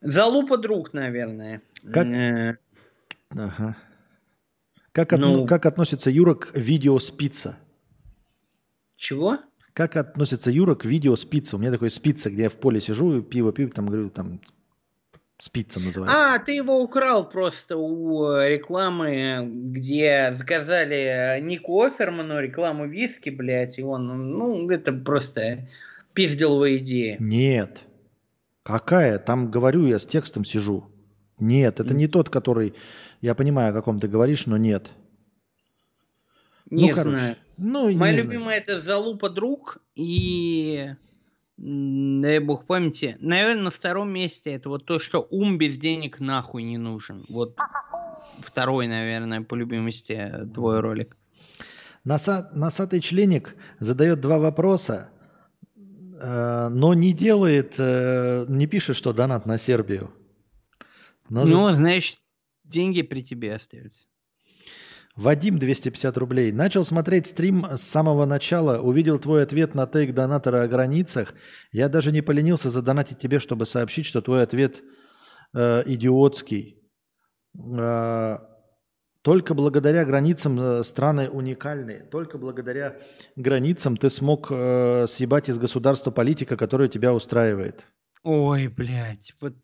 C: Залупа друг, наверное.
A: Как? Э, ага. Как, от... ну... как относится Юра к видео спица?
C: Чего?
A: Как относится Юра к видео спица? У меня такой спица, где я в поле сижу, пиво пью, там говорю, там спица называется.
C: А, ты его украл просто у рекламы, где заказали Нику Оферману рекламу виски, блядь, и он, ну, это просто пизделовая идея.
A: Нет. Какая? Там, говорю, я с текстом сижу. Нет, это не тот, который... Я понимаю, о каком ты говоришь, но нет.
C: Не ну, короче, знаю. Ну, Моя любимая знаю. это «Залупа друг» и дай бог памяти. Наверное, на втором месте это вот то, что ум без денег нахуй не нужен. Вот второй, наверное, по любимости твой ролик.
A: Носа, носатый членик задает два вопроса, э, но не делает, э, не пишет, что донат на Сербию.
C: Но ну, значит, деньги при тебе остаются.
A: Вадим, 250 рублей. Начал смотреть стрим с самого начала, увидел твой ответ на тейк донатора о границах. Я даже не поленился задонатить тебе, чтобы сообщить, что твой ответ э, идиотский. Э, только благодаря границам э, страны уникальны. Только благодаря границам ты смог э, съебать из государства политика, которая тебя устраивает.
C: Ой, блядь, вот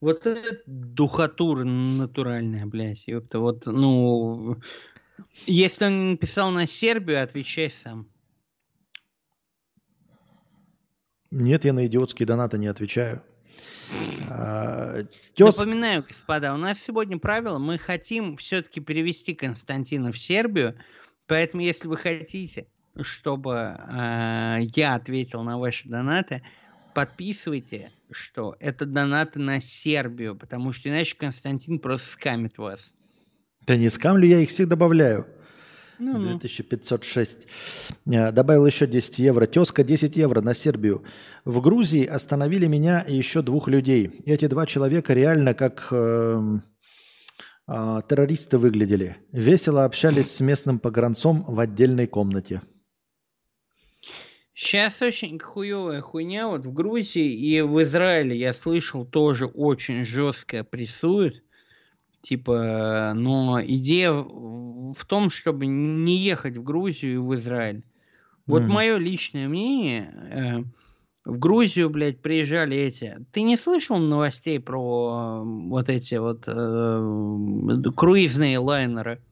C: вот это духотура натуральная, блядь. Ёпта. Вот, ну, если он написал на Сербию, отвечай сам.
A: Нет, я на идиотские донаты не отвечаю.
C: А, тез... Напоминаю, господа, у нас сегодня правило, мы хотим все-таки перевести Константина в Сербию, поэтому если вы хотите, чтобы э, я ответил на ваши донаты, подписывайте, что это донаты на Сербию, потому что иначе Константин просто скамит вас.
A: Да не скамлю, я их всех добавляю. Ну, ну. 2506. Э, добавил еще 10 евро. Тезка 10 евро на Сербию. В Грузии остановили меня и еще двух людей. Эти два человека реально как э, э, террористы выглядели. Весело общались с местным погранцом в отдельной комнате.
C: Сейчас очень хуевая хуйня. Вот в Грузии и в Израиле я слышал тоже очень жестко прессуют. Типа, но идея в том, чтобы не ехать в Грузию и в Израиль. Вот mm. мое личное мнение, э, в Грузию, блядь, приезжали эти. Ты не слышал новостей про вот эти вот э, круизные лайнеры,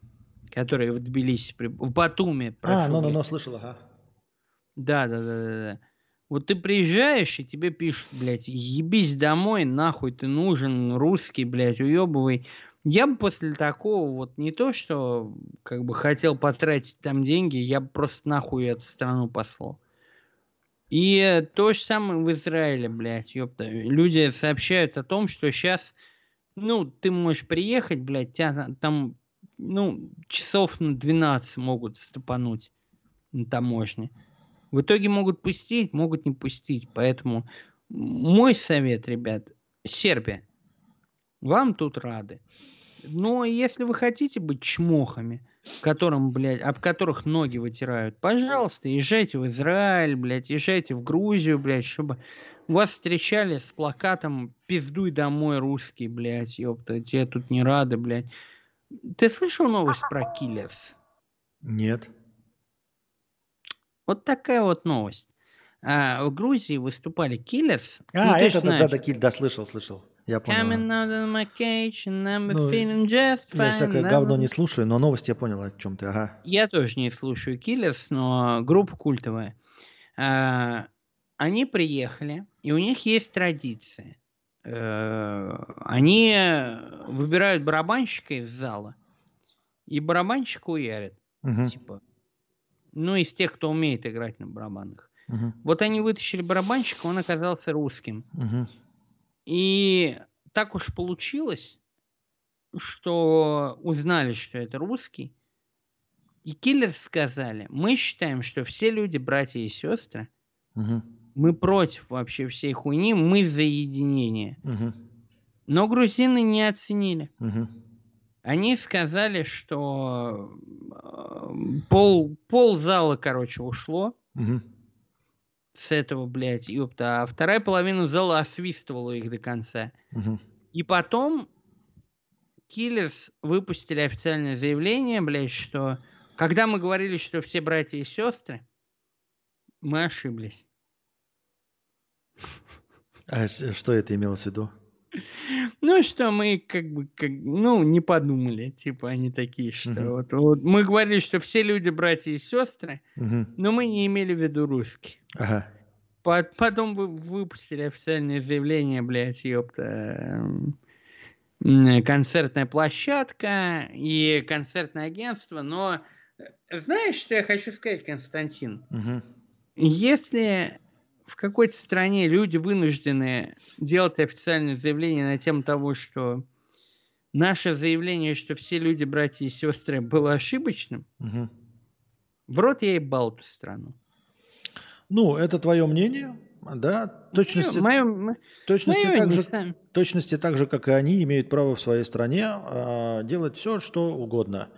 C: которые в Тбилиси, в Батуми?
A: А, ну-ну-ну, слышал, ага.
C: Да, да, да, да, да. Вот ты приезжаешь, и тебе пишут, блядь, ебись домой, нахуй ты нужен, русский, блядь, уебывай. Я бы после такого вот не то, что как бы хотел потратить там деньги, я бы просто нахуй эту страну послал. И то же самое в Израиле, блядь, ёпта. Люди сообщают о том, что сейчас, ну, ты можешь приехать, блядь, тебя там, ну, часов на 12 могут стопануть на таможне. В итоге могут пустить, могут не пустить. Поэтому мой совет, ребят, Сербия, вам тут рады. Но если вы хотите быть чмохами, которым, блядь, об которых ноги вытирают, пожалуйста, езжайте в Израиль, блядь, езжайте в Грузию, блядь, чтобы вас встречали с плакатом «Пиздуй домой, русский, блядь, ёпта, тебе тут не рады, блядь». Ты слышал новость про Киллерс?
A: Нет.
C: Вот такая вот новость. А, в Грузии выступали Киллерс.
A: А,
C: Ну,
A: это, да, да, да, да, слышал, слышал. Я понял.
C: Coming out of my cage and I'm
A: Ну,
C: feeling just fine.
A: Я всякое говно не слушаю, но новость я понял, о чем ты. Ага.
C: Я тоже не слушаю Киллерс, но группа культовая. А, Они приехали, и у них есть традиция. Э, Они выбирают барабанщика из зала, и барабанщик уярит.
A: Мгм,
C: Типа, ну, из тех, кто умеет играть на барабанах.
A: мгм,
C: Вот они вытащили барабанщика, он оказался русским.
A: мгм.
C: И так уж получилось, что узнали, что это русский. И киллеры сказали, мы считаем, что все люди братья и сестры,
A: Мгм,
C: мы против вообще всей хуйни, мы за единение.
A: мгм,
C: Но грузины не оценили.
A: мгм.
C: Они сказали, что пол, пол зала, короче, ушло
A: Мгм.
C: с этого, блядь, ёпта, а вторая половина зала освистывала их до конца.
A: Мгм.
C: И потом Киллерс выпустили официальное заявление, блядь, что когда мы говорили, что все братья и сестры, мы ошиблись.
A: А что это имелось в виду?
C: Ну, что мы как бы, как, ну, не подумали, типа, они такие, что
A: Мгм.
C: вот, вот мы говорили, что все люди братья и сестры,
A: Мгм.
C: но мы не имели в виду русских.
A: Ага.
C: По- Потом вы выпустили официальное заявление, блядь, ёпта, эм, концертная площадка и концертное агентство, но э, знаешь, что я хочу сказать, Константин?
A: Мгм.
C: Если в какой-то стране люди вынуждены делать официальное заявление на тему того, что наше заявление, что все люди, братья и сестры, было ошибочным,
A: Мгм.
C: в рот я ебал эту страну.
A: Ну, это твое мнение, да? Точности,
C: Мое, м-
A: точности,
C: мое
A: так же, точности так же, как и они, имеют право в своей стране а, делать все, что угодно э,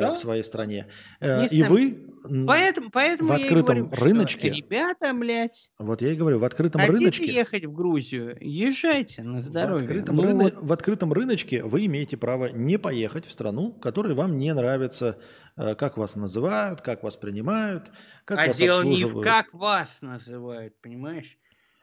C: Да.
A: в своей стране. Э, и
C: Несом-
A: вы,
C: Поэтому, поэтому
A: в
C: я
A: открытом
C: говорю, что,
A: рыночке-
C: ребята, блядь,
A: вот я и говорю, в открытом
C: хотите
A: рыночке...
C: ехать в Грузию, езжайте на
A: В
C: здоровье.
A: открытом,
C: Ну
A: рыно-
C: вот,
A: в открытом рыночке вы имеете право не поехать в страну, которая вам не нравится, э, как вас называют, как вас принимают, как
C: а
A: вас
C: дело не в как вас называют, понимаешь?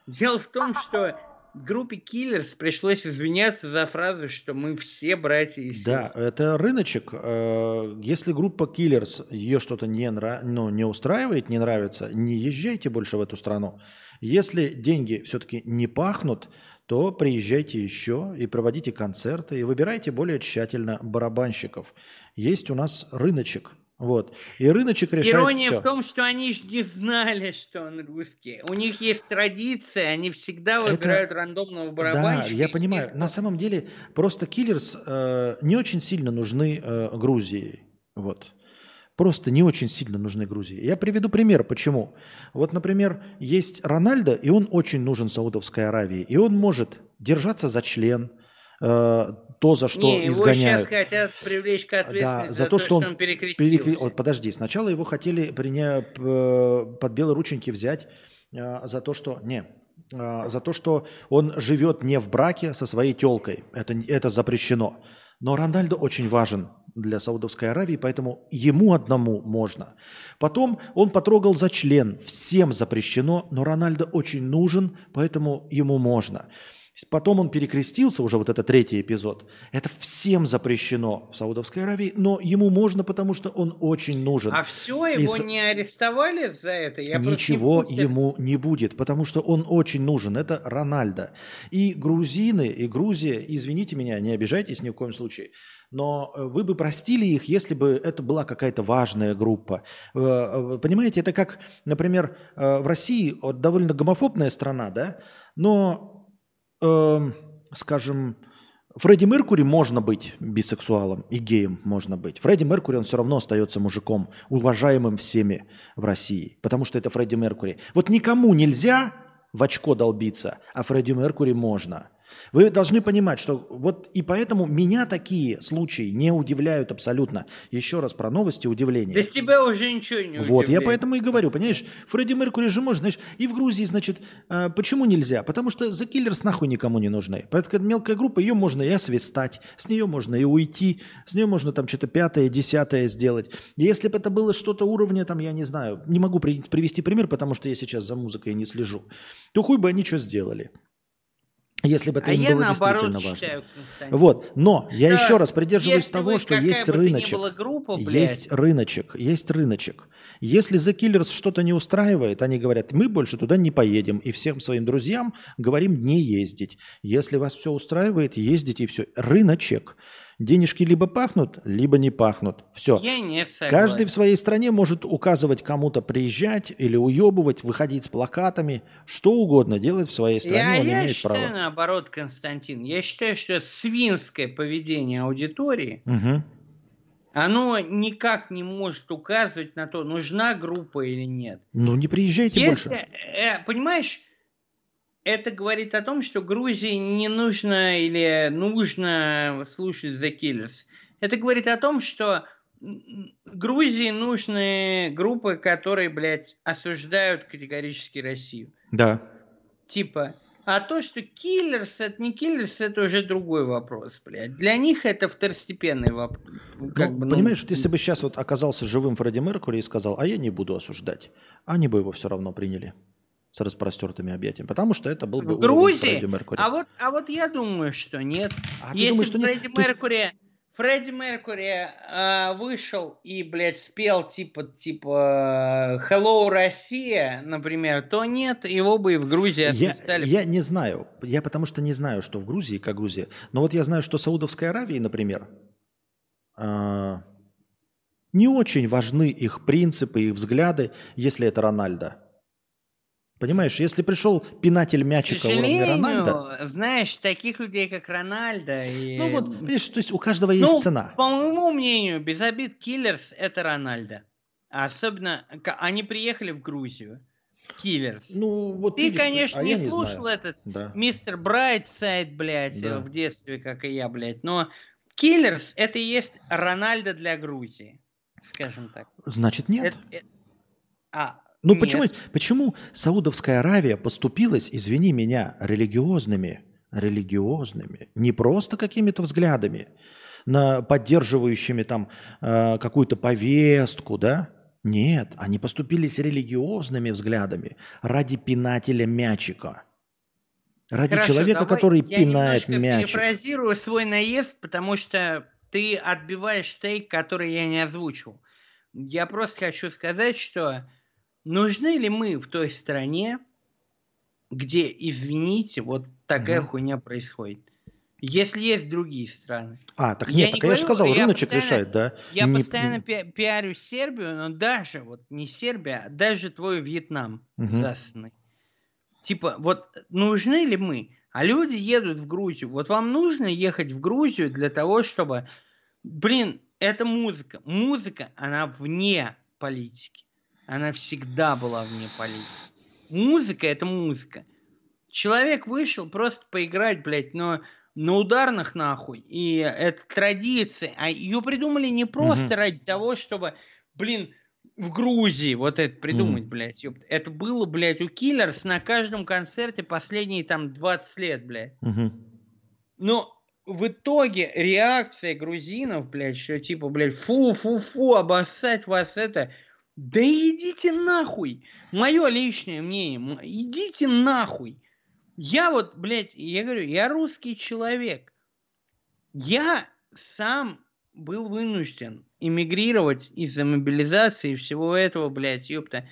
C: Дело в том, что группе Киллерс пришлось извиняться за фразу, что мы все братья и
A: Да,
C: сестры.
A: это рыночек. Э, Если группа Killers ее что-то не, нра- ну, не устраивает, не нравится, не езжайте больше в эту страну. Если деньги все-таки не пахнут, то приезжайте еще и проводите концерты и выбирайте более тщательно барабанщиков. Есть у нас рыночек. Вот. И рыночек решает
C: Ирония
A: всё.
C: в том, что они же не знали, что он русский. У них есть традиция, они всегда
A: Это-
C: выбирают рандомного
A: Да,
C: барабанщика.
A: я
C: из
A: понимаю.
C: тех,
A: На самом деле просто Killers э, не очень сильно нужны э, Грузии. Вот. Просто не очень сильно нужны Грузии. Я приведу пример, почему. Вот, например, есть Рональдо, и он очень нужен Саудовской Аравии. И он может держаться за член, э, то, за что
C: не, его сейчас
A: изгоняют.
C: хотят привлечь к ответственности
A: Да,
C: за, то, что он, перекрестился.
A: перекре- Вот подожди, сначала его хотели приня... под белые рученьки взять э, за то, что... Не, э, за то, что он живет не в браке со своей телкой. Это, это запрещено. Но Рональдо очень важен для Саудовской Аравии, поэтому ему одному можно. Потом он потрогал за член. Всем запрещено, но Рональдо очень нужен, поэтому ему можно. Потом он перекрестился, уже вот это третий эпизод. Это всем запрещено в Саудовской Аравии, но ему можно, потому что он очень нужен.
C: А все, его
A: И
C: не арестовали за это? Я не
A: Ничего
C: курсе.
A: ему не будет, потому что он очень нужен. Это Рональдо. И грузины, и Грузия, извините меня, не обижайтесь ни в коем случае, но э, вы бы простили их, если бы это была какая-то важная группа. Э, э, Понимаете, это как, например, в России довольно гомофобная страна, да, но, эм, скажем, Фредди Меркури можно быть бисексуалом и геем можно быть. Фредди Меркури, он все равно остается мужиком, уважаемым всеми в России, потому что это Фредди Меркури. Вот никому нельзя в очко долбиться, а Фредди Меркури можно. Вы должны понимать, что вот и поэтому меня такие случаи не удивляют абсолютно. Еще раз про новости удивления.
C: Да тебя уже ничего не
A: Вот, я
C: удивляет.
A: поэтому и говорю, понимаешь, Фредди Меркури же может, знаешь, и в Грузии, значит, э, почему нельзя? Потому что The Killers нахуй никому не нужны. Поэтому это мелкая группа, ее можно и освистать, с нее можно и уйти, с нее можно там что-то пятое, десятое сделать. И Если бы это было что-то уровня, там, я не знаю, не могу при- привести пример, потому что я сейчас за музыкой не слежу, то хуй бы они что сделали. Если бы это
C: А
A: им
C: я
A: было действительно важно.
C: считаю, Константин,
A: Вот, но я
C: что
A: еще раз придерживаюсь того, что есть рыночек.
C: группа, блядь,
A: Есть рыночек, есть рыночек. Если The Killers что-то не устраивает, они говорят, мы больше туда не поедем. И всем своим друзьям говорим не ездить. Если вас все устраивает, ездите и все. Рыночек. Денежки либо пахнут, либо не пахнут. Все.
C: я не согласен.
A: Каждый в своей стране может указывать кому-то приезжать или уебывать, выходить с плакатами, что угодно делать в своей стране,
C: Я,
A: он
C: я
A: имеет
C: считаю
A: право.
C: наоборот, Константин. Я считаю, что свинское поведение аудитории,
A: Мгм.
C: оно никак не может указывать на то, нужна группа или нет.
A: Ну не приезжайте
C: Если,
A: больше.
C: э, понимаешь, это говорит о том, что Грузии не нужно или нужно слушать The Killers. Это говорит о том, что Грузии нужны группы, которые, блядь, осуждают категорически Россию.
A: Да.
C: Типа, а то, что Killers, это не Killers, это уже другой вопрос, блядь. Для них это второстепенный вопрос. Как
A: Ну,
C: бы, ну,
A: понимаешь, если бы сейчас вот оказался живым Фредди Меркури и сказал, а я не буду осуждать, они бы его все равно приняли с распростертыми объятиями, потому что это был бы
C: в
A: уровень
C: Грузии? А вот, а вот я думаю, что нет.
A: А ты
C: Если
A: думаешь, что нет?
C: Фредди
A: есть-
C: Меркури, Фредди Меркури а, вышел и, блядь, спел типа, типа Hello, Россия, например, то нет, его бы и в Грузии
A: я,
C: отстали.
A: я не знаю, я потому что не знаю, что в Грузии, как Грузия, но вот я знаю, что Саудовской Аравии, например, а, не очень важны их принципы, их взгляды, если это Рональдо. Понимаешь, если пришел пинатель мячика уровня Рональда,
C: знаешь, таких людей, как Рональдо и...
A: ну вот, понимаешь, то есть у каждого есть
C: Ну,
A: цена.
C: По моему мнению, без обид Киллерс это Рональдо. Особенно, они приехали в Грузию. Киллерс.
A: Ну, вот
C: Ты,
A: видишь,
C: конечно,
A: а
C: не слушал
A: знаю.
C: этот
A: Да.
C: мистер Брайтсайд, блядь,
A: Да.
C: в детстве, как и я, блядь. Но Киллерс это и есть Рональдо для Грузии, скажем так.
A: Значит, нет.
C: Это- э- а,
A: Ну
C: нет.
A: почему, почему Саудовская Аравия поступилась, извини меня, религиозными, религиозными, не просто какими-то взглядами, на поддерживающими там э, какую-то повестку, да? Нет, они поступились религиозными взглядами ради пинателя мячика. Ради
C: Хорошо,
A: человека,
C: давай
A: который
C: я
A: пинает
C: немножко
A: мячик.
C: перефразирую свой наезд, потому что ты отбиваешь тейк, который я не озвучил. Я просто хочу сказать, что нужны ли мы в той стране, где, извините, вот такая
A: Мгм.
C: хуйня происходит. Если есть другие страны.
A: А, так
C: Я
A: нет,
C: не
A: так я же сказал,
C: я
A: рыночек решает, да?
C: Я
A: Не-
C: постоянно пи- пиарю Сербию, но даже, вот не Сербия, а даже твой Вьетнам
A: Мгм.
C: засанный. Типа, вот нужны ли мы? А люди едут в Грузию. Вот вам нужно ехать в Грузию для того, чтобы... Блин, это музыка. Музыка, она вне политики. Она всегда была вне политики. Музыка это музыка. Человек вышел просто поиграть, блядь, но на ударных нахуй. И это традиция. А ее придумали не просто
A: Мгм.
C: ради того, чтобы, блин, в Грузии вот это придумать,
A: Мгм.
C: блядь. ёпта. Это было, блядь, у Киллерс на каждом концерте последние там 20 лет, блядь.
A: Мгм.
C: Но в итоге реакция грузинов, блядь, что типа, блядь, фу-фу-фу, обоссать вас это... Да идите нахуй! Мое личное мнение, идите нахуй! Я вот, блядь, я говорю, я русский человек. Я сам был вынужден эмигрировать из-за мобилизации и всего этого, блядь, ёпта.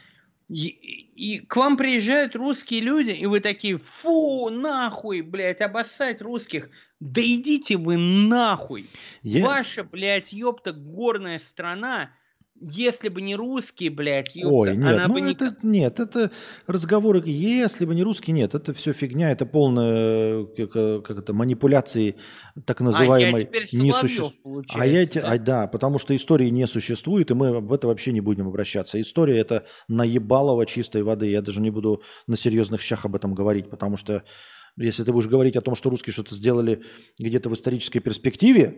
C: И, и к вам приезжают русские люди, и вы такие, фу, нахуй, блядь, обоссать русских. Да идите вы нахуй.
A: Я-
C: Ваша, блядь, ёпта, горная страна, если бы не русские, блядь, ёпта,
A: Ой, нет,
C: она
A: ну
C: бы не...
A: это, нет, это разговоры, если бы не русский, нет, это все фигня, это полная, как, э, как это, манипуляции так называемой
C: а я теперь
A: не
C: получается,
A: А я, те-
C: да?
A: а, да, потому что истории не существует, и мы об это вообще не будем обращаться. История это наебалово чистой воды. Я даже не буду на серьезных щах об этом говорить, потому что если ты будешь говорить о том, что русские что-то сделали где-то в исторической перспективе,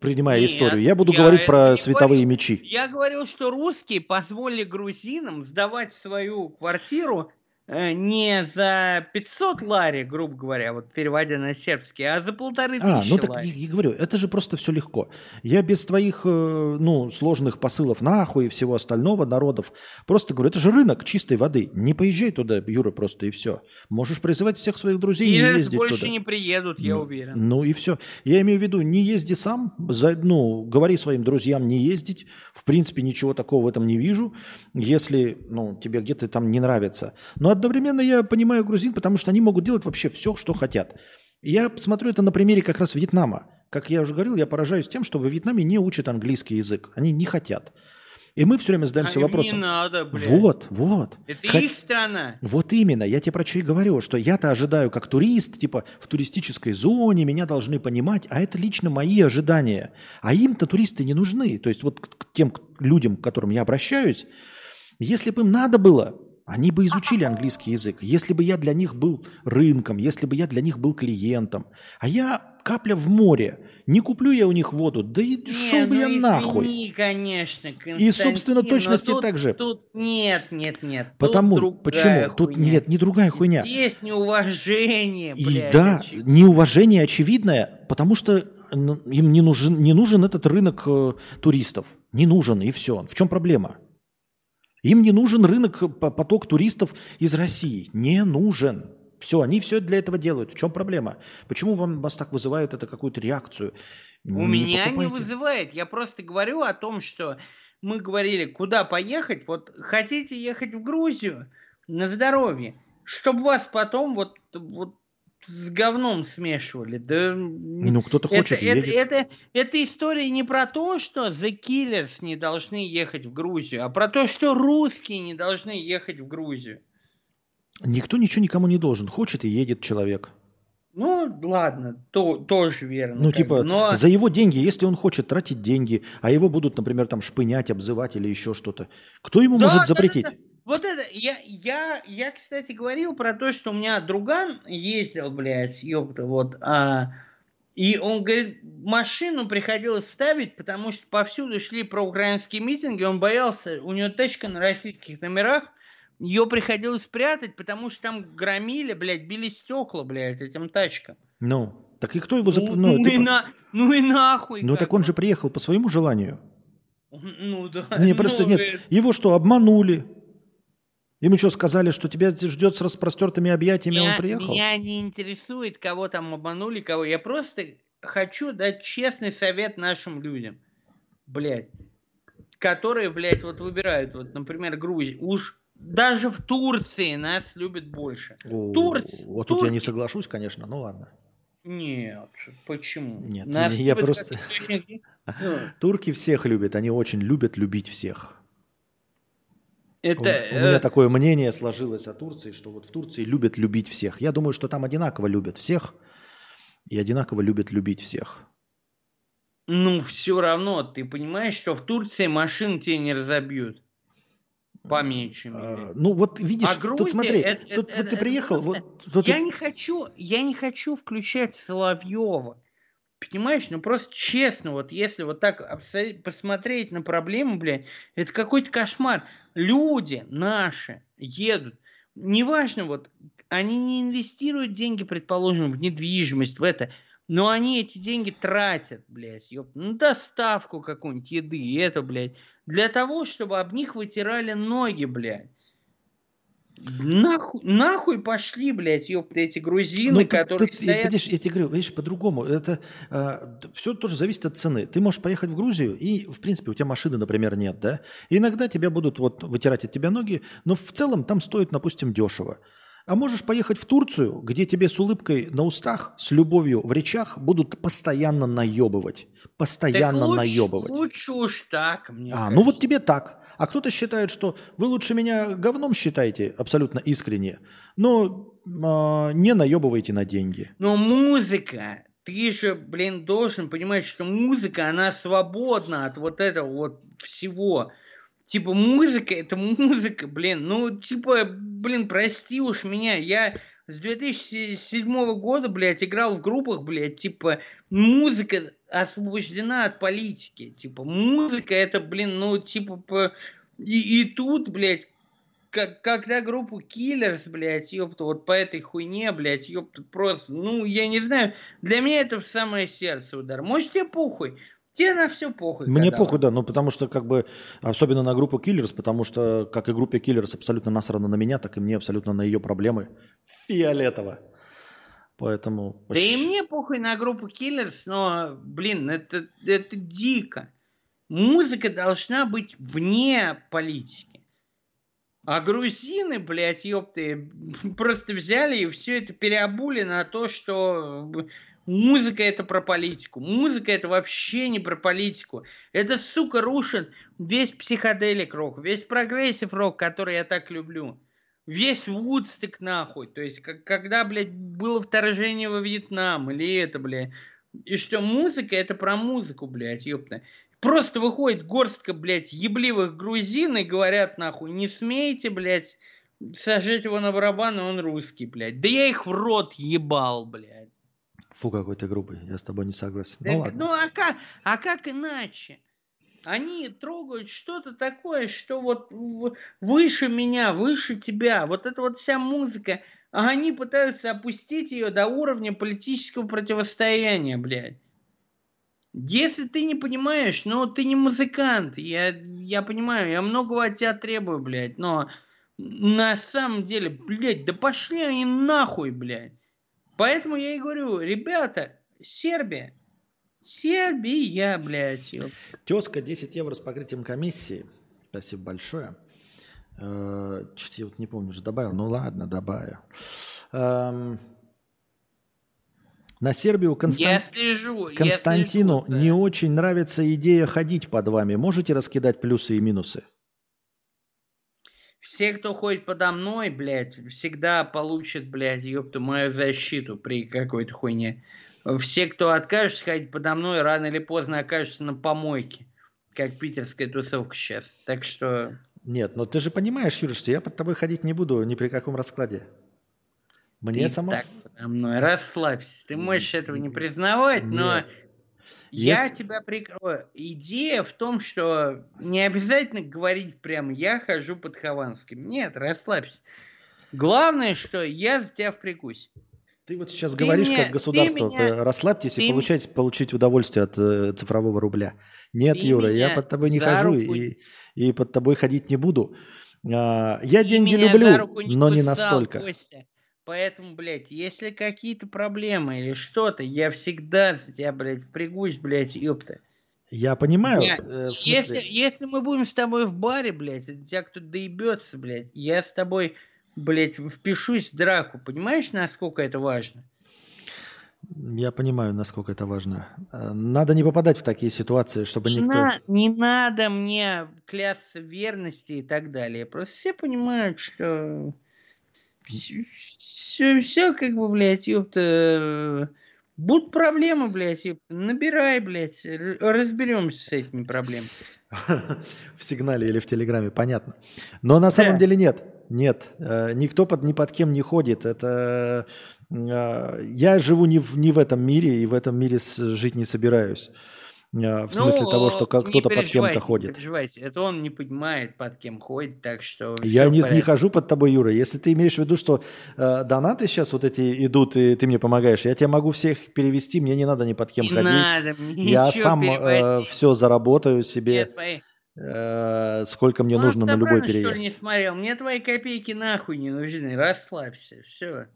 A: принимая
C: Нет,
A: историю, я буду
C: я
A: говорить про световые
C: говорил.
A: мечи.
C: Я говорил, что русские позволили грузинам сдавать свою квартиру не за 500 лари, грубо говоря, вот переводя на сербский, а за полторы
A: А,
C: тысячи
A: ну так
C: лари.
A: я, я говорю, это же просто все легко. Я без твоих, э, ну, сложных посылов нахуй и всего остального народов, просто говорю, это же рынок чистой воды. Не поезжай туда, Юра, просто и все. Можешь призывать всех своих друзей
C: И
A: не ездить
C: больше
A: туда.
C: не приедут, я
A: Ну,
C: уверен.
A: Ну и все. Я имею в виду, не езди сам, за- ну, говори своим друзьям не ездить. В принципе, ничего такого в этом не вижу, если, ну, тебе где-то там не нравится. Но одновременно я понимаю грузин, потому что они могут делать вообще все, что хотят. Я смотрю это на примере как раз Вьетнама. Как я уже говорил, я поражаюсь тем, что во Вьетнаме не учат английский язык. Они не хотят. И мы все время задаемся
C: А
A: вопросом.
C: не надо, блядь.
A: Вот, вот.
C: Это
A: Хо-
C: их страна.
A: вот именно, я тебе про что и говорю, что я-то ожидаю как турист, типа в туристической зоне, меня должны понимать, а это лично мои ожидания. А им-то туристы не нужны. То есть вот к тем людям, к которым я обращаюсь, если бы им надо было, они бы изучили английский язык. Если бы я для них был рынком, если бы я для них был клиентом. А я капля в море. Не куплю я у них воду, да и
C: Не,
A: шел бы
C: ну
A: я нахуй.
C: извини, конечно,
A: И, собственно, точности
C: тут-
A: так же.
C: Тут нет, нет, нет. тут
A: Потому,
C: другая
A: почему? Тут
C: хуйня.
A: нет, не другая хуйня.
C: Здесь неуважение,
A: И
C: блядь.
A: да,
C: очевидно.
A: неуважение очевидное, потому что им не нужен, не нужен этот рынок э, туристов. Не нужен, и все. В чем проблема? Им не нужен рынок, э, по- поток туристов из России. Не нужен. Все, они все для этого делают. В чем проблема? Почему вам, вас так вызывает это какую-то реакцию?
C: У
A: Не
C: меня не
A: покупайте.
C: вызывает. Я просто говорю о том, что мы говорили, куда поехать. Вот хотите ехать в Грузию на здоровье, чтобы вас потом вот, вот с говном смешивали. Да,
A: Ну, кто-то
C: это,
A: хочет,
C: это,
A: едет.
C: это, эта история не про то, что The Killers не должны ехать в Грузию, а про то, что русские не должны ехать в Грузию.
A: Никто ничего никому не должен. Хочет и едет человек.
C: Ну, ладно, то, тоже верно.
A: Ну, типа,
C: бы, но...
A: за его деньги, если он хочет тратить деньги, а его будут, например, там шпынять, обзывать или еще что-то, кто ему
C: Да,
A: может
C: да,
A: запретить?
C: да, да. Вот это, я, я, я, кстати, говорил про то, что у меня друган ездил, блядь, ёпта, вот, а, и он говорит, машину приходилось ставить, потому что повсюду шли проукраинские митинги, он боялся, у него тачка на российских номерах, ее приходилось прятать, потому что там громили, блядь, били стекла, блядь, этим тачкам.
A: Ну, так и кто его запретил?
C: Ну,
A: Ну,
C: и
A: типа,
C: на- ну и нахуй.
A: ну так он же приехал по своему желанию.
C: Ну да.
A: Не, просто
C: ну,
A: нет.
C: э,
A: Его что, обманули? Ему что, сказали, что тебя ждет с распростертыми объятиями, а
C: Меня,
A: он приехал?
C: меня не интересует, кого там обманули, кого. Я просто хочу дать честный совет нашим людям. Блять. Которые, блядь, вот выбирают, вот, например, Грузию. Уж даже в Турции нас любят больше.
A: О,
C: Турц-
A: Вот тут я не соглашусь, конечно, ну ладно.
C: Нет, почему?
A: Нет,
C: Нас
A: я просто-
C: как источник- Ну,
A: Турки всех любят, они очень любят любить всех. У-
C: Это...
A: у,
C: э,
A: меня такое мнение сложилось о Турции, что вот в Турции любят любить всех. Я думаю, что там одинаково любят всех и одинаково любят любить всех.
C: Ну, все равно, ты понимаешь, что в Турции машин тебе не разобьют. По меньшей мере.
A: А, Ну вот видишь,
C: А
A: тут
C: Грузия,
A: смотри,
C: это-
A: тут
C: это-
A: вот ты
C: это
A: приехал,
C: просто-
A: вот тут
C: Я
A: ты-
C: не хочу, я не хочу включать Соловьева. Понимаешь, ну просто честно, вот если вот так посмотреть на проблему, блядь, это какой-то кошмар. Люди наши едут, неважно, вот они не инвестируют деньги, предположим, в недвижимость, в это, но они эти деньги тратят, блядь, ёп, на доставку какую-нибудь еды, и это, блядь, для того, чтобы об них вытирали ноги, блядь. Нахуй, нахуй пошли, блядь, ёпта, эти грузины,
A: Ну,
C: которые
A: ты-
C: стоят...
A: видишь, я тебе говорю, видишь, по-другому. Это все тоже зависит от цены. Ты можешь поехать в Грузию, и, в принципе, у тебя машины, например, нет, да? И иногда тебя будут вот вытирать от тебя ноги, но в целом там стоит, допустим, дешево. А можешь поехать в Турцию, где тебе с улыбкой на устах, с любовью в речах будут постоянно наебывать.
C: Так
A: Постоянно
C: лучше,
A: наебывать.
C: лучше уж так, мне
A: А, ну вот
C: кажется.
A: тебе так. А кто-то считает, что вы лучше меня говном считаете, абсолютно искренне, но а, не наебывайте на деньги.
C: Но музыка, ты же, блин, должен понимать, что музыка, она свободна от вот этого вот всего. Типа музыка, это музыка, блин. Ну, типа, блин, прости уж меня, я с 2007 года, блядь, играл в группах, блядь, типа, музыка освобождена от политики. Типа, музыка это, блин, ну, типа, по- и, и тут, блядь, как, когда группу Killers, блядь, ёпта, вот по этой хуйне, блядь, ёпта, просто, ну, я не знаю, для меня это в самое сердце удар. Может, тебе похуй? Тебе на все похуй.
A: Мне
C: когда
A: похуй, да, ну потому что как бы, особенно на группу Killers, потому что как и группе Killers абсолютно насрано на меня, так и мне абсолютно на ее проблемы. Фиолетово. Поэтому...
C: Да и мне похуй на группу Killers, но, блин, это, это дико. Музыка должна быть вне политики. А грузины, блядь, ёпты, просто взяли и все это переобули на то, что музыка это про политику. Музыка это вообще не про политику. Это, сука, рушит весь психоделик рок, весь прогрессив рок, который я так люблю. Весь Вудсток нахуй. То есть, как, когда, блядь, было вторжение во Вьетнам, или это, блядь. И что музыка это про музыку, блядь, ёпта. Просто выходит горстка, блядь, ебливых грузин и говорят, нахуй, не смейте, блядь, сажать его на барабан, и он русский, блядь. Да я их в рот ебал, блядь.
A: Фу, какой ты грубый, я с тобой не согласен.
C: Да,
A: ну ладно.
C: ну а как, а как иначе? Они трогают что-то такое, что вот выше меня, выше тебя. Вот эта вот вся музыка, а они пытаются опустить ее до уровня политического противостояния, блядь. Если ты не понимаешь, ну ты не музыкант, я, я понимаю, я многого от тебя требую, блядь, но на самом деле, блядь, да пошли они нахуй, блядь. Поэтому я и говорю, ребята, Сербия, Сербия, блядь, ёп.
A: Тезка 10 евро с покрытием комиссии. Спасибо большое. Чуть я вот не помню, уже добавил. Ну ладно, добавил. Эм, На Сербию Констан-
C: слежу,
A: Константину
C: слежу
A: не очень нравится идея ходить под вами. Можете раскидать плюсы и минусы?
C: Все, кто ходит подо мной, блядь, всегда получат, блядь, ёпту, мою защиту при какой-то хуйне. Все, кто откажется ходить подо мной, рано или поздно окажутся на помойке. Как питерская тусовка сейчас. Так что...
A: Нет, но ты же понимаешь, Юра, что я под тобой ходить не буду ни при каком раскладе. Мне
C: ты
A: само...
C: так подо мной, расслабься. Ты можешь этого не признавать, но... Я
A: Если-
C: тебя прикрою. Идея в том, что не обязательно говорить прямо «я хожу под Хованским». Нет, расслабься. Главное, что я за тебя впрягусь.
A: Ты вот сейчас
C: Ты
A: говоришь
C: меня-
A: как государство,
C: меня-
A: э, расслабьтесь и
C: ми-
A: получайте, получить удовольствие от э, цифрового рубля. Нет,
C: Ты
A: Юра, я
C: меня
A: под тобой не хожу
C: руку-
A: и, и под тобой ходить не буду. А, я
C: Ты
A: деньги
C: меня
A: люблю,
C: не
A: но не настолько.
C: Костя. Поэтому, блядь, если какие-то проблемы или что-то, я всегда за тебя, блядь, впрягусь, блядь, ёпта.
A: Я понимаю,
C: Я-
A: э, в
C: если,
A: смысле,
C: если мы будем с тобой в баре, блядь, и тебя кто-то доебется, блядь, я с тобой, блядь, впишусь в драку. Понимаешь, насколько это важно?
A: я понимаю, насколько это важно. Э, Надо не попадать в такие ситуации, чтобы
C: Не,
A: никто...
C: на- не надо мне клясться верности и так далее. Просто все понимают, что все, все как бы, блядь, ёпта, будут проблемы, блядь, ёпта, набирай, блядь, разберемся с этими проблемами.
A: в сигнале или в телеграме, понятно. Но на самом деле нет. Нет, э, никто под, ни под кем не ходит. Это э, я живу не в, не в этом мире и в этом мире жить не собираюсь. Э, В смысле того, что
C: Ну, не
A: кто-то под кем-то
C: Не
A: ходит.
C: переживайте, это он не понимает, под кем ходит, так что
A: Я не, не хожу под тобой, Юра. Если ты имеешь в виду, что э, донаты сейчас вот эти идут, и ты мне помогаешь, я тебя могу всех перевести, мне не надо ни под кем
C: Не
A: ходить.
C: надо мне
A: я сам
C: переводить.
A: все заработаю себе.
C: Твои,
A: э, сколько мне
C: Ну,
A: нужно на любой
C: «Сопрано», что ли,
A: переезд.
C: не смотрел? Мне твои копейки нахуй не нужны. Расслабься. Все.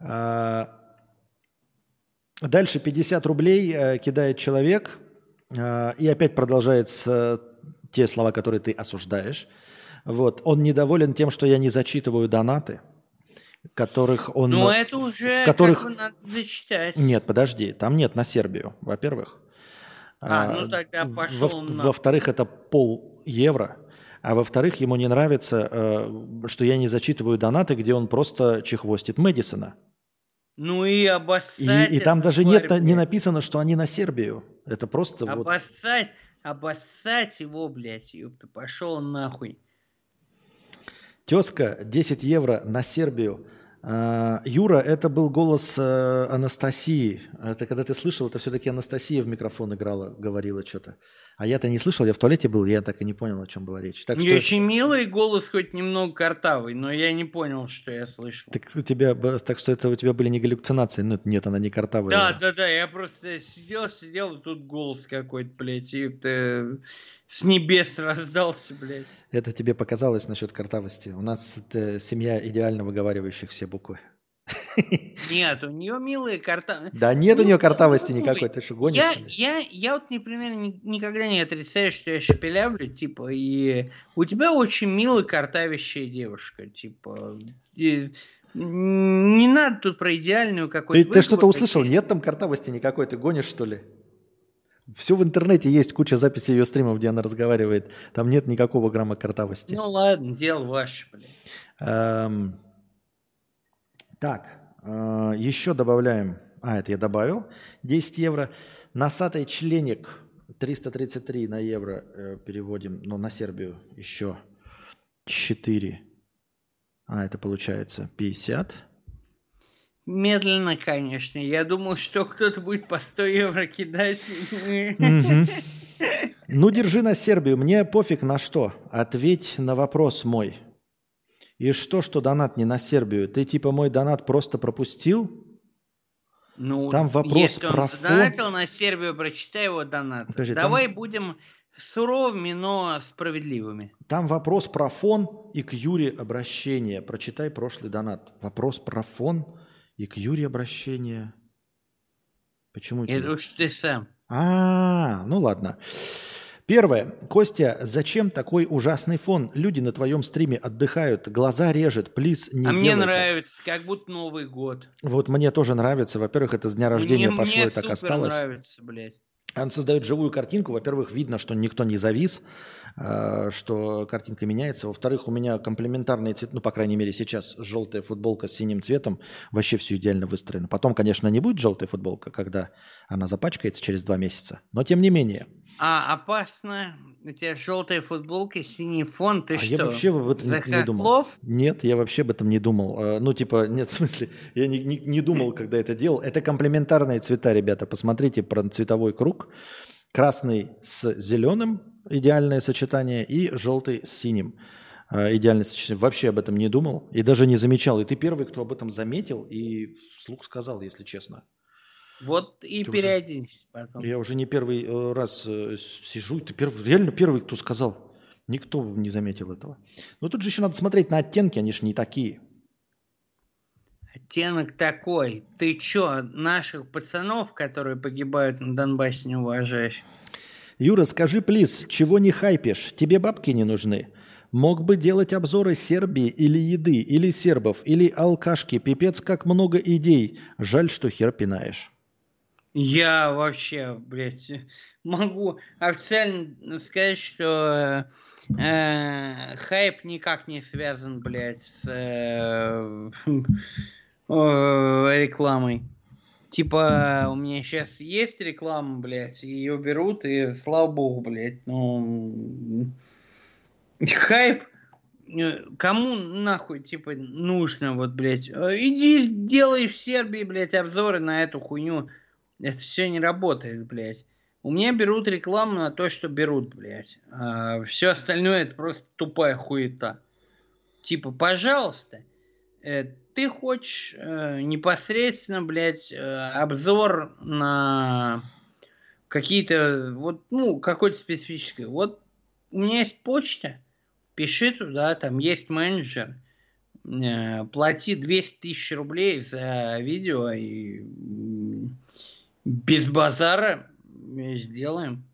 A: А, Дальше 50 рублей э, кидает человек э, и опять продолжает с э, те слова, которые ты осуждаешь. Вот. Он недоволен тем, что я не зачитываю донаты, которых он...
C: Ну, это уже
A: в которых...
C: как бы надо зачитать.
A: Нет, подожди, там нет на Сербию, во-первых.
C: А, ну тогда
A: во-
C: пошел нахуй.
A: Во-вторых, это пол евро. А во-вторых, ему не нравится, э, что я не зачитываю донаты, где он просто чехвостит Мэдисона.
C: Ну и
A: И,
C: обоссать.
A: и там
C: эту
A: даже
C: тварь,
A: нет, на- не
C: блядь.
A: написано, что они на Сербию. Это просто вот...
C: Обоссать, обоссать его, блядь, ёпта, пошел нахуй.
A: Тезка, 10 евро на Сербию. А, Юра, это был голос э, Анастасии. Это когда ты слышал, это все-таки Анастасия в микрофон играла, говорила что-то. А я-то не слышал, я в туалете был, я так и не понял, о чем была речь. Так
C: Не
A: что
C: очень милый голос, хоть немного картавый, но я не понял, что я слышал.
A: так, у тебя, так что это у тебя были не галлюцинации. Ну, нет, она не картавая.
C: Да, да, да, я просто сидел, сидел, и тут голос какой-то, блядь, и э, с небес раздался, блядь.
A: Это тебе показалось насчет картавости. У нас это семья идеально выговаривающих все буквы.
C: Нет, у нее милые карта.
A: Да нет у
C: Ну,
A: нее картавости
C: слушай,
A: никакой, ты что, гонишь?
C: Я, я, я вот, например, ни- никогда не отрицаю, что я шепелявлю, типа, и у тебя очень милая картавящая девушка, типа, и не надо тут про идеальную
A: Ты,
C: какую-то...
A: ты что-то
C: выговор
A: услышал? Нет там картавости никакой, ты гонишь, что ли? Все в интернете есть куча записей ее стримов, где она разговаривает. Там нет никакого грамма картавости.
C: Ну ладно, дело ваше, блядь.
A: Эм, так, э, еще добавляем. А, это я добавил. 10 евро. Носатый членик. 333 на евро э, переводим. Но на Сербию еще 4. А, это получается 50.
C: Медленно, конечно. Я думал, что кто-то будет по 100 евро кидать.
A: Ну, держи на Сербию. Мне пофиг на что. Ответь на вопрос мой. И что, что донат не на Сербию? Ты типа мой донат просто пропустил?
C: Ну,
A: Там вопрос
C: если он
A: про фон.
C: задонатил на Сербию, прочитай его донат.
A: Подожди, там-
C: Давай будем суровыми, но справедливыми.
A: Там вопрос про фон и к Юре обращение. Прочитай прошлый донат. Вопрос про фон и к Юре обращение. Почему?
C: Это уж ты сам.
A: А, ну ладно. Первое. Костя, зачем такой ужасный фон? Люди на твоем стриме отдыхают, глаза режет, плиз, не
C: а мне нравится, как будто Новый год.
A: Вот мне тоже нравится. Во-первых, это с дня рождения
C: мне,
A: пошло
C: мне
A: и так осталось.
C: нравится, блядь.
A: Он создает живую картинку. Во-первых, видно, что никто не завис, э, что картинка меняется. Во-вторых, у меня комплементарный цвет, ну, по крайней мере, сейчас желтая футболка с синим цветом. Вообще все идеально выстроено. Потом, конечно, не будет желтая футболка, когда она запачкается через два месяца. Но тем не менее.
C: А опасно. У тебя желтая футболка, синий фон. Ты
A: а
C: что?
A: я вообще об этом
C: за
A: не думал. Нет, я вообще об этом не думал. Э, Ну, типа, нет, в смысле, я не, не- не думал, когда это делал. Это комплементарные цвета, ребята. Посмотрите про цветовой круг. Красный с зеленым, идеальное сочетание, и желтый с синим. Э, Идеальное сочетание. Вообще об этом не думал и даже не замечал. И ты первый, кто об этом заметил и вслух сказал, если честно.
C: Вот и
A: Ты уже-
C: переоденься потом.
A: Я уже не первый э, раз э, сижу, ты перв- реально первый, кто сказал. Никто не заметил этого. Но тут же еще надо смотреть на оттенки, они же не такие.
C: Оттенок такой. Ты чё, наших пацанов, которые погибают на Донбассе, не уважаешь?
A: Юра, скажи, плиз, чего не хайпишь? Тебе бабки не нужны? Мог бы делать обзоры Сербии или еды, или сербов, или алкашки. Пипец, как много идей. Жаль, что хер пинаешь.
C: Я вообще, блядь, могу официально сказать, что э, хайп никак не связан, блядь, с э, э, рекламой. Типа, у меня сейчас есть реклама, блядь, ее берут, и слава богу, блядь, ну... Хайп э, Кому нахуй, типа, нужно, вот, блядь, э, иди сделай в Сербии, блядь, обзоры на эту хуйню. Это все не работает, блядь. У меня берут рекламу на то, что берут, блядь. А все остальное это просто тупая хуета. Типа, пожалуйста, э, ты хочешь э, непосредственно, блядь, э, обзор на какие-то, вот, ну, какой-то специфической. Вот у меня есть почта, пиши туда, там есть менеджер, э, плати 200 тысяч рублей за видео и без базара сделаем.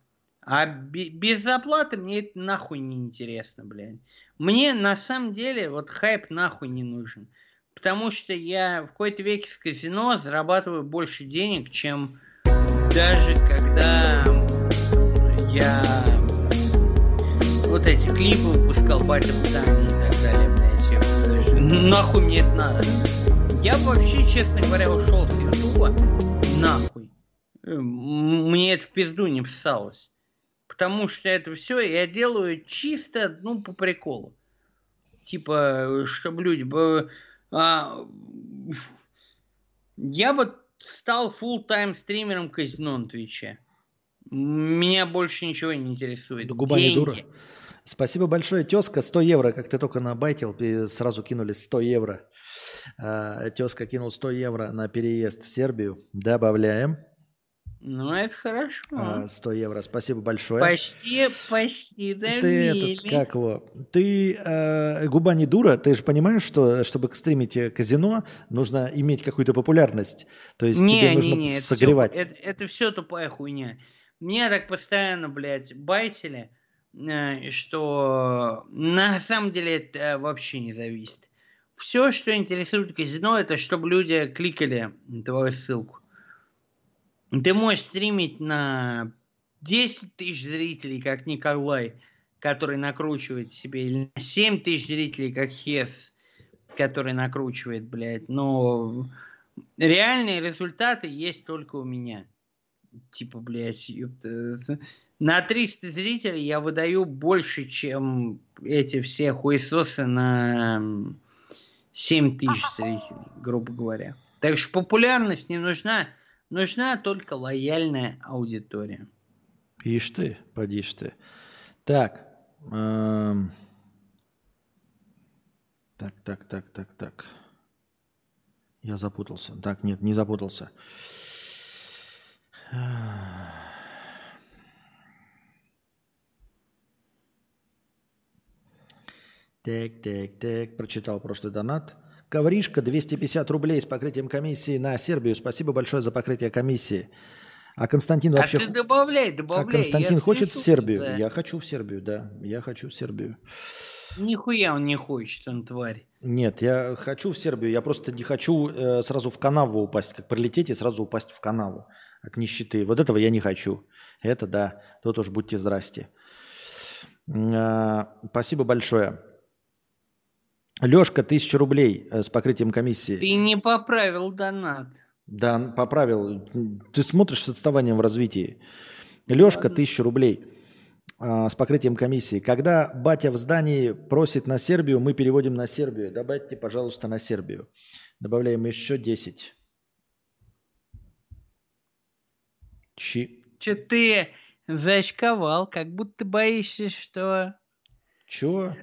C: А бе- без оплаты мне это нахуй не интересно, блядь. Мне на самом деле вот хайп нахуй не нужен. Потому что я в какой-то веке в казино зарабатываю больше денег, чем даже когда я вот эти клипы выпускал, батя Бутами и так далее, блядь. Нахуй мне это надо. Я вообще, честно говоря, ушел с Ютуба. Нахуй. Мне это в пизду не писалось. Потому что это все я делаю чисто, ну, по приколу. Типа, чтобы люди... а, я вот стал full тайм стримером казино на Твиче. Меня больше ничего не интересует.
A: Да губа не дура.
C: Деньги.
A: Спасибо большое, тезка. 100 евро, как ты только набайтил, сразу кинули 100 евро. А, Тезка кинул 100 евро на переезд в Сербию. Добавляем.
C: Ну, это хорошо.
A: А, 100 евро. Спасибо большое.
C: Почти, почти
A: Ты
C: добили.
A: этот, как его? Ты э, губа не дура, ты же понимаешь, что чтобы стримить казино, нужно иметь какую-то популярность. То есть тебе нужно
C: Не-не-не, это всё-
A: согревать.
C: Это, это все тупая хуйня. Мне так постоянно, блядь, байтили, э, что на самом деле это вообще не зависит. Все, что интересует казино, это чтобы люди кликали твою ссылку. Ты можешь стримить на 10 тысяч зрителей, как Николай, который накручивает себе, или на 7 тысяч зрителей, как Хес, который накручивает, блядь. Но реальные результаты есть только у меня. Типа, блядь, ёпта. на 300 зрителей я выдаю больше, чем эти все хуесосы на м, 7 тысяч зрителей, грубо говоря. Так что популярность не нужна, нужна только лояльная аудитория.
A: Ишь ты, поди ты. Так. эм, Так, так, так, так, так. Я запутался. Так, нет, не запутался. Так, так, так. Прочитал прошлый донат. Ковришка 250 рублей с покрытием комиссии на Сербию. Спасибо большое за покрытие комиссии. А Константин вообще...
C: а ты добавляй,
A: А
C: добавляй.
A: Константин
C: я
A: хочет в
C: слежу
A: Сербию?
C: за-
A: Я хочу в Сербию, да. Я хочу в Сербию.
C: Нихуя он не хочет, он тварь.
A: Нет, я хочу в Сербию. Я просто не хочу э, сразу в канаву упасть, как прилететь и сразу упасть в канаву от нищеты. Вот этого я не хочу. Это да. Тут уж будьте здрасте. А, спасибо большое. Лешка, тысяча рублей э, с покрытием комиссии.
C: Ты не поправил донат.
A: Да, поправил. Ты смотришь с отставанием в развитии. Лешка, тысяча рублей а, с покрытием комиссии. Когда батя в здании просит на Сербию, мы переводим на Сербию. Добавьте, пожалуйста, на Сербию. Добавляем еще 10. Чи...
C: Че ты зачковал, как будто боишься, что
A: Чего?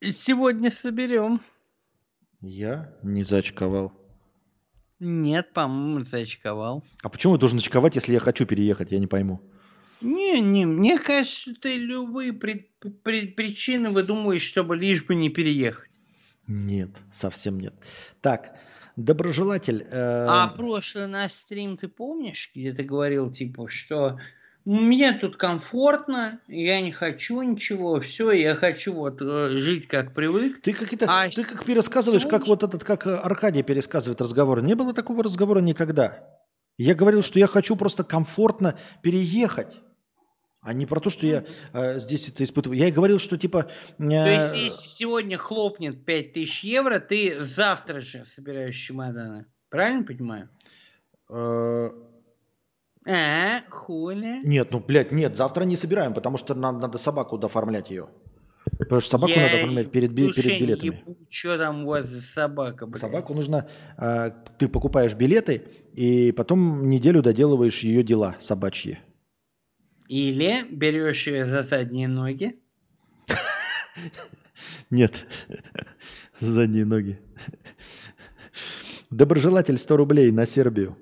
C: Сегодня соберем.
A: Я не зачковал.
C: Нет, по-моему, зачковал.
A: А почему я должен очковать, если я хочу переехать? Я не пойму.
C: Не, не, мне кажется, ты любые пред- пред- причины выдумываешь, чтобы лишь бы не переехать.
A: Нет, совсем нет. Так, доброжелатель. э,
C: А прошлый наш стрим ты помнишь, где ты говорил, типа, что мне тут комфортно, я не хочу ничего, все, я хочу вот э, жить как привык.
A: Ты как это,
C: А
A: ты как пересказываешь, как
C: сегодня-
A: вот этот, как э, Аркадий пересказывает разговор. Не было такого разговора никогда. Я говорил, что я хочу просто комфортно переехать, а не про то, что я э, здесь это испытываю. Я и говорил, что типа... э,
C: То есть, если сегодня хлопнет 5000 евро, ты завтра же собираешь чемоданы. Правильно понимаю?
A: э,
C: А, хули.
A: нет, ну, блядь, нет, завтра не собираем, потому что нам надо собаку дооформлять ее. Потому что собаку
C: Я
A: надо оформлять перед, би- перед билетами.
C: что там у вас за собака, блядь.
A: Собаку нужно... э, ты покупаешь билеты, и потом неделю доделываешь ее дела собачьи.
C: Или берешь ее за задние ноги.
A: Нет. Задние ноги. Доброжелатель 100 рублей на Сербию.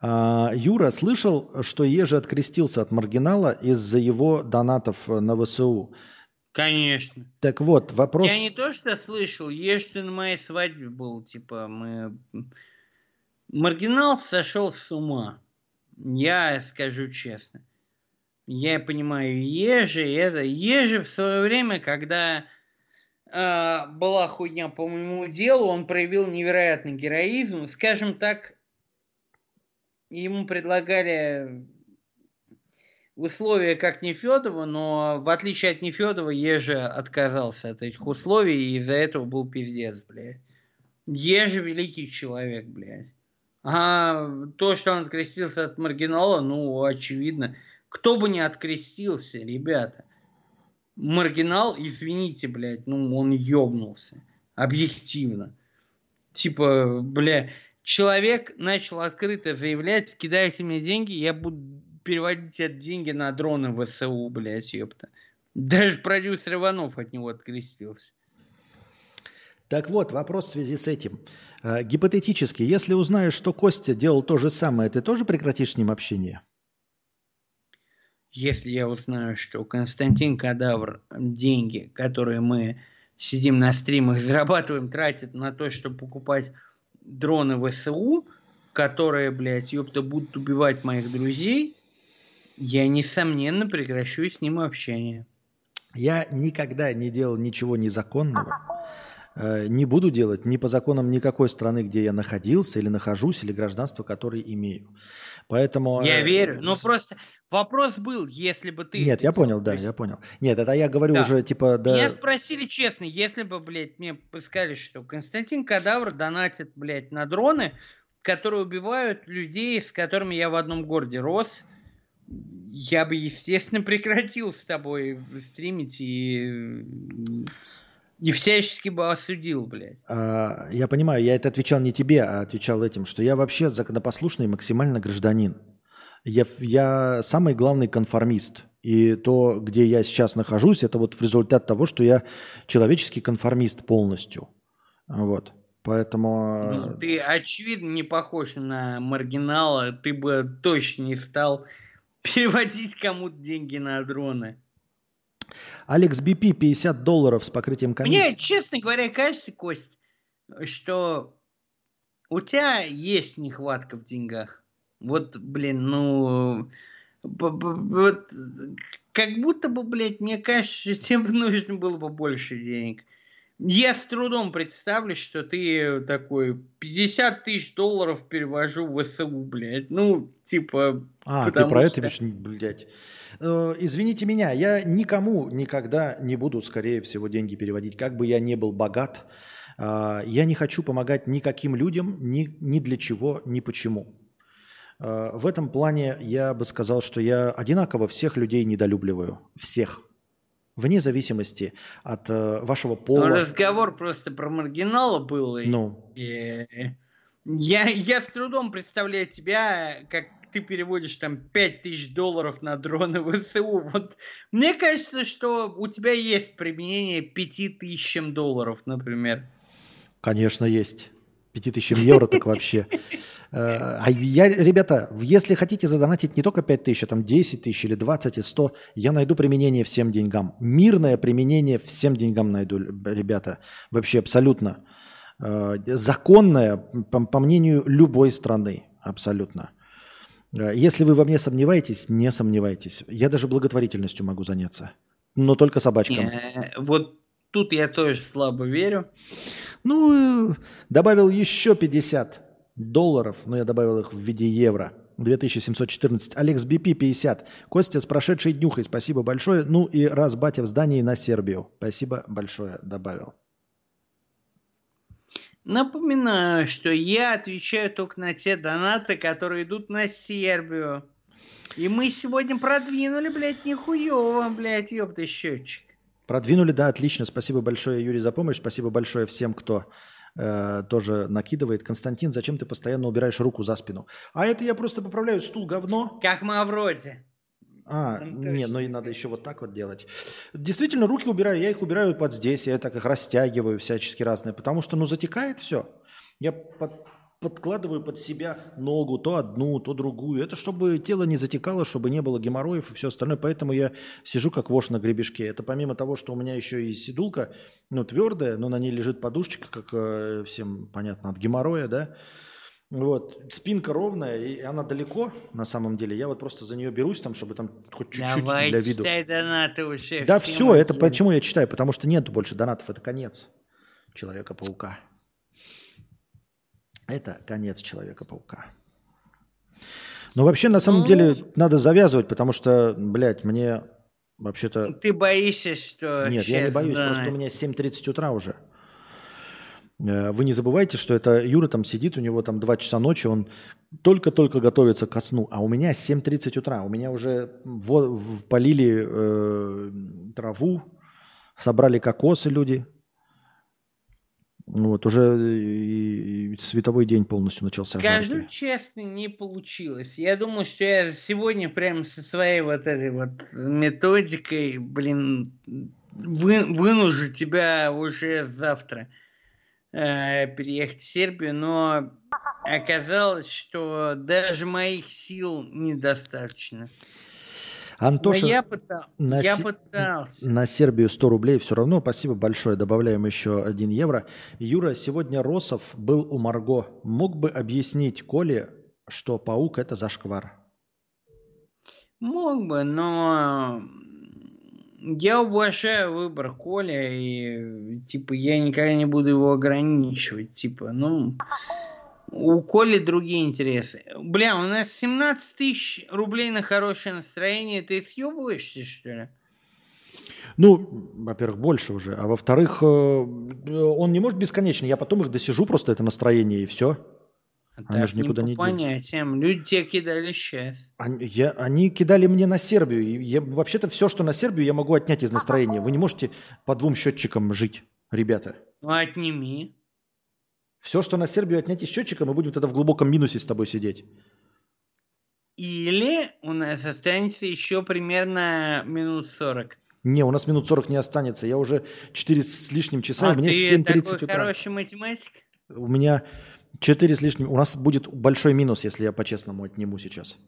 A: А, Юра слышал, что Ежи открестился от маргинала из-за его донатов на ВСУ.
C: Конечно.
A: Так вот, вопрос...
C: Я не то что слышал, что на моей свадьбе был, типа, мы... Маргинал сошел с ума. Я скажу честно. Я понимаю, Ежи, это... Ежи в свое время, когда э, была хуйня по моему делу, он проявил невероятный героизм. Скажем так, ему предлагали условия как Нефедова, но в отличие от Нефедова, Ежи отказался от этих условий, и из-за этого был пиздец, блядь. Ежи великий человек, блядь. А то, что он открестился от маргинала, ну, очевидно. Кто бы не открестился, ребята. Маргинал, извините, блядь, ну, он ёбнулся. Объективно. Типа, бля, человек начал открыто заявлять, кидайте мне деньги, я буду переводить эти деньги на дроны ВСУ, блядь, ёпта. Даже продюсер Иванов от него открестился.
A: Так вот, вопрос в связи с этим. Э, гипотетически, если узнаешь, что Костя делал то же самое, ты тоже прекратишь с ним общение?
C: Если я узнаю, что Константин Кадавр деньги, которые мы сидим на стримах, зарабатываем, тратит на то, чтобы покупать дроны ВСУ, которые, блядь, ёпта, будут убивать моих друзей, я, несомненно, прекращу с ним общение.
A: Я никогда не делал ничего незаконного. Э, не буду делать ни по законам никакой страны, где я находился или нахожусь, или гражданство, которое имею. Поэтому...
C: Я э, верю. Но просто вопрос был, если бы ты...
A: Нет, я понял, да, я понял. Нет, это я говорю да. уже типа... Да...
C: Меня спросили честно, если бы, блядь, мне сказали, что Константин Кадавр донатит, блядь, на дроны, которые убивают людей, с которыми я в одном городе рос, я бы, естественно, прекратил с тобой стримить и и всячески бы осудил, блядь.
A: А, я понимаю, я это отвечал не тебе, а отвечал этим, что я вообще законопослушный максимально гражданин. Я, я самый главный конформист. И то, где я сейчас нахожусь, это вот в результат того, что я человеческий конформист полностью. Вот. Поэтому...
C: Ну, ты, очевидно, не похож на маргинала. Ты бы точно не стал переводить кому-то деньги на дроны.
A: Алекс БП 50 долларов с покрытием комиссии.
C: Мне, честно говоря, кажется, Кость, что у тебя есть нехватка в деньгах. Вот, блин, ну... Вот, как будто бы, блядь, мне кажется, тебе нужно было бы больше денег. Я с трудом представлю, что ты такой 50 тысяч долларов перевожу в СУ, блядь. Ну, типа...
A: А, ты про что... это, блядь. Э, извините меня, я никому никогда не буду, скорее всего, деньги переводить. Как бы я не был богат, э, я не хочу помогать никаким людям, ни, ни для чего, ни почему. Э, в этом плане я бы сказал, что я одинаково всех людей недолюбливаю. Всех вне зависимости от э, вашего пола.
C: Ну, разговор просто про маргинала был.
A: Ну.
C: И, я, я с трудом представляю тебя, как ты переводишь там 5000 долларов на дроны ВСУ. Вот мне кажется, что у тебя есть применение 5000 долларов, например.
A: Конечно, есть. 5000 евро так вообще. Э, а я, ребята, если хотите задонатить не только 5 тысяч, а там 10 тысяч или 20 и 100, я найду применение всем деньгам. Мирное применение всем деньгам найду, ребята. Вообще абсолютно. Э, законное, по, по мнению любой страны. Абсолютно. Э, если вы во мне сомневаетесь, не сомневайтесь. Я даже благотворительностью могу заняться. Но только собачкам.
C: Вот тут я тоже слабо верю.
A: Ну, добавил еще 50 долларов, но я добавил их в виде евро. 2714. Алекс БП 50. Костя с прошедшей днюхой. Спасибо большое. Ну и раз батя в здании на Сербию. Спасибо большое. Добавил.
C: Напоминаю, что я отвечаю только на те донаты, которые идут на Сербию. И мы сегодня продвинули, блядь, нихуево, блядь, ёпта, счетчик.
A: Продвинули, да, отлично. Спасибо большое, Юрий, за помощь. Спасибо большое всем, кто э, тоже накидывает. Константин, зачем ты постоянно убираешь руку за спину? А это я просто поправляю стул говно.
C: Как Мавроди.
A: А, нет, ну и надо еще вот так вот делать. Действительно, руки убираю, я их убираю под здесь, я так их растягиваю всячески разные, потому что, ну, затекает все. Я под, подкладываю под себя ногу, то одну, то другую. Это чтобы тело не затекало, чтобы не было геморроев и все остальное. Поэтому я сижу как вошь на гребешке. Это помимо того, что у меня еще и сидулка, ну, твердая, но на ней лежит подушечка, как э, всем понятно, от геморроя, да. Вот, спинка ровная, и она далеко, на самом деле. Я вот просто за нее берусь, там, чтобы там хоть чуть-чуть
C: Давай,
A: для виду.
C: читай донаты уже.
A: Да все, это почему я читаю? Потому что нет больше донатов, это конец Человека-паука. Это конец Человека-паука. Но вообще, на самом
C: Ну.
A: деле, надо завязывать, потому что, блядь, мне вообще-то...
C: Ты боишься, что
A: Нет, я не боюсь, просто у меня 7.30 утра уже. Э, Вы не забывайте, что это Юра там сидит, у него там 2 часа ночи, он только-только готовится ко сну, а у меня 7.30 утра, у меня уже полили э, траву, собрали кокосы люди. Ну Вот, уже и- и световой день полностью начался.
C: Скажу
A: жаркий.
C: честно, не получилось. Я думаю, что я сегодня прям со своей вот этой вот методикой, блин, вы, вынужу тебя уже завтра э, переехать в Сербию, но оказалось, что даже моих сил недостаточно.
A: Антоша,
C: но я, пытал-
A: на
C: я пытался.
A: На Сербию 100 рублей все равно. Спасибо большое. Добавляем еще 1 евро. Юра, сегодня Росов был у Марго. Мог бы объяснить Коле, что паук это зашквар?
C: Мог бы, но я уважаю выбор Коля, и типа я никогда не буду его ограничивать. Типа, ну, у Коли другие интересы. Бля, у нас 17 тысяч рублей на хорошее настроение, ты съебываешься, что ли?
A: Ну, во-первых, больше уже. А во-вторых, э, он не может бесконечно. Я потом их досижу просто это настроение и все.
C: А
A: Они
C: так
A: же никуда
C: по
A: не
C: понятиям. Люди тебе кидали сейчас.
A: Они, я- они кидали мне на Сербию. Я- вообще-то все, что на Сербию, я могу отнять из настроения. Вы не можете по двум счетчикам жить, ребята.
C: Ну, отними.
A: Все, что на Сербию отнять из счетчика, мы будем тогда в глубоком минусе с тобой сидеть.
C: Или у нас останется еще примерно минут 40.
A: Не, у нас минут 40 не останется. Я уже 4 с лишним часа,
C: а ты
A: 7.30
C: такой
A: утра.
C: хороший математик?
A: У меня 4 с лишним. У нас будет большой минус, если я по-честному отниму сейчас.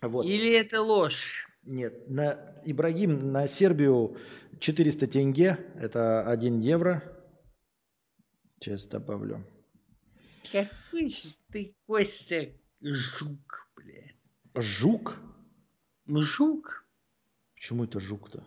A: Вот.
C: Или это ложь?
A: Нет, на Ибрагим, на Сербию 400 тенге, это 1 евро. Сейчас добавлю.
C: Какой же ты, Костя, жук, блядь.
A: Жук?
C: Жук?
A: Почему это жук-то?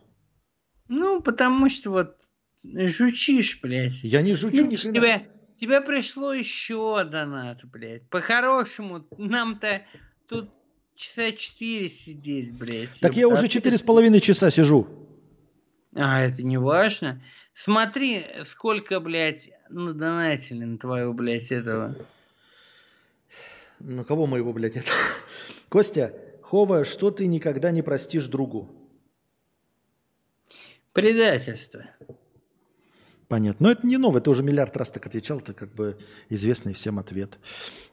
C: Ну, потому что вот жучишь, блядь.
A: Я не жучу ни хрена.
C: тебя, тебе пришло еще донат, блядь. По-хорошему, нам-то тут часа четыре сидеть, блядь.
A: Так я
C: ёпта,
A: уже
C: ты
A: четыре с- половиной часа сижу.
C: А, это не важно. Смотри, сколько, блядь, надонатили на твою, блядь, этого.
A: На кого моего, блядь, это? Костя, Хова, что ты никогда не простишь другу?
C: Предательство.
A: Понятно. Но это не новое, ты уже миллиард раз так отвечал, это как бы известный всем ответ.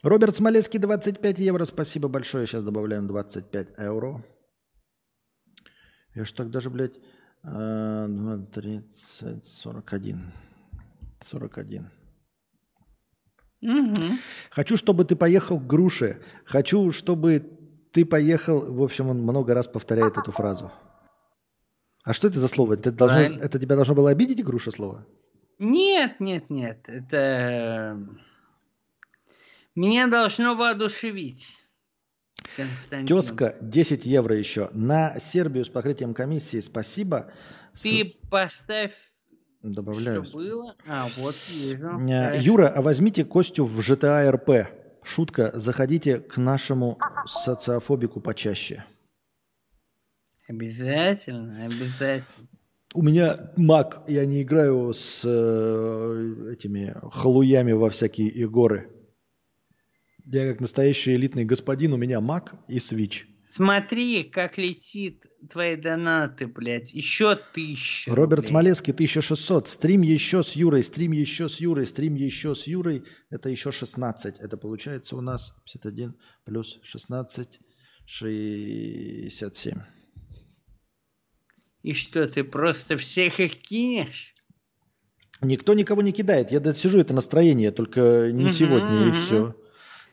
A: Роберт Смолецкий, 25 евро, спасибо большое. Сейчас добавляем 25 евро. Я ж так даже, блядь, э, 2, 30, 41. 41.
C: Угу.
A: Хочу, чтобы ты поехал к груше. Хочу, чтобы ты поехал... В общем, он много раз повторяет эту фразу. А что это за слово? Это, должно,
C: Правильно.
A: это тебя должно было обидеть, груша, слово?
C: Нет, нет, нет. Это меня должно воодушевить. Константин.
A: Тезка, 10 евро еще. На Сербию с покрытием комиссии спасибо.
C: Ты
A: С-
C: поставь,
A: Добавляю.
C: что было. А, вот вижу.
A: Э,
C: Хорошо.
A: Юра, а возьмите Костю в GTA RP. Шутка, заходите к нашему социофобику почаще.
C: Обязательно, обязательно.
A: У меня маг, я не играю с э, этими халуями во всякие игоры. Я как настоящий элитный господин, у меня маг и свич.
C: Смотри, как летит твои донаты, блядь. Еще тысяча.
A: Роберт
C: рублей.
A: Смолецкий, 1600. Стрим еще с Юрой, стрим еще с Юрой, стрим еще с Юрой. Это еще 16. Это получается у нас 51 плюс 16, 67.
C: И что, ты просто всех их кинешь?
A: Никто никого не кидает. Я досижу это настроение, только не сегодня, и все.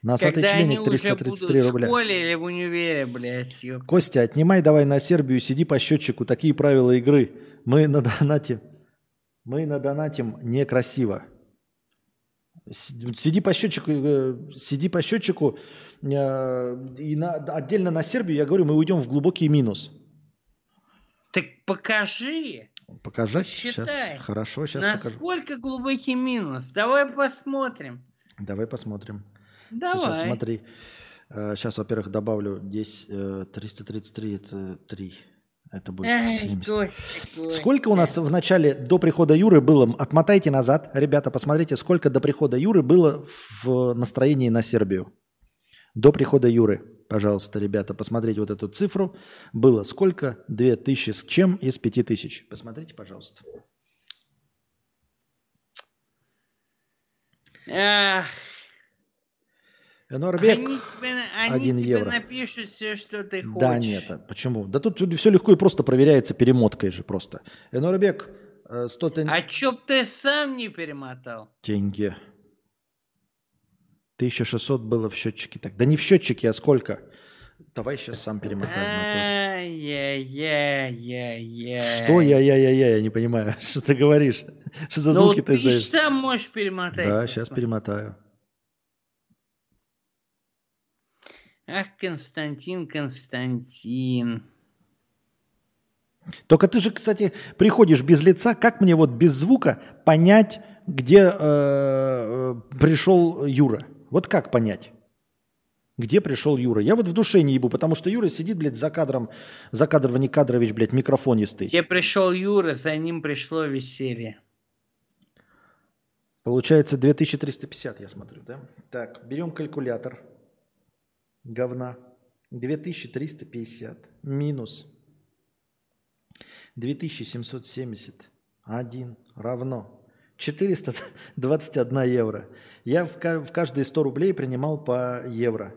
A: Носатый
C: Когда
A: членик
C: уже
A: 333
C: будут в
A: рубля.
C: школе или в универе, блядь, ёп.
A: Костя, отнимай давай на Сербию, сиди по счетчику. Такие правила игры. Мы на донате. Мы на донатим некрасиво. Сиди по счетчику, э, сиди по счетчику. э, И на- отдельно на Сербию, я говорю, мы уйдем в глубокий минус.
C: Так покажи,
A: Показать?
C: Посчитай.
A: Сейчас. Хорошо, сейчас покажу.
C: насколько глубокий минус. Давай посмотрим.
A: Давай посмотрим.
C: Давай.
A: Сейчас смотри. Сейчас, во-первых, добавлю здесь э, 333, это 3. Это будет
C: Эй,
A: 70.
C: Костя, Костя.
A: Сколько у нас в начале до прихода Юры было? Отмотайте назад, ребята, посмотрите, сколько до прихода Юры было в настроении на Сербию. До прихода Юры, пожалуйста, ребята, посмотрите вот эту цифру. Было сколько? 2000 с чем из 5000? Посмотрите, пожалуйста.
C: Ах,
A: Энорбек.
C: они тебе, они
A: один
C: тебе
A: евро.
C: напишут все, что ты хочешь.
A: Да нет, а почему? Да тут все легко и просто проверяется перемоткой же просто. Энорбек, э, 100 тен-
C: А чё б ты сам не перемотал?
A: тенге. 1600 было в счетчике. Так, да не в счетчике, а сколько? Давай сейчас сам перемотаю. на
C: Ай-яй-яй-яй-яй.
A: то. Что я-я-я-я, я не понимаю. Что ты говоришь? Что за
C: Ну,
A: звуки ты
C: ты
A: издаешь?
C: сам можешь перемотать.
A: Да, сейчас перемотаю.
C: Ах, Константин, Константин.
A: Только ты же, кстати, приходишь без лица. Как мне вот без звука понять, где э, э, пришел Юра? Вот как понять? Где пришел Юра? Я вот в душе не ебу, потому что Юра сидит, блядь, за кадром, за кадр Никадрович, блядь, микрофонистый.
C: Где пришел Юра, за ним пришло веселье.
A: Получается 2350, я смотрю, да? Так, берем калькулятор. Говна. 2350 минус 2771 равно 421 евро. Я в, ка- в каждые 100 рублей принимал по евро.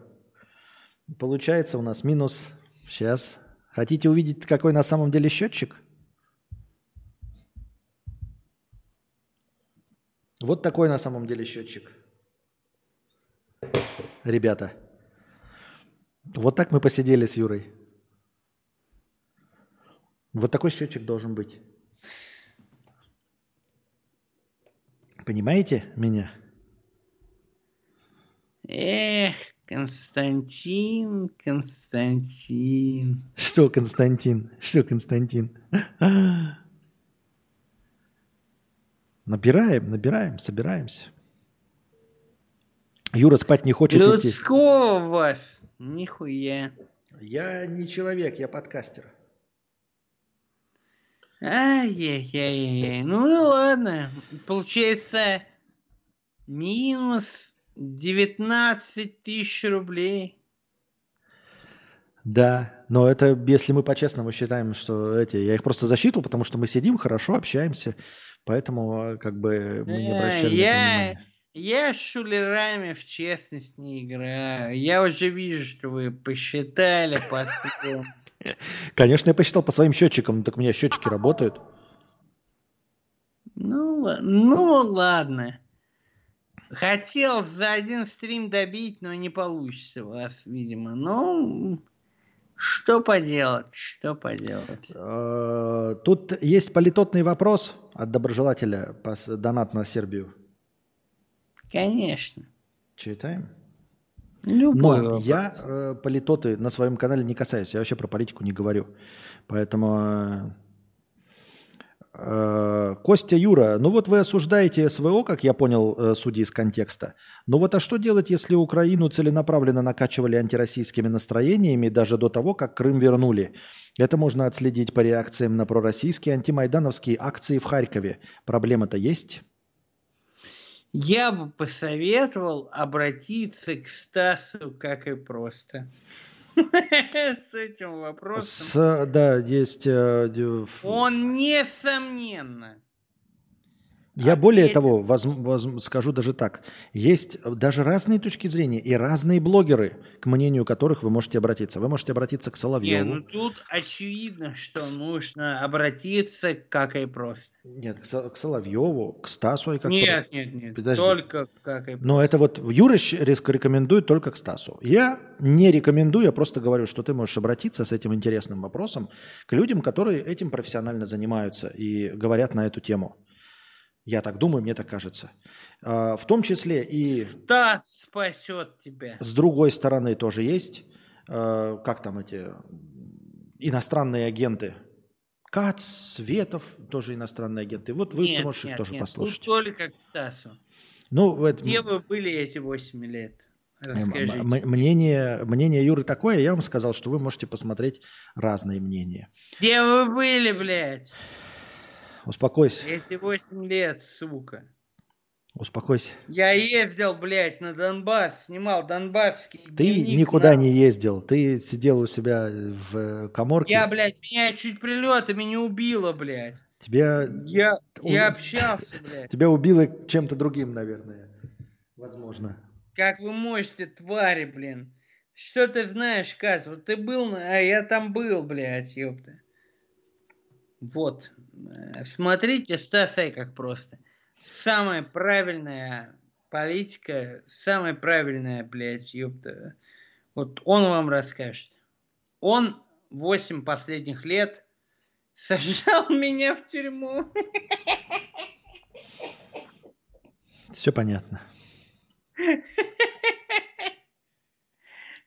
A: Получается у нас минус... Сейчас. Хотите увидеть, какой на самом деле счетчик? Вот такой на самом деле счетчик. Ребята. Вот так мы посидели с Юрой. Вот такой счетчик должен быть. Понимаете меня?
C: Эх, Константин, Константин.
A: Что, Константин? Что, Константин? Набираем, набираем, собираемся. Юра спать не хочет идти.
C: Людского у вас. Нихуя.
A: Я не человек, я подкастер.
C: Ай-яй-яй-яй. Ну ладно. Получается минус 19 тысяч рублей.
A: Да, но это если мы по-честному считаем, что эти... Я их просто засчитывал, потому что мы сидим хорошо, общаемся, поэтому э, как бы мы не обращаем на это
C: я-
A: внимания.
C: Я с шулерами в честность не играю. Я уже вижу, что вы посчитали по-своему.
A: Конечно, я посчитал по своим счетчикам, так у меня счетчики работают.
C: Ну, ну ладно. Хотел за один стрим добить, но не получится у вас, видимо. Ну, что поделать, что поделать.
A: Э, Тут есть политотный вопрос от доброжелателя по донат на Сербию.
C: Конечно.
A: Читаем.
C: Любой
A: Но
C: вопрос.
A: я э, политоты на своем канале не касаюсь. Я вообще про политику не говорю. Поэтому... э, э, Костя Юра, ну вот вы осуждаете СВО, как я понял, э, судя из контекста. Ну вот а что делать, если Украину целенаправленно накачивали антироссийскими настроениями даже до того, как Крым вернули? Это можно отследить по реакциям на пророссийские антимайдановские акции в Харькове. Проблема-то есть?
C: Я бы посоветовал обратиться к Стасу, как и просто. С этим вопросом.
A: С, да, есть... э,
C: Он, несомненно,
A: Я более
C: Ответил.
A: того, возм- возм- скажу даже так. Есть даже разные точки зрения и разные блогеры, к мнению которых вы можете обратиться. Вы можете обратиться к
C: Не,
A: Соловьеву.
C: ну тут очевидно, что
A: Кс-
C: нужно обратиться как и просто.
A: Нет, к, Со- к Соловьеву, к Стасу и как
C: Нет, нет, нет,
A: Подожди.
C: только как и
A: Но это вот Юра щ- резко рекомендует только к Стасу. Я не рекомендую, я просто говорю, что ты можешь обратиться с этим интересным вопросом к людям, которые этим профессионально занимаются и говорят на эту тему. Я так думаю, мне так кажется. А, В том числе и
C: Стас спасет тебя.
A: с другой стороны тоже есть, э, как там эти иностранные агенты. Кац, Светов, тоже иностранные агенты. Вот вы
C: нет,
A: можете их
C: нет,
A: тоже
C: нет,
A: послушать.
C: Тут только к Стасу.
A: Ну, в этом-
C: Где вы были эти 8 лет? Расскажите.
A: Мнение, мнение Юры такое, я вам сказал, что вы можете посмотреть разные мнения.
C: Где вы были, блядь?
A: Успокойся,
C: Эти 8 лет, сука.
A: успокойся.
C: Я ездил, блядь, на Донбасс, снимал донбасский
A: Ты
C: дневник
A: никуда
C: на-
A: не ездил, ты сидел у себя в э, коморке.
C: Я, блядь, меня чуть прилетами не убило, блядь.
A: Тебя,
C: Я, я
A: Он-
C: общался, блядь.
A: тебя убило чем-то другим, наверное. Возможно.
C: Как вы можете, твари, блин? Что ты знаешь, Каз? Вот ты был, а я там был, блядь, ёпта. Вот. Э, Смотрите, Стасай, как просто. Самая правильная политика, самая правильная, блядь, ёпта. Вот он вам расскажет. Он 8 последних лет сажал меня в тюрьму.
A: Все понятно.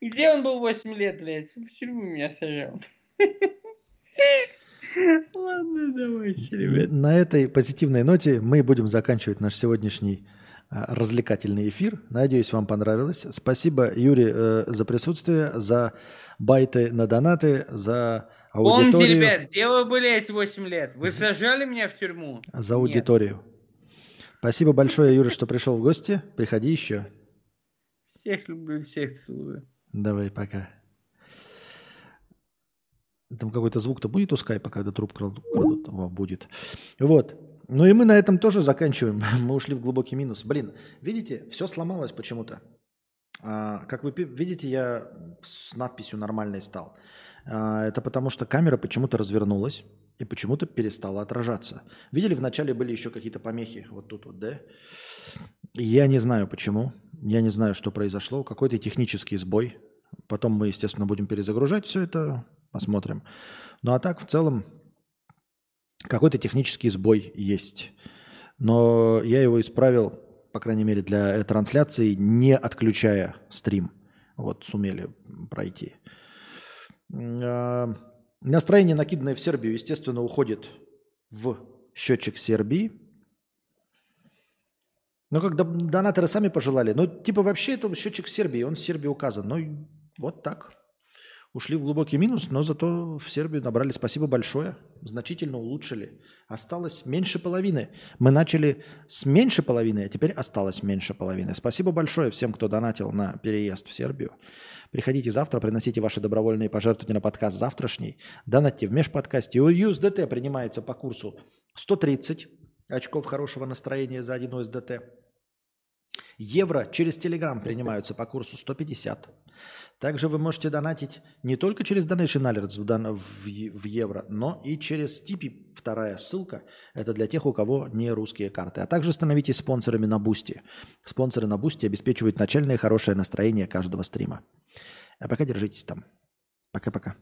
C: Где он был 8 лет, блядь? В тюрьму меня сажал. Ладно, давайте, ребят.
A: На этой позитивной ноте мы будем заканчивать наш сегодняшний а, развлекательный эфир. Надеюсь, вам понравилось. Спасибо, Юрий, э, за присутствие, за байты на донаты, за
C: Помните,
A: аудиторию.
C: ребят, где вы были эти 8 лет? Вы сажали меня в тюрьму?
A: За
C: Нет.
A: аудиторию. Спасибо большое, Юра, что пришел в гости. Приходи еще.
C: Всех люблю, всех целую.
A: Давай, пока. Там какой-то звук-то будет у скайпа, когда трубку крадут? будет. Вот. Ну и мы на этом тоже заканчиваем. Мы ушли в глубокий минус. Блин, видите, все сломалось почему-то. А, как вы видите, я с надписью нормальной стал. А, это потому что камера почему-то развернулась и почему-то перестала отражаться. Видели, вначале были еще какие-то помехи. Вот тут вот, да? Я не знаю почему. Я не знаю, что произошло. Какой-то технический сбой. Потом мы, естественно, будем перезагружать все это. Посмотрим. Ну а так, в целом, какой-то технический сбой есть. Но я его исправил, по крайней мере, для трансляции, не отключая стрим. Вот, сумели пройти. А, Настроение, накиданное в Сербию, естественно, уходит в счетчик Сербии. Ну, как дон- донаторы сами пожелали. Ну, типа, вообще это счетчик Сербии, он в Сербии указан. Ну, вот так. Ушли в глубокий минус, но зато в Сербию набрали. Спасибо большое. Значительно улучшили. Осталось меньше половины. Мы начали с меньше половины, а теперь осталось меньше половины. Спасибо большое всем, кто донатил на переезд в Сербию. Приходите завтра, приносите ваши добровольные пожертвования на подкаст завтрашний. Донатьте в межподкастье. У USDT принимается по курсу 130 очков хорошего настроения за один USDT. Евро через Telegram принимаются по курсу 150. Также вы можете донатить не только через Donation Alerts в евро, но и через Типи. Вторая ссылка. Это для тех, у кого не русские карты. А также становитесь спонсорами на Бусти. Спонсоры на Бусти обеспечивают начальное хорошее настроение каждого стрима. А пока держитесь там. Пока-пока.